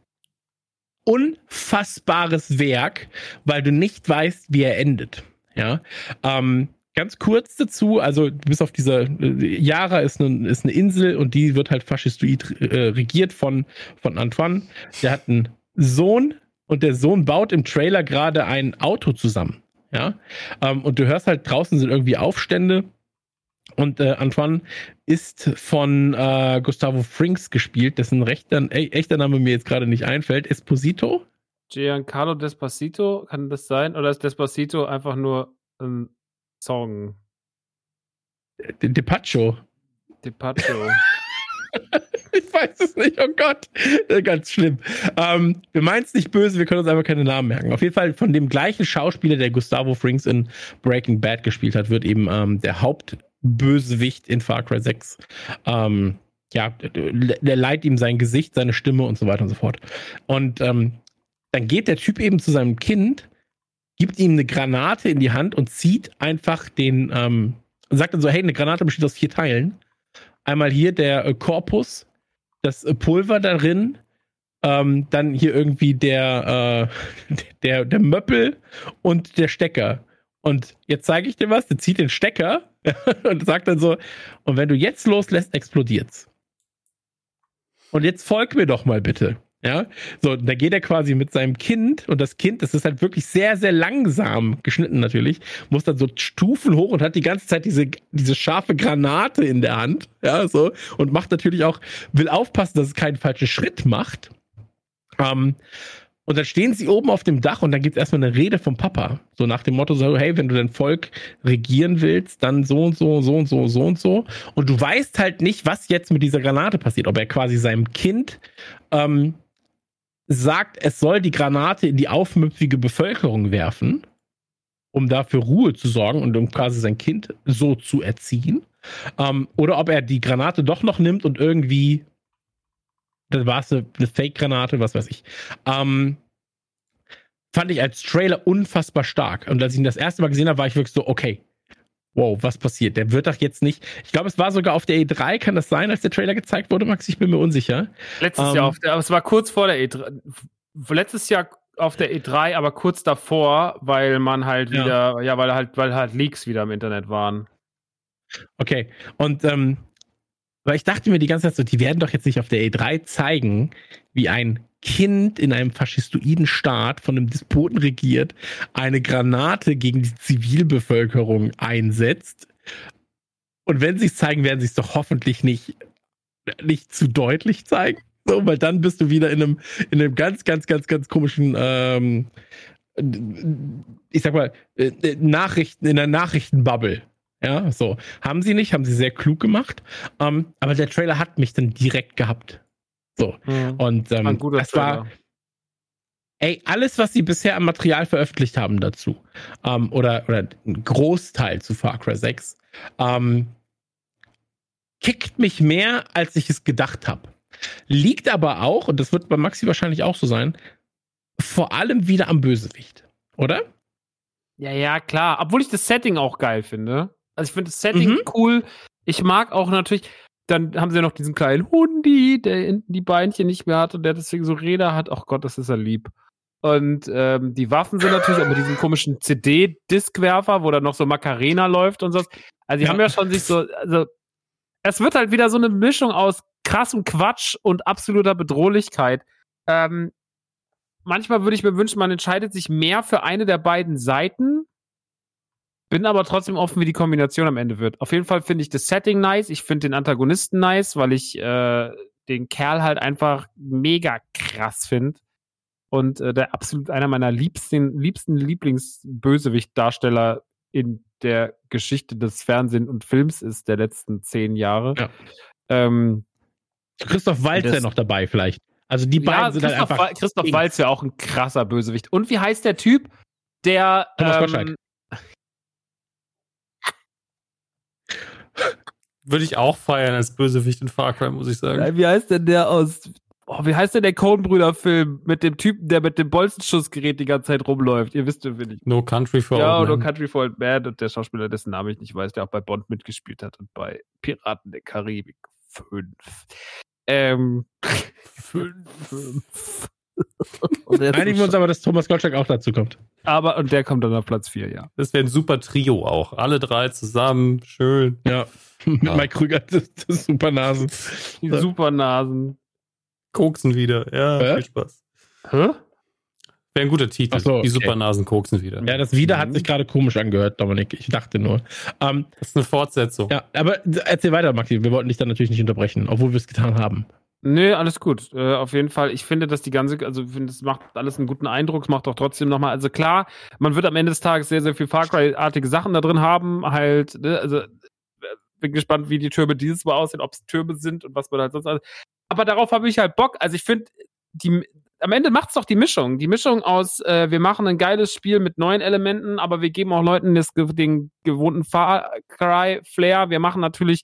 unfassbares Werk, weil du nicht weißt, wie er endet. Ja. Ähm, ganz kurz dazu, also bis auf dieser äh, Yara ist eine, ist eine Insel und die wird halt faschistoid äh, regiert von, von Antoine. Der hat einen Sohn und der Sohn baut im Trailer gerade ein Auto zusammen. Ja. Ähm, und du hörst halt draußen sind irgendwie Aufstände. Und äh, Antoine ist von äh, Gustavo Frinks gespielt, dessen rechter, äh, echter Name mir jetzt gerade nicht einfällt. Esposito? Giancarlo Despacito, kann das sein? Oder ist Despacito einfach nur ein Song? De, De Pacho. Depacho. Ich weiß es nicht, oh Gott. Äh, Ganz schlimm. Ähm, wir meinen es nicht böse, wir können uns einfach keine Namen merken. Auf jeden Fall von dem gleichen Schauspieler, der Gustavo Frinks in Breaking Bad gespielt hat, wird eben ähm, der Hauptbösewicht in Far Cry 6. Ähm, ja, der der leiht ihm sein Gesicht, seine Stimme und so weiter und so fort. Und ähm, dann geht der Typ eben zu seinem Kind, gibt ihm eine Granate in die Hand und zieht einfach den, ähm, sagt dann so, hey, eine Granate besteht aus vier Teilen. Einmal hier der äh, Korpus, das äh, Pulver darin, ähm, dann hier irgendwie der, äh, der, der Möppel und der Stecker. Und jetzt zeige ich dir was, der zieht den Stecker und sagt dann so, und wenn du jetzt loslässt, explodiert's. Und jetzt folg mir doch mal bitte. Ja, so, da geht er quasi mit seinem Kind und das Kind, das ist halt wirklich sehr, sehr langsam geschnitten natürlich, muss dann so Stufen hoch und hat die ganze Zeit diese, diese scharfe Granate in der Hand. Ja, so, und macht natürlich auch, will aufpassen, dass es keinen falschen Schritt macht. Ähm, und dann stehen sie oben auf dem Dach und dann gibt es erstmal eine Rede vom Papa. So nach dem Motto, so, hey, wenn du dein Volk regieren willst, dann so und so, so und so, so und so. Und du weißt halt nicht, was jetzt mit dieser Granate passiert. Ob er quasi seinem Kind ähm, sagt, es soll die Granate in die aufmüpfige Bevölkerung werfen, um dafür Ruhe zu sorgen und um quasi sein Kind so zu erziehen. Ähm, oder ob er die Granate doch noch nimmt und irgendwie das war eine, eine Fake-Granate, was weiß ich. Ähm, fand ich als Trailer unfassbar stark. Und als ich ihn das erste Mal gesehen habe, war ich wirklich so, okay, wow, was passiert? Der wird doch jetzt nicht. Ich glaube, es war sogar auf der E3, kann das sein, als der Trailer gezeigt wurde, Max? Ich bin mir unsicher. Letztes ähm, Jahr auf der, aber es war kurz vor der E3. Letztes Jahr auf der E3, aber kurz davor, weil man halt ja. wieder, ja, weil halt, weil halt Leaks wieder im Internet waren. Okay. Und ähm, weil ich dachte mir die ganze Zeit so, die werden doch jetzt nicht auf der E3 zeigen, wie ein Kind in einem faschistoiden Staat von einem Despoten regiert, eine Granate gegen die Zivilbevölkerung einsetzt. Und wenn sie es zeigen, werden sie es doch hoffentlich nicht, nicht zu deutlich zeigen. So, weil dann bist du wieder in einem, in einem ganz, ganz, ganz, ganz komischen, ähm, ich sag mal, äh, Nachrichten, in der Nachrichtenbubble. Ja, so. Haben sie nicht, haben sie sehr klug gemacht. Ähm, aber der Trailer hat mich dann direkt gehabt. So. Mhm. Und ähm, ein guter es war. Ey, alles, was sie bisher am Material veröffentlicht haben dazu, ähm, oder, oder ein Großteil zu Far Cry 6, ähm, kickt mich mehr, als ich es gedacht habe. Liegt aber auch, und das wird bei Maxi wahrscheinlich auch so sein, vor allem wieder am Bösewicht, oder? Ja, ja, klar. Obwohl ich das Setting auch geil finde. Also ich finde das Setting mhm. cool. Ich mag auch natürlich, dann haben sie ja noch diesen kleinen Hundi, der hinten die Beinchen nicht mehr hat und der deswegen so Räder hat. Ach Gott, das ist ja lieb. Und ähm, die Waffen sind natürlich auch mit diesem komischen CD-Diskwerfer, wo da noch so Macarena läuft und so. Also die ja. haben ja schon sich so, also es wird halt wieder so eine Mischung aus krassem Quatsch und absoluter Bedrohlichkeit. Ähm, manchmal würde ich mir wünschen, man entscheidet sich mehr für eine der beiden Seiten bin aber trotzdem offen, wie die Kombination am Ende wird. Auf jeden Fall finde ich das Setting nice. Ich finde den Antagonisten nice, weil ich äh, den Kerl halt einfach mega krass finde. Und äh, der absolut einer meiner liebsten, liebsten Lieblingsbösewicht-Darsteller in der Geschichte des Fernsehen und Films ist der letzten zehn Jahre. Ja. Ähm, Christoph Waltz ja noch dabei vielleicht. Also die beiden ja, sind halt Christoph halt einfach. Christoph Waltz wäre auch ein krasser Bösewicht. Und wie heißt der Typ, der Thomas ähm, Würde ich auch feiern als Bösewicht in Far Cry, muss ich sagen. Wie heißt denn der aus. Oh, wie heißt denn der Coen-Brüder-Film mit dem Typen, der mit dem Bolzenschussgerät die ganze Zeit rumläuft? Ihr wisst, wen ich. No Country for ja, Old Man. Ja, No Country for Old Man und der Schauspieler, dessen Namen ich nicht weiß, der auch bei Bond mitgespielt hat und bei Piraten der Karibik 5. Ähm. 5. Einigen wir uns aber, dass Thomas Gottschalk auch dazu kommt. Aber, und der kommt dann auf Platz 4, ja. Das wäre ein super Trio auch. Alle drei zusammen. Schön. Ja. Mit ja. Mike Krüger, das, das Supernasen. Die so. Supernasen. Koksen wieder. Ja, Hä? viel Spaß. Hä? Wäre ein guter Titel. So, okay. Die Supernasen koksen wieder. Ja, das wieder mhm. hat sich gerade komisch angehört, Dominik. Ich dachte nur. Ähm, das ist eine Fortsetzung. Ja, aber erzähl weiter, Maxi. Wir wollten dich dann natürlich nicht unterbrechen, obwohl wir es getan haben. Nö, alles gut. Äh, auf jeden Fall. Ich finde, dass die ganze, also ich finde, es macht alles einen guten Eindruck. Es macht auch trotzdem nochmal, also klar, man wird am Ende des Tages sehr, sehr viel Far Cry-artige Sachen da drin haben. Halt, ne, also äh, bin gespannt, wie die Türme dieses Mal aussehen, ob es Türme sind und was man halt sonst alles. Aber darauf habe ich halt Bock. Also ich finde, die, am Ende macht's doch die Mischung. Die Mischung aus, äh, wir machen ein geiles Spiel mit neuen Elementen, aber wir geben auch Leuten das, den gewohnten Far Cry-Flair. Wir machen natürlich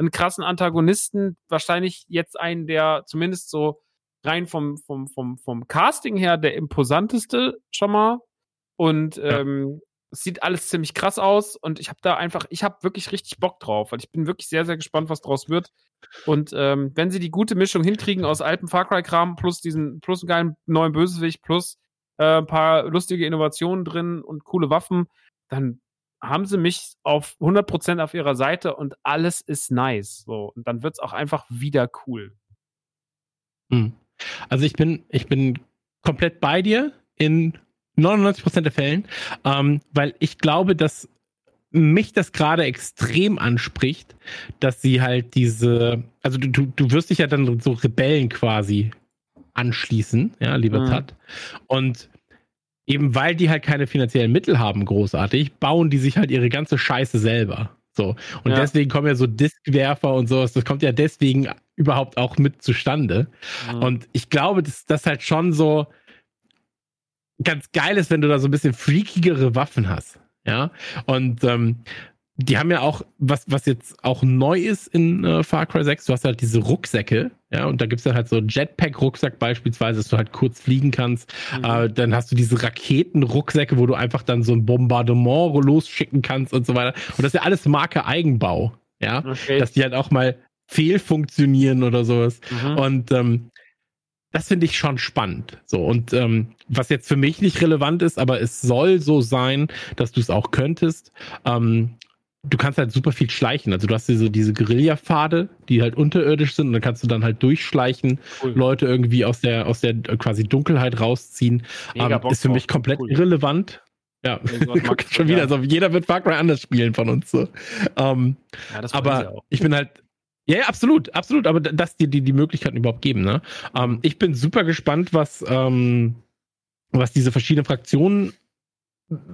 einen krassen Antagonisten, wahrscheinlich jetzt einen, der zumindest so rein vom, vom, vom, vom Casting her der imposanteste schon mal. Und ähm, es sieht alles ziemlich krass aus und ich habe da einfach, ich habe wirklich richtig Bock drauf, weil ich bin wirklich sehr, sehr gespannt, was draus wird. Und ähm, wenn sie die gute Mischung hinkriegen aus altem Far Cry-Kram plus diesen, plus einen geilen neuen Bösewicht, plus äh, ein paar lustige Innovationen drin und coole Waffen, dann haben sie mich auf 100% auf ihrer Seite und alles ist nice. So, und dann wird's auch einfach wieder cool. Hm. Also ich bin, ich bin komplett bei dir in 99% der Fällen, ähm, weil ich glaube, dass mich das gerade extrem anspricht, dass sie halt diese, also du, du, du wirst dich ja dann so Rebellen quasi anschließen, ja, lieber mhm. Tat. Und eben weil die halt keine finanziellen Mittel haben, großartig, bauen die sich halt ihre ganze Scheiße selber. So. Und ja. deswegen kommen ja so Diskwerfer und sowas, das kommt ja deswegen überhaupt auch mit zustande. Mhm. Und ich glaube, dass das halt schon so, ganz geil ist, wenn du da so ein bisschen freakigere Waffen hast. Ja. Und ähm, die haben ja auch, was, was jetzt auch neu ist in äh, Far Cry 6, du hast halt diese Rucksäcke, ja, und da gibt es dann halt so Jetpack-Rucksack beispielsweise, dass du halt kurz fliegen kannst. Mhm. Äh, dann hast du diese Raketenrucksäcke, wo du einfach dann so ein Bombardement losschicken kannst und so weiter. Und das ist ja alles Marke Eigenbau, ja, okay. dass die halt auch mal fehlfunktionieren oder sowas. Mhm. Und ähm, das finde ich schon spannend. So, und ähm, was jetzt für mich nicht relevant ist, aber es soll so sein, dass du es auch könntest. Ähm, du kannst halt super viel schleichen. Also du hast diese, diese Guerilla-Pfade, die halt unterirdisch sind und dann kannst du dann halt durchschleichen, cool. Leute irgendwie aus der, aus der quasi Dunkelheit rausziehen. Ähm, ist für mich komplett cool. irrelevant. Ja, guck schon wieder. Also jeder wird Far Cry anders spielen von uns. So. Ähm, ja, aber ich bin halt ja, ja, absolut, absolut. Aber dass dir die, die Möglichkeiten überhaupt geben. Ne? Ähm, ich bin super gespannt, was, ähm, was diese verschiedenen Fraktionen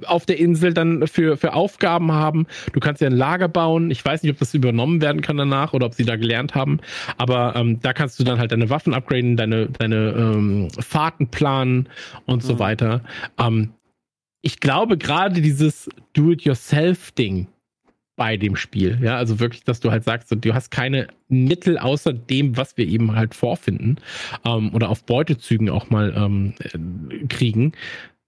auf der Insel dann für, für Aufgaben haben. Du kannst ja ein Lager bauen. Ich weiß nicht, ob das übernommen werden kann danach oder ob sie da gelernt haben. Aber ähm, da kannst du dann halt deine Waffen upgraden, deine, deine ähm, Fahrten planen und mhm. so weiter. Ähm, ich glaube, gerade dieses Do-it-yourself-Ding bei dem Spiel. Ja, also wirklich, dass du halt sagst, du hast keine Mittel außer dem, was wir eben halt vorfinden ähm, oder auf Beutezügen auch mal ähm, äh, kriegen.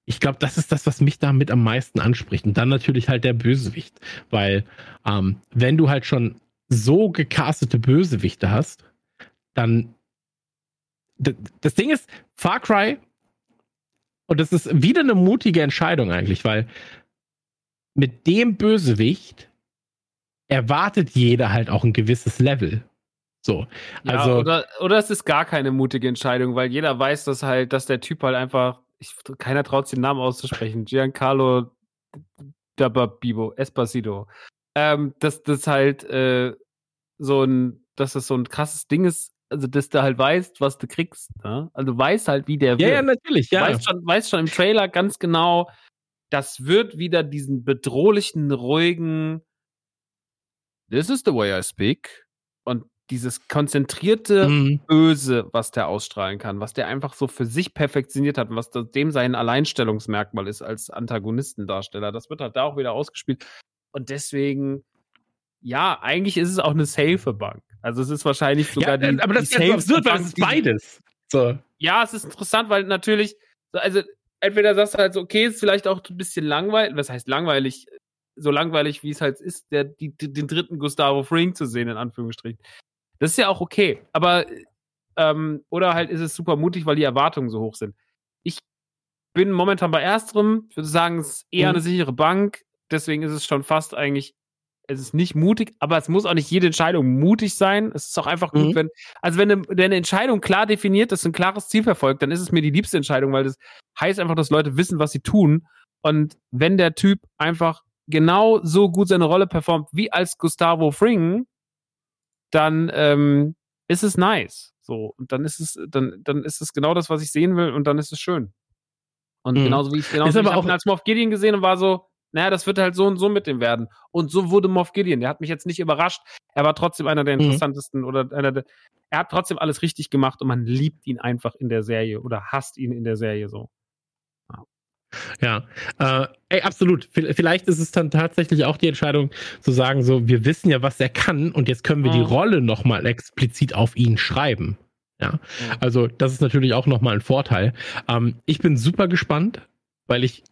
Ich glaube, das ist das, was mich damit am meisten anspricht. Und dann natürlich halt der Bösewicht. Weil ähm, wenn du halt schon so gecastete Bösewichte hast, dann das Ding ist, Far Cry, und das ist wieder eine mutige Entscheidung eigentlich, weil mit dem Bösewicht erwartet jeder halt auch ein gewisses Level. So. Also, ja, oder, oder es ist gar keine mutige Entscheidung, weil jeder weiß, dass halt, dass der Typ halt einfach, ich, keiner traut sich den Namen auszusprechen, Giancarlo Dababibo, Esposito. Ähm, dass das halt äh, so ein, dass das so ein krasses Ding ist, also dass du halt weißt, was du kriegst. Ne? Also du weißt halt, wie der ja, wird. Ja, natürlich, ja. Weißt schon, weißt schon im Trailer ganz genau, das wird wieder diesen bedrohlichen, ruhigen, this is the way I speak. Und dieses konzentrierte mhm. Böse, was der ausstrahlen kann, was der einfach so für sich perfektioniert hat und was dem sein Alleinstellungsmerkmal ist als Antagonistendarsteller, das wird halt da auch wieder ausgespielt. Und deswegen, ja, eigentlich ist es auch eine safe Bank. Also es ist wahrscheinlich sogar ja, die. Aber das die ist absurd, weil es ist beides. So. Ja, es ist interessant, weil natürlich, also entweder sagst du halt so, okay, ist vielleicht auch ein bisschen langweilig, was heißt langweilig? so langweilig, wie es halt ist, der, die, den dritten Gustavo Fring zu sehen, in Anführungsstrichen. Das ist ja auch okay. Aber, ähm, oder halt ist es super mutig, weil die Erwartungen so hoch sind. Ich bin momentan bei ersterem. Ich würde sagen, es ist eher mhm. eine sichere Bank. Deswegen ist es schon fast eigentlich, es ist nicht mutig, aber es muss auch nicht jede Entscheidung mutig sein. Es ist auch einfach gut, mhm. wenn, also wenn eine, wenn eine Entscheidung klar definiert ist, ein klares Ziel verfolgt, dann ist es mir die liebste Entscheidung, weil das heißt einfach, dass Leute wissen, was sie tun. Und wenn der Typ einfach genau so gut seine Rolle performt wie als Gustavo Fring, dann ähm, ist es nice. So, und dann ist es, dann, dann ist es genau das, was ich sehen will, und dann ist es schön. Und mhm. genauso wie ich genauso ist aber auch als Moff Gideon gesehen und war so, naja, das wird halt so und so mit dem werden. Und so wurde Moff Gideon. Der hat mich jetzt nicht überrascht. Er war trotzdem einer der mhm. interessantesten mhm. oder einer der, er hat trotzdem alles richtig gemacht und man liebt ihn einfach in der Serie oder hasst ihn in der Serie so. Ja, äh, ey, absolut. Vielleicht ist es dann tatsächlich auch die Entscheidung zu sagen, so, wir wissen ja, was er kann und jetzt können wir die mhm. Rolle nochmal explizit auf ihn schreiben. Ja, also das ist natürlich auch nochmal ein Vorteil. Ähm, ich bin super gespannt, weil ich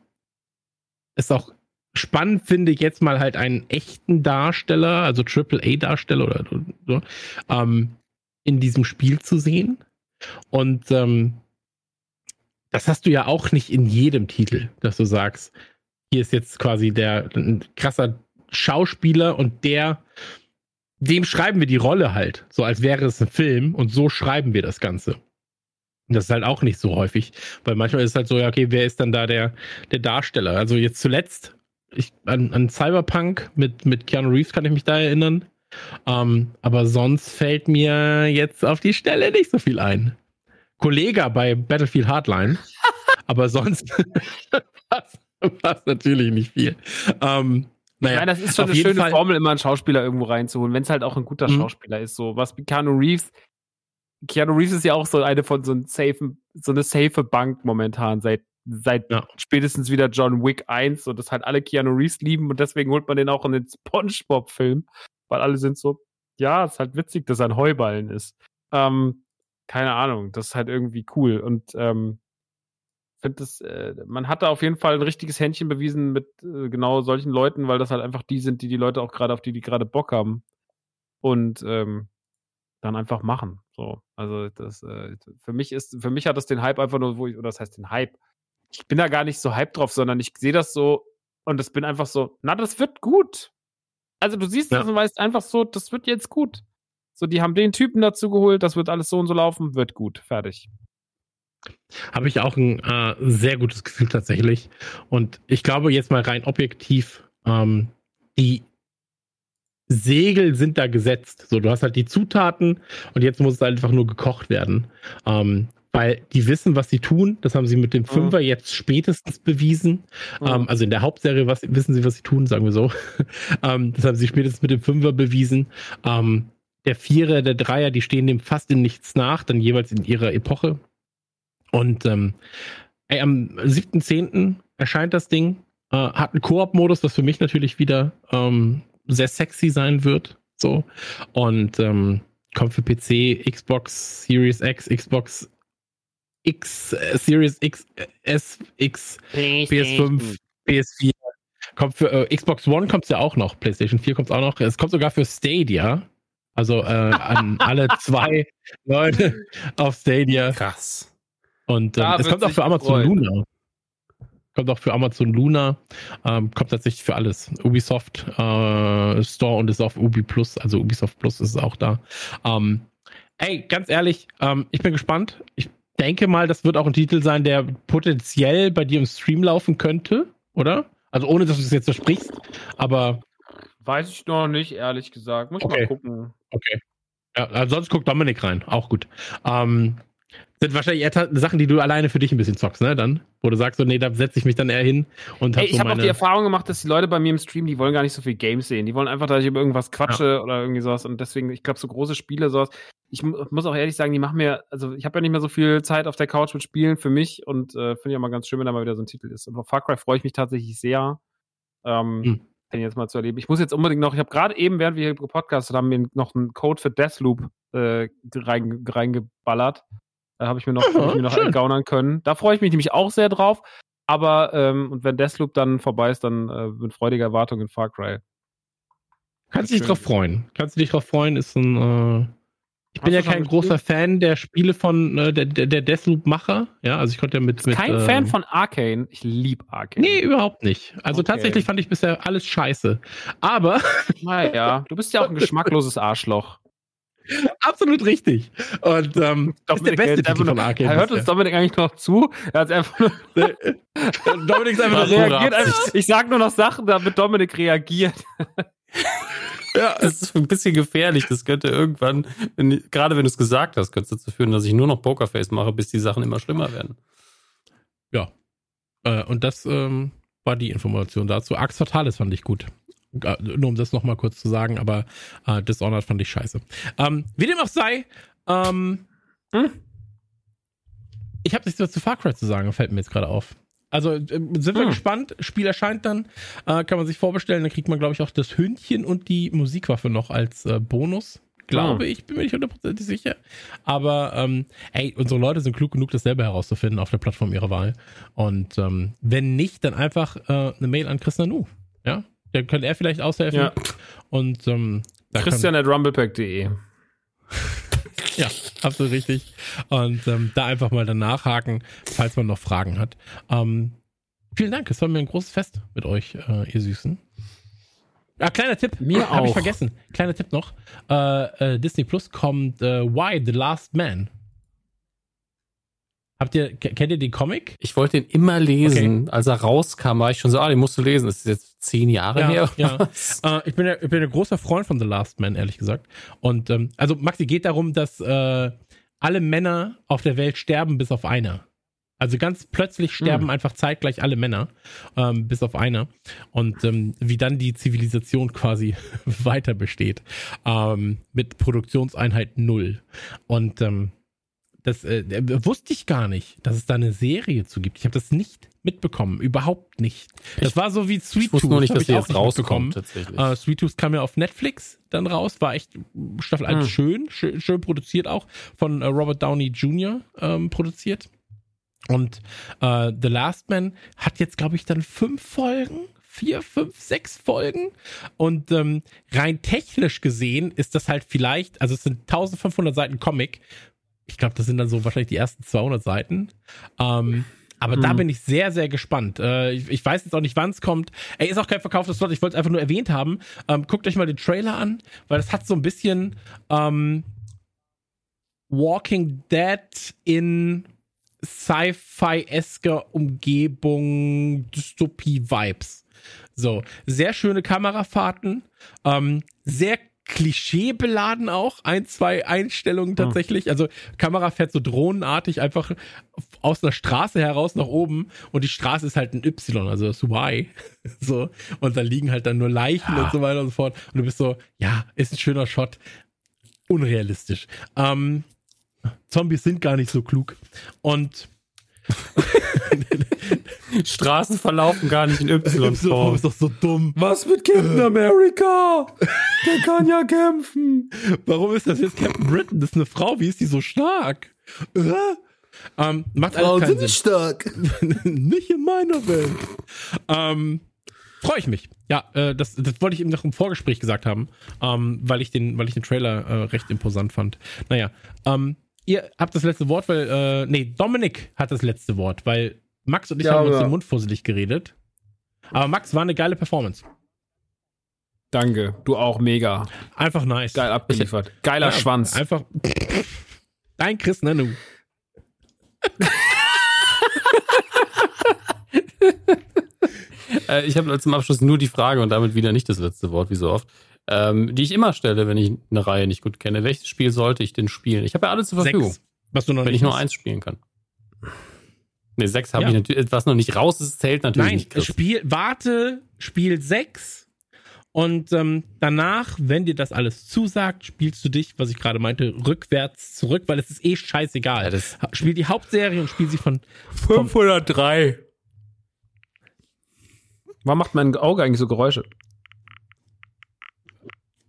es auch spannend finde jetzt mal halt einen echten Darsteller, also Triple-A-Darsteller oder so, ähm, in diesem Spiel zu sehen. Und ähm, das hast du ja auch nicht in jedem Titel, dass du sagst, hier ist jetzt quasi der ein krasser Schauspieler und der, dem schreiben wir die Rolle halt, so als wäre es ein Film und so schreiben wir das Ganze. Und das ist halt auch nicht so häufig, weil manchmal ist es halt so, ja, okay, wer ist dann da der, der Darsteller? Also jetzt zuletzt, ich, an, an Cyberpunk mit, mit Keanu Reeves kann ich mich da erinnern. Ähm, aber sonst fällt mir jetzt auf die Stelle nicht so viel ein. Kollege bei Battlefield Hardline, aber sonst war es natürlich nicht viel. Ähm, naja, Nein, das ist schon eine schöne Fall. Formel, immer einen Schauspieler irgendwo reinzuholen, wenn es halt auch ein guter mhm. Schauspieler ist. So was wie Keanu Reeves. Keanu Reeves ist ja auch so eine von so, einem safe, so eine safe Bank momentan seit seit ja. spätestens wieder John Wick 1 und das halt alle Keanu Reeves lieben und deswegen holt man den auch in den SpongeBob-Film, weil alle sind so, ja, ist halt witzig, dass er ein Heuballen ist. Ähm, keine Ahnung, das ist halt irgendwie cool und ähm, finde das, äh, man hat da auf jeden Fall ein richtiges Händchen bewiesen mit äh, genau solchen Leuten, weil das halt einfach die sind, die die Leute auch gerade auf die die gerade Bock haben und ähm, dann einfach machen. So, also das äh, für mich ist, für mich hat das den Hype einfach nur, wo ich, oder das heißt den Hype. Ich bin da gar nicht so hype drauf, sondern ich sehe das so und es bin einfach so, na, das wird gut. Also du siehst ja. das und weißt einfach so, das wird jetzt gut. So, die haben den Typen dazu geholt, das wird alles so und so laufen, wird gut, fertig. Habe ich auch ein äh, sehr gutes Gefühl tatsächlich. Und ich glaube jetzt mal rein objektiv, ähm, die Segel sind da gesetzt. So, du hast halt die Zutaten und jetzt muss es einfach nur gekocht werden. Ähm, weil die wissen, was sie tun. Das haben sie mit dem mhm. Fünfer mhm. jetzt spätestens bewiesen. Mhm. Ähm, also in der Hauptserie was, wissen sie, was sie tun, sagen wir so. ähm, das haben sie spätestens mit dem Fünfer bewiesen. Ähm, der Vierer, der Dreier, die stehen dem fast in nichts nach, dann jeweils in ihrer Epoche. Und ähm, ey, am 7.10. erscheint das Ding. Äh, hat einen Koop-Modus, was für mich natürlich wieder ähm, sehr sexy sein wird. So. Und ähm, kommt für PC, Xbox Series X, Xbox X, äh, Series X, äh, S, X, PS5, PS4. Kommt für äh, Xbox One kommt es ja auch noch, PlayStation 4 kommt es auch noch. Es kommt sogar für Stadia. Also äh, an alle zwei Leute auf Stadia. Krass. Und ähm, es kommt auch für Amazon freuen. Luna. Kommt auch für Amazon Luna. Ähm, kommt tatsächlich für alles. Ubisoft äh, Store und ist auf Ubi Plus, also Ubisoft Plus ist auch da. Ähm, ey, ganz ehrlich, ähm, ich bin gespannt. Ich denke mal, das wird auch ein Titel sein, der potenziell bei dir im Stream laufen könnte, oder? Also ohne, dass du es jetzt versprichst, aber. Weiß ich noch nicht, ehrlich gesagt. Muss okay. mal gucken. Okay. Ja, sonst guckt Dominik rein. Auch gut. Ähm, sind wahrscheinlich eher Sachen, die du alleine für dich ein bisschen zockst, ne? Dann, wo du sagst, so, nee, da setze ich mich dann eher hin und hab Ey, Ich so habe auch die Erfahrung gemacht, dass die Leute bei mir im Stream, die wollen gar nicht so viel Games sehen. Die wollen einfach, dass ich über irgendwas quatsche ja. oder irgendwie sowas. Und deswegen, ich glaube, so große Spiele, sowas. Ich muss auch ehrlich sagen, die machen mir, also ich habe ja nicht mehr so viel Zeit auf der Couch mit Spielen für mich und äh, finde ich auch mal ganz schön, wenn da mal wieder so ein Titel ist. Und auf Far Cry freue ich mich tatsächlich sehr. Ähm, hm. Den jetzt mal zu erleben. Ich muss jetzt unbedingt noch, ich habe gerade eben, während wir hier gepodcastet haben, mir noch einen Code für Deathloop äh, reingeballert. Da habe ich mir noch, ich mir noch gaunern können. Da freue ich mich nämlich auch sehr drauf. Aber ähm, und wenn Deathloop dann vorbei ist, dann äh, mit freudiger Erwartung in Far Cry. Kannst du dich drauf freuen? Kannst du dich drauf freuen? Ist ein. Äh, ich bin ja kein großer Fan der Spiele von äh, der, der Deathloop-Macher. Ja, also ich konnte ja mit. mit kein ähm, Fan von Arcane. Ich liebe Arcane. Nee, überhaupt nicht. Also okay. tatsächlich fand ich bisher alles scheiße. Aber. Naja, du bist ja auch ein geschmackloses Arschloch. Absolut richtig. Und ähm, das ist der beste Titel von Arcane. Hört uns Dominik eigentlich noch zu? Er hat einfach nur Dominik ist einfach nur reagiert. Einfach, ich sag nur noch Sachen, damit Dominik reagiert. Ja, es ist ein bisschen gefährlich. Das könnte irgendwann, wenn, gerade wenn du es gesagt hast, könnte es dazu führen, dass ich nur noch Pokerface mache, bis die Sachen immer schlimmer werden. Ja. Äh, und das ähm, war die Information dazu. Axe Fatalis fand ich gut. Äh, nur um das nochmal kurz zu sagen, aber äh, Dishonored fand ich scheiße. Ähm, wie dem auch sei, ähm, hm? ich habe nichts zu Far Cry zu sagen, fällt mir jetzt gerade auf. Also äh, sind wir hm. gespannt. Spiel erscheint dann, äh, kann man sich vorbestellen. Dann kriegt man, glaube ich, auch das Hündchen und die Musikwaffe noch als äh, Bonus. Glaube hm. ich, bin mir nicht hundertprozentig sicher. Aber ähm, ey, unsere Leute sind klug genug, das selber herauszufinden auf der Plattform ihrer Wahl. Und ähm, wenn nicht, dann einfach äh, eine Mail an Chris Nanu Ja, da könnte er vielleicht aushelfen. Ja. Und ähm, Christian at rumblepack.de. Ja, absolut richtig. Und ähm, da einfach mal dann nachhaken, falls man noch Fragen hat. Ähm, vielen Dank, es war mir ein großes Fest mit euch, äh, ihr Süßen. Ah, kleiner Tipp. Mir Hab ich auch. vergessen. Kleiner Tipp noch. Äh, äh, Disney Plus kommt äh, Why the Last Man. Habt ihr, ke- kennt ihr den Comic? Ich wollte den immer lesen. Als er rauskam, war ich schon so, ah, den musst du lesen. Das ist jetzt zehn Jahre Ja, her. ja. Äh, ich, bin ja, ich bin ein großer Freund von The Last Man, ehrlich gesagt. Und ähm, also Maxi geht darum, dass äh, alle Männer auf der Welt sterben, bis auf einer. Also ganz plötzlich sterben Hm. einfach zeitgleich alle Männer, ähm, bis auf einer. Und ähm, wie dann die Zivilisation quasi weiter besteht. Ähm, mit Produktionseinheit null. Und ähm, das äh, äh, wusste ich gar nicht, dass es da eine Serie zu gibt. Ich habe das nicht mitbekommen, überhaupt nicht. Das war so wie Sweet Ich wusste Tooth, nur nicht, dass ich auch jetzt nicht rauskommt, tatsächlich. Äh, Sweet Tooth kam ja auf Netflix dann raus, war echt Staffel 1 Hm. schön, schön, schön produziert auch, von äh, Robert Downey Jr. Ähm, produziert. Und äh, The Last Man hat jetzt, glaube ich, dann fünf Folgen, vier, fünf, sechs Folgen. Und ähm, rein technisch gesehen ist das halt vielleicht, also es sind 1500 Seiten Comic. Ich glaube, das sind dann so wahrscheinlich die ersten 200 Seiten. Ähm, aber da Mhm. bin ich sehr, sehr gespannt. Äh, ich, ich weiß jetzt auch nicht, wann es kommt. Ey, ist auch kein verkauftes Slot. Ich wollte es einfach nur erwähnt haben. Ähm, guckt euch mal den Trailer an, weil das hat so ein bisschen ähm, Walking Dead in Sci-Fi-esker Umgebung, Dystopie-Vibes. So, sehr schöne Kamerafahrten, ähm, sehr klischeebeladen auch, ein, zwei Einstellungen tatsächlich. Also Kamera fährt so drohnenartig einfach aus einer Straße heraus nach oben und die Straße ist halt ein Y, also das Y. So, und da liegen halt dann nur Leichen und so weiter und so fort. Und du bist so, ja, ist ein schöner Shot. Unrealistisch. Ähm, Zombies sind gar nicht so klug. Und Straßen verlaufen gar nicht in Y Y-Form. ist doch so dumm. Was mit Captain America? Der kann ja kämpfen. Warum ist das jetzt Captain Britain? Das ist eine Frau. Wie ist die so stark? Äh? Ähm, macht alles keinen Sinn. stark. nicht in meiner Welt. Ähm, Freue ich mich. Ja, äh, das, das wollte ich eben noch im Vorgespräch gesagt haben, ähm, weil ich den, weil ich den Trailer äh, recht imposant fand. Naja, ähm, ihr habt das letzte Wort, weil, äh, nee, Dominik hat das letzte Wort, weil Max und ich Ja, haben uns den Mund fusselig geredet. Aber Max war eine geile Performance. Danke, du auch mega. Einfach nice. Geil abgeliefert. Geiler Ja, Schwanz. Einfach. Dein Chris Nanu. Äh, ich habe zum Abschluss nur die Frage und damit wieder nicht das letzte Wort, wie so oft, ähm, die ich immer stelle, wenn ich eine Reihe nicht gut kenne. Welches Spiel sollte ich denn spielen? Ich habe ja alle zur Verfügung, Sechs. Was du noch wenn nicht ich nur hast. eins spielen kann. Ne, sechs habe Ja. ich natürlich, was noch nicht raus ist, zählt natürlich Nein, nicht. Chris. Spiel, warte, Spiel 6 und ähm, danach, wenn dir das alles zusagt, spielst du dich, was ich gerade meinte, rückwärts zurück, weil es ist eh scheißegal. Ja, spiel die Hauptserie und spiel sie von 503. Warum macht mein Auge eigentlich so Geräusche?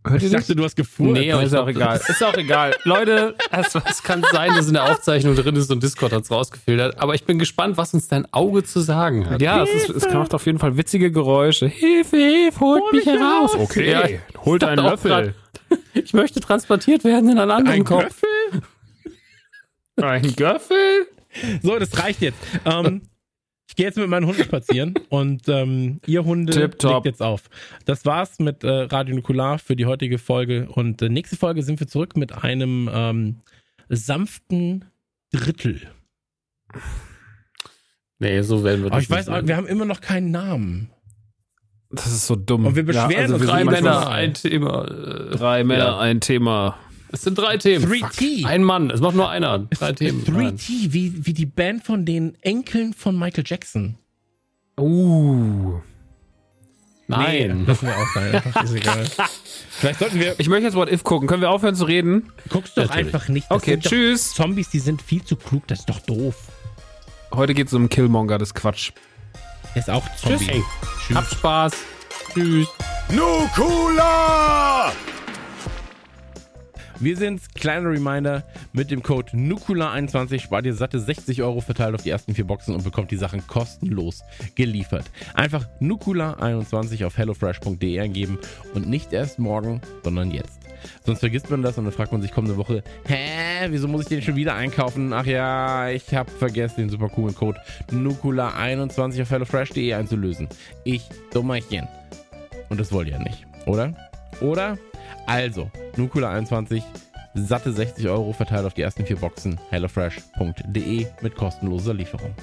Hört Ich das? dachte, du hast gefurzt. Nee, aber ist auch egal. Ist auch egal. Leute, Es, es kann sein, dass in der Aufzeichnung drin ist und Discord hat es rausgefiltert. Aber ich bin gespannt, was uns dein Auge zu sagen hat. ja, es, ist, es macht auf jeden Fall witzige Geräusche. Hilfe, Hilfe, holt Hol mich heraus. Okay, Ja, holt einen Löffel. Ich möchte transportiert werden in einen anderen Ein Kopf. Göffel? Ein Göffel? So, das reicht jetzt. Ähm, gehe jetzt mit meinen Hunden spazieren und ähm, ihr Hunde Tipptopp. legt jetzt auf. Das war's mit äh, Radio Nukular für die heutige Folge und äh, nächste Folge sind wir zurück mit einem ähm, sanften Drittel. Nee, so werden wir Aber das ich weiß, nennen. wir haben immer noch keinen Namen. Das ist so dumm. Und wir beschweren uns wir Drei sind manchmal- manchmal- Männer, ein Thema. Drei Männer, Ja. ein Thema. Es sind drei Themen. 3T. Ein Mann. Es macht nur einer. Drei Themen. Nein. 3T, wie, wie die Band von den Enkeln von Michael Jackson. Uh. Nein. Lassen wir auch sein. Einfach, ist egal. Vielleicht sollten wir. Ich möchte jetzt What If gucken. Können wir aufhören zu reden? Guckst doch Natürlich. einfach nicht. Das Okay, sind doch tschüss. Zombies, die sind viel zu klug. Das ist doch doof. Heute geht es um Killmonger, das ist Quatsch. Der ist auch Zombie. Tschüss. Hey, habt Spaß. Tschüss. Nukula! Wir sind, kleiner Reminder, mit dem Code NUKULA21 spart ihr satte 60 Euro verteilt auf die ersten vier Boxen und bekommt die Sachen kostenlos geliefert. Einfach NUKULA21 auf hellofresh.de eingeben und nicht erst morgen, sondern jetzt. Sonst vergisst man das und dann fragt man sich kommende Woche, hä, wieso muss ich den schon wieder einkaufen? Ach ja, ich habe vergessen, den super coolen Code NUKULA21 auf hellofresh.de einzulösen. Ich, Dummerchen. Und das wollt ihr ja nicht, oder? Oder? Also, Nukula21, satte 60 Euro verteilt auf die ersten vier Boxen, hellofresh.de mit kostenloser Lieferung.